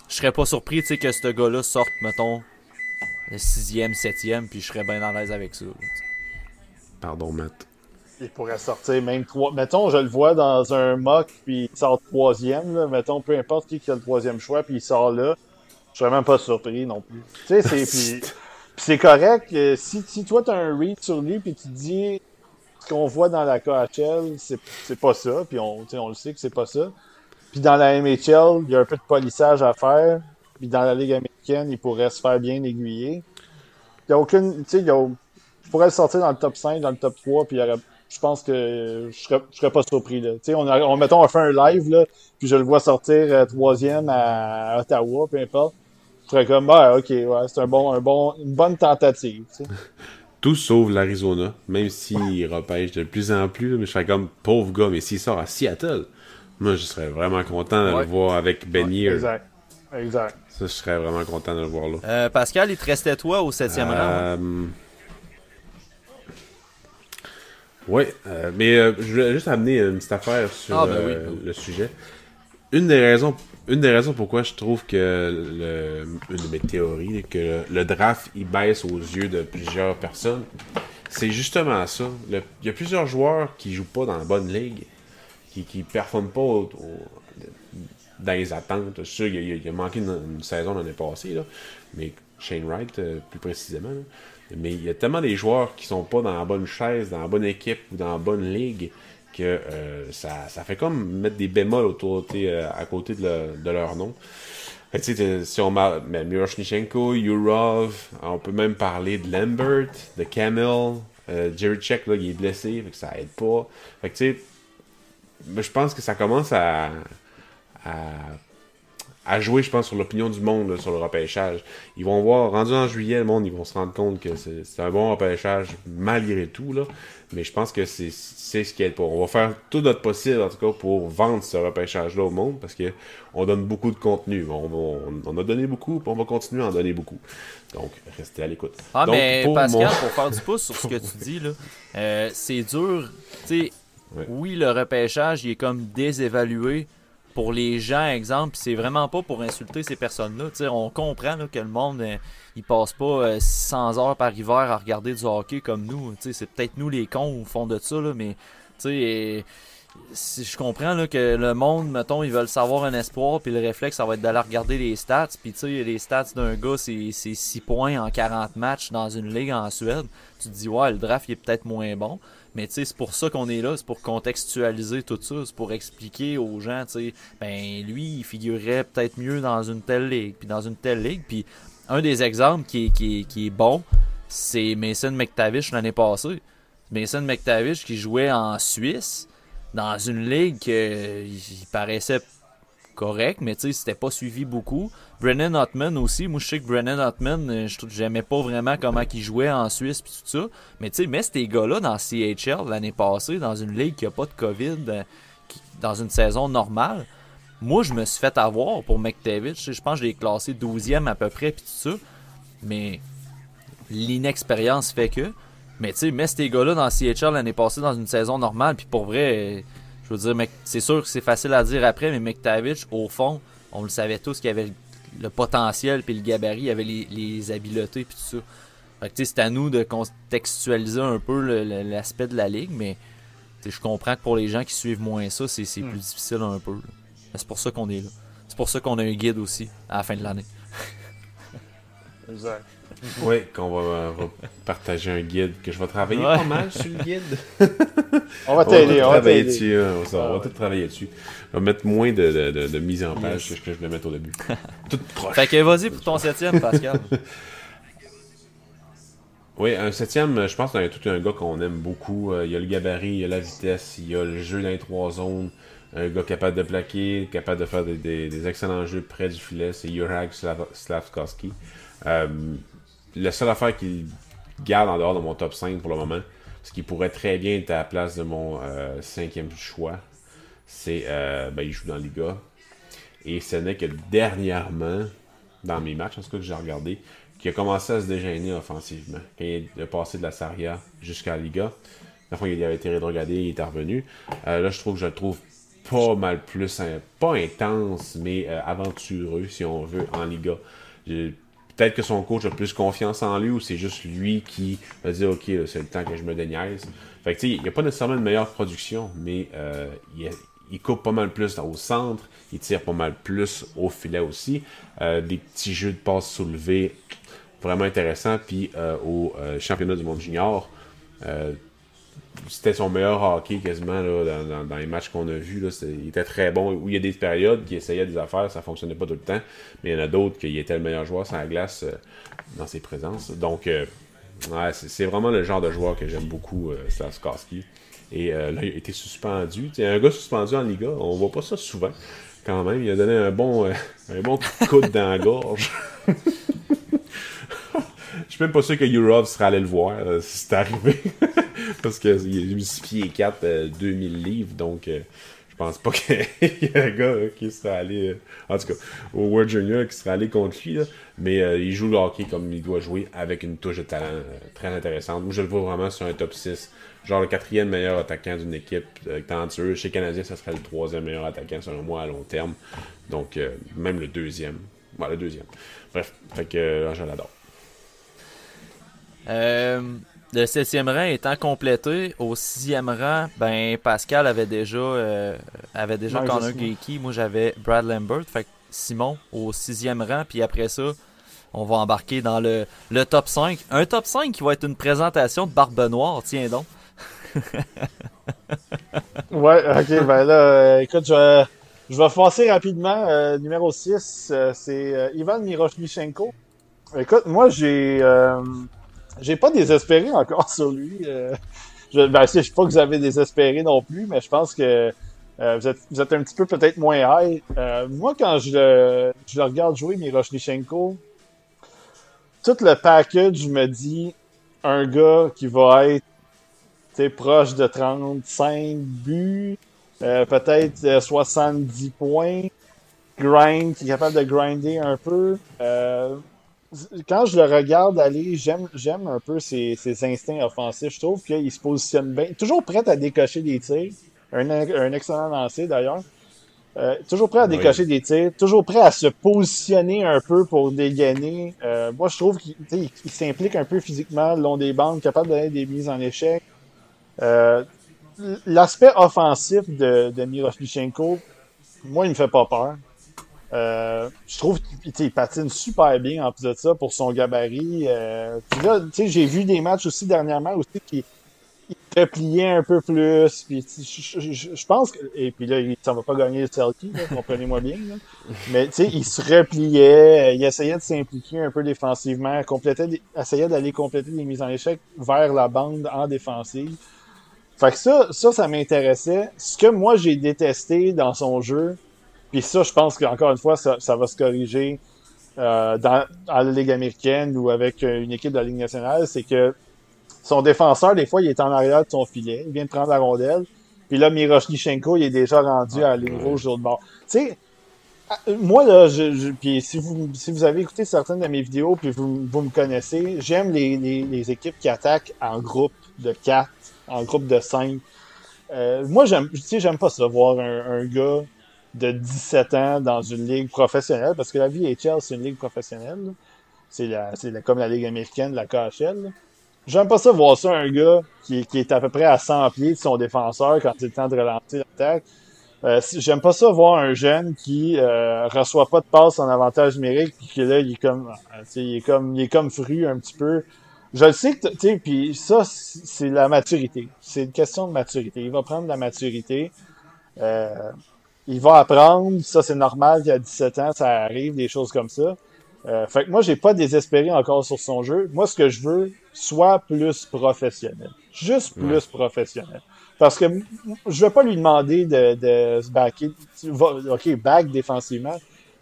je serais pas surpris, tu sais, que ce gars-là sorte, mettons, le sixième, septième, puis je serais bien à l'aise avec ça. Pardon, Matt. Il pourrait sortir même trois. Mettons, je le vois dans un mock, puis il sort troisième. Là. Mettons, peu importe qui, qui a le troisième choix, puis il sort là. Je serais même pas surpris non plus. Tu sais, c'est. puis, c'est correct. Euh, si, si toi, tu as un read sur lui, puis tu dis ce qu'on voit dans la KHL, c'est pas ça. Puis on, on le sait que c'est pas ça. Puis dans la MHL, il y a un peu de polissage à faire. Puis dans la Ligue américaine, il pourrait se faire bien aiguiller. Il y a aucune. Tu sais, il y a. Je pourrais le sortir dans le top 5, dans le top 3, puis je pense que je serais, serais pas surpris. Là. On, a, on, mettons, on fait un live, là, puis je le vois sortir euh, troisième à Ottawa, peu importe. Je serais comme, ah, ok, ouais, c'est un bon, un bon, une bonne tentative. Tout sauf l'Arizona, même s'il repêche de plus en plus, mais je serais comme, pauvre gars, mais s'il sort à Seattle, moi, je serais vraiment content de le voir avec Ben ouais, Exact. Exact. Ça, je serais vraiment content de le voir là. Euh, Pascal, il te restait toi au septième euh... rang? Oui, euh, mais euh, je voulais juste amener une petite affaire sur ah, ben euh, le sujet. Une des raisons, une des raisons pourquoi je trouve que le, une de mes théories, que le, draft il baisse aux yeux de plusieurs personnes, c'est justement ça. il y a plusieurs joueurs qui jouent pas dans la bonne ligue, qui qui performent pas dans les attentes. Je sûr qu'il a, a, manqué une, saison l'année passée, mais Shane Wright plus précisément. Mais il y a tellement des joueurs qui sont pas dans la bonne chaise, dans la bonne équipe ou dans la bonne ligue que euh, ça, fait comme mettre des bémols euh, à côté de, leur nom. si on Miroshnichenko, Yurov, on peut même parler de Lambert, de Camille, euh, Jerry Check, là, il est blessé, fait que ça aide pas. Fait que, je pense que ça commence à, à à jouer, je pense, sur l'opinion du monde sur le repêchage. Ils vont voir, rendu en juillet, le monde, ils vont se rendre compte que c'est un bon repêchage malgré tout. Là. Mais je pense que c'est ce qui est pour. On va faire tout notre possible, en tout cas, pour vendre ce repêchage-là au monde parce que on donne beaucoup de contenu. On, on, a donné beaucoup, puis on va continuer à en donner beaucoup. Donc, restez à l'écoute. Ah, mais Pascal, pour faire du pouce sur ce que tu dis, là, euh, c'est dur. Tu sais, oui, le repêchage, il est comme désévalué pour les gens, exemple, c'est vraiment pas pour insulter ces personnes-là. On comprend que le monde, euh, il passe pas 600 euh, heures par hiver à regarder du hockey comme nous. C'est peut-être nous les cons au fond de ça, mais euh, je comprends là, que le monde, mettons, ils veulent savoir un espoir, puis le réflexe, ça va être d'aller regarder les stats. Puis les stats d'un gars, c'est 6 points en 40 matchs dans une ligue en Suède. Tu te dis, ouais, le draft, il est peut-être moins bon. Mais c'est pour ça qu'on est là, c'est pour contextualiser tout ça, c'est pour expliquer aux gens, ben lui, il figurerait peut-être mieux dans une telle ligue, puis dans une telle ligue. Un des exemples qui est, qui qui est bon, c'est Mason McTavish l'année passée. Mason McTavish qui jouait en Suisse, dans une ligue qui paraissait correct, mais tu sais, c'était pas suivi beaucoup. Brennan Hotman aussi, moi je sais que Brennan Hotman, euh, j'aimais pas vraiment comment il jouait en Suisse puis tout ça. Mais tu sais, mais ces gars-là dans CHL l'année passée, dans une ligue qui a pas de COVID, euh, dans une saison normale, moi je me suis fait avoir pour McTavish. Je pense que je l'ai classé 12e à peu près puis tout ça. Mais l'inexpérience fait que. Mais tu sais, mets ces gars-là dans CHL l'année passée dans une saison normale, puis pour vrai, je veux dire, c'est sûr que c'est facile à dire après, mais McTavish, au fond, on le savait tous qu'il avait le potentiel puis le gabarit, il avait les, habiletés puis tout ça. Fait que c'est à nous de contextualiser un peu l'aspect de la ligue, mais je comprends que pour les gens qui suivent moins ça, c'est hmm. plus difficile un peu. C'est pour ça qu'on est là. C'est pour ça qu'on a un guide aussi à la fin de l'année. exact. Oui, qu'on va, partager un guide, que je vais travailler pas mal sur le guide. on va t'aider, on va travailler dessus. Hein, on, va tout travailler dessus. On va mettre moins de, de, de, mise en page que ce que je voulais mettre au début. tout proche. Fait que vas-y pour ton septième, Pascal. oui, un septième, je pense qu'il y a tout un gars qu'on aime beaucoup. Euh, il y a le gabarit, il y a la vitesse, il y a le jeu dans les trois zones. Un gars capable de plaquer, capable de faire des, excellents jeux près du filet, c'est Jurag Slavkowski. Euh, la seule affaire qu'il garde en dehors de mon top 5 pour le moment, ce qui pourrait très bien être à la place de mon euh, cinquième choix, c'est euh, ben, il joue dans Liga. Et ce n'est que dernièrement, dans mes matchs, en tout cas que j'ai regardé, qu'il a commencé à se dégainer offensivement. Quand il est passé de la Saria jusqu'à Liga, la fois il avait été rétrogradé, il est revenu. Euh, là, je trouve je le trouve pas mal plus, pas intense, mais aventureux, si on veut, en Liga. Peut-être que son coach a plus confiance en lui ou c'est juste lui qui va dire Ok, c'est le temps que je me déniaise. Fait que il n'y a pas nécessairement une meilleure production, mais euh, il, coupe pas mal plus au centre, il tire pas mal plus au filet aussi. Euh, des petits jeux de passes soulevés vraiment intéressants. Puis euh, au championnat du monde junior, c'était son meilleur hockey quasiment dans, les matchs qu'on a vus. il était très bon. Il y a des périodes qui essayait des affaires, ça fonctionnait pas tout le temps. Mais il y en a d'autres qui étaient le meilleur joueur sur la glace euh, dans ses présences. Donc, euh, c'est vraiment le genre de joueur que j'aime beaucoup, euh, Et euh, là, il a été suspendu. un gars suspendu en Liga, on voit pas ça souvent quand même. Il a donné un bon, un bon coup de dans la gorge. Je suis même pas sûr que Eurov serait allé le voir si c'était arrivé. Parce qu'il a 6 pieds 4, 2000 livres, donc euh, je pense pas qu'il y ait un gars qui serait allé, euh, en tout cas, au World Junior qui serait allé contre lui, mais euh, il joue le hockey comme il doit jouer avec une touche de talent très intéressante. Moi, je le vois vraiment sur un top 6, genre le quatrième meilleur attaquant d'une équipe. Chez Canadien, ça serait le troisième meilleur attaquant selon moi à long terme, donc même le deuxième. Voilà, le deuxième. Bref, fait que je l'adore. Euh, le septième rang étant complété, au sixième rang, ben Pascal avait déjà euh, avait déjà Connor Geeky. Moi j'avais Brad Lambert. Fait Simon au sixième rang. Puis après ça, on va embarquer dans le, le top 5. Un top 5 qui va être une présentation de Barbe Noire, tiens donc. ouais, ok, ben là, euh, écoute, je vais, je vais passer rapidement. Euh, numéro 6, c'est Ivan Miroshnichenko. Écoute, moi j'ai j'ai pas désespéré encore sur lui. Euh, je, ben, je sais pas que vous avez désespéré non plus, mais je pense que euh, vous, êtes, un petit peu peut-être moins high. Euh, moi, quand je je regarde jouer, Miroshnichenko, tout le package me dit un gars qui va être proche de 35 buts, peut-être 70 points, grind, qui est capable de grinder un peu quand je le regarde aller, j'aime, j'aime un peu ses, instincts offensifs. Je trouve qu'il se positionne bien. Toujours prêt à décocher des tirs. Un, un excellent lancé d'ailleurs. Euh, toujours prêt à décocher des tirs, toujours prêt à se positionner un peu pour dégainer. Euh, moi, je trouve qu'il s'implique un peu physiquement le long des bandes, capable de donner des mises en échec. Euh, l'aspect offensif de, de Miroshnichenko, moi, il me fait pas peur. Euh, je trouve qu'il patine super bien en plus de ça pour son gabarit. Euh, là, j'ai vu des matchs aussi dernièrement aussi qui il repliait un peu plus. Puis je, pense que et puis là, ça va pas gagner le Selkie, comprenez-moi bien. Mais tu sais, il se repliait, il essayait de s'impliquer un peu défensivement, complétait, essayait d'aller compléter des mises en échec vers la bande en défensive. Fait que ça, ça, ça m'intéressait. Ce que moi j'ai détesté dans son jeu, puis ça, je pense qu'encore une fois, ça, va se corriger euh, dans, la Ligue américaine ou avec euh, une équipe de la Ligue nationale, c'est que son défenseur, des fois, il est en arrière de son filet, il vient de prendre la rondelle, puis là, Miroshnichenko, il est déjà rendu à la ligne rouge de bord. Tu sais, euh, moi, là, je, puis si vous, si vous avez écouté certaines de mes vidéos, puis vous, vous me connaissez, j'aime les, les, équipes qui attaquent en groupe de 4, en groupe de 5. moi, j'aime, tu sais, j'aime pas ça, voir un, un gars de 17 ans dans une ligue professionnelle, parce que la VHL, c'est une ligue professionnelle. C'est la, la, comme la ligue américaine, la KHL. J'aime pas ça voir ça, un gars qui, qui, est à peu près à 100 pieds de son défenseur quand c'est le temps de relancer l'attaque. Euh, J'aime pas ça voir un jeune qui euh, reçoit pas de passe en avantage numérique puis que là il est comme euh, il est comme il est comme fru un petit peu. Je le sais que tu sais puis ça c'est la maturité. C'est une question de maturité. Il va prendre la maturité. Euh, il va apprendre, ça c'est normal qu'à 17 ans, ça arrive, des choses comme ça. Euh, fait que moi, j'ai pas désespéré encore sur son jeu. Moi, ce que je veux, soit plus professionnel. Juste plus professionnel. Parce que je vais pas lui demander de, de se backer. OK, back défensivement,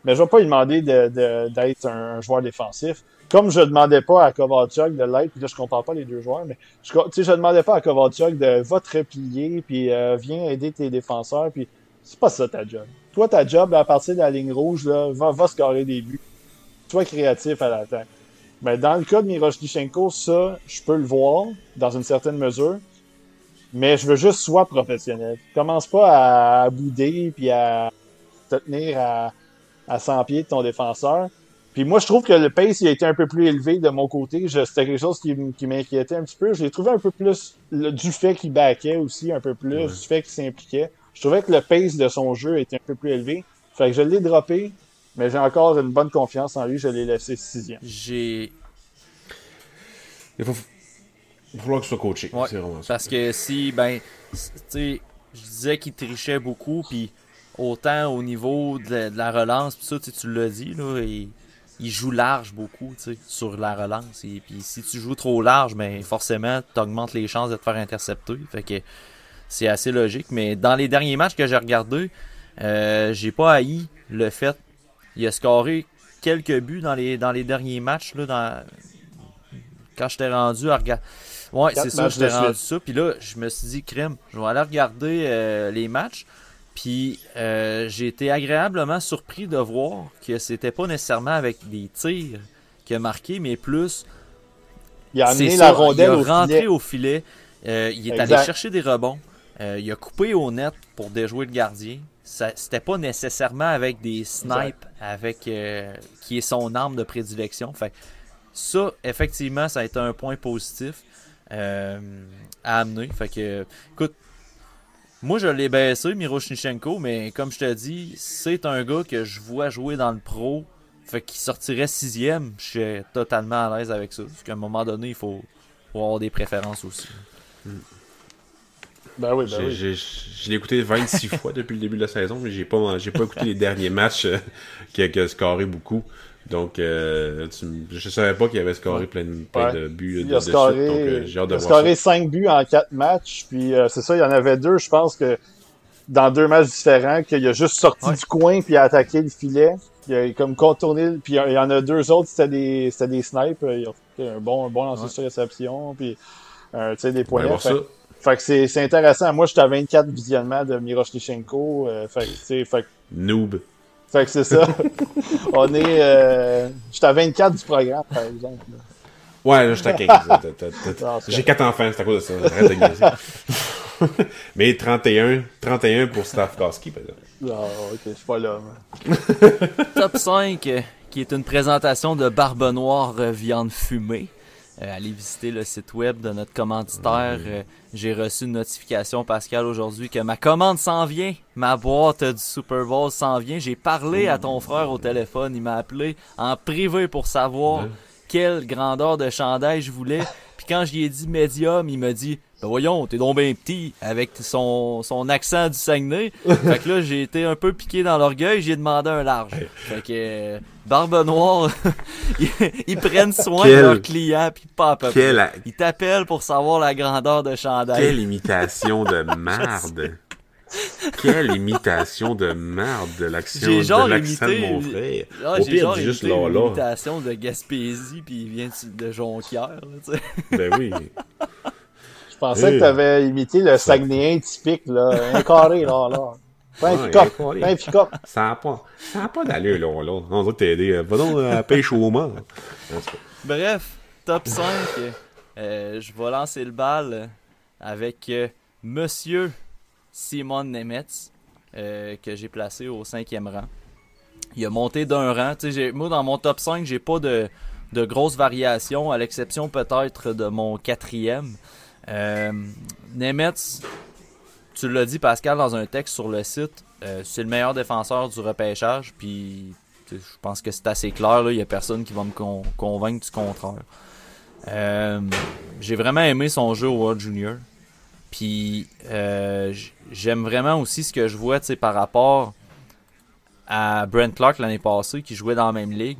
mais je vais pas lui demander d'être de, un, joueur défensif. Comme je demandais pas à Kovalchuk de l'être, puis là je compare pas les deux joueurs, mais je, je demandais pas à Kovalchuk de va te replier, puis euh, viens aider tes défenseurs, puis c'est pas ça ta job. Toi, ta job, à partir de la ligne rouge, là, va, va scorer des buts. Sois créatif à l'attaque. Mais dans le cas de Miroshnichenko, ça, je peux le voir, dans une certaine mesure. Mais je veux juste soit professionnel. Commence pas à bouder puis à te tenir à, à 100 pieds de ton défenseur. Puis moi, je trouve que le pace il a été un peu plus élevé de mon côté. C'était quelque chose qui, qui m'inquiétait un petit peu. Je l'ai trouvé un peu plus du fait qu'il backait aussi, un peu plus, du fait qu'il s'impliquait. Je trouvais que le pace de son jeu était un peu plus élevé. Fait que je l'ai droppé, mais j'ai encore une bonne confiance en lui. Je l'ai laissé sixième. J'ai. Il faut, il falloir qu'il soit coaché. parce que si, ben, tu sais, je disais qu'il trichait beaucoup, puis autant au niveau de, la relance, puis ça, tu l'as dit, là, il, joue large beaucoup, tu sais, sur la relance. Et puis si tu joues trop large, ben, forcément, tu augmentes les chances de te faire intercepter. Fait que c'est assez logique. Mais dans les derniers matchs que j'ai regardés, euh, j'ai pas haï le fait. Il a scoré quelques buts dans les, dans les derniers matchs, là, dans, quand j'étais rendu à regarder. Ouais, c'est ça, j'étais rendu ça. Puis là, je me suis dit, crème, je vais aller regarder euh, les matchs. Puis euh, j'ai été agréablement surpris de voir que c'était pas nécessairement avec des tirs qu'il a marqué, mais plus. Il a amené la rondelle il a rentré au filet. Euh, il est allé chercher des rebonds. Il a coupé au net pour déjouer le gardien. C'était pas nécessairement avec des snipes, avec qui est son arme de prédilection. Fait ça, effectivement, ça a été un point positif euh, à amener. Fait que, écoute, moi je l'ai baissé, Miroshnichenko, mais comme je te dis, c'est un gars que je vois jouer dans le pro. Fait qu'il sortirait sixième, je suis totalement à l'aise avec ça. Parce qu'à un moment donné, il faut, avoir des préférences aussi. Ben oui, ben oui. Je l'ai écouté 26 fois depuis le début de la saison, mais j'ai pas, j'ai pas écouté les derniers matchs euh, qui, a, scoré beaucoup. Donc, euh, je savais pas qu'il avait scoré plein, de, buts il a scoré, euh, il a scoré 5 buts en 4 matchs. Puis euh, c'est ça, il y en avait deux, je pense que dans deux matchs différents, qu'il a juste sorti du coin puis a attaqué le filet. Il a comme contourné, puis il y en a deux autres, c'était des, c'était des snipes. Il a fait un bon, un bon lancer sur réception, puis tu sais, des points. Ben, fait, que c'est, c'est intéressant. Moi, j'étais à 24 visionnements de Miroshnichenko. fait que, fait Noob. Fait que c'est ça. On est. Euh... J'étais à 24 du programme, par exemple. Ouais, là, j'étais à 15. J'ai 4 enfants, c'est à cause de ça. Arrête de Mais 31, 31 pour Stavkowski, par exemple. Non, ok, je suis pas là. Top 5, euh, qui est une présentation de Barbe Noire euh, Viande Fumée. Euh, allez visiter le site web de notre commanditaire. Euh, j'ai reçu une notification, Pascal, aujourd'hui que ma commande s'en vient. Ma boîte du Super Bowl s'en vient. J'ai parlé à ton frère au téléphone. Il m'a appelé en privé pour savoir quelle grandeur de chandail je voulais. Puis quand je lui ai dit médium, il m'a dit ben voyons, t'es donc bien petit avec son, son accent du Saguenay. fait que là, j'ai été un peu piqué dans l'orgueil, j'ai demandé un large. Fait que euh, Barbe Noire, ils, prennent soin de leurs clients puis pas à peu près. Ils t'appellent pour savoir la grandeur de chandail. Quelle imitation de merde. Quelle imitation de merde de l'action de l'accent de mon frère. Ah, Au pire, juste là, là. imitation de Gaspésie puis il vient de Jonquière. Là, ben oui. Je pensais que tu avais imité le Saguenéen typique, là. Un carré, là, là. Pain ouais, pick-up. Ça n'a pas, ça a pas d'allure, là, là. On va t'aider. Va donc à la pêche au mort. Bref, top 5. Euh, je vais lancer le bal avec euh, Monsieur Simon Nemetz, euh, que j'ai placé au cinquième rang. Il a monté d'un rang. Moi, dans mon top 5, j'ai pas de, de grosses variations, à l'exception peut-être de mon quatrième. Euh, Nemetz, tu l'as dit Pascal dans un texte sur le site, euh, c'est le meilleur défenseur du repêchage, puis je pense que c'est assez clair, il n'y a personne qui va me convaincre du contraire. Euh, j'ai vraiment aimé son jeu au World Junior. Puis euh, j'aime vraiment aussi ce que je vois par rapport à Brent Clark l'année passée qui jouait dans la même ligue.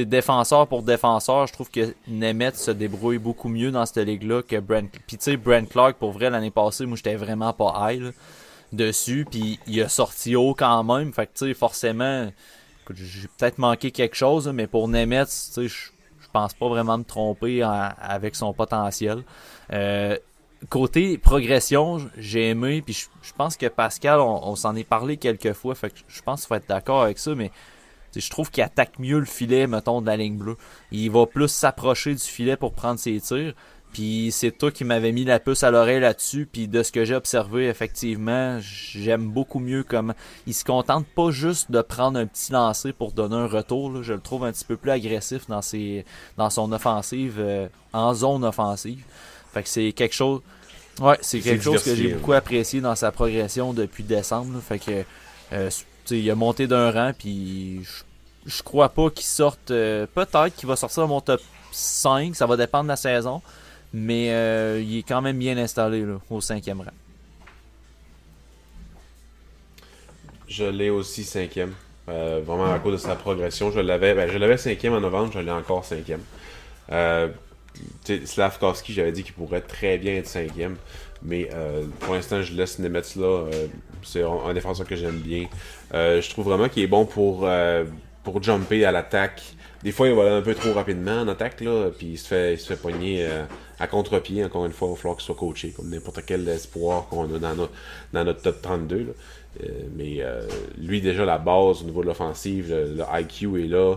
Défenseur pour défenseur, je trouve que Nemeth se débrouille beaucoup mieux dans cette ligue-là que Brent. Puis tu sais, Brent Clark, pour vrai, l'année passée, moi, j'étais vraiment pas high dessus. Puis il a sorti haut quand même. Fait que tu sais, forcément, j'ai peut-être manqué quelque chose, mais pour Nemeth, tu sais, je pense pas vraiment me tromper avec son potentiel. Euh, côté progression, j'ai aimé, puis je, pense que Pascal, on, s'en est parlé quelques fois, fait que je pense qu'il faut être d'accord avec ça, mais je trouve qu'il attaque mieux le filet, mettons, de la ligne bleue. Il va plus s'approcher du filet pour prendre ses tirs. Puis c'est toi qui m'avais mis la puce à l'oreille là-dessus. Puis de ce que j'ai observé, effectivement, j'aime beaucoup mieux comme il se contente pas juste de prendre un petit lancer pour donner un retour. Je le trouve un petit peu plus agressif dans ses dans son offensive euh, en zone offensive. Fait que c'est quelque chose. Ouais, c'est quelque chose que j'ai beaucoup apprécié dans sa progression depuis décembre. Fait que euh, il a monté d'un rang, puis je, crois pas qu'il sorte. Euh, peut-être qu'il va sortir mon top 5, ça va dépendre de la saison. Mais euh, il est quand même bien installé au cinquième rang. Je l'ai aussi cinquième. vraiment à cause de sa progression. Je l'avais ben, je l'avais cinquième en novembre, je l'ai encore cinquième. Slavkowski, j'avais dit qu'il pourrait très bien être cinquième. Mais euh, pour l'instant, je laisse Nemetz là. Euh, c'est un, défenseur que j'aime bien. Euh, je trouve vraiment qu'il est bon pour, pour jumper à l'attaque. Des fois, il va aller un peu trop rapidement en attaque, là, puis il se fait, il se fait pogner à contre-pied. Encore une fois, il va falloir qu'il soit coaché, comme n'importe quel espoir qu'on a dans, dans notre top 32. mais lui, déjà, la base au niveau de l'offensive, le, IQ est là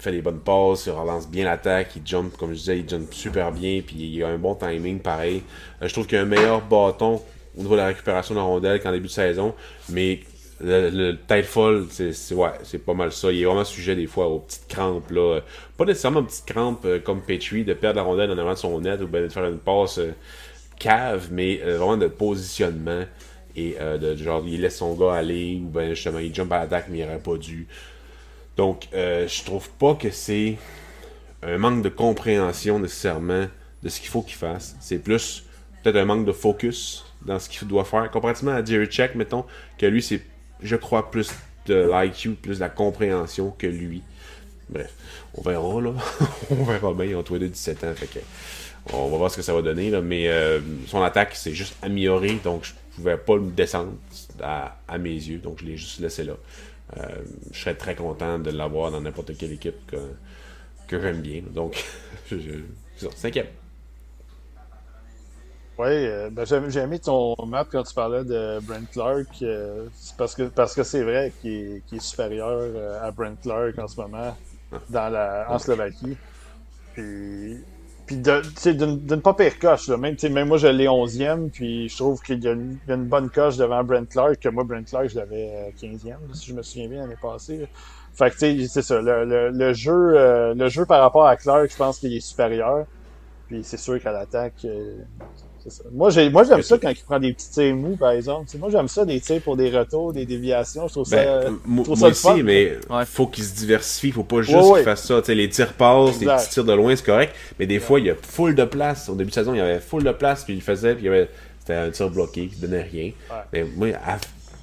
fait les bonnes passes, il relance bien l'attaque, il jump, comme je disais, il jump super bien, puis il a un bon timing pareil. Euh, je trouve qu'il a un meilleur bâton au niveau de la récupération de la rondelle qu'en début de saison, mais le, le tête c'est ouais, pas mal ça. Il est vraiment sujet des fois aux petites crampes. Là. Pas nécessairement aux petites crampes euh, comme Petrie, de perdre la rondelle en avant de son net ou de faire une passe euh, cave, mais vraiment de positionnement. Et de genre, il laisse son gars aller, ou ben justement, il jump à l'attaque, mais il n'aurait pas dû. Donc, euh, je trouve pas que c'est un manque de compréhension nécessairement de ce qu'il faut qu'il fasse. C'est plus peut-être un manque de focus dans ce qu'il doit faire. Comparativement à Jerry Check, mettons, que lui, c'est, je crois, plus de l'IQ, plus de la compréhension que lui. Bref, on verra, là. on verra bien, ils ont tous les 17 ans, fait que on va voir ce que ça va donner, là. Mais euh, son attaque, c'est juste amélioré, donc je pouvais pas le descendre à, mes yeux, donc je l'ai juste laissé là. Euh, je serais très content de l'avoir dans n'importe quelle équipe que, que j'aime bien. Donc, cinquième. Oui, euh, ben, j'ai aimé ton map quand tu parlais de Brent Clark. Euh, parce que parce que c'est vrai qu'il est, supérieur à Brent Clark en ce moment dans la, en Slovaquie. Puis puis d'une pas pire coche. Là. Même, même moi, je l'ai 11e, puis je trouve qu'il y, a une bonne coche devant Brent Clark, que moi, Brent Clark, je l'avais 15e, euh, si je me souviens bien l'année passée. Fait que, tu sais, c'est ça. Le, le, jeu, euh, le jeu par rapport à Clark, je pense qu'il est supérieur. Puis c'est sûr qu'à l'attaque, euh, moi, j'ai, moi, j'aime ça quand il prend des petits tirs mous, par exemple. moi, j'aime ça, des tirs pour des retours, des déviations. Je trouve ça, ben, moi, aussi, mais il faut qu'il se diversifie. Il faut pas juste qu'il fasse ça. les tirs passent, les petits tirs de loin, c'est correct. Mais des fois, il y a full de place. Au début de saison, il y avait full de place, puis il faisait, puis il y avait, c'était un tir bloqué qui donnait rien. Mais moi,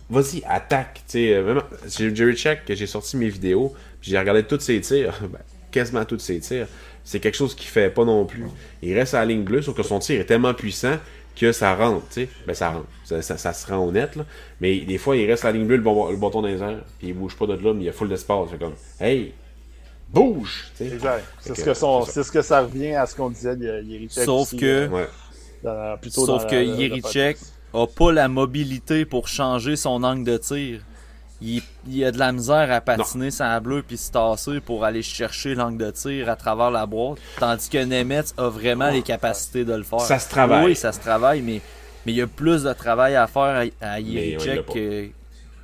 vas-y, attaque. Vraiment, j'ai Jerry Check que j'ai sorti mes vidéos, puis j'ai regardé tous ses tirs, ben, quasiment tous ses tirs c'est quelque chose qu'il fait pas non plus. Il reste à la ligne bleue, sauf que son tir est tellement puissant que ça rentre, tu sais. Ben, ça rentre. Ça, se rend honnête, là. Mais des fois, il reste à la ligne bleue, le, bon, le bâton dans les airs, puis il bouge pas de là, mais il y a full d'espace. C'est comme, hey, bouge! Exact. C'est ce, que ce que ça revient à ce qu'on disait d'Yerichek. Sauf que. sauf que Yerichek a pas la mobilité pour changer son angle de tir il, a de la misère à patiner sa bleue puis se tasser pour aller chercher l'angle de tir à travers la boîte. Tandis que Nemetz a vraiment les capacités de le faire. Ça se travaille. Oui, ça se travaille, mais, mais il y a plus de travail à faire à, à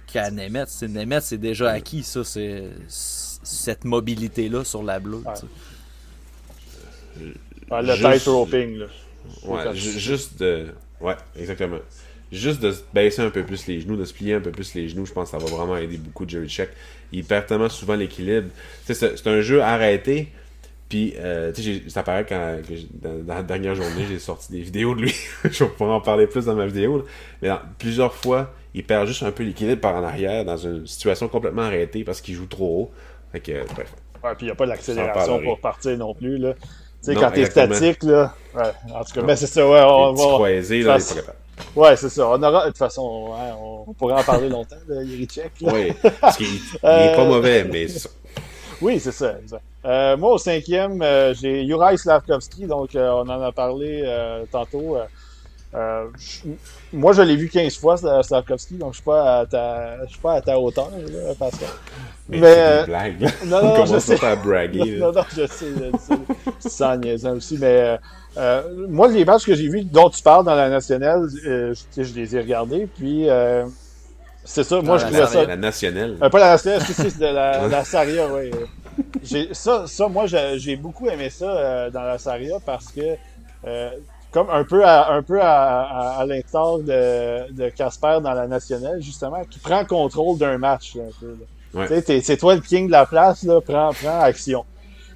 qu'à Nemetz. Nemetz, c'est déjà acquis, ça, c'est cette mobilité-là sur la bleue. le tight roping, là. Ouais, juste de. Ouais, exactement juste de baisser un peu plus les genoux, de se plier un peu plus les genoux, je pense que ça va vraiment aider beaucoup Jerry Check. Il perd tellement souvent l'équilibre. C'est un jeu arrêté. Puis, euh, ça paraît quand dans, la dernière journée, j'ai sorti des vidéos de lui. je vais pouvoir en parler plus dans ma vidéo. Mais plusieurs fois, il perd juste un peu l'équilibre par en arrière dans une situation complètement arrêtée parce qu'il joue trop haut. Fait que, bref. Ouais, puis il n'y a pas l'accélération pour partir non plus. Là. Tu sais, quand t'es statique, là. Ouais, en tout cas, ben c'est ça, ouais, on va. croisés, là, il est face- pas capable. Ouais, c'est ça. On aura, de toute façon, on, on pourrait en parler longtemps, de. Oui, parce qu'il il est Euh, pas mauvais, mais. Oui, c'est ça. Euh, moi, au cinquième, euh, j'ai Juraj Slavkovski, donc on en a parlé tantôt. Je- moi, je l'ai vu 15 fois, Sla- Slavkovski, donc je suis pas à ta, je suis pas à ta hauteur, là, Pascal. Mais, Mais, là. non, On non, je sais. pas à braguer. non, non, je sais, je sais. Aussi, mais euh, moi, les matchs que j'ai vus dont tu parles dans la nationale, euh, je, je les ai regardés, puis euh, c'est ça, moi, Dans je la trouvais ça... La nationale. Euh, pas la nationale, c'est c'est de la, la Saria, oui. J'ai, ça, ça, moi, j'ai beaucoup aimé ça euh, dans la Saria parce que, euh, comme un peu à, un peu à, à, à l'instar de, de Casper dans la nationale, justement, qui prend contrôle d'un match, là, un peu. là. Ouais. C'est toi le king de la place, là, prends, prends action.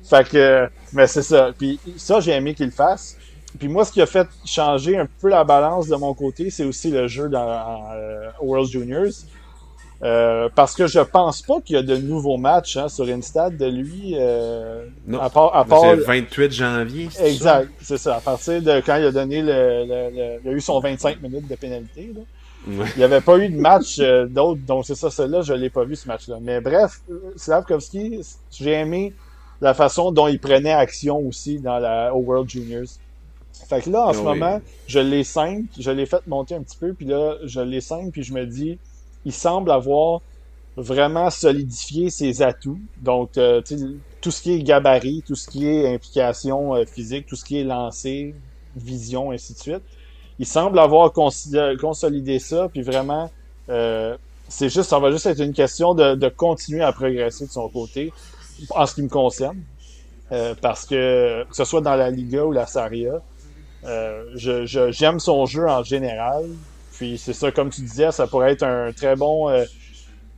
Fait que, mais c'est ça. Puis ça, j'ai aimé qu'il le fasse. Puis moi, ce qui a fait changer un peu la balance de mon côté, c'est aussi le jeu dans euh, World Juniors. Euh, parce que je pense pas qu'il y a de nouveaux matchs hein, sur Instad de lui. Euh, Non. À part, à part C'est le 28 janvier. exact, c'est ça. À partir de quand il a donné le, le- le- il a eu son 25 minutes de pénalité. Là. Ouais. Il n'y avait pas eu de match euh, d'autres, donc c'est ça, celui-là, je l'ai pas vu ce match-là. Mais bref, euh, Slavkovski, j'ai aimé la façon dont il prenait action aussi dans la au World Juniors. Fait que là, en Ah ce moment, je l'ai 5, je l'ai fait monter un petit peu, puis là, je l'ai 5, puis je me dis, il semble avoir vraiment solidifié ses atouts. Donc, euh, tout ce qui est gabarit, tout ce qui est implication euh, physique, tout ce qui est lancé, vision, ainsi de suite. Il semble avoir consolidé ça, puis vraiment, euh, c'est juste, ça va juste être une question de, de continuer à progresser de son côté, en ce qui me concerne. Euh, parce que, que ce soit dans la Liga ou la Saria, euh, je, je- j'aime son jeu en général. Puis c'est ça, comme tu disais, ça pourrait être un très bon. euh,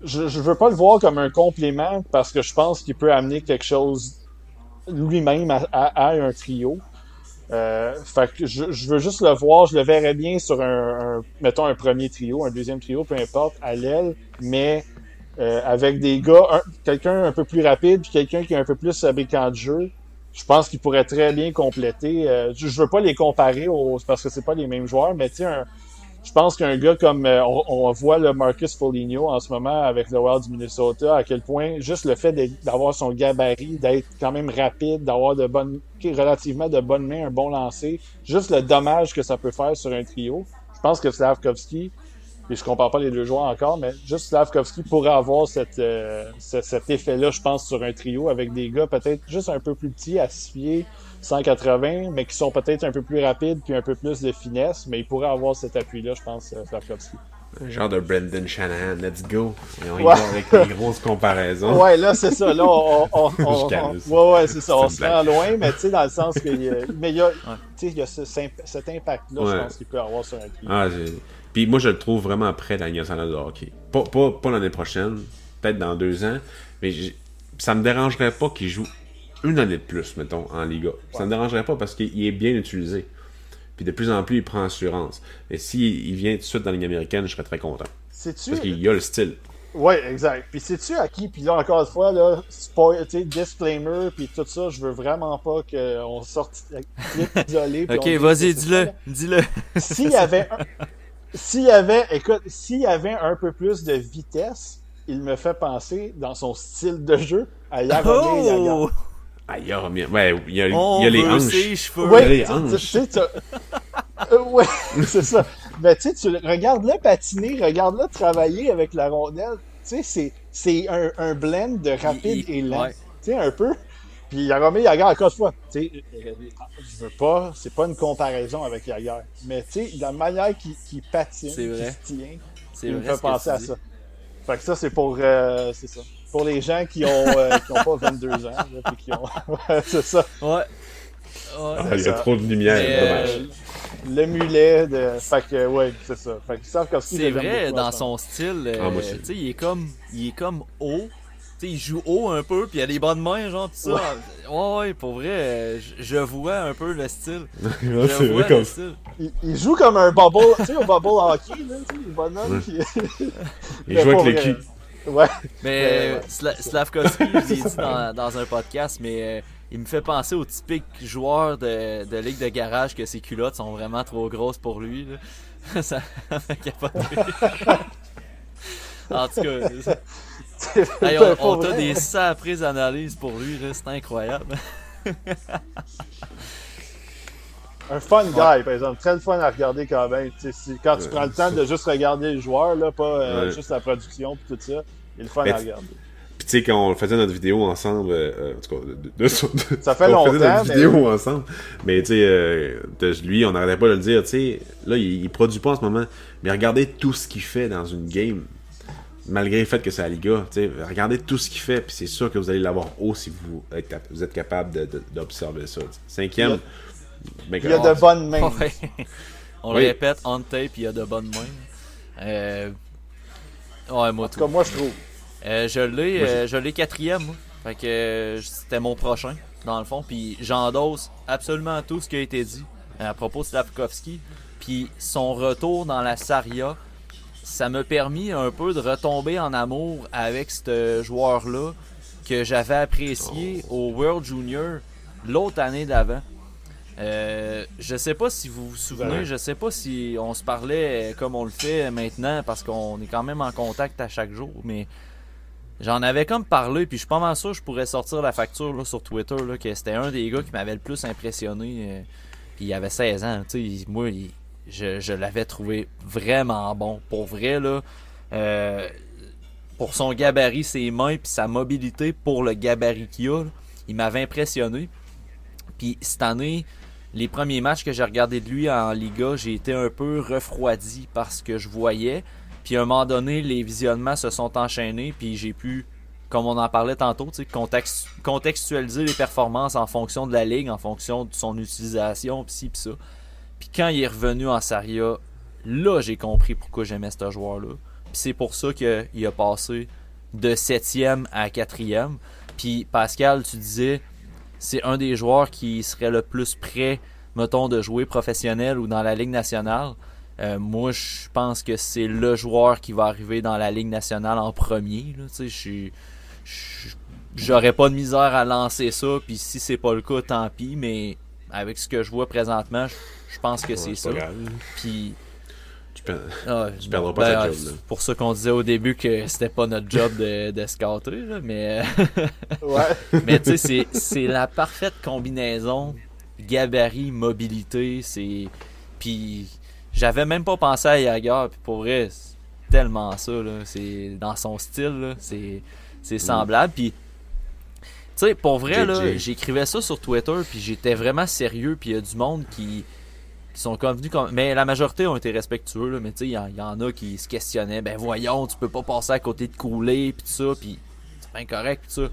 je, je veux pas le voir comme un complément parce que je pense qu'il peut amener quelque chose lui-même à, un trio. Fait que je, je veux juste le voir, je le verrais bien sur un, un- mettons un premier trio, un deuxième trio, peu importe, à l'aile, mais euh, avec des gars, un- quelqu'un un peu plus rapide, quelqu'un qui est un peu plus fabricant de jeu. Je pense qu'ils pourraient très bien compléter. euh, je, je veux pas les comparer aux, parce que c'est pas les mêmes joueurs, mais tu je pense qu'un gars comme euh, on, on voit le Marcus Foligno en ce moment avec le Wild du Minnesota, à quel point juste le fait d'avoir son gabarit, d'être quand même rapide, d'avoir de bonnes, relativement de bonnes mains, un bon lancer, juste le dommage que ça peut faire sur un trio. Je pense que Slavkovski, et je compare pas les deux joueurs encore, mais juste Slavkovski pourrait avoir cette, euh, ce- cet effet-là, je pense, sur un trio avec des gars peut-être juste un peu plus petits, à 6 pieds, 180, mais qui sont peut-être un peu plus rapides puis un peu plus de finesse, mais il pourrait avoir cet appui-là, je pense, euh, Slavkovski. Un genre de Brendan Shanahan, let's go. Et on y Ouais. va avec les grosses comparaisons. Ouais, là, c'est ça. Là, on, on, on- ouais, ouais, c'est ça. On se rend loin, mais tu sais, dans le sens que, il y a- mais il y a, Ouais. tu sais, il y a ce- cet impact-là, je pense qu'il peut avoir sur un trio. Ah, j'ai- Puis moi, je le trouve vraiment prêt dans la Ligue nationale de hockey. Pas, pas, pas l'année prochaine, peut-être dans deux ans, mais j'ai- ça me dérangerait pas qu'il joue une année de plus, mettons, en Liga. Ça me dérangerait pas parce qu'il est bien utilisé. Puis de plus en plus, il prend assurance. Et s'il il vient tout de suite dans la Ligue américaine, je serais très content. Sais-tu? Parce qu'il a le style. Ouais, exact. Puis sais-tu à qui? Puis là, encore une fois, là, spoil, tu sais, disclaimer, puis tout ça, je veux vraiment pas qu'on sorte clip isolé. Ok, vas-y, dis-le, dis-le. S'il y avait un... S'il y avait, écoute, s'il y avait un peu plus de vitesse, il me fait penser, dans son style de jeu, à Yaromir. Oh! Ah, il y a, ouais, il y a, il y a les hanches. Oui, les tu- hanches. tu sais, tu- ouais, c'est ça. Mais tu sais, tu le- regarde-le patiner, regarde-le travailler avec la rondelle. Tu sais, c'est, c'est un, un blend de rapide Il- il- et lent. ouais. Tu sais, un peu. Puis Yaromir Yagar, encore une fois, tu sais, euh, je veux pas, c'est pas une comparaison avec Yagar. Mais tu sais, la manière qu'il, patine, C'est qu'il vrai. se tient, C'est il me vrai fait penser à dis. ça. Fait que ça, c'est pour, euh, c'est ça. Pour les gens qui ont, euh, qui ont pas 22 ans, là, puis qui ont, ouais, c'est ça. Ouais. Ouais. Ah, il y a ça. trop de lumière, dommage. Euh, le mulet de. Fait que, ouais, c'est ça. Fait que Sarkovski, C'est je l'aime vrai, dans son style, euh, Ah, moi aussi. tu sais, il est comme, il est comme haut. Tu sais, il joue haut un peu, puis il a des bonnes mains, genre, tout ça. Ouais, ouais, pour vrai, euh, je, je vois un peu le style. Je c'est vois vrai comme le ça. style. Il, il joue comme un bubble, tu sais, un bubble hockey, là, tu sais, le bonhomme. Ouais. qui- Il joue avec le vrai. cul. Ouais. Mais Ouais, Sla- Slavkovski, je l'ai dit dans, dans un podcast, mais euh, il me fait penser au typique joueur de, de ligue de garage que ses culottes sont vraiment trop grosses pour lui. là. Ça m'a capoter. en tout cas, hey, on, a des saprises analyses pour lui, c'est incroyable. Un fun guy, par exemple. Très fun à regarder quand même. Tu sais, si- quand tu prends le temps de juste regarder le joueur, là, pas euh, Ouais. juste la production et tout ça, il est le fun Mais à regarder. Puis tu sais, quand on faisait notre vidéo ensemble, euh, euh, en tout cas, de, de- de- Ça fait on faisait longtemps, notre mais- vidéo ensemble, mais tu sais, euh, lui, on n'arrêtait pas de le dire, tu sais, là, il, il produit pas en ce moment, mais regardez tout ce qu'il fait dans une game, malgré le fait que c'est la Liga, tu sais, regardez tout ce qu'il fait, puis c'est sûr que vous allez l'avoir haut si vous êtes, cap- vous êtes capable d'observer ça. Cinquième, ben, Il y a de bonnes mains. Ouais. On Oui. le répète, on tape, il y a de bonnes mains. Euh... Ouais, moi En tout cas, moi, je trouve. Euh, je l'ai Moi, euh, je l'ai quatrième, moi. Fait que euh, c'était mon prochain, dans le fond. Puis j'endosse absolument tout ce qui a été dit à propos de Slavkovski. Puis son retour dans la Saria, ça m'a permis un peu de retomber en amour avec ce joueur-là que j'avais apprécié au World Junior l'autre année d'avant. Euh, je sais pas si vous vous souvenez, je sais pas si on se parlait comme on le fait maintenant parce qu'on est quand même en contact à chaque jour, mais j'en avais comme parlé, puis je suis pas mal sûr que je pourrais sortir la facture là, sur Twitter là, que c'était un des gars qui m'avait le plus impressionné. euh, puis il avait 16 ans, tu sais, moi il- je, l'avais trouvé vraiment bon. Pour vrai, là, euh, pour son gabarit, ses mains, puis sa mobilité pour le gabarit qu'il a, il m'avait impressionné. Puis cette année, les premiers matchs que j'ai regardé de lui en Liga, j'ai été un peu refroidi parce que je voyais. Puis à un moment donné, les visionnements se sont enchaînés, puis j'ai pu, comme on en parlait tantôt, contextualiser les performances en fonction de la ligue, en fonction de son utilisation, pis ci, pis ça. Puis quand il est revenu en Saria, là j'ai compris pourquoi j'aimais ce joueur-là. Puis c'est pour ça qu'il a passé de 7e à 4e. Puis Pascal, tu disais, c'est un des joueurs qui serait le plus prêt, mettons, de jouer professionnel ou dans la Ligue nationale. Euh, moi, je pense que c'est le joueur qui va arriver dans la Ligue nationale en premier. J'aurais pas de misère à lancer ça, puis si c'est pas le cas, tant pis, mais avec ce que je vois présentement, je, je pense que c'est ça. grave. Puis Tu peux- ah, Tu perdras pas ta ben, job, là. Pour ça qu'on disait au début que c'était pas notre job de, de scouter, là, mais, Ouais. mais tu sais, c'est- c'est la parfaite combinaison gabarit, mobilité, c'est. Puis j'avais même pas pensé à Yager, puis pour vrai, c'est tellement ça, là. C'est dans son style, là, c'est c'est semblable. Puis, tu sais, pour vrai, là, j'écrivais ça sur Twitter, puis j'étais vraiment sérieux, puis il y a du monde qui qui sont comme venus comme mais la majorité ont été respectueux là, mais tu sais il y, en- il y en a qui se questionnaient ben voyons tu peux pas passer à côté de couler puis tout ça puis c'est pas incorrect puis tout ça.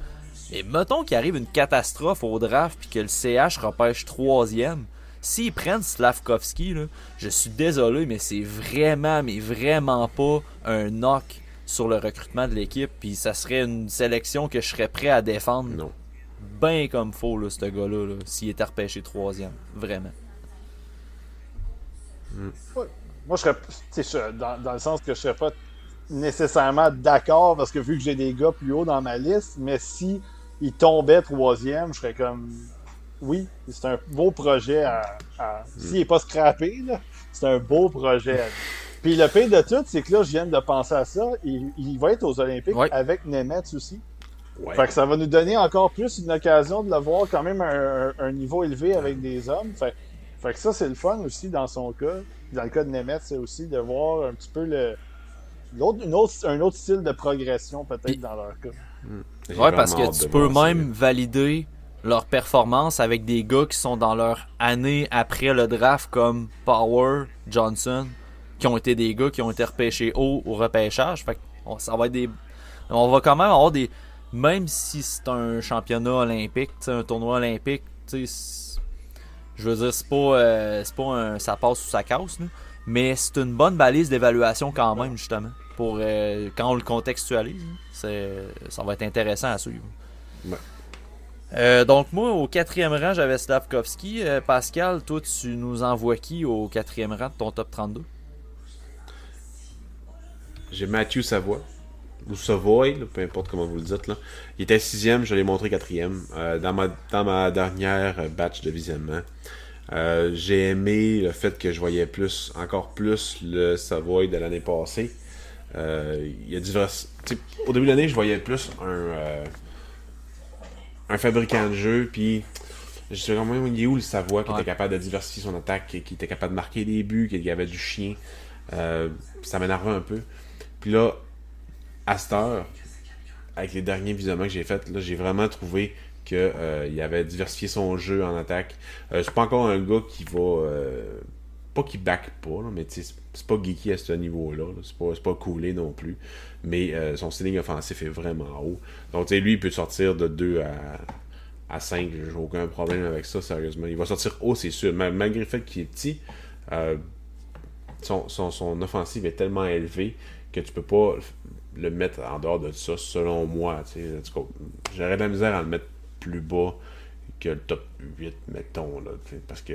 Mais mettons qu'il arrive une catastrophe au draft puis que le CH repêche troisième s'ils prennent Slavkovski là je suis désolé mais c'est vraiment mais vraiment pas un knock sur le recrutement de l'équipe puis ça serait une sélection que je serais prêt à défendre. Non. bien comme faut là ce gars là, là s'il était repêché troisième vraiment Moi, je serais. je- dans, dans le sens que je serais pas nécessairement d'accord parce que vu que j'ai des gars plus haut dans ma liste, mais si il tombait troisième, je serais comme. Oui, c'est un beau projet à. à- S'il n'est pas scrappé, c'est un beau projet. Puis le pire de tout, c'est que là, je viens de penser à ça. Il, il va être aux Olympiques Ouais. avec Nemeth aussi. Ouais. Fait que ça va nous donner encore plus une occasion de le voir quand même à un, un niveau élevé avec des hommes. Fait, fait que ça, c'est le fun aussi dans son cas. Dans le cas de Nemeth, c'est aussi de voir un petit peu le. l'autre- une autre, un autre style de progression peut-être dans leur cas. J'ai Ouais, parce que tu peux ça, même valider leur performance avec des gars qui sont dans leur année après le draft, comme Power, Johnson, qui ont été des gars qui ont été repêchés haut au repêchage. Fait que on- ça va être des. On va quand même avoir des. Même si c'est un championnat olympique, un tournoi olympique, tu sais, je veux dire, c'est pas, euh, c'est pas un ça passe ou ça casse, là. mais c'est une bonne balise d'évaluation quand même, justement. Pour euh, quand on le contextualise, là, c'est, ça va être intéressant à suivre. Ouais. Euh, donc moi, au quatrième rang, j'avais Slavkovski. Pascal, toi, tu nous envoies qui au quatrième rang de ton top 32 J'ai Matthew Savoie. Ou Savoy, peu importe comment vous le dites. Là. Il était sixième, je l'ai montré quatrième euh, dans, ma, dans ma dernière batch de visionnement. Euh, j'ai aimé le fait que je voyais plus, encore plus le Savoy de l'année passée. Euh, il y a divers... Au début de l'année, je voyais plus un, un fabricant de jeu, puis je suis vraiment il est où le Savoie qui était capable de diversifier son attaque, qui, était capable de marquer des buts, qui avait du chien. ça m'énervait un peu. Puis là, à cette heure, avec les derniers visionnements que j'ai faits, là, j'ai vraiment trouvé qu'il euh, avait diversifié son jeu en attaque. Euh, c'est pas encore un gars qui va. Euh, pas qui back pas, là, mais c'est pas geeky à ce niveau-là. C'est pas, pas coolé non plus. Mais euh, son ceiling offensif est vraiment haut. Donc, lui, il peut sortir de 2 à, à 5. J'ai aucun problème avec ça, sérieusement. Il va sortir haut, c'est sûr. Malgré le fait qu'il est petit, son, son, son offensive est tellement élevé que tu peux pas le mettre en dehors de ça, selon moi. J'aurais de la misère à le mettre plus bas que le top 8, mettons, là, parce que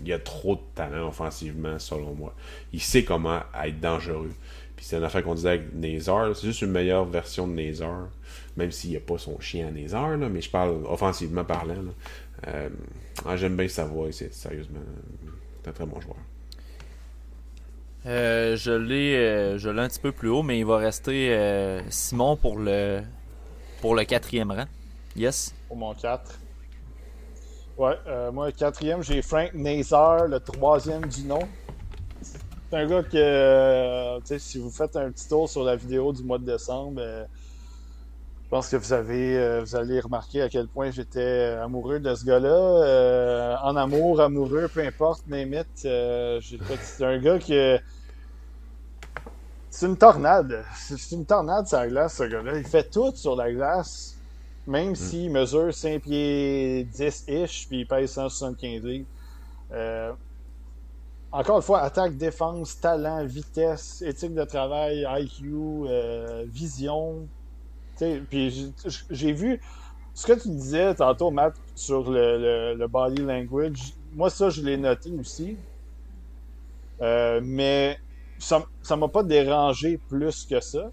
il y a trop de talent offensivement, selon moi. Il sait comment être dangereux. Puis c'est une affaire qu'on disait avec Nazar. C'est juste une meilleure version de Nazar. Même s'il n'y a pas son chien à Nazar, mais je parle offensivement parlant. Euh, ah, j'aime bien sa voix, sérieusement. C'est un très bon joueur. Euh, je l'ai euh, je l'ai un petit peu plus haut, mais il va rester euh, Simon pour le pour le quatrième rang. Yes? Pour mon 4. Ouais, moi, le quatrième, j'ai Frank Nazar, le troisième du nom. C'est un gars que, si vous faites un petit tour sur la vidéo du mois de décembre, je pense que vous avez vous allez remarquer à quel point j'étais amoureux de ce gars-là. en amour, amoureux, peu importe, mythes. c'est un gars qui c'est une tornade. C'est une tornade sur la glace, ce gars-là. Il fait tout sur la glace, même mm. s'il mesure 5 pieds 10-ish, puis il pèse 175 livres. Euh, encore une fois, attaque, défense, talent, vitesse, éthique de travail, IQ, euh, vision. Puis j'ai vu ce que tu disais tantôt, Matt, sur le, body language. Moi, ça, je l'ai noté aussi. Euh, mais ça ne m'a pas dérangé plus que ça.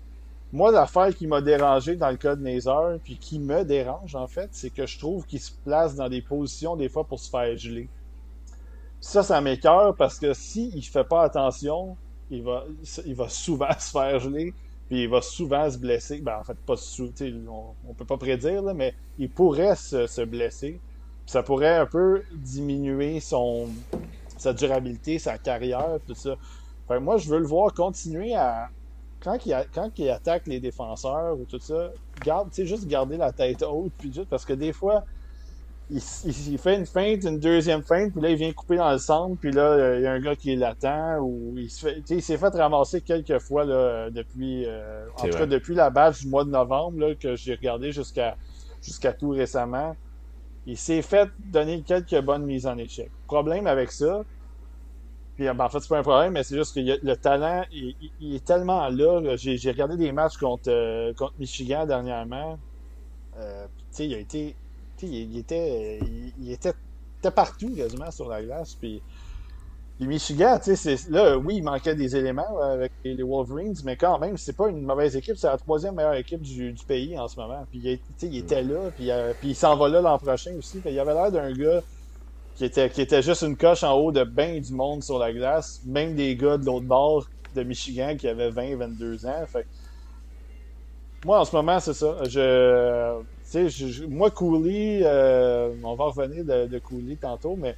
Moi, l'affaire qui m'a dérangé dans le cas de Nazar, puis qui me dérange en fait, c'est que je trouve qu'il se place dans des positions des fois pour se faire geler. ça, ça m'écœure parce que s'il ne fait pas attention, il va, il va souvent se faire geler, puis il va souvent se blesser. Ben, en fait, pas on, ne peut pas prédire, mais il pourrait se, se blesser. ça pourrait un peu diminuer son, sa durabilité, sa carrière, tout ça moi, je veux le voir continuer à. Quand il, quand il attaque les défenseurs ou tout ça, garde, juste garder la tête haute, puis juste parce que des fois, il, fait une feinte, une deuxième feinte, puis là, il vient couper dans le centre, puis là, il y a un gars qui l'attend, ou il s'est fait ramasser quelques fois là, depuis, euh, en tout cas, depuis la badge du mois de novembre là, que j'ai regardé jusqu'à jusqu'à tout récemment. Il s'est fait donner quelques bonnes mises en échec. Problème avec ça, ben, en fait, c'est pas un problème, mais c'est juste que le talent, il, est tellement là. J'ai regardé des matchs contre, euh, contre Michigan dernièrement. Euh, il a été. Il, était, il, était, partout quasiment sur la glace. Puis, Michigan, là, oui, il manquait des éléments avec les Wolverines, mais quand même, c'est pas une mauvaise équipe. C'est la troisième meilleure équipe du, pays en ce moment. Puis, il, était là, puis, euh, puis il s'en va là l'an prochain aussi. Il avait l'air d'un gars qui était, qui était juste une coche en haut de bien du monde sur la glace, même des gars de l'autre bord de Michigan qui avaient 20-22 ans. Fait moi, en ce moment, c'est ça. Je, moi, Cooley, euh, on va revenir de, de, Cooley tantôt, mais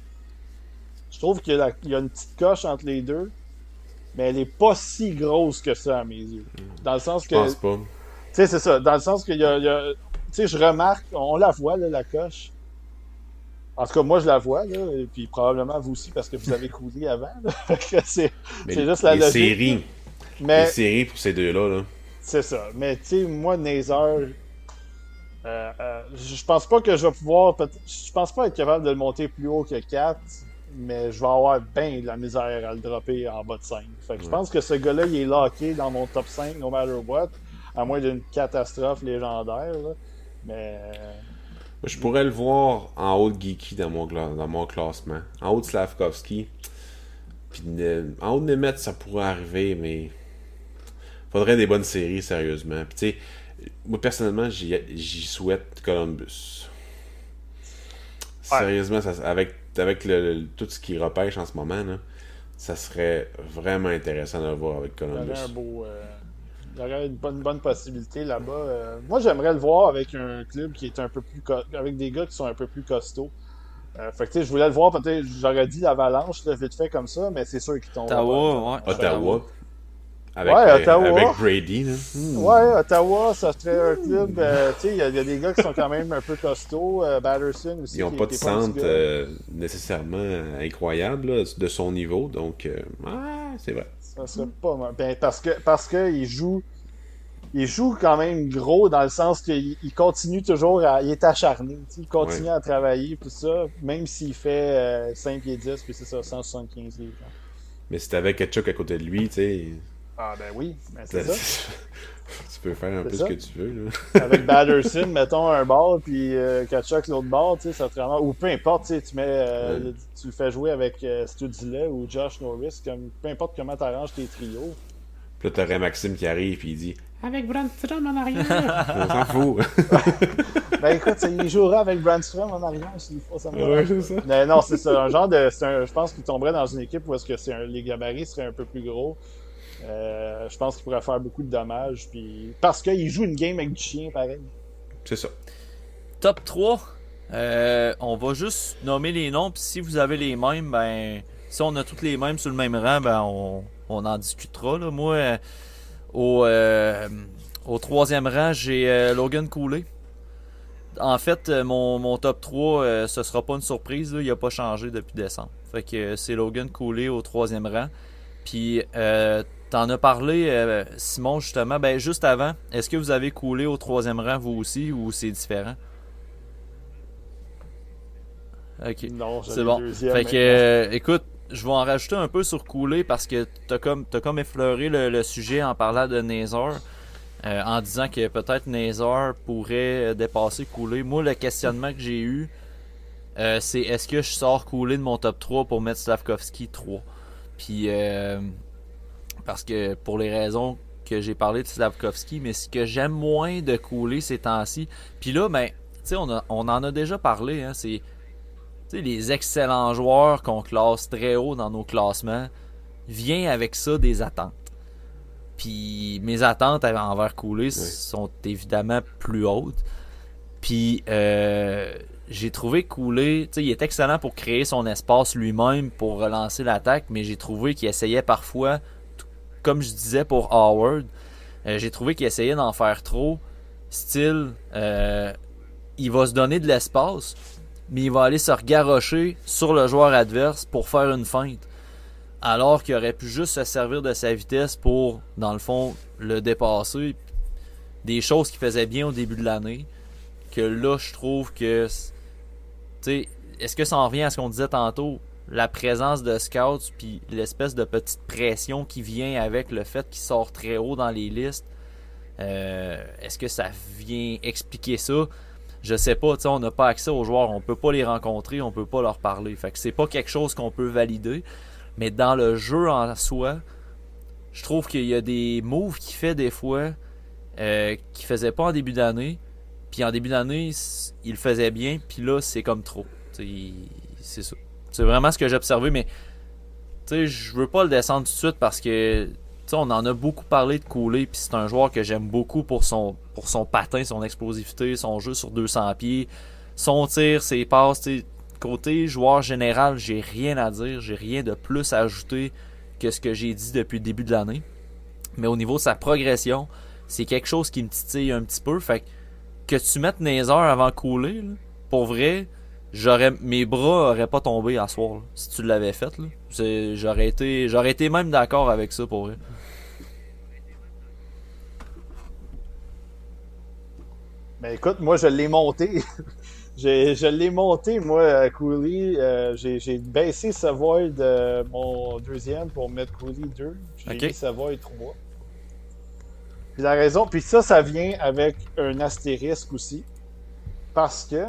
je trouve qu'il y, a une petite coche entre les deux, mais elle est pas si grosse que ça à mes yeux. Dans le sens que. Je pense pas. Tu sais, c'est ça. Dans le sens qu'il y a. tu sais, je remarque, on la voit, là, la coche. En tout cas, moi, je la vois, là, et puis probablement vous aussi, parce que vous avez coulé avant. c'est juste la les Séries. Mais, les séries pour ces deux-là. Là. C'est ça. Mais tu sais, moi, Nazer, euh, euh, je pense pas que je vais pouvoir. Je pense pas être capable de le monter plus haut que 4, mais je vais avoir bien de la misère à le dropper en bas de 5. Fait que je pense que ce gars-là, il est locké dans mon top 5, no matter what, à moins d'une catastrophe légendaire. Là. Mais. Je pourrais le voir en haut de Geeky dans mon, dans mon classement. En haut de Slavkovski. Puis en haut de Nemeth, ça pourrait arriver, mais faudrait des bonnes séries, sérieusement. Puis, tu sais, moi, personnellement, j'y souhaite Columbus. Sérieusement, ça, avec, avec le, tout ce qui repêche en ce moment, là, ça serait vraiment intéressant de le voir avec Columbus. Un beau, euh, il y aurait une, bonne, bonne possibilité là-bas. Euh. moi, j'aimerais le voir avec un club qui est un peu plus. avec des gars qui sont un peu plus costauds. Euh, fait que, je voulais le voir, peut-être, j'aurais dit l'avalanche, vite fait comme ça, mais c'est sûr qu'ils tombent. Ottawa, ouais. Ottawa. Avec, ouais, Ottawa. avec Brady. Là. Hmm. Ouais, Ottawa, ça serait un club. Euh, tu sais, il y, a des gars qui sont quand même un peu costauds. Euh, Batterson aussi. Ils n'ont pas de centre euh, nécessairement incroyable là, de son niveau. Donc, ah, c'est vrai. Ça serait pas mal. Ben, parce que parce qu'il joue. Il joue quand même gros dans le sens qu'il continue toujours à. Il est acharné. Il continue à travailler, tout ça, même s'il fait 5 pieds 10, puis c'est ça, 175 livres. Mais si t'avais Ketchuk à côté de lui, tu sais ah ben oui, ben, c'est ça. tu peux faire un peu ce que tu veux. Là. Avec Batterson, mettons un bord, puis euh, Kachuk l'autre bord, tu sais, ça te rend... Ou peu importe, tu mets, euh, tu le fais jouer avec euh, ou Josh Norris, comme, peu importe comment tu arranges tes trios. Puis là, t'aurais Maxime qui arrive, puis il dit Avec Brandstrom en arrière. On s'en fout. ben écoute, il jouera avec Brandstrom en arrière s'il faut, ça me ouais, ça. Mais non, c'est ça. Un genre de. Un, je pense qu'il tomberait dans une équipe où est-ce que c'est les gabarits seraient un peu plus gros. Euh, je pense qu'il pourrait faire beaucoup de dommages. Puis... Parce qu'il joue une game avec du chien, pareil. C'est ça. Top 3. Euh, on va juste nommer les noms. Puis si vous avez les mêmes, ben. Si on a tous les mêmes sur le même rang, ben on, en discutera. Là. Moi, euh, au, au troisième rang, j'ai Logan Cooley. En fait, mon, mon top 3, ce sera pas une surprise. Il n'a pas changé depuis décembre. Fait que c'est Logan Cooley au troisième rang. Puis T'en as parlé, euh, Simon, justement. Ben, juste avant, est-ce que vous avez coulé au troisième rang, vous aussi, ou c'est différent? Ok. Non, c'est bon. Fait que, euh, écoute, je vais en rajouter un peu sur couler parce que t'as comme, as comme effleuré le, sujet en parlant de Nazar. Euh, en disant que peut-être Nazar pourrait dépasser couler. Moi, le questionnement que j'ai eu, c'est est-ce que je sors couler de mon top 3 pour mettre Slavkovski 3? Puis parce que pour les raisons que j'ai parlé de Slavkovski, mais ce que j'aime moins de couler ces temps-ci. Puis là, ben, tu sais, on, on, en a déjà parlé, hein, c'est les excellents joueurs qu'on classe très haut dans nos classements, vient avec ça des attentes. Puis mes attentes envers couler sont évidemment plus hautes. Puis euh, j'ai trouvé Couler, il est excellent pour créer son espace lui-même pour relancer l'attaque, mais j'ai trouvé qu'il essayait parfois comme je disais pour Howard, euh, j'ai trouvé qu'il essayait d'en faire trop. Style, euh, il va se donner de l'espace, mais il va aller se regarrocher sur le joueur adverse pour faire une feinte. Alors qu'il aurait pu juste se servir de sa vitesse pour, dans le fond, le dépasser. Des choses qu'il faisait bien au début de l'année. Que là, je trouve que. Tu sais, est-ce que ça en revient à ce qu'on disait tantôt? La présence de scouts puis l'espèce de petite pression qui vient avec le fait qu'il sort très haut dans les listes. Euh, est-ce que ça vient expliquer ça? Je sais pas, on n'a pas accès aux joueurs, on peut pas les rencontrer, on peut pas leur parler. Fait que c'est pas quelque chose qu'on peut valider. Mais dans le jeu en soi, je trouve qu'il y a des moves qu'il fait des fois euh, qu'il faisait pas en début d'année. Puis en début d'année, il faisait bien, puis là, c'est comme trop. C'est ça. C'est vraiment ce que j'ai observé, mais je veux pas le descendre tout de suite parce que on en a beaucoup parlé de Cooley, puis c'est un joueur que j'aime beaucoup pour son, pour son patin, son explosivité, son jeu sur 200 pieds, son tir, ses passes. Côté joueur général, j'ai rien à dire, j'ai rien de plus à ajouter que ce que j'ai dit depuis le début de l'année. Mais au niveau de sa progression, c'est quelque chose qui me titille un petit peu. Fait que, tu mettes Nazer avant Cooley, pour vrai, j'aurais mes bras auraient pas tombé à soir si tu l'avais fait là. J'aurais été j'aurais été même d'accord avec ça pour vrai. Ben écoute, moi je l'ai monté. je l'ai monté, moi, à Cooley. Euh, j'ai baissé Savoy de mon deuxième pour mettre Cooley 2. J'ai mis Savoy 3. Puis la raison, puis ça, ça vient avec un astérisque aussi. Parce que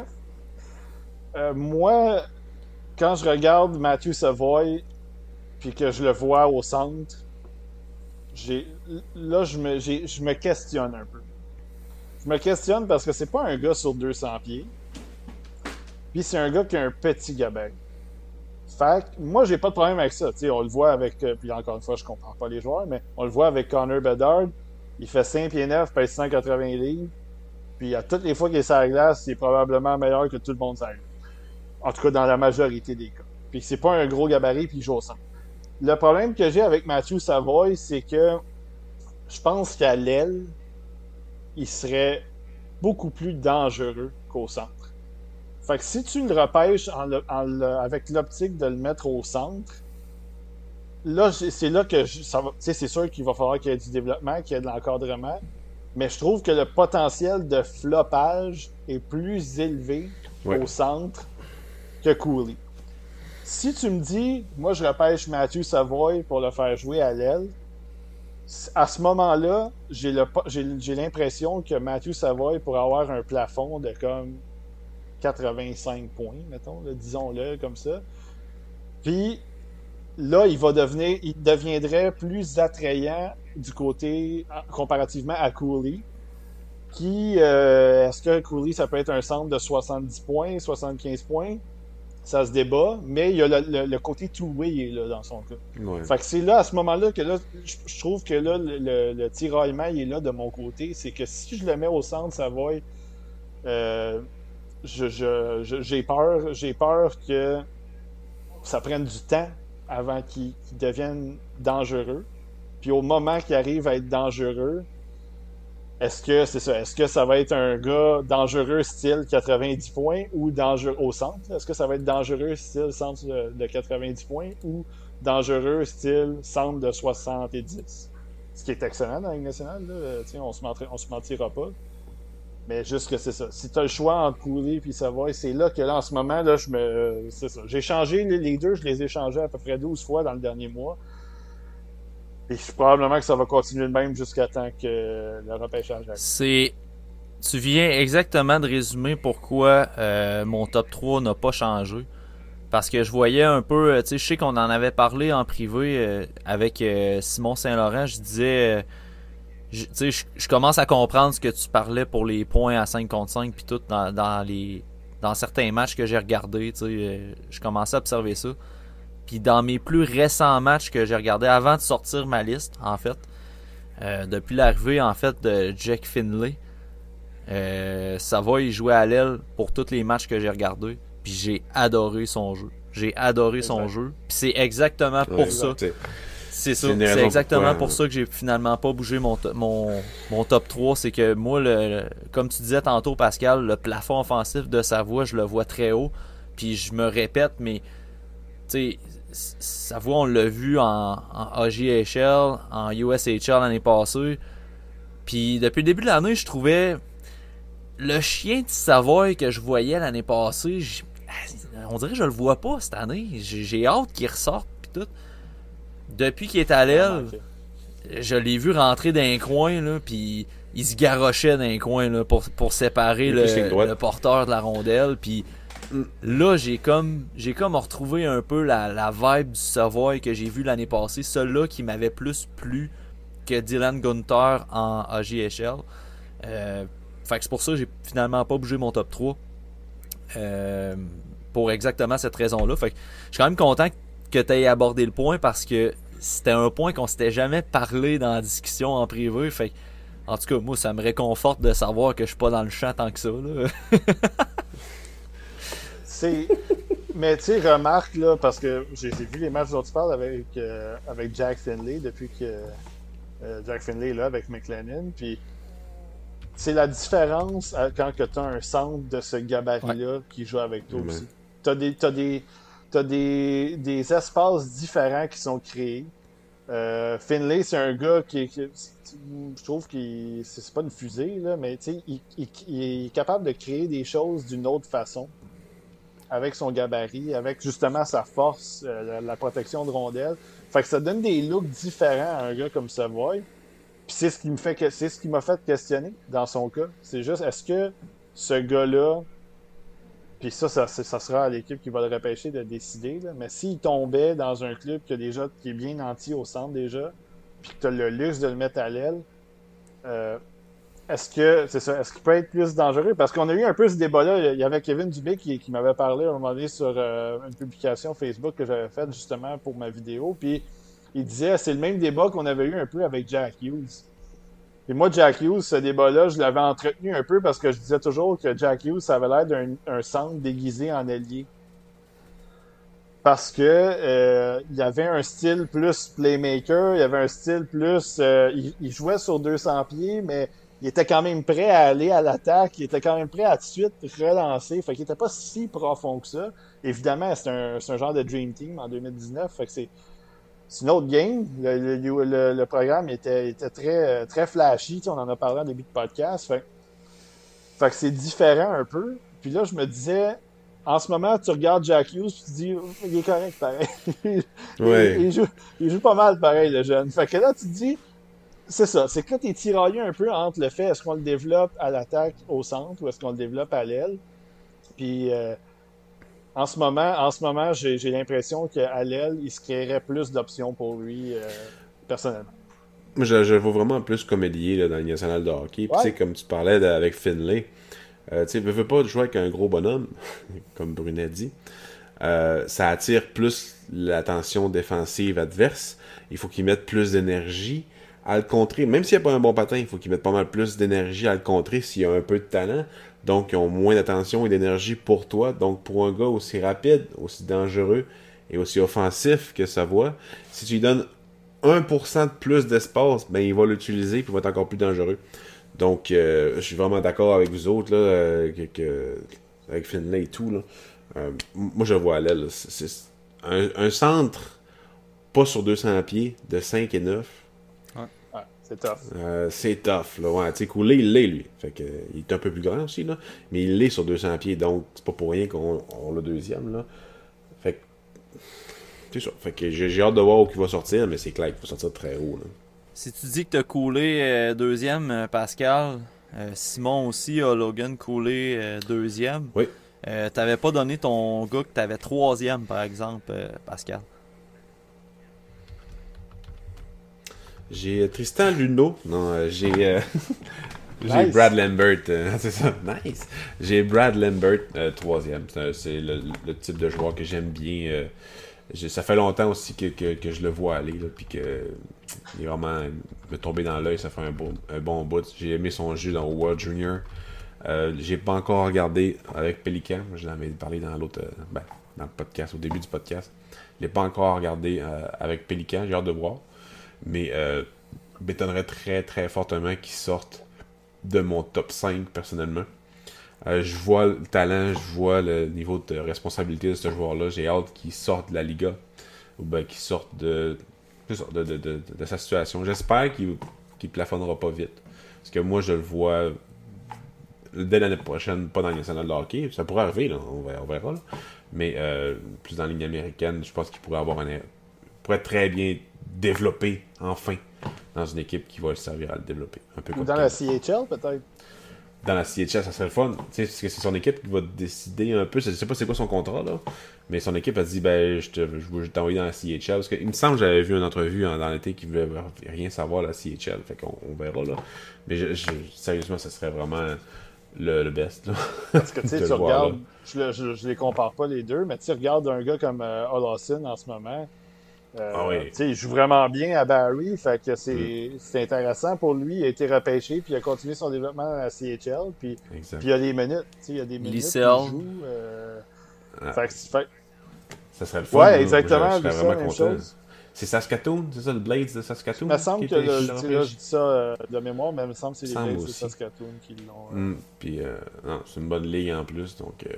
euh, moi, quand je regarde Matthew Savoy, puis que je le vois au centre, j'ai là, je me, je me questionne un peu. Je me questionne parce que c'est pas un gars sur 200 pieds. Puis c'est un gars qui a un petit gabarit. Fait que moi, j'ai pas de problème avec ça. on le voit avec. Euh, puis encore une fois, je comprends pas les joueurs, mais on le voit avec Connor Bedard. Il fait 5 pieds 9, pèse 180 livres. Puis à toutes les fois qu'il est sur la glace, c'est probablement meilleur que tout le monde sur En tout cas, dans la majorité des cas. Puis c'est pas un gros gabarit, puis il joue au centre. Le problème que j'ai avec Matthew Savoy, c'est que je pense qu'à l'aile, il serait beaucoup plus dangereux qu'au centre. Fait que si tu le repêches avec l'optique de le mettre au centre, là, c'est là que c'est sûr qu'il va falloir qu'il y ait du développement, qu'il y ait de l'encadrement. Mais je trouve que le potentiel de flopage est plus élevé au centre que Cooley. Si tu me dis, moi je repêche Matthew Savoy pour le faire jouer à l'aile, à ce moment-là, j'ai l'impression que Matthew Savoy pourrait avoir un plafond de comme 85 points, mettons, disons-le comme ça. Puis là, il va devenir, il deviendrait plus attrayant du côté comparativement à Cooley. Qui, euh, est-ce que Cooley, ça peut être un centre de 70 points, 75 points? Ça se débat, mais il y a le, côté two-way là, dans son cas. Fait que c'est là, à ce moment-là, que là, je, trouve que là, le, le tiraillement, il est là de mon côté. C'est que si je le mets au centre, ça va être. Euh, j'ai peur, j'ai peur que ça prenne du temps avant qu'il devienne dangereux. Puis au moment qu'il arrive à être dangereux, est-ce que c'est ça? Est-ce que ça va être un gars dangereux style 90 points ou dangereux au centre? Est-ce que ça va être dangereux style centre de 90 points ou dangereux style centre de 70? Ce qui est excellent dans la Ligue nationale, on se on se mentira pas. Mais juste que c'est ça. Si tu as le choix entre couler puis savoir, c'est là que là, en ce moment, là, je me. C'est ça. J'ai changé les deux, je les ai changés à peu près 12 fois dans le dernier mois. Et probablement que ça va continuer le même jusqu'à temps que le repêchage C'est. Tu viens exactement de résumer pourquoi euh, mon top 3 n'a pas changé. Parce que je voyais un peu, euh, tu sais, je sais qu'on en avait parlé en privé euh, avec Simon Saint-Laurent. Je disais je, je commence à comprendre ce que tu parlais pour les points à 5 contre 5 puis tout dans, les dans certains matchs que j'ai regardés, euh, je commençais à observer ça. Puis dans mes plus récents matchs que j'ai regardés avant de sortir ma liste, en fait, euh, depuis l'arrivée en fait de Jack Finlay, euh, ça va y jouer à l'aile pour tous les matchs que j'ai regardés. Puis j'ai adoré son jeu. J'ai adoré son jeu. Puis c'est exactement pour ça. C'est ça. C'est exactement pour ça que j'ai finalement pas bougé mon, mon, mon top 3. C'est que moi, le, comme tu disais tantôt, Pascal, le plafond offensif de sa voix, je le vois très haut. Puis je me répète, mais tu sais, sa voix, on l'a vu en, en AGHL, en USHL l'année passée. Puis depuis le début de l'année, je trouvais le chien de Savoie que je voyais l'année passée, on dirait que je le vois pas cette année. J'ai hâte qu'il ressorte puis tout depuis qu'il est à l'aile, je l'ai vu rentrer dans un coin, là, puis il se garochait dans un coin là, pour, pour séparer le, porteur de la rondelle. Puis là, j'ai comme j'ai comme retrouvé un peu la, la vibe du Savoy que j'ai vu l'année passée. Celui-là qui m'avait plus plu que Dylan Gunther en AGHL. Euh, fait que c'est pour ça que j'ai finalement pas bougé mon top 3. Euh, pour exactement cette raison-là. Fait que je suis quand même content que tu aies abordé le point parce que c'était un point qu'on s'était jamais parlé dans la discussion en privé. Fait en tout cas, moi, ça me réconforte de savoir que je suis pas dans le champ tant que ça. c'est. Mais tu sais, remarque, là, parce que j'ai vu les matchs dont tu parles avec, euh, avec Jack Finlay depuis que euh, Jack Finlay est là avec McLennan. Puis c'est la différence quand tu as un centre de ce gabarit-là qui joue avec toi aussi. Tu as des, as des, as des, des, espaces différents qui sont créés. Euh, Finlay, c'est un gars qui, je trouve qu'il c'est pas une fusée là, mais il, il, est capable de créer des choses d'une autre façon avec son gabarit, avec justement sa force, euh, la, protection de rondelle. Fait que ça donne des looks différents à un gars comme Savoy. Puis c'est ce qui me fait c'est ce qui m'a fait questionner dans son cas. C'est juste est-ce que ce gars-là puis ça, ça, sera à l'équipe qui va le repêcher de décider. Mais s'il tombait dans un club qui, a déjà, qui est bien nanti au centre déjà, puis que tu as le luxe de le mettre à l'aile, euh, est-ce que c'est ça, est-ce qu'il peut être plus dangereux? Parce qu'on a eu un peu ce débat-là. Il y avait Kevin Dubé qui, m'avait parlé à un moment donné sur euh, une publication Facebook que j'avais faite justement pour ma vidéo. Puis il disait c'est le même débat qu'on avait eu un peu avec Jack Hughes. Et moi, Jack Hughes, ce débat-là, je l'avais entretenu un peu parce que je disais toujours que Jack Hughes, ça avait l'air d'un centre déguisé en ailier. Parce que euh, il avait un style plus playmaker, il avait un style plus. Euh, il, il, jouait sur 200 pieds, mais il était quand même prêt à aller à l'attaque, il était quand même prêt à tout de suite relancer. Fait qu'il était pas si profond que ça. Évidemment, c'est un, un, genre de Dream Team en 2019. Fait que c'est c'est une autre game. Le, le, le, programme était, était très, très flashy. on en a parlé en début de podcast. Fait, fait que c'est différent un peu. Puis là, je me disais, en ce moment, tu regardes Jack Hughes tu te dis, il est correct pareil. Il, il, joue, il joue pas mal pareil, le jeune. Fait que là, tu te dis, c'est ça. C'est que là, t'es tiraillé un peu entre le fait est-ce qu'on le développe à l'attaque au centre ou est-ce qu'on le développe à l'aile? Puis euh, en ce moment, en ce moment, j'ai, l'impression qu'à l'aile, il se créerait plus d'options pour lui euh, personnellement. Moi, je, je vois vraiment plus comme ailier là, dans le national de hockey. Puis, Ouais. tu sais, comme tu parlais de- avec Finlay, euh, tu sais, ne veux pas jouer avec un gros bonhomme, comme Brunet dit. Ça attire plus l'attention défensive adverse. Il faut qu'il mette plus d'énergie à le contrer. Même s'il n'y a pas un bon patin, il faut qu'il mette pas mal plus d'énergie à le contrer s'il y a un peu de talent. Donc, ils ont moins d'attention et d'énergie pour toi. Donc, pour un gars aussi rapide, aussi dangereux et aussi offensif que sa voix, si tu lui donnes 1% de plus d'espace, ben il va l'utiliser et il va être encore plus dangereux. Donc, euh, je suis vraiment d'accord avec vous autres, là, euh, avec Finlay et tout. Euh, moi, je vois à l'aile. un, un centre, pas sur 200 pieds, de 5 et 9, Ouais, c'est tough. euh, c'est tough. Là. Ouais, tu sais, Coulé, il l'est, lui. Fait que, il est un peu plus grand aussi, là. Mais il l'est sur 200 pieds, donc c'est pas pour rien qu'on on le deuxième, là. Fait que, c'est ça. Fait que j'ai hâte de voir où il va sortir, mais c'est clair qu'il va sortir très haut, là. Si tu dis que t'as coulé euh, deuxième, euh, Pascal, euh, Simon aussi a Logan coulé euh, deuxième. Oui. Euh, t'avais pas donné ton gars que t'avais troisième, par exemple, euh, Pascal. J'ai euh, Tristan Luno. Non, euh, j'ai. euh, j'ai Nice. Brad Lambert. euh, c'est ça, nice. J'ai Brad Lambert, euh, troisième. C'est le, le type de joueur que j'aime bien. ça fait longtemps aussi que, que, que je le vois aller. Là, puis que. Il est vraiment. Me tomber dans l'œil, ça fait un bon, un bon bout. J'ai aimé son jeu dans World Junior. J'ai pas encore regardé avec Pelican. Je l'avais parlé dans l'autre. ben, dans le podcast, au début du podcast. Je l'ai pas encore regardé avec Pelican. J'ai hâte de voir. Mais euh, m'étonnerait très très fortement qu'il sorte de mon top 5 personnellement. Euh, je vois le talent, je vois le niveau de responsabilité de ce joueur-là. J'ai hâte qu'il sorte de la Liga. Ou ben qu'il sorte de, sa situation. J'espère qu'il qu'il plafonnera pas vite. Parce que moi je le vois dès l'année prochaine, pas dans le national de hockey. Ça pourrait arriver, là, on verra. on verra, là. Mais euh, plus dans la ligne américaine, je pense qu'il pourrait avoir un pourrait très bien développer enfin dans une équipe qui va le servir à le développer. Un peu Ou dans la. CHL, peut-être. Dans la CHL, ça serait le fun. Parce que c'est son équipe qui va décider un peu. Je sais pas c'est quoi son contrat, là. Mais son équipe a dit, ben, je te, je veux t'envoyer dans la CHL. Parce qu'il me semble que j'avais vu une entrevue en- dans l'été qui voulait rien savoir de la CHL. Fait qu'on on verra, là. Mais je- je- sérieusement, ça serait vraiment le, le best, là. Parce que tu sais, tu regardes, là. je, je, les compare pas les deux, mais tu sais, regarde un gars comme euh, en ce moment. Euh, Ah oui. Mm. tu sais, il joue vraiment bien à Barry, fait que c'est c'est intéressant pour lui. Il a été repêché, puis il a continué son développement à CHL, puis, puis il y a des minutes. Tu sais, il y a des minutes Licel. joue. euh, Ah. fait fait- Ça serait le fun. Ouais, exactement, Je, je serais vraiment content. chose. C'est Saskatoon, c'est ça, le Blades de Saskatoon? il me semble que le dis- là, je dis ça euh, de mémoire, mais il me semble que c'est les Blades de aussi. Saskatoon qui l'ont. euh, Mm, Puis, euh, non, c'est une bonne ligue en plus, donc euh,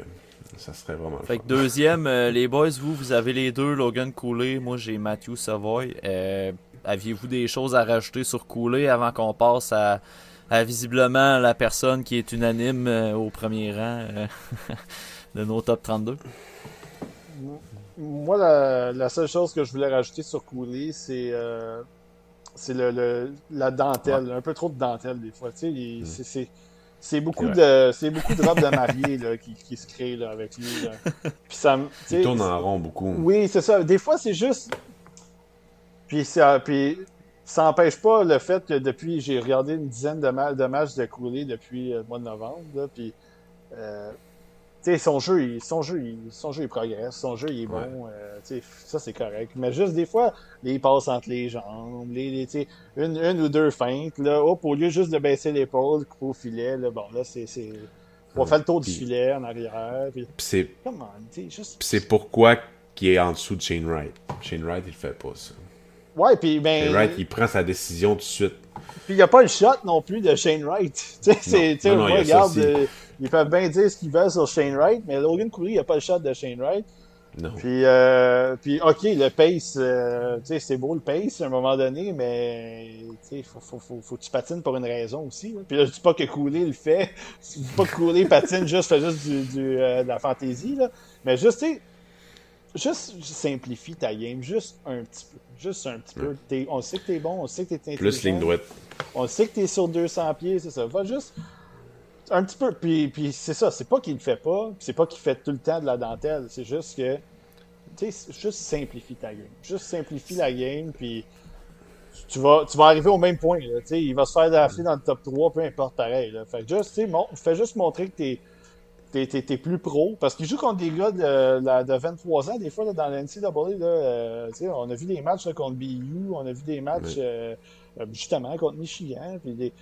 ça serait vraiment le Fait fun. que deuxième, euh, les boys, vous, vous avez les deux, Logan Cooley, moi j'ai Matthew Savoy. Euh, Aviez-vous des choses à rajouter sur Cooley avant qu'on passe à, à visiblement la personne qui est unanime euh, au premier rang euh, de nos top 32? Moi, la, la seule chose que je voulais rajouter sur Cooley, c'est euh, c'est le, le- la dentelle. Un peu trop de dentelle, des fois. Tu sais, il- Mm. c'est- c'est- beaucoup, de c'est beaucoup de robes de mariée là, qui, qui se créent là, avec lui. là. Puis ça, Il tourne en rond beaucoup. Oui, c'est ça. Des fois, c'est juste. Puis, ça, puis ça n'empêche pas le fait que depuis, j'ai regardé une dizaine de, de matchs de Cooley depuis le mois de novembre, là, puis euh, son jeu, il, son, jeu, il, son jeu, il progresse, son jeu, il est bon. Euh, ça, c'est correct. Mais juste des fois, les passes entre les jambes, les, les une, une ou deux feintes, là, hop, au lieu juste de baisser l'épaule, couper au filet, là, bon, là, c'est. On va faire le tour du filet en arrière. Puis, c'est. Juste... c'est pourquoi qu'il est en dessous de Shane Wright. Shane Wright, il fait pas ça. Ouais, puis ben. Shane Wright, il prend sa décision tout de suite. Puis il n'y a pas le shot non plus de Shane Wright. Tu sais, regarde, euh, ils peuvent bien dire ce qu'ils veulent sur Shane Wright, mais Logan Cooley, il n'y a pas le shot de Shane Wright. Non. Puis, euh, puis ok, le pace, euh, sais, c'est beau le pace à un moment donné, mais il faut, faut, faut, faut, que tu patines pour une raison aussi. Puis là, je dis pas que Cooley le fait, je dis pas que Cooley patine juste, fait juste du, du euh, de la fantaisie, là. mais juste, tu sais, juste simplifie ta game, juste un petit peu. Juste un petit peu. on sait que t'es bon, on sait que t'es Plus ligne droite. On sait que t'es sur 200 pieds, c'est ça. Va juste un petit peu. Puis, puis c'est ça, c'est pas qu'il le fait pas, c'est pas qu'il fait tout le temps de la dentelle, c'est juste que. Tu sais, juste simplifie ta game. Juste simplifie la game, puis tu vas, tu vas arriver au même point. Là, il va se faire drafter dans le top 3, peu importe pareil. Là. Fait juste, mon, fais juste montrer que t'es t'es, plus pro. Parce qu'il joue contre des gars de, de 23 ans, des fois, là, dans la NCAA. Là, euh, on a vu des matchs contre BU, on a vu des matchs euh, justement contre Michigan. Puis des,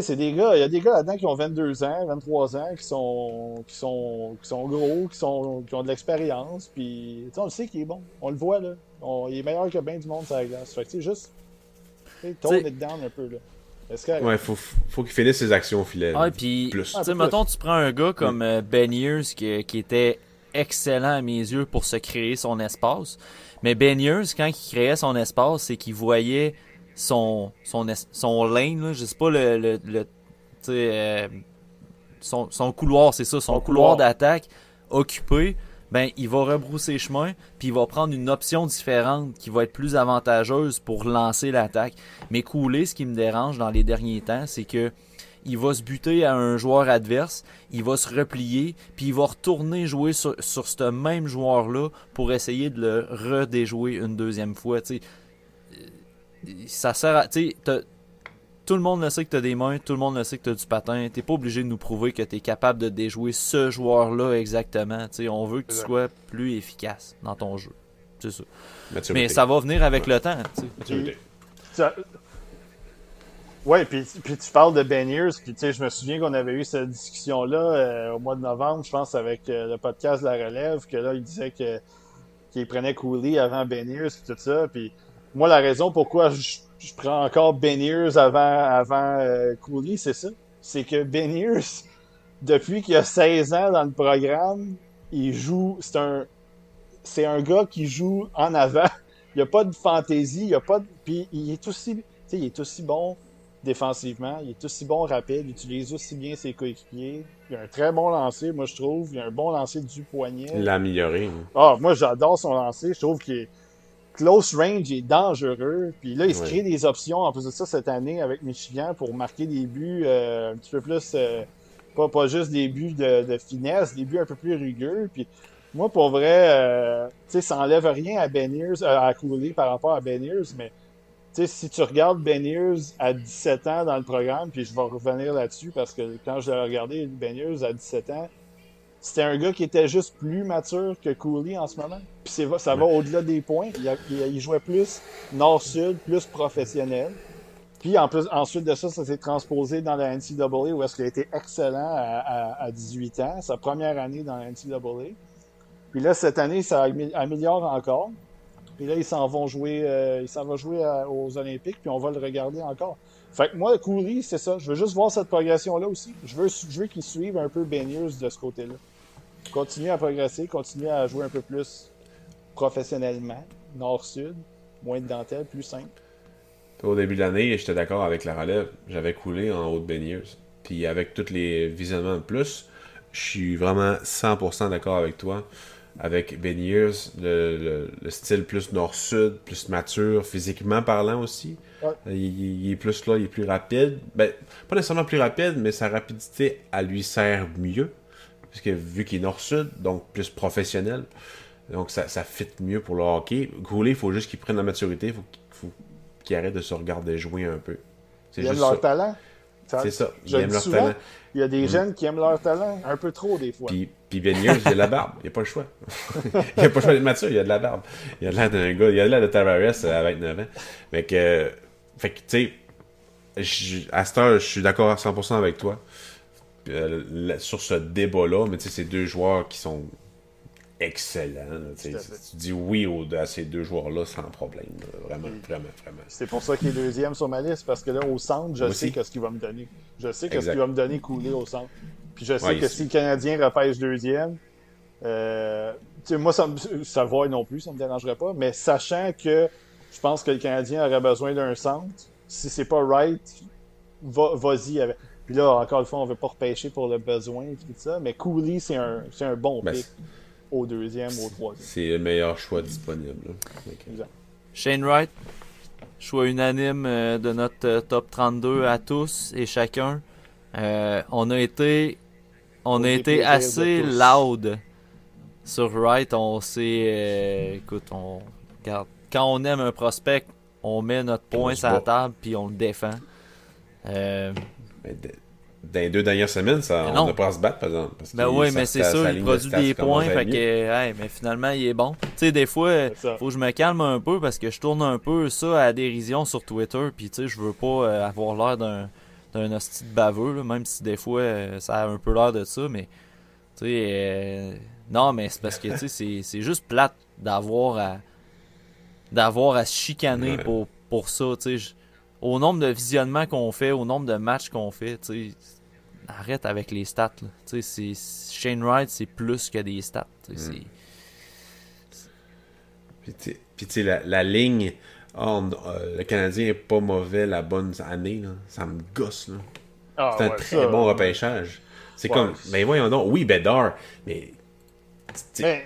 c'est des gars, il y a des gars là-dedans qui ont 22 ans, 23 ans, qui sont, qui sont, qui sont gros, qui, sont, qui ont de l'expérience. Puis, on le sait qu'il est bon. On le voit, là. il est meilleur que bien du monde sur la glace. Fait que, juste, tourne it down un peu, là. Ouais, faut, faut qu'il finisse ses actions au filet. Ouais, puis, tu sais, mettons, tu prends un gars comme euh, Ben Years qui, qui, était excellent à mes yeux pour se créer son espace. Mais Ben Years, quand il créait son espace, c'est qu'il voyait son, son, son lane, là, je sais pas, le, le, le euh, son, son couloir, c'est ça, son, couloir, d'attaque occupé ben il va rebrousser chemin, puis il va prendre une option différente qui va être plus avantageuse pour lancer l'attaque. Mais couler, ce qui me dérange dans les derniers temps, c'est que il va se buter à un joueur adverse, il va se replier, puis il va retourner jouer sur, sur ce même joueur-là pour essayer de le redéjouer une deuxième fois. Ça sert à. Tout le monde le sait que tu as des mains, tout le monde le sait que tu as du patin. T'es pas obligé de nous prouver que tu es capable de déjouer ce joueur-là exactement. on veut que tu sois plus efficace dans ton jeu. C'est ça. Mais ça va venir avec le temps. Maturité. Ouais, puis, puis tu parles de Ben Years, puis je me souviens qu'on avait eu cette discussion-là euh, au mois de novembre, je pense, avec euh, le podcast La Relève, que là, il disait que qu'il prenait Cooley avant Ben Years, puis tout ça, puis moi, la raison pourquoi je je prends encore Ben avant, avant euh, Cooley, c'est ça. C'est que Ben depuis qu'il a 16 ans dans le programme, il joue. C'est un. C'est un gars qui joue en avant. Il n'y a pas de fantaisie, il y a pas de. Puis il est aussi. Il est aussi bon défensivement, il est aussi bon rapide, il utilise aussi bien ses coéquipiers. Il a un très bon lancer, moi je trouve. Il a un bon lancer du poignet. Il l'a amélioré. Hein. Ah, moi j'adore son lancer. Je trouve qu'il est close range est dangereux. Puis là, il se crée des options en plus de ça cette année avec Michigan pour marquer des buts euh, un petit peu plus. Euh, pas, pas juste des buts de, finesse, des buts un peu plus rugueux. Puis moi, pour vrai, euh, tu sais, ça enlève rien à Ben à Cooley par rapport à Ben mais tu sais, si tu regardes Ben à 17 ans dans le programme, puis je vais revenir là-dessus parce que quand je l'ai regardé, Ben à 17 ans, c'était un gars qui était juste plus mature que Cooley en ce moment. Puis ça va au-delà des points. Il, jouait plus nord-sud, plus professionnel. Puis en plus, ensuite de ça, ça s'est transposé dans la NCAA où est-ce qu'il a été excellent à, 18 ans, sa première année dans la NCAA. Puis là, cette année, ça améliore encore. Puis là, ils s'en vont jouer, euh, s'en va jouer aux Olympiques, puis on va le regarder encore. Fait que moi, Cooley, c'est ça. Je veux juste voir cette progression-là aussi. Je veux, je veux qu'il un peu Ben de ce côté-là continuer à progresser, continuer à jouer un peu plus professionnellement, nord-sud, moins de dentelle, plus simple. Au début de l'année, j'étais d'accord avec la relève. J'avais coulé en haut de Ben Puis avec tous les visionnements de plus, je suis vraiment 100% d'accord avec toi. Avec Ben le, style plus nord-sud, plus mature, physiquement parlant aussi. Il, est plus là, il est plus rapide. Ben, pas nécessairement plus rapide, mais sa rapidité, elle lui sert mieux puisque vu qu'il est nord-sud, donc plus professionnel, donc ça, ça fit mieux pour le hockey. Goulet, il faut juste qu'il prenne la maturité, il faut qu'il qu'ils arrêtent de se regarder jouer un peu. C'est juste leur talent. C'est ça. Ils aiment leur talent. Il y a des mm. jeunes qui aiment leur talent un peu trop des fois. Puis, puis Ben il a de la barbe. Il n'y a pas le choix. il n'y a pas le choix d'être mature, il a de la barbe. Il a l'air d'un gars, il a l'air de Tavares à 29 ans. Fait que, fait que tu sais, à cette heure, je suis d'accord à 100% avec toi euh, sur ce débat-là, mais tu sais, c'est deux joueurs qui sont excellent. tu dis oui à ces deux joueurs-là sans problème. Vraiment, vraiment, vraiment. C'est pour ça qu'il est deuxième sur ma liste, parce que là, au centre, je sais ce qu'il va me donner. Je sais que ce qu'il va me donner couler au centre. Puis je sais que si le Canadien repêche deuxième, euh, moi, ça, ça va non plus, ça ne me dérangerait pas, mais sachant que je pense que le Canadien aurait besoin d'un centre, si c'est pas right, vas-y avec. Puis là, encore une fois, on ne veut pas repêcher pour le besoin et tout ça, mais Cooley, c'est un, un bon ben, pick au deuxième, au troisième. C'est le meilleur choix disponible. Shane Wright, choix unanime euh, de notre euh, top 32 à tous et chacun. Euh, on a été, on a été assez loud sur Wright. On sait, écoute, on quand on aime un prospect, on met notre point sur la table puis on le défend. Euh, dans les deux dernières semaines, ça, on n'a pas à se battre, par exemple. Parce ben oui, mais c'est sûr, il produit des points, fait que, mais finalement, il est bon. Tu sais, des fois, faut que je me calme un peu parce que je tourne un peu ça à dérision sur Twitter, puis tu sais, je veux pas euh, avoir l'air d'un d'un hostie de baveux, même si des fois, euh, ça a un peu l'air de ça, mais tu sais, euh, non, mais c'est parce que, tu sais, c'est juste plate d'avoir à d'avoir à se chicaner pour, pour ça, tu sais au nombre de visionnements qu'on fait, au nombre de matchs qu'on fait, tu arrête avec les stats. C'est, Shane Wright, c'est plus que des stats. Mm. Puis tu sais, la, la, ligne, oh, euh, le Canadien est pas mauvais la bonne année, là. ça me gosse. Là. Ah, c'est un très bon repêchage. C'est comme, ben voyons donc, oui, Bedard, mais. mais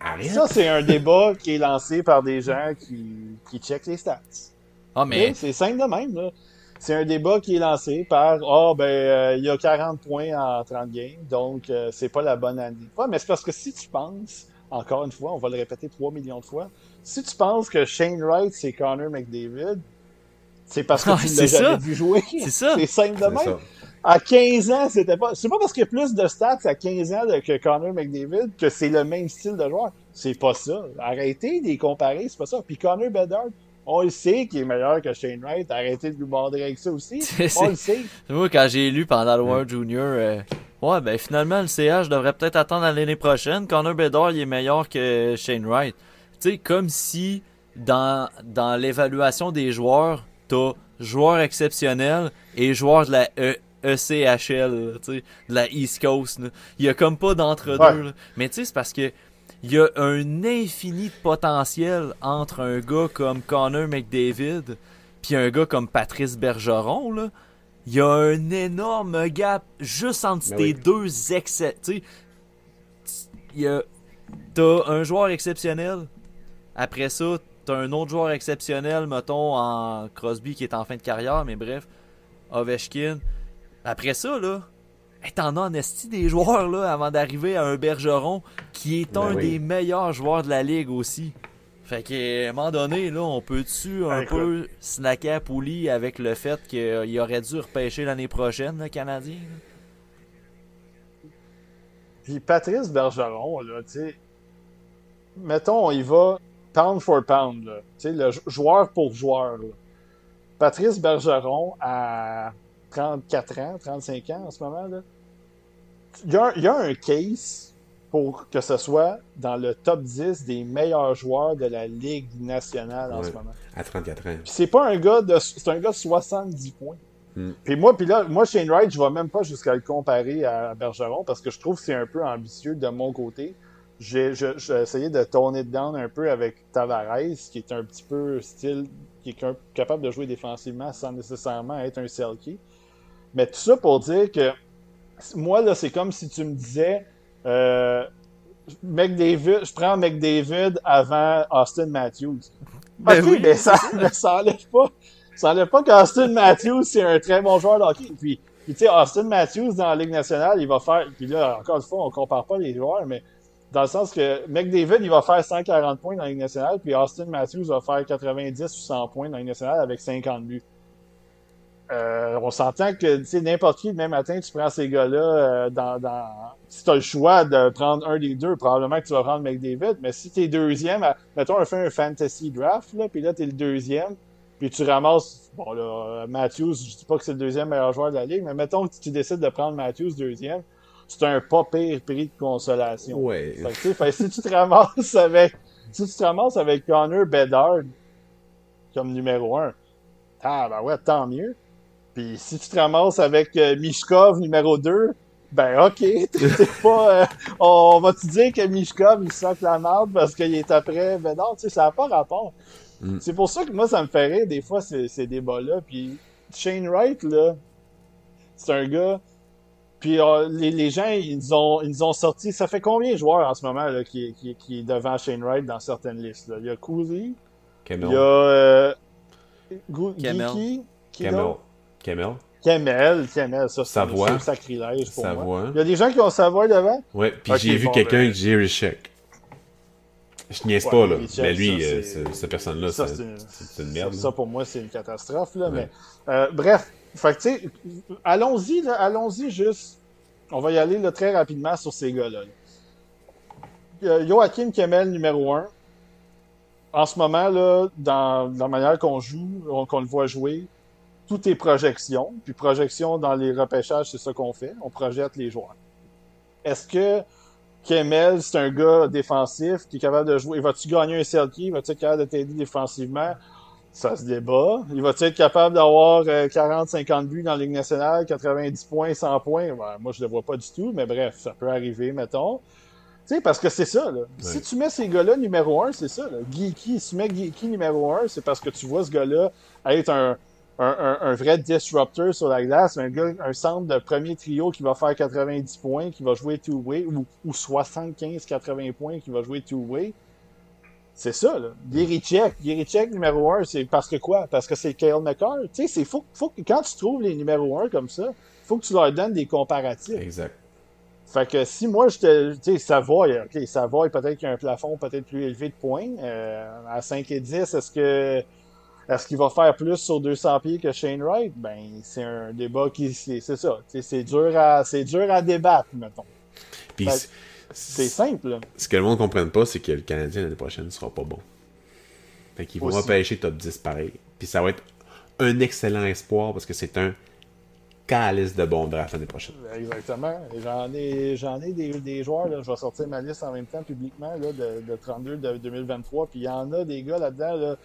arrête. Ça, c'est un débat qui est lancé par des gens qui, qui checkent les stats. Ah, mais... C'est simple de même. Là. C'est un débat qui est lancé par Ah, oh, ben, euh, il y a 40 points en 30 games, donc euh, c'est pas la bonne année. Ouais, mais c'est parce que si tu penses, encore une fois, on va le répéter 3 millions de fois, si tu penses que Shane Wright, c'est Connor McDavid, c'est parce que tu l'as jamais vu jouer. C'est ça. C'est simple de même. À 15 ans, c'était pas. C'est pas parce qu'il y a plus de stats à 15 ans que Connor McDavid que c'est le même style de joueur. C'est pas ça. Arrêtez de les comparer, c'est pas ça. Puis Connor Bedard, on le sait qu'il est meilleur que Shane Wright. Arrêtez de nous border avec ça aussi. on le sait. Moi, quand j'ai lu pendant le World Junior, euh, ouais, ben finalement, le CH devrait peut-être attendre l'année prochaine. Connor Bedard, il est meilleur que Shane Wright. Tu sais, comme si dans, dans l'évaluation des joueurs, t'as joueur exceptionnel et joueur de la ECHL, tu sais, de la East Coast. Il y a comme pas d'entre-deux. Mais tu sais, c'est parce que il y a un infini de potentiel entre un gars comme Connor McDavid puis un gars comme Patrice Bergeron là. Il y a un énorme gap juste entre ben ces deux excès. Tu sais, t'as un joueur exceptionnel. Après ça, t'as un autre joueur exceptionnel, mettons en Crosby qui est en fin de carrière, mais bref, Ovechkin. Après ça là, T'en as en esti des joueurs là avant d'arriver à un Bergeron qui est ben un des meilleurs joueurs de la ligue aussi. Fait qu'à un moment donné, là, on peut-tu un peu snacker à Pouli avec le fait qu'il aurait dû repêcher l'année prochaine, le Canadien? Puis Patrice Bergeron, là, tu sais, mettons, il va pound for pound, tu sais, le joueur pour joueur. Patrice Bergeron, à 34 ans, 35 ans en ce moment, là, il y, a, un case pour que ce soit dans le top 10 des meilleurs joueurs de la Ligue nationale en ce moment. À 34 ans. c'est pas un gars de c'est un gars de 70 points. Hmm. Puis moi, puis là, moi, Shane Wright, je vais même pas jusqu'à le comparer à Bergeron parce que je trouve que c'est un peu ambitieux de mon côté. J'ai essayé de tourner down un peu avec Tavares, qui est un petit peu style, qui est capable de jouer défensivement sans nécessairement être un selkie. Mais tout ça pour dire que moi, là, c'est comme si tu me disais euh, McDavid, je prends McDavid avant Austin Matthews. Ben oui, mais ça, mais ça enlève pas. Ça enlève pas qu'Austin Matthews, c'est un très bon joueur de hockey. Puis, tu sais, Austin Matthews dans la Ligue nationale, il va faire. Puis là, encore une fois, on compare pas les joueurs, mais Dans le sens que McDavid, il va faire 140 points dans la Ligue nationale, puis Austin Matthews va faire 90 ou 100 points dans la Ligue nationale avec 50 buts. Euh, on s'entend que n'importe qui, demain matin, tu prends ces gars-là euh, dans, dans, Si tu as le choix de prendre un des deux, probablement que tu vas prendre McDavid, mais si tu es deuxième, mettons, on fait un fantasy draft, là, puis là, tu es le deuxième, puis tu ramasses. Bon, là, Matthews, je dis pas que c'est le deuxième meilleur joueur de la ligue, mais mettons que tu décides de prendre Matthews deuxième, c'est un pas pire prix de consolation. Ouais. Fait que, si tu te ramasses avec. Si tu te ramasses avec Connor Bedard comme numéro un, ah ben ouais, tant mieux. Puis si tu te ramasses avec euh, Mishkov numéro 2, ben ok, t'es pas. Euh, on va te dire que Mishkov il sac la merde parce qu'il est après? Ben non, tu sais, ça n'a pas rapport. Mm. C'est pour ça que moi ça me fait rire des fois ces, ces débats-là. Puis Shane Wright, là, c'est un gars. Puis euh, les, les, gens, ils ont, ils ont sorti. Ça fait combien de joueurs en ce moment là, qui, qui, qui est devant Shane Wright dans certaines listes? Là? Il y a Cooley. Il y a. Euh, Geeky. Kemel. Kemel, Kemel, ça c'est un sacrilège pour moi. Il y a des gens qui ont Savoie devant? Ouais, puis j'ai vu quelqu'un ben... Jerry Sheck. Je niaise pas, là. mais lui, euh, cette personne-là, c'est une, merde. Ça, pour moi, c'est une catastrophe, là. Mais, euh, bref, fait tu sais, allons-y, allons-y juste. On va y aller là, très rapidement sur ces gars-là. Joachim Kemel, numéro 1. En ce moment, là, dans, dans la manière qu'on joue, qu'on le voit jouer, tout est projection. Puis projection dans les repêchages, c'est ça qu'on fait. On projette les joueurs. Est-ce que Kemel, c'est un gars défensif qui est capable de jouer? Va-tu gagner un Selkie? Va-tu être capable de t'aider défensivement? Ça se débat. Il va-tu être capable d'avoir 40-50 euh, buts dans la Ligue nationale, 90 points, 100 points? moi, je le vois pas du tout, mais bref, ça peut arriver, mettons. Tu sais, parce que c'est ça, là. Si tu mets ces gars-là numéro un, c'est ça, là. Geeky, si tu mets Geeky numéro un, c'est parce que tu vois ce gars-là être un, un, vrai disruptor sur la glace, un gars, un centre de premier trio qui va faire 90 points, qui va jouer two-way, ou, ou 75-80 points, qui va jouer two-way. C'est ça, là. Gary Check numéro 1, c'est parce que quoi? Parce que c'est Kyle McCarr. Tu sais, c'est faut, faut que quand tu trouves les numéros 1 comme ça, faut que tu leur donnes des comparatifs. Exact. Fait que si moi, je te. Tu sais, Savoy, OK, Savoy, peut-être qu'il y a un plafond peut-être plus élevé de points. Euh, à 5 et 10, est-ce que est-ce qu'il va faire plus sur 200 pieds que Shane Wright? Ben, c'est un débat qui, c'est ça. C'est dur à, dur à débattre, mettons. Puis c'est simple. Ce que le monde ne comprenne pas, c'est que le Canadien l'année prochaine ne sera pas bon. Fait qu'ils vont repêcher top 10 pareil. Puis ça va être un excellent espoir parce que c'est un calice de bon draft l'année prochaine. Exactement. J'en ai, j'en ai des, des joueurs, là, je vais sortir ma liste en même temps publiquement là, de, de 32 de 2023. Puis il y en a des gars là-dedans. Là,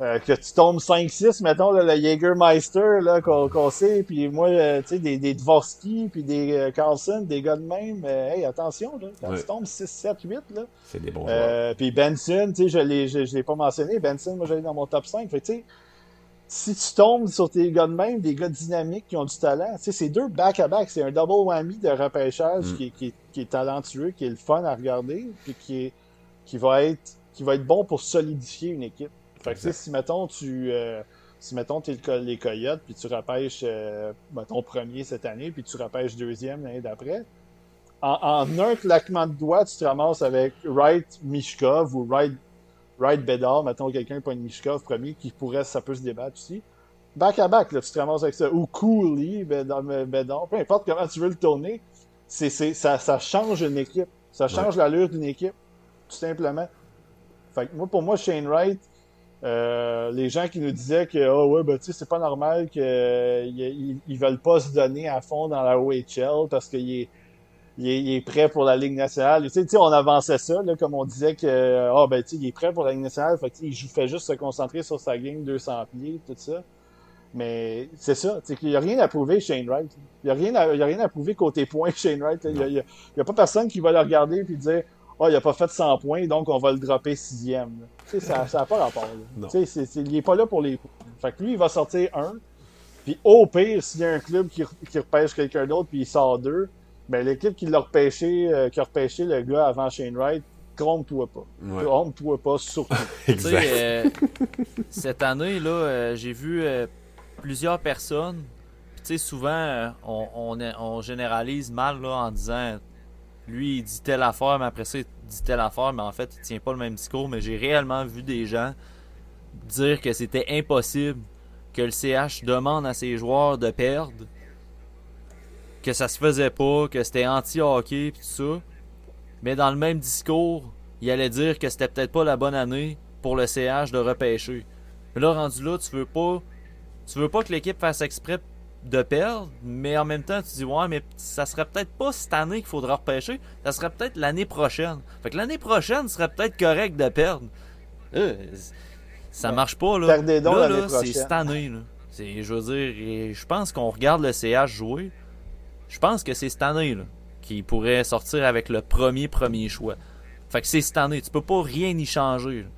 euh, que tu tombes 5-6, mettons, là, le Jägermeister, là, qu'on sait, puis moi, euh, tu sais, des, des Dvorsky, puis des euh, Carlson, des gars de même, hey, attention, là, quand tu tombes 6, 7, 8, là. C'est des bons joueurs. Puis Benson, tu sais, je l'ai, je, l'ai pas mentionné, Benson, moi, j'allais dans mon top 5, fait tu sais, si tu tombes sur tes gars de même, des gars dynamiques qui ont du talent, tu sais, c'est deux back-à-back, c'est un double whammy de repêchage mm. qui, qui, qui, est talentueux, qui est le fun à regarder, puis qui est, qui va être, qui va être bon pour solidifier une équipe. Fait que, si mettons, tu. Euh, si mettons, tu es les Coyotes, puis tu repêches, euh, mettons, premier cette année, puis tu repêches deuxième l'année d'après, en, un claquement de doigts, tu te ramasses avec Wright Mishkov ou Wright, Wright Bedard, mettons quelqu'un pas une Mishkov premier, qui pourrait, ça peut se débattre aussi. Back à back, là, tu te ramasses avec ça. Ou Cooley, Bedard, peu importe comment tu veux le tourner, c'est, ça, ça change une équipe. Ça change l'allure d'une équipe, tout simplement. Fait que moi, pour moi, Shane Wright, euh, les gens qui nous disaient que oh ouais ben tu sais c'est pas normal qu'ils euh, veulent pas se donner à fond dans la OHL parce qu'il est est, prêt pour la Ligue nationale. Tu sais, on avançait ça, là, comme on disait que oh, ben, tu sais, il est prêt pour la Ligue nationale, fait il fait juste se concentrer sur sa game 200 pieds, tout ça. Mais c'est ça, il n'y a rien à prouver Shane Wright. Il n'y a, rien à, a rien à prouver côté points Shane Wright. Il n'y a, a, pas personne qui va le regarder et dire oh, il a pas fait 100 points, donc on va le dropper sixième. Tu sais, ça n'a pas rapport. Tu sais, il n'est pas là pour les points. Fait que lui, il va sortir un. Puis au pire, s'il y a un club qui, qui repêche quelqu'un d'autre puis il sort deux, ben l'équipe qui l'a repêché, euh, qui a repêché le gars avant Shane Wright, trompe-toi pas. Trompe-toi pas, surtout. exact. Euh, cette année, là, euh, j'ai vu plusieurs personnes. Tu sais, souvent, on, on, on, généralise mal là, en disant lui, il dit telle affaire, mais après ça, il dit telle affaire, mais en fait, il tient pas le même discours. Mais j'ai réellement vu des gens dire que c'était impossible que le CH demande à ses joueurs de perdre, que ça se faisait pas, que c'était anti-hockey, pis tout ça. Mais dans le même discours, il allait dire que c'était peut-être pas la bonne année pour le CH de repêcher. Mais là, rendu là, tu veux pas. Tu veux pas que l'équipe fasse exprès de perdre, mais en même temps, tu dis ouais, mais ça serait peut-être pas cette année qu'il faudra repêcher, ça serait peut-être l'année prochaine. Fait que l'année prochaine serait peut-être correct de perdre. Euh, ça marche pas là. Perdez donc là, là c'est cette année là. Je veux dire, je pense qu'on regarde le CH jouer. Je pense que c'est cette année là qui pourrait sortir avec le premier premier choix. Fait que c'est cette année, tu peux pas rien y changer. là.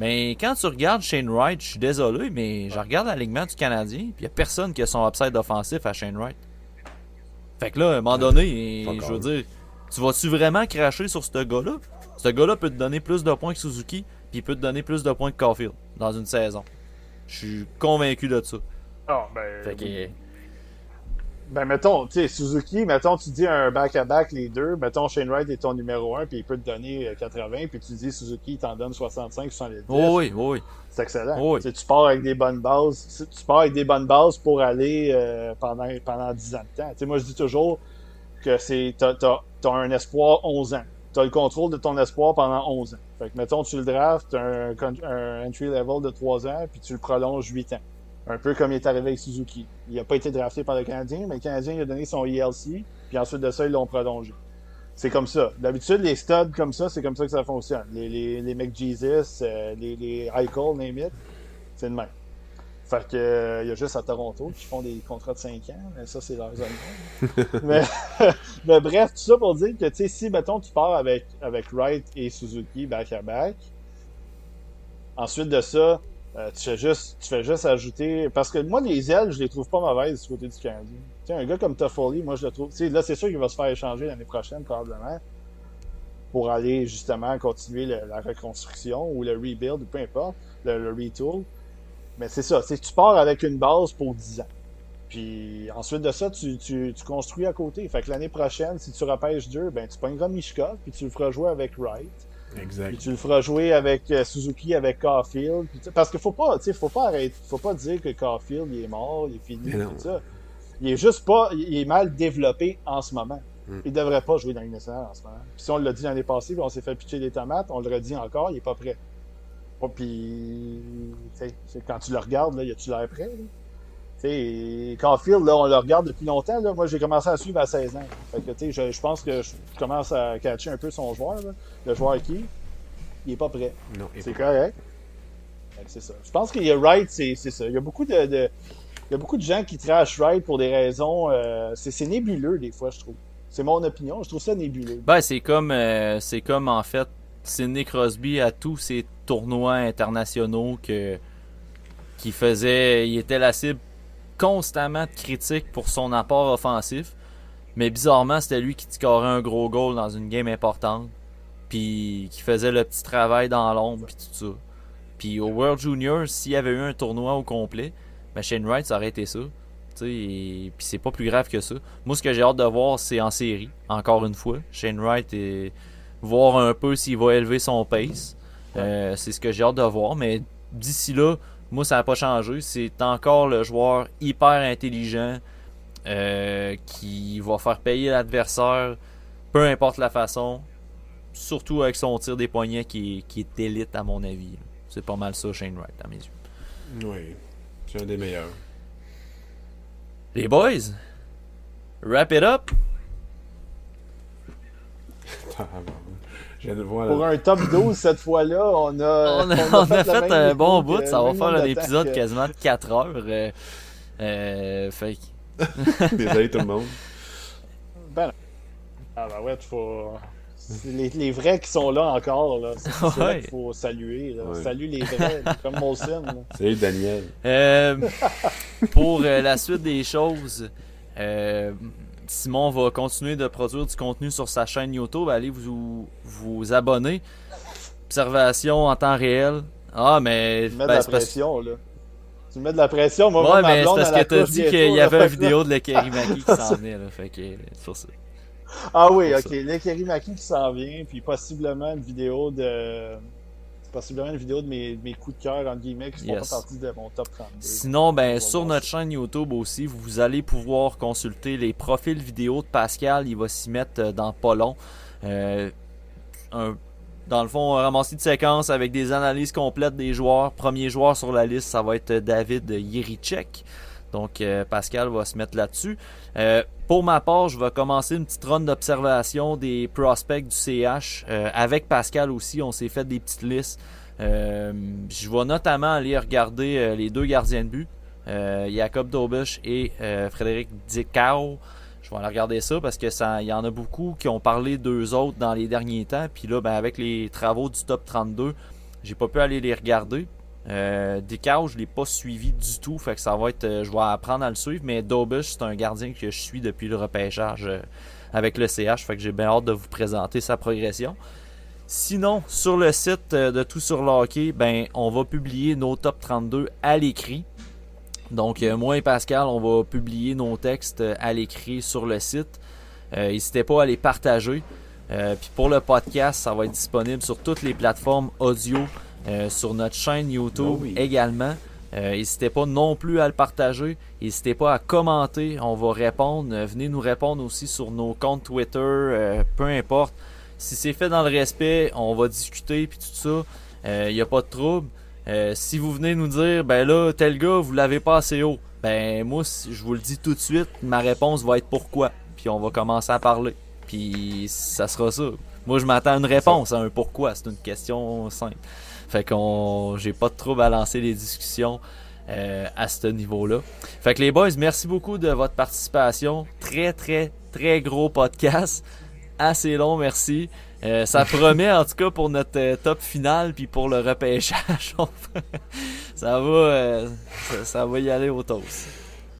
Mais quand tu regardes Shane Wright, je suis désolé, mais je regarde l'alignement du Canadien, puis y a personne qui a son upside offensif à Shane Wright. Fait que là, à un moment donné, je veux dire, tu vas-tu vraiment cracher sur ce gars-là? Ce gars-là peut te donner plus de points que Suzuki, puis il peut te donner plus de points que Caulfield dans une saison. Je suis convaincu de ça. Ah, ben, Fait que, ben, mettons, tu sais, Suzuki, mettons, tu dis un back-à-back les deux, mettons, Shane Wright est ton numéro 1, puis il peut te donner euh, 80, puis tu dis Suzuki, il t'en donne 65, 70. oh oui, oh oui. C'est excellent. Oh oui. Tu pars avec des bonnes bases. Tu pars avec des bonnes bases pour aller euh, pendant, pendant 10 ans de temps. Tu sais, moi, je dis toujours que c'est t'as, t'as- t'as un espoir 11 ans. Tu as le contrôle de ton espoir pendant 11 ans. Fait que, mettons, tu le drafts, tu un, un entry level de 3 ans, puis tu le prolonges 8 ans. Un peu comme il est arrivé avec Suzuki. Il n'a pas été drafté par le Canadien, mais le Canadien a donné son ELC, puis ensuite de ça, ils l'ont prolongé. C'est comme ça. D'habitude, les studs comme ça, c'est comme ça que ça fonctionne. Les, les, les McJesus, euh, les, les Eichel, name it, c'est le même. Fait que, euh, il y a juste à Toronto qui font des contrats de 5 ans, mais ça, c'est leur zone. mais, mais bref, tout ça pour dire que, tu sais, si, mettons, tu pars avec, avec Wright et Suzuki back-à-back, ensuite de ça, euh, tu, fais juste, tu fais juste ajouter. Parce que moi, les ailes, je les trouve pas mauvaises du côté du Canadien. Sais, un gars comme Toffoli, moi, je le trouve. Tu sais, là, c'est sûr qu'il va se faire échanger l'année prochaine, probablement, pour aller justement continuer la reconstruction ou le rebuild, ou peu importe, le, retool. Mais c'est ça, tu pars avec une base pour 10 ans. Puis ensuite de ça, tu, tu, tu construis à côté. Fait que l'année prochaine, si tu repêches deux, ben tu pogneras Mishkov, puis tu le feras jouer avec Wright. Puis Exact. tu le feras jouer avec euh, Suzuki, avec Caulfield. Puis, parce qu'il faut pas, tu sais, faut pas arrêter, faut pas dire que Caulfield il est mort, il est fini, tout ça. Il est juste pas, il est mal développé en ce moment. Mm. Il devrait pas jouer dans nationale en ce moment. Puis si on l'a dit l'année passée, puis on s'est fait pitcher des tomates, on le redit encore, il est pas prêt. Oh, puis, quand tu le regardes, là, y a-tu l'air prêt? Là? Tu sais, Caulfield, là, on le regarde depuis longtemps. Là. Moi, j'ai commencé à suivre à 16 ans. Fait que, tu sais, je, je pense que je commence à catcher un peu son joueur. Là. Le joueur qui, il est pas prêt. Non, C'est correct. C'est ça. Je pense qu'il y a Wright, c'est c'est ça. Il y a beaucoup de, de- il y a beaucoup de gens qui trashent Wright pour des raisons. euh, c'est c'est nébuleux des fois, je trouve. C'est mon opinion. Je trouve ça nébuleux. Ben, c'est comme, euh, c'est comme en fait, Sidney Crosby à tous ces tournois internationaux que qui faisait, il était la cible constamment de critiques pour son apport offensif, mais bizarrement c'était lui qui scorait un gros goal dans une game importante, puis qui faisait le petit travail dans l'ombre puis tout ça. Puis au World Junior, s'il y avait eu un tournoi au complet, ben Shane Wright ça aurait été ça. Et- Puis c'est pas plus grave que ça. Moi, ce que j'ai hâte de voir, c'est en série, encore une fois. Shane Wright et voir un peu s'il va élever son pace. Euh, c'est ce que j'ai hâte de voir. Mais d'ici là, moi, ça n'a pas changé. C'est encore le joueur hyper intelligent euh, qui va faire payer l'adversaire, peu importe la façon. Surtout avec son tir des poignets qui est, qui est élite, à mon avis. C'est pas mal ça, Shane Wright, à mes yeux. Oui, c'est un des meilleurs. Les boys, wrap it up. Je viens de voir. Pour un top 12 cette fois-là, on a, on a, on a fait un bon bout, ça va faire un épisode que- quasiment de 4 heures. euh, euh, fait que- Désolé tout le monde. Ben, ah ben ouais, tu faut... Les, les vrais qui sont là encore, là. C'est Ouais. qu'il faut saluer. Là. Ouais. Salut les vrais, comme Molson. Salut Daniel. Euh, pour euh, la suite des choses, euh, Simon va continuer de produire du contenu sur sa chaîne YouTube. Allez vous, vous abonner. Observation en temps réel. Ah, mais. Tu mets de ben, la parce- pression, là. Tu mets de la pression. Moi, Ouais, mais c'est parce que t'as dit qu'il y avait une vidéo de le Kerimaki qui s'en venait. Là, fait que c'est pour ça. Ah oui, ok. L'Ekeri Maki qui s'en vient, puis possiblement une vidéo de. Possiblement une vidéo de mes, mes coups de cœur, entre guillemets, qui font Yes. pas partie de mon top 32. Sinon, ben, sur notre chaîne YouTube aussi, vous allez pouvoir consulter les profils vidéo de Pascal. Il va s'y mettre euh, dans pas long. Euh, un- dans le fond, un ramassis de séquences avec des analyses complètes des joueurs. Premier joueur sur la liste, ça va être David Yerichek. Donc, euh, Pascal va se mettre là-dessus. Euh, pour ma part, je vais commencer une petite run d'observation des prospects du CH. Euh, avec Pascal aussi, on s'est fait des petites listes. Je vais notamment aller regarder les deux gardiens de but, Jacob Dobisch et Frédéric Dicao. Je vais aller regarder ça parce que ça, il y en a beaucoup qui ont parlé d'eux autres dans les derniers temps. Puis là, ben, avec les travaux du top 32, j'ai pas pu aller les regarder. Euh, Dicao, je l'ai pas suivi du tout, ça euh, je vais apprendre à le suivre. Mais Dobisch, c'est un gardien que je suis depuis le repêchage euh, avec le CH, fait que j'ai bien hâte de vous présenter sa progression. Sinon, sur le site euh, de Tout sur le ben, on va publier nos top 32 à l'écrit. Donc, moi et Pascal, on va publier nos textes à l'écrit sur le site. N'hésitez pas à les partager. Pour le podcast, ça va être disponible sur toutes les plateformes audio, sur notre chaîne YouTube oui. également. Euh, N'hésitez pas non plus à le partager. N'hésitez pas à commenter. On va répondre. Euh, venez nous répondre aussi sur nos comptes Twitter. euh, peu importe. Si c'est fait dans le respect, on va discuter puis tout ça. Il n'y a pas de trouble. Euh, si vous venez nous dire, ben là, tel gars, vous l'avez pas assez haut. Ben moi, si- je vous le dis tout de suite, ma réponse va être pourquoi. Puis on va commencer à parler. Puis ça sera ça. Moi, je m'attends à une réponse, à un pourquoi. C'est une question simple. Fait qu'on, j'ai pas de trouble à lancer les discussions euh, à ce niveau-là. Fait que les boys, merci beaucoup de votre participation. Très, très, très gros podcast. Assez long, merci. Euh, ça promet en tout cas pour notre euh, top final puis pour le repêchage. ça va, euh, ça, ça va y aller au toast.